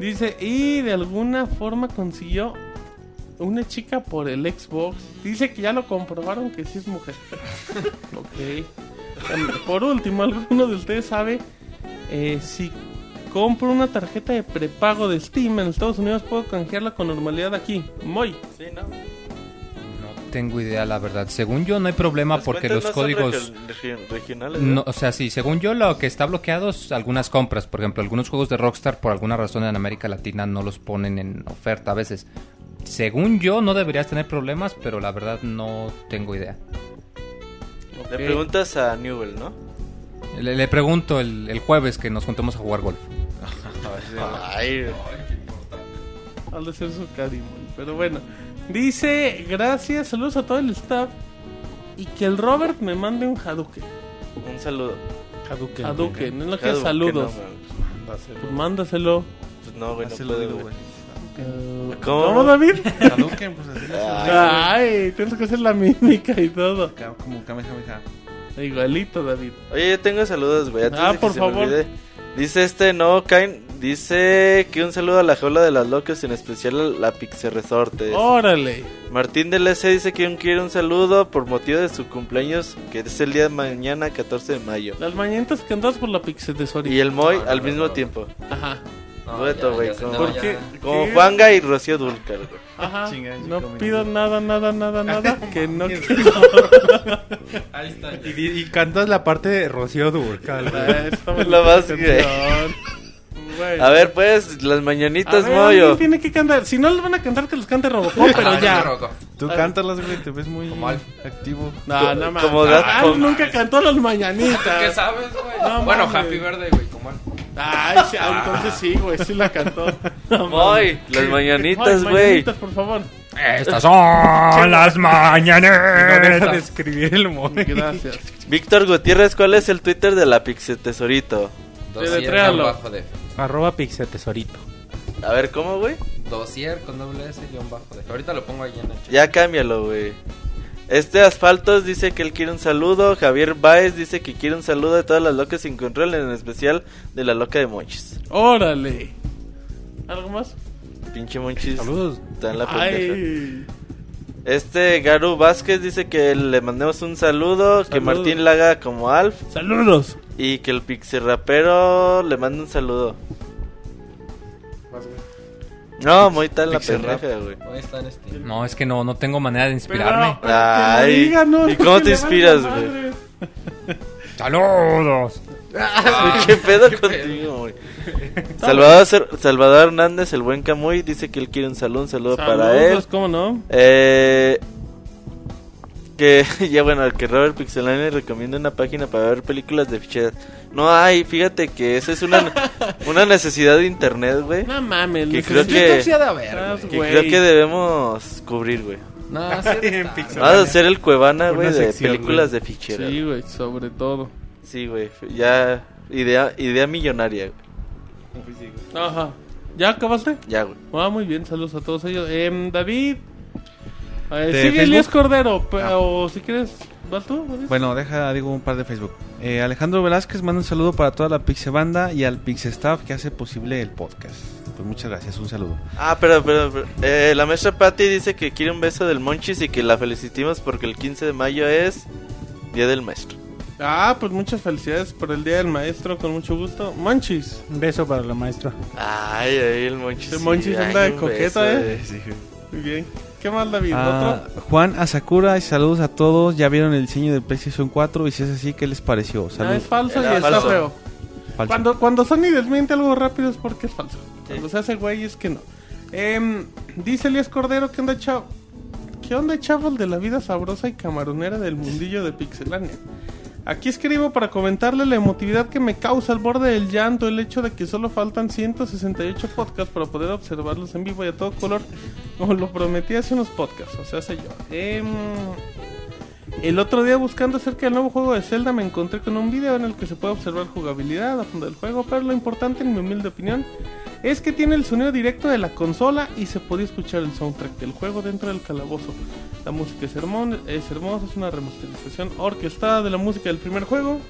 Speaker 1: Dice, y de alguna forma consiguió una chica por el Xbox. Dice que ya lo comprobaron que sí es mujer. ok. Por último, ¿alguno de ustedes sabe eh, si compro una tarjeta de prepago de Steam en Estados Unidos puedo canjearla con normalidad aquí? Muy.
Speaker 6: Sí, ¿no?
Speaker 5: No tengo idea, la verdad. Según yo, no hay problema
Speaker 6: Las
Speaker 5: porque los
Speaker 6: no
Speaker 5: códigos.
Speaker 6: regionales.
Speaker 5: No, o sea, sí, según yo lo que está bloqueado es algunas compras. Por ejemplo, algunos juegos de Rockstar por alguna razón en América Latina no los ponen en oferta a veces. Según yo no deberías tener problemas, pero la verdad no tengo idea.
Speaker 6: Le preguntas a Newell, ¿no?
Speaker 5: Le, le pregunto el, el jueves que nos juntemos a jugar golf.
Speaker 6: Ay,
Speaker 1: Al de ser su cariño. Pero bueno. Dice, gracias, saludos a todo el staff. Y que el Robert me mande un Hadouken.
Speaker 6: un saludo.
Speaker 3: Hadouken.
Speaker 1: Hadouken, no es lo que es
Speaker 6: que
Speaker 1: saludos.
Speaker 6: no.
Speaker 1: Pues mándaselo.
Speaker 6: Pues no, güey, no puedo,
Speaker 7: digo,
Speaker 6: güey. ¿Cómo?
Speaker 1: ¿Cómo, David?
Speaker 7: Hadouken, pues así.
Speaker 1: Ay, tienes que hacer la mímica y todo.
Speaker 7: Como Kamehameha.
Speaker 1: Igualito, David.
Speaker 6: Oye, yo tengo saludos, güey. antes
Speaker 1: Ah,
Speaker 6: de que
Speaker 1: por
Speaker 6: se me
Speaker 1: favor.
Speaker 6: olvide. Dice este no, Kain. Dice que un saludo a la jaula de las locas, en especial a la Pixie Resorte.
Speaker 1: Órale.
Speaker 6: Martín del S dice que un quiere un saludo por motivo de su cumpleaños, que es el día de mañana, 14 de mayo.
Speaker 1: Las mañanitas cantadas por la Pixel Tesorito.
Speaker 6: Y el Moy
Speaker 4: No, no,
Speaker 6: al
Speaker 4: no,
Speaker 6: mismo
Speaker 4: no.
Speaker 6: tiempo.
Speaker 1: Ajá.
Speaker 4: No,
Speaker 6: Dueto, güey,
Speaker 4: no.
Speaker 6: Como
Speaker 1: ¿Qué?
Speaker 6: Juanga y Rocío Dulcar, güey.
Speaker 1: Ajá.
Speaker 7: Chinga,
Speaker 1: No pido nada, nada, nada, nada que no
Speaker 4: Ahí está.
Speaker 3: Y, y- y cantas la parte de Rocío Durcal. güey.
Speaker 1: Ah,
Speaker 6: más. A ver, pues, las mañanitas,
Speaker 1: ver,
Speaker 6: Moyo.
Speaker 1: tiene que cantar. Si no les van a cantar, que los cante Robocop, pero
Speaker 4: Ah,
Speaker 1: ya.
Speaker 7: Tú cántalas, güey, te ves muy
Speaker 4: Como
Speaker 7: activo.
Speaker 1: No, no mames.
Speaker 6: Como
Speaker 1: nunca cantó las mañanitas.
Speaker 4: ¿Qué sabes, güey?
Speaker 1: No
Speaker 4: bueno. Happy Birthday, güey. Como.
Speaker 1: Ay, sí, ah, entonces sí, güey, sí la cantó. No,
Speaker 6: las mañanitas, güey.
Speaker 1: Mañanitas, por favor.
Speaker 5: Estas son las
Speaker 3: No deja de escribir el mono.
Speaker 1: Gracias.
Speaker 6: Víctor Gutiérrez, ¿cuál es el Twitter de la Pixie Tesorito?
Speaker 4: Dossier
Speaker 1: Deletréalo.
Speaker 4: de.
Speaker 3: Arroba Pixel Tesorito.
Speaker 6: A ver, ¿cómo, güey?
Speaker 4: Dossier con doble S guion bajo de. Ahorita lo pongo ahí en el chat.
Speaker 6: Ya cámbialo, güey. Este Asfaltos dice que él quiere un saludo. Javier Baez dice que quiere un saludo de todas las locas sin control, en especial de la loca de Monchis.
Speaker 1: Órale. ¿Algo más?
Speaker 6: Pinche Monchis.
Speaker 3: Saludos.
Speaker 6: Está en la.
Speaker 1: Ay.
Speaker 6: Este Garu Vázquez dice que le mandemos un saludo, que. Martín la haga como Alf
Speaker 1: Saludos.
Speaker 6: y que el Pixie Rapero le mande un saludo. No, muy tal la
Speaker 7: Pixel Rap.
Speaker 6: pendeja, güey.
Speaker 4: Ahí está en Steam.
Speaker 5: No, es que no, no tengo manera de inspirarme.
Speaker 1: Pero,
Speaker 6: Ay,
Speaker 1: no,
Speaker 6: ¿y cómo
Speaker 1: que
Speaker 6: te
Speaker 1: le
Speaker 6: inspiras, güey?
Speaker 1: madre.
Speaker 5: ¡Saludos!
Speaker 6: ¿Qué pedo contigo, güey? Salvador, Cer- Salvador Hernández, el buen Camuy, dice que él quiere un saludo, un saludo para él.
Speaker 1: Saludos, ¿cómo no?
Speaker 6: Eh, que ya bueno, que Robert Pixelani recomienda una página para ver películas de ficheras. No hay, fíjate que esa es una, una necesidad de internet, güey.
Speaker 1: No mames.
Speaker 6: Que creo que-
Speaker 1: les- Estás,
Speaker 6: Que creo que debemos cubrir, güey.
Speaker 4: No.
Speaker 6: Vamos a hacer el cuevana, güey, de películas de ficheras.
Speaker 1: Sí, güey, sobre todo.
Speaker 6: Sí, güey. Ya, idea, idea millonaria, güey.
Speaker 1: Ajá. ¿Ya acabaste?
Speaker 6: Ya, güey.
Speaker 1: Ah, muy bien, saludos a todos ellos. Em, David. Eh,
Speaker 7: ¿De
Speaker 1: sigue
Speaker 7: Facebook?
Speaker 1: Elías Cordero, pero si quieres, ¿vas tú?
Speaker 7: Bueno, deja, digo un par de Facebook. Eh, Alejandro Velázquez manda un saludo para toda la Pixie Banda y al Pixie Staff que hace posible el podcast. Pues muchas gracias, un saludo.
Speaker 6: Ah, pero, pero, pero, eh, la maestra Patty dice que quiere un beso del Monchis y que la felicitemos porque el 15 de mayo es Día del Maestro.
Speaker 1: Ah, pues muchas felicidades por el Día del Maestro, con mucho gusto. Monchis.
Speaker 3: Un beso para la maestra.
Speaker 6: Ay, ay, el Monchis.
Speaker 1: El
Speaker 6: sí,
Speaker 1: Monchis
Speaker 6: ay,
Speaker 1: anda de coqueta,
Speaker 6: beso,
Speaker 1: ¿eh? Muy bien. ¿Qué más, David?
Speaker 7: Ah,
Speaker 1: ¿Otro?
Speaker 7: Juan Asakura y saludos a todos. Ya vieron el diseño del PlayStation 4 y si es así, ¿qué les pareció?
Speaker 1: Ah,
Speaker 7: Saludos.
Speaker 1: es falso
Speaker 6: Era
Speaker 1: y está feo.
Speaker 7: Falso.
Speaker 1: Cuando, cuando Sony desmiente algo rápido es porque es falso. Cuando se hace güey es que no. Em, dice Elías Cordero, ¿qué onda, chavo? ¿Qué onda, chavos de la vida sabrosa y camaronera del mundillo de Pixelania? Aquí escribo para comentarle la emotividad que me causa al borde del llanto el hecho de que solo faltan 168 podcasts para poder observarlos en vivo y a todo color, como lo prometí hace unos podcasts, o sea, sé yo. Em, el otro día buscando acerca del nuevo juego de Zelda me encontré con un video en el que se puede observar jugabilidad a fondo del juego, pero lo importante en mi humilde opinión es que tiene el sonido directo de la consola y se podía escuchar el soundtrack del juego dentro del calabozo. La música es, hermon- es hermosa, es una remasterización orquestada de la música del primer juego.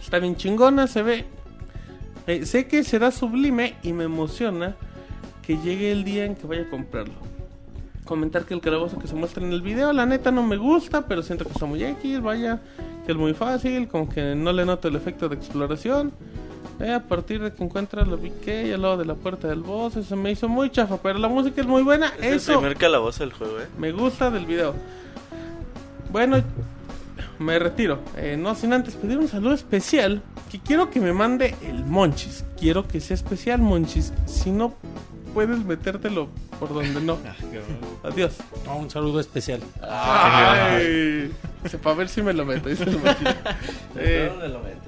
Speaker 1: Está bien chingona, se ve. Eh, sé que será sublime y me emociona que llegue el día en que vaya a comprarlo. Comentar que el calabozo que se muestra en el video, la neta no me gusta, pero siento que está muy X, vaya, que es muy fácil, como que no le noto el efecto de exploración. Eh, a partir de que encuentra la BK al lado de la puerta del boss, eso me hizo muy chafa, pero la música es muy buena,
Speaker 6: Es
Speaker 1: eso
Speaker 6: el primer calabozo del juego, ¿eh?
Speaker 1: me gusta del video. Bueno, me retiro. Eh, no sin antes pedir un saludo especial. Que quiero que me mande el Monchis. Quiero que sea especial, Monchis. Si no puedes metértelo por donde no. Adiós.
Speaker 3: No, un saludo especial.
Speaker 1: Ay, para ver si me lo meto. Dice el Monchis. Eh,
Speaker 6: ¿Dónde lo metes?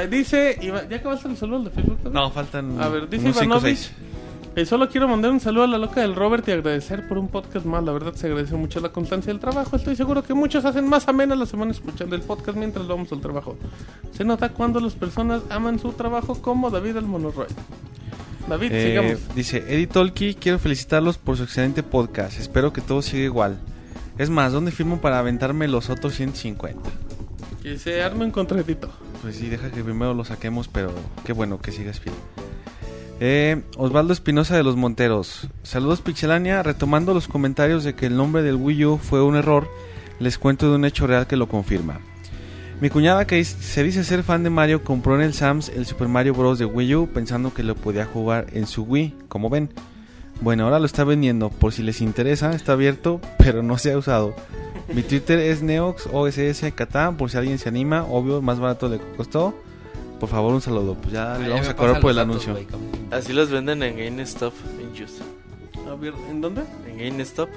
Speaker 1: Dice, ¿ya acabaste el saludo de Facebook?
Speaker 7: No, faltan
Speaker 1: A ver, dice Ivanovich. Eh, solo quiero mandar un saludo a la loca del Robert y agradecer por un podcast más. La verdad se agradece mucho la constancia del trabajo. Estoy seguro que muchos hacen más amena la semana escuchando el podcast mientras vamos al trabajo. Se nota cuando las personas aman su trabajo como David el Monoroy. David,
Speaker 7: Eh,
Speaker 1: sigamos.
Speaker 7: dice Eddie Tolki, quiero felicitarlos por su excelente podcast. Espero que todo siga igual. Es más, ¿dónde firmo para aventarme los otros 150?
Speaker 1: Que se arme un contratito.
Speaker 7: Pues sí, deja que primero lo saquemos, pero qué bueno que sigas fiel. Eh, Osvaldo Espinosa de los Monteros. Saludos Pixelania. Retomando los comentarios de que el nombre del Wii U fue un error, les cuento de un hecho real que lo confirma. Mi cuñada que se dice ser fan de Mario compró en el Sams el Super Mario Bros. de Wii U pensando que lo podía jugar en su Wii, como ven. Bueno, ahora lo está vendiendo, por si les interesa, está abierto, pero no se ha usado. Mi Twitter es Neox OSS Catán, por si alguien se anima, obvio, más barato le costó. Por favor, un saludo. Pues ya le vamos a cobrar por el anuncio.
Speaker 6: Así los venden en GameStop, en
Speaker 1: ¿en dónde?
Speaker 6: En GameStop.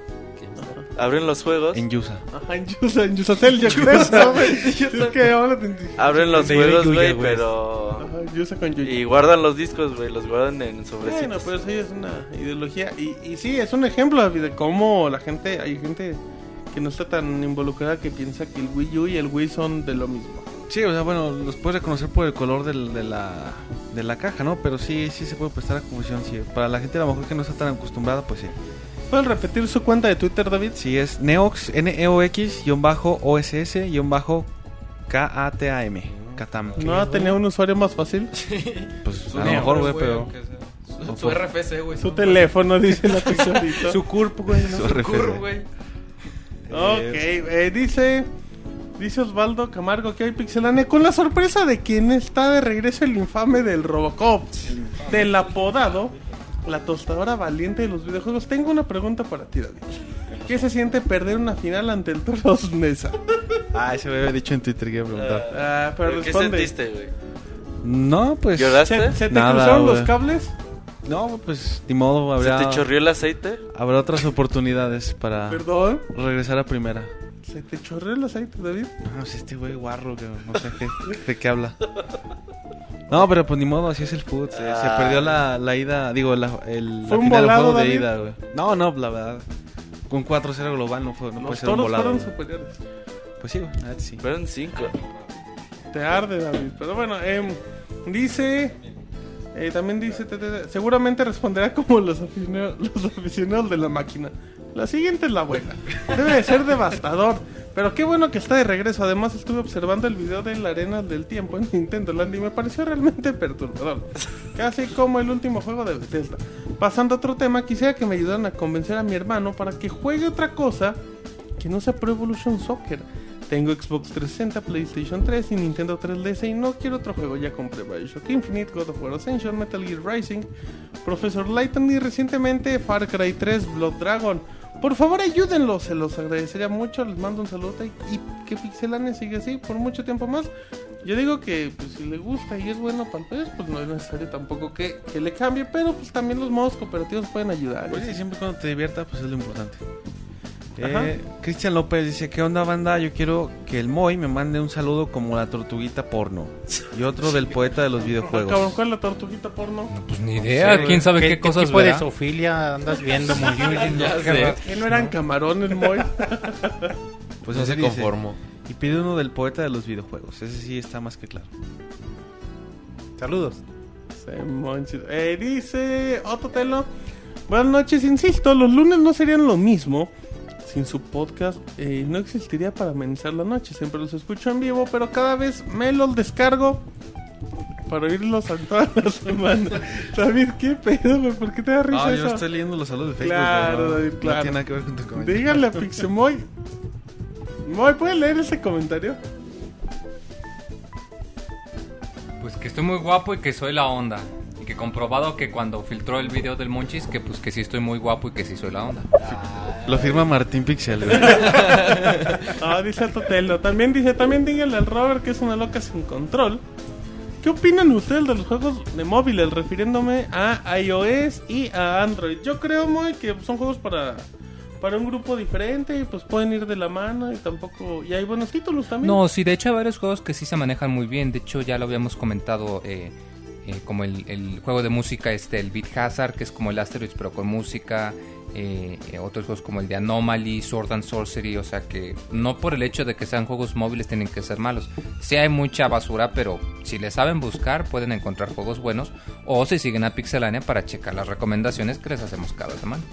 Speaker 6: Abren los juegos.
Speaker 7: En Yusa.
Speaker 1: Ajá, en Yusa, en Yusacel, yo creo. güey. es que ahora te.
Speaker 6: Abren los
Speaker 7: Te
Speaker 6: juegos, güey,
Speaker 7: güey.
Speaker 6: pero...
Speaker 1: Ajá, Yusa con Yuya.
Speaker 6: Y guardan los discos, güey, los guardan en
Speaker 1: Bueno,
Speaker 6: sobrecitos.
Speaker 1: pero sí es una ideología. Y, y sí, es un ejemplo David, de cómo la gente, hay gente que no está tan involucrada que piensa que el Wii U y el Wii son de lo mismo.
Speaker 7: Sí, o sea, bueno, los puedes reconocer por el color del- de, la, de la caja, ¿no? Pero sí, sí se puede prestar a confusión. Sí. Para la gente a lo mejor que no está tan acostumbrada, pues sí.
Speaker 1: ¿Puedes repetir su cuenta de Twitter, David?
Speaker 7: Sí, es Neox, N-E-O-X-OSS-K-A-T-A-M. Katam.
Speaker 1: No, tenía un usuario más fácil.
Speaker 7: Pues a lo mejor, güey, pero...
Speaker 5: Su, su RFC, güey.
Speaker 1: Su teléfono, dice la tesorita.
Speaker 7: Su CURP, güey.
Speaker 5: Su güey.
Speaker 1: Ok, eh, dice... Dice Osvaldo Camargo que hay pixelania con la sorpresa de quien está de regreso el infame del Robocop, del apodado, la tostadora valiente de los videojuegos. Tengo una pregunta para ti, David. ¿Qué se siente perder una final ante el Toros Mesa?
Speaker 7: Ah, ese me había dicho en Twitter que iba a preguntar.
Speaker 1: Ah, pero
Speaker 6: ¿Pero ¿Qué
Speaker 1: responde.
Speaker 6: sentiste, güey?
Speaker 7: No, pues...
Speaker 6: ¿Lloraste?
Speaker 1: ¿Se, se te
Speaker 7: Nada,
Speaker 1: cruzaron los cables?
Speaker 7: No, pues ni modo,
Speaker 6: ¿Se
Speaker 7: habrá,
Speaker 6: te chorrió el aceite?
Speaker 7: habrá otras oportunidades para
Speaker 1: Perdón.
Speaker 7: regresar a primera.
Speaker 1: ¿Se te chorreó el aceite, David?
Speaker 7: No, pues este güey guarro, que no sé qué, de qué habla. No, pero pues ni modo, así es el fútbol. Se, se
Speaker 6: Ah.
Speaker 7: perdió la, la ida, digo, la, el
Speaker 1: ¿Fue
Speaker 7: la
Speaker 1: un
Speaker 7: final
Speaker 1: volado,
Speaker 7: juego de
Speaker 1: David?
Speaker 7: ida, güey. No, no, la verdad. Con 4-0 global no, fue, no puede ser un volado.
Speaker 1: fueron
Speaker 7: güey.
Speaker 1: superiores.
Speaker 7: Pues sí, güey, la neta sí.
Speaker 6: Fueron cinco.
Speaker 1: Te arde, David. Pero bueno, em, dice. eh, también dice. te- te- seguramente responderá como los aficionados, los aficionados de la máquina. La siguiente es la buena. Debe de ser devastador. Pero qué bueno que está de regreso. Además, estuve observando el video de la arena del tiempo en Nintendo Land y me pareció realmente perturbador. Casi como el último juego de Bethesda. Pasando a otro tema, quisiera que me ayudaran a convencer a mi hermano para que juegue otra cosa que no sea Pro Evolution Soccer. Tengo Xbox 360, PlayStation 3 y Nintendo 3DS y no quiero otro juego. Ya compré Bioshock Infinite, God of War Ascension, Metal Gear Rising, Professor Layton y recientemente Far Cry 3 Blood Dragon. Por favor ayúdenlo, se los agradecería mucho. Les mando un saludo y, y que Pixelania siga así por mucho tiempo más. Yo digo que pues, si le gusta y es bueno para el país, pues no es necesario tampoco que, que le cambie, pero pues también los modos cooperativos pueden ayudar.
Speaker 7: Pues sí, siempre cuando te divierta, pues es lo importante. Eh, Cristian López dice, ¿qué onda banda? Yo quiero que el Moy me mande un saludo como la tortuguita porno. Y otro del poeta de los
Speaker 1: Ah, cabrón,
Speaker 7: videojuegos.
Speaker 1: ¿Cuál es la tortuguita porno?
Speaker 5: Pues ni idea, quién sabe qué, cosas
Speaker 3: tipo de
Speaker 5: verá?
Speaker 3: zoofilia andas viendo? muy bien?
Speaker 4: Ya
Speaker 3: Qué
Speaker 4: sé.
Speaker 3: raro.
Speaker 1: ¿Que no eran camarones, Moy?
Speaker 7: Pues
Speaker 4: no se conformó.
Speaker 7: Y pide uno del poeta de los videojuegos. Ese sí está más que claro.
Speaker 3: Saludos.
Speaker 1: Se. Eh, dice Otto Telo. Buenas noches, insisto, los lunes no serían lo mismo. Sin su podcast eh, no existiría para amenizar la noche. Siempre los escucho en vivo, pero cada vez me los descargo para oírlos a toda la semana. David, ¿qué pedo, güey? ¿Por qué te da risa
Speaker 7: Ah,
Speaker 1: eso?
Speaker 7: yo estoy leyendo los saludos de Facebook.
Speaker 1: Claro,
Speaker 7: pero no,
Speaker 1: David,
Speaker 7: no
Speaker 1: claro.
Speaker 7: tiene nada que ver con tu comentario.
Speaker 1: Díganle a Pixemoy. Moy, ¿puedes leer ese comentario?
Speaker 5: Pues que estoy muy guapo y que soy la onda. Que comprobado que cuando filtró el video del Monchis, que pues que sí estoy muy guapo y que sí soy la onda.
Speaker 7: Lo firma Martín Pixel.
Speaker 1: Ah, dice Totelo. También dice, también díganle al Robert que es una loca sin control. ¿Qué opinan ustedes de los juegos de móviles? Refiriéndome a iOS y a Android. Yo creo, muy que son juegos para, para un grupo diferente y pues pueden ir de la mano y tampoco... Y hay buenos títulos también.
Speaker 5: No, sí, de hecho hay varios juegos que sí se manejan muy bien. De hecho, ya lo habíamos comentado, eh, eh, como el, el juego de música, este, el Beat Hazard, que es como el Asteroids, pero con música. eh, eh, otros juegos como el de Anomaly, Sword and Sorcery. O sea que no por el hecho de que sean juegos móviles tienen que ser malos. Sí hay mucha basura, pero si le saben buscar, pueden encontrar juegos buenos. O si siguen a Pixelania para checar las recomendaciones que les hacemos cada semana.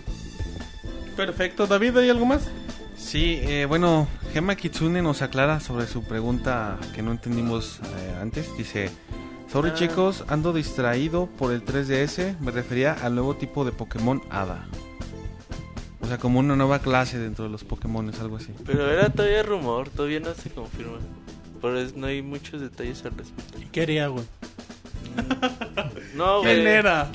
Speaker 1: Perfecto. David, ¿hay algo más?
Speaker 7: Sí, eh, bueno, Gema Kitsune nos aclara sobre su pregunta que no entendimos eh, antes. Dice, sorry
Speaker 1: Ah.
Speaker 7: chicos, ando distraído por el 3DS. Me refería al nuevo tipo de Pokémon Hada. O sea, como una nueva clase dentro de los Pokémon, algo así.
Speaker 6: Pero era todavía rumor, todavía no se confirma. Por eso no hay muchos detalles al respecto.
Speaker 3: ¿Y qué haría, güey?
Speaker 6: No, güey.
Speaker 1: ¿Quién era?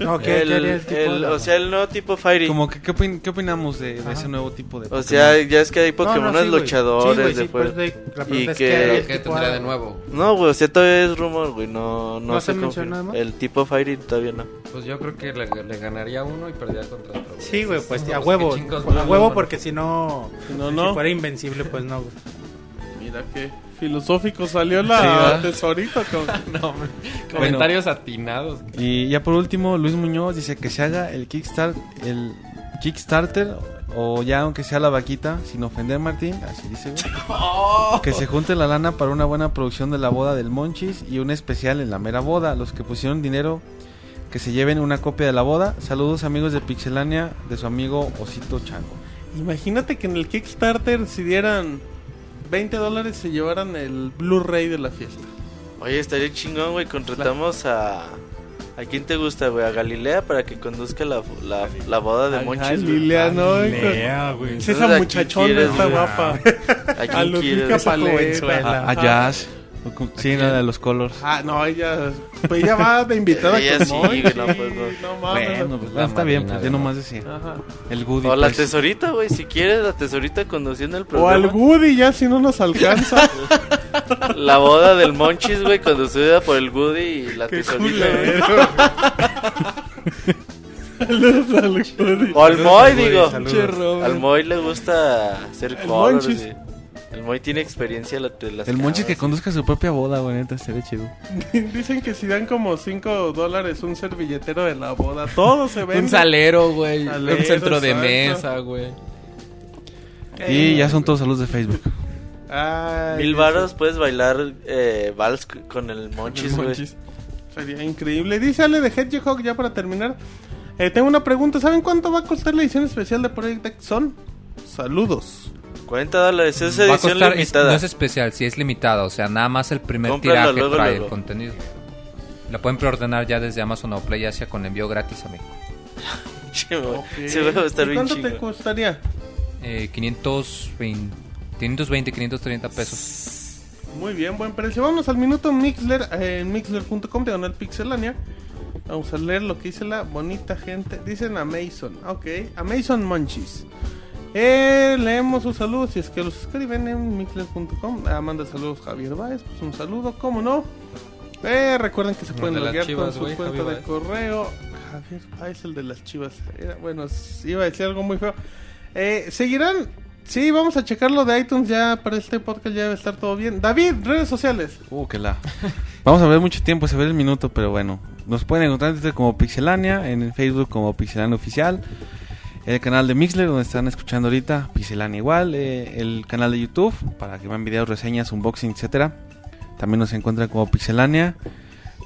Speaker 3: No, ¿qué,
Speaker 6: El,
Speaker 3: qué haría el tipo
Speaker 6: el-
Speaker 3: de-
Speaker 6: o sea, el nuevo tipo Fairy.
Speaker 7: Como que, ¿qué, opin- qué opinamos de, ese nuevo tipo de
Speaker 6: O
Speaker 7: Pokémon?
Speaker 6: sea, ya es que hay
Speaker 3: No, no,
Speaker 6: Pokémon
Speaker 3: sí,
Speaker 6: luchadores
Speaker 3: Sí, güey,
Speaker 6: de
Speaker 3: sí,
Speaker 6: fuera.
Speaker 3: pues,
Speaker 6: Y
Speaker 3: pregunta es
Speaker 6: que-
Speaker 3: qué haría el
Speaker 4: ¿Qué
Speaker 3: tipo
Speaker 4: tendría
Speaker 3: Hada.
Speaker 4: de nuevo?
Speaker 6: No, güey, o sea, todavía es rumor, güey. No, no,
Speaker 3: ¿No
Speaker 6: se
Speaker 3: menciona?
Speaker 6: El tipo Fairy todavía no.
Speaker 4: Pues yo creo que le, le ganaría uno y perdería contra otro.
Speaker 3: Sí, güey, pues
Speaker 4: No,
Speaker 3: a
Speaker 4: ¿qué
Speaker 3: huevo. A
Speaker 4: no,
Speaker 3: huevo
Speaker 4: no,
Speaker 3: porque si no...
Speaker 1: Si no,
Speaker 3: Si
Speaker 1: no.
Speaker 3: fuera invencible, pues no, güey.
Speaker 1: Mira qué filosófico salió la
Speaker 7: Sí,
Speaker 1: tesorito. Con...
Speaker 4: No, comentarios atinados.
Speaker 7: Y ya por último, Luis Muñoz dice que se haga el Kickstart, el Kickstarter o ya aunque sea la vaquita, sin ofender Martín, así dice. Que se junte la lana para una buena producción de la boda del Monchis y un especial en la mera boda. Los que pusieron dinero que se lleven una copia de la boda. Saludos amigos de Pixelania de su amigo Osito Chango.
Speaker 1: Imagínate que en el Kickstarter si dieran 20 dólares se llevaran el Blu-ray de la fiesta.
Speaker 6: Oye, estaría chingón, güey. Contratamos a. ¿A quién te gusta, güey? A Galilea para que conduzca la, la, la boda de Monchis, güey.
Speaker 1: Liliano,
Speaker 3: Galilea, güey.
Speaker 1: esa
Speaker 6: ¿a
Speaker 1: muchachona está guapa.
Speaker 6: ¿A
Speaker 1: A
Speaker 6: quién quieres?
Speaker 7: A, a Jazz. Sí, la de los colors.
Speaker 1: Ah, no, ella, pues ella va de invitada
Speaker 6: Ella
Speaker 1: con
Speaker 6: sí, güey, no, pues, no.
Speaker 1: no mames.
Speaker 7: Bueno, pues
Speaker 4: La
Speaker 7: está bien, pues ya nomás decía.
Speaker 1: Ajá.
Speaker 7: El Goody.
Speaker 6: O la
Speaker 7: pues.
Speaker 6: tesorita, güey. Si quieres, la tesorita conduciendo el
Speaker 1: O
Speaker 6: programa.
Speaker 1: al Woody ya si no nos alcanza.
Speaker 6: La boda del Monchis, güey, conducida por el Woody y la
Speaker 1: Qué
Speaker 6: tesorita.
Speaker 1: Saludos al Woody.
Speaker 6: O al Moy, digo. Al Moy le gusta hacer
Speaker 1: El
Speaker 6: colors. El Moy tiene experiencia de las
Speaker 7: El Monchis que conduzca su propia boda, güey, neta, estaría chido.
Speaker 1: Dicen que si dan como 5 dólares un servilletero de la boda, todo se vende.
Speaker 4: Un salero, güey.
Speaker 1: Salero,
Speaker 4: un centro de mesa, güey.
Speaker 7: Y ya son todos saludos de Facebook.
Speaker 1: Ay,
Speaker 6: Mil varos puedes bailar eh, vals con el Monchis, güey.
Speaker 1: Sería increíble. Dice Ale de Hedgehog, ya para terminar. Eh, tengo una pregunta. ¿Saben cuánto va a costar la edición especial de Project X Son? Saludos.
Speaker 6: 40 dólares, es edición
Speaker 5: costar, es-
Speaker 6: limitada.
Speaker 5: no es especial, sí es limitada, o sea, nada más el primer
Speaker 6: Cómpralo
Speaker 5: tiraje
Speaker 6: luego,
Speaker 5: trae
Speaker 6: luego.
Speaker 5: el contenido. La pueden preordenar ya desde Amazon o Play Asia con envío gratis a México.
Speaker 6: Che, güey,
Speaker 1: Ok.
Speaker 6: Se va a estar
Speaker 1: ¿Y
Speaker 6: bien
Speaker 1: ¿Cuánto te costaría?
Speaker 5: Eh, 520, 520, 530 pesos.
Speaker 1: Muy bien, buen precio. Vamos al minuto Mixler eh, en mixler.com, diagonal pixelania. Vamos a leer lo que dice la bonita gente. Dicen Amazon, ok. Amazon Munchies. Eh, leemos sus saludos si es que los escriben en mixler.com. Ah, manda saludos Javier Baez, pues un saludo, ¿cómo no? Eh, recuerden que se pueden loguear con su cuenta
Speaker 4: Javier
Speaker 1: de
Speaker 4: Baez.
Speaker 1: correo. Javier Baez, el de las chivas. Era- bueno, iba a decir algo muy feo. Eh, ¿Seguirán? Sí, vamos a checar lo de iTunes ya para este podcast, ya debe estar todo bien. David, redes sociales.
Speaker 7: Uh, que la. Vamos a ver mucho tiempo, se ve el minuto, pero bueno. Nos pueden encontrar como Pixelania, en el Facebook como Pixelania Oficial, el canal de Mixler, donde están escuchando ahorita, Pixelania igual, eh, el canal de YouTube, para que vean videos, reseñas, unboxing, etcétera. También nos encuentran como Pixelania,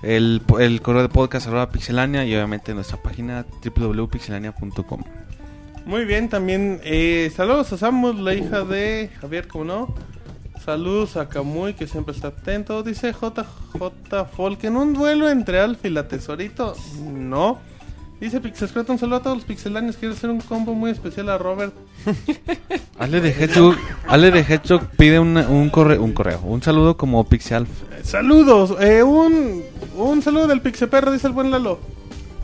Speaker 7: el, el correo de podcast arroba Pixelania y obviamente nuestra página www.pixelania.com.
Speaker 1: Muy bien, también eh, saludos a Samus, la hija de Javier, como no. Saludos a Camuy, que siempre está atento. Dice JJ Folk, en un duelo entre Alf y la Tesorito, no. Dice Pixelscrat, un saludo a todos los pixelanios. Quiero hacer un combo muy especial a Robert.
Speaker 7: Ale de Hedgehog, Ale de Hedgehog pide una- un, correo, un correo, un saludo como Pixelf.
Speaker 1: Eh, saludos, eh, un, un saludo del Pixeperro, dice el buen Lalo.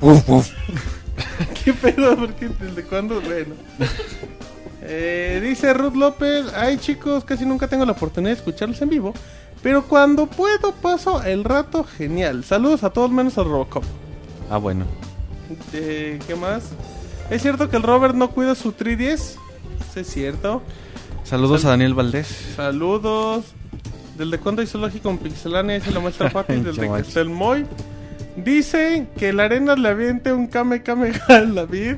Speaker 1: ¿Qué pedo? ¿Por qué? ¿Desde cuándo? Bueno. Eh, dice Ruth López, ay chicos, casi nunca tengo la oportunidad de escucharlos en vivo, pero cuando puedo paso el rato genial. Saludos a todos menos a Robocop.
Speaker 7: Ah, bueno.
Speaker 1: Eh, ¿Qué más? ¿Es cierto que el Robert no cuida su 3DS? Sí, es cierto.
Speaker 7: Saludos
Speaker 1: Sal-
Speaker 7: a Daniel Valdés.
Speaker 1: Saludos. Del de Conto y Zoológico en Pixelania, dice la muestra Pati, del de. Castelmoy. Dice que la arena le aviente un Kame Kame al David,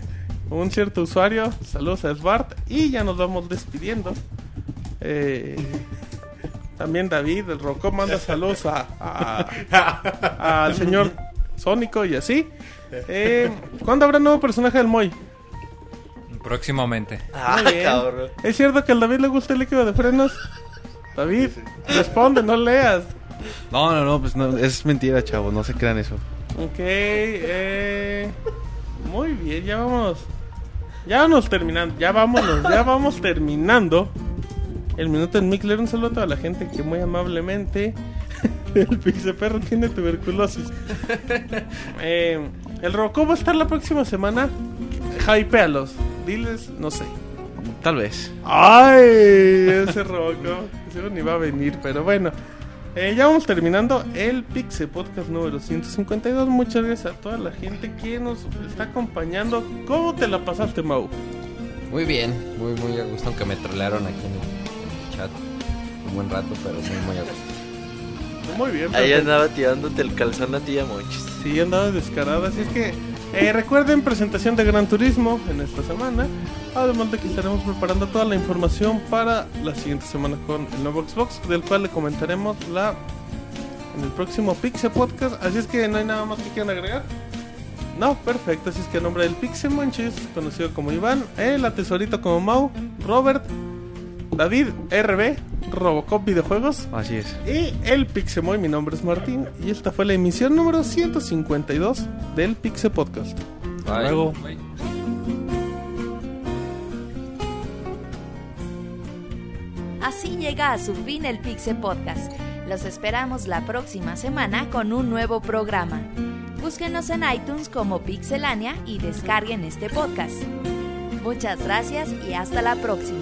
Speaker 1: un cierto usuario. Saludos a Svart. Y ya nos vamos despidiendo. Eh, también David, el Rocco, manda saludos a, a- al señor Sónico y así. Eh, ¿Cuándo habrá nuevo personaje del Moy?
Speaker 5: Próximamente.
Speaker 6: Ah,
Speaker 1: Muy bien.
Speaker 6: cabrón.
Speaker 1: ¿Es cierto que al David le gusta el líquido de frenos? David, responde, no leas.
Speaker 7: No, no, no, pues no, es mentira, chavo, no se crean eso.
Speaker 1: Ok, eh, muy bien, ya vamos. Ya vamos terminando, ya vámonos, ya vamos terminando. El minuto en Mikler, un saludo a toda la gente que muy amablemente. El Pixeperro tiene tuberculosis. Eh, el Robocop va a estar la próxima semana. Hypealos, diles, no sé.
Speaker 7: Tal vez.
Speaker 1: Ay, ese Robocop. Seguro ni va a venir, pero bueno. Eh, ya vamos terminando el Pixel Podcast número 152. Muchas gracias a toda la gente que nos está acompañando. ¿Cómo te la pasaste, Mau?
Speaker 4: Muy bien, muy, muy a gusto, aunque me trolearon aquí en el, en el chat un buen rato, pero muy a gusto.
Speaker 1: Muy bien.
Speaker 6: Ahí andaba tirándote el calzón la tía Monchis.
Speaker 1: Sí, andaba descarada. Así es que eh, recuerden presentación de Gran Turismo en esta semana. Además de que estaremos preparando toda la información para la siguiente semana con el nuevo Xbox, del cual le comentaremos la en el próximo Pixel Podcast. Así es que no hay nada más que quieran agregar. No, perfecto. Así es que a nombre del Pixel Monchis, conocido como Iván, el atesorito como Mau, Robert, David, RB, Robocop Videojuegos.
Speaker 7: Así es.
Speaker 1: Y el Pixemoy, mi nombre es Martín y esta fue la emisión número 152 del Pixe Podcast.
Speaker 4: Bye.
Speaker 7: luego.
Speaker 4: Bye.
Speaker 2: Así llega a su fin el Pixel Podcast. Los esperamos la próxima semana con un nuevo programa. Búsquenos en iTunes como Pixelania y descarguen este podcast. Muchas gracias y hasta la próxima.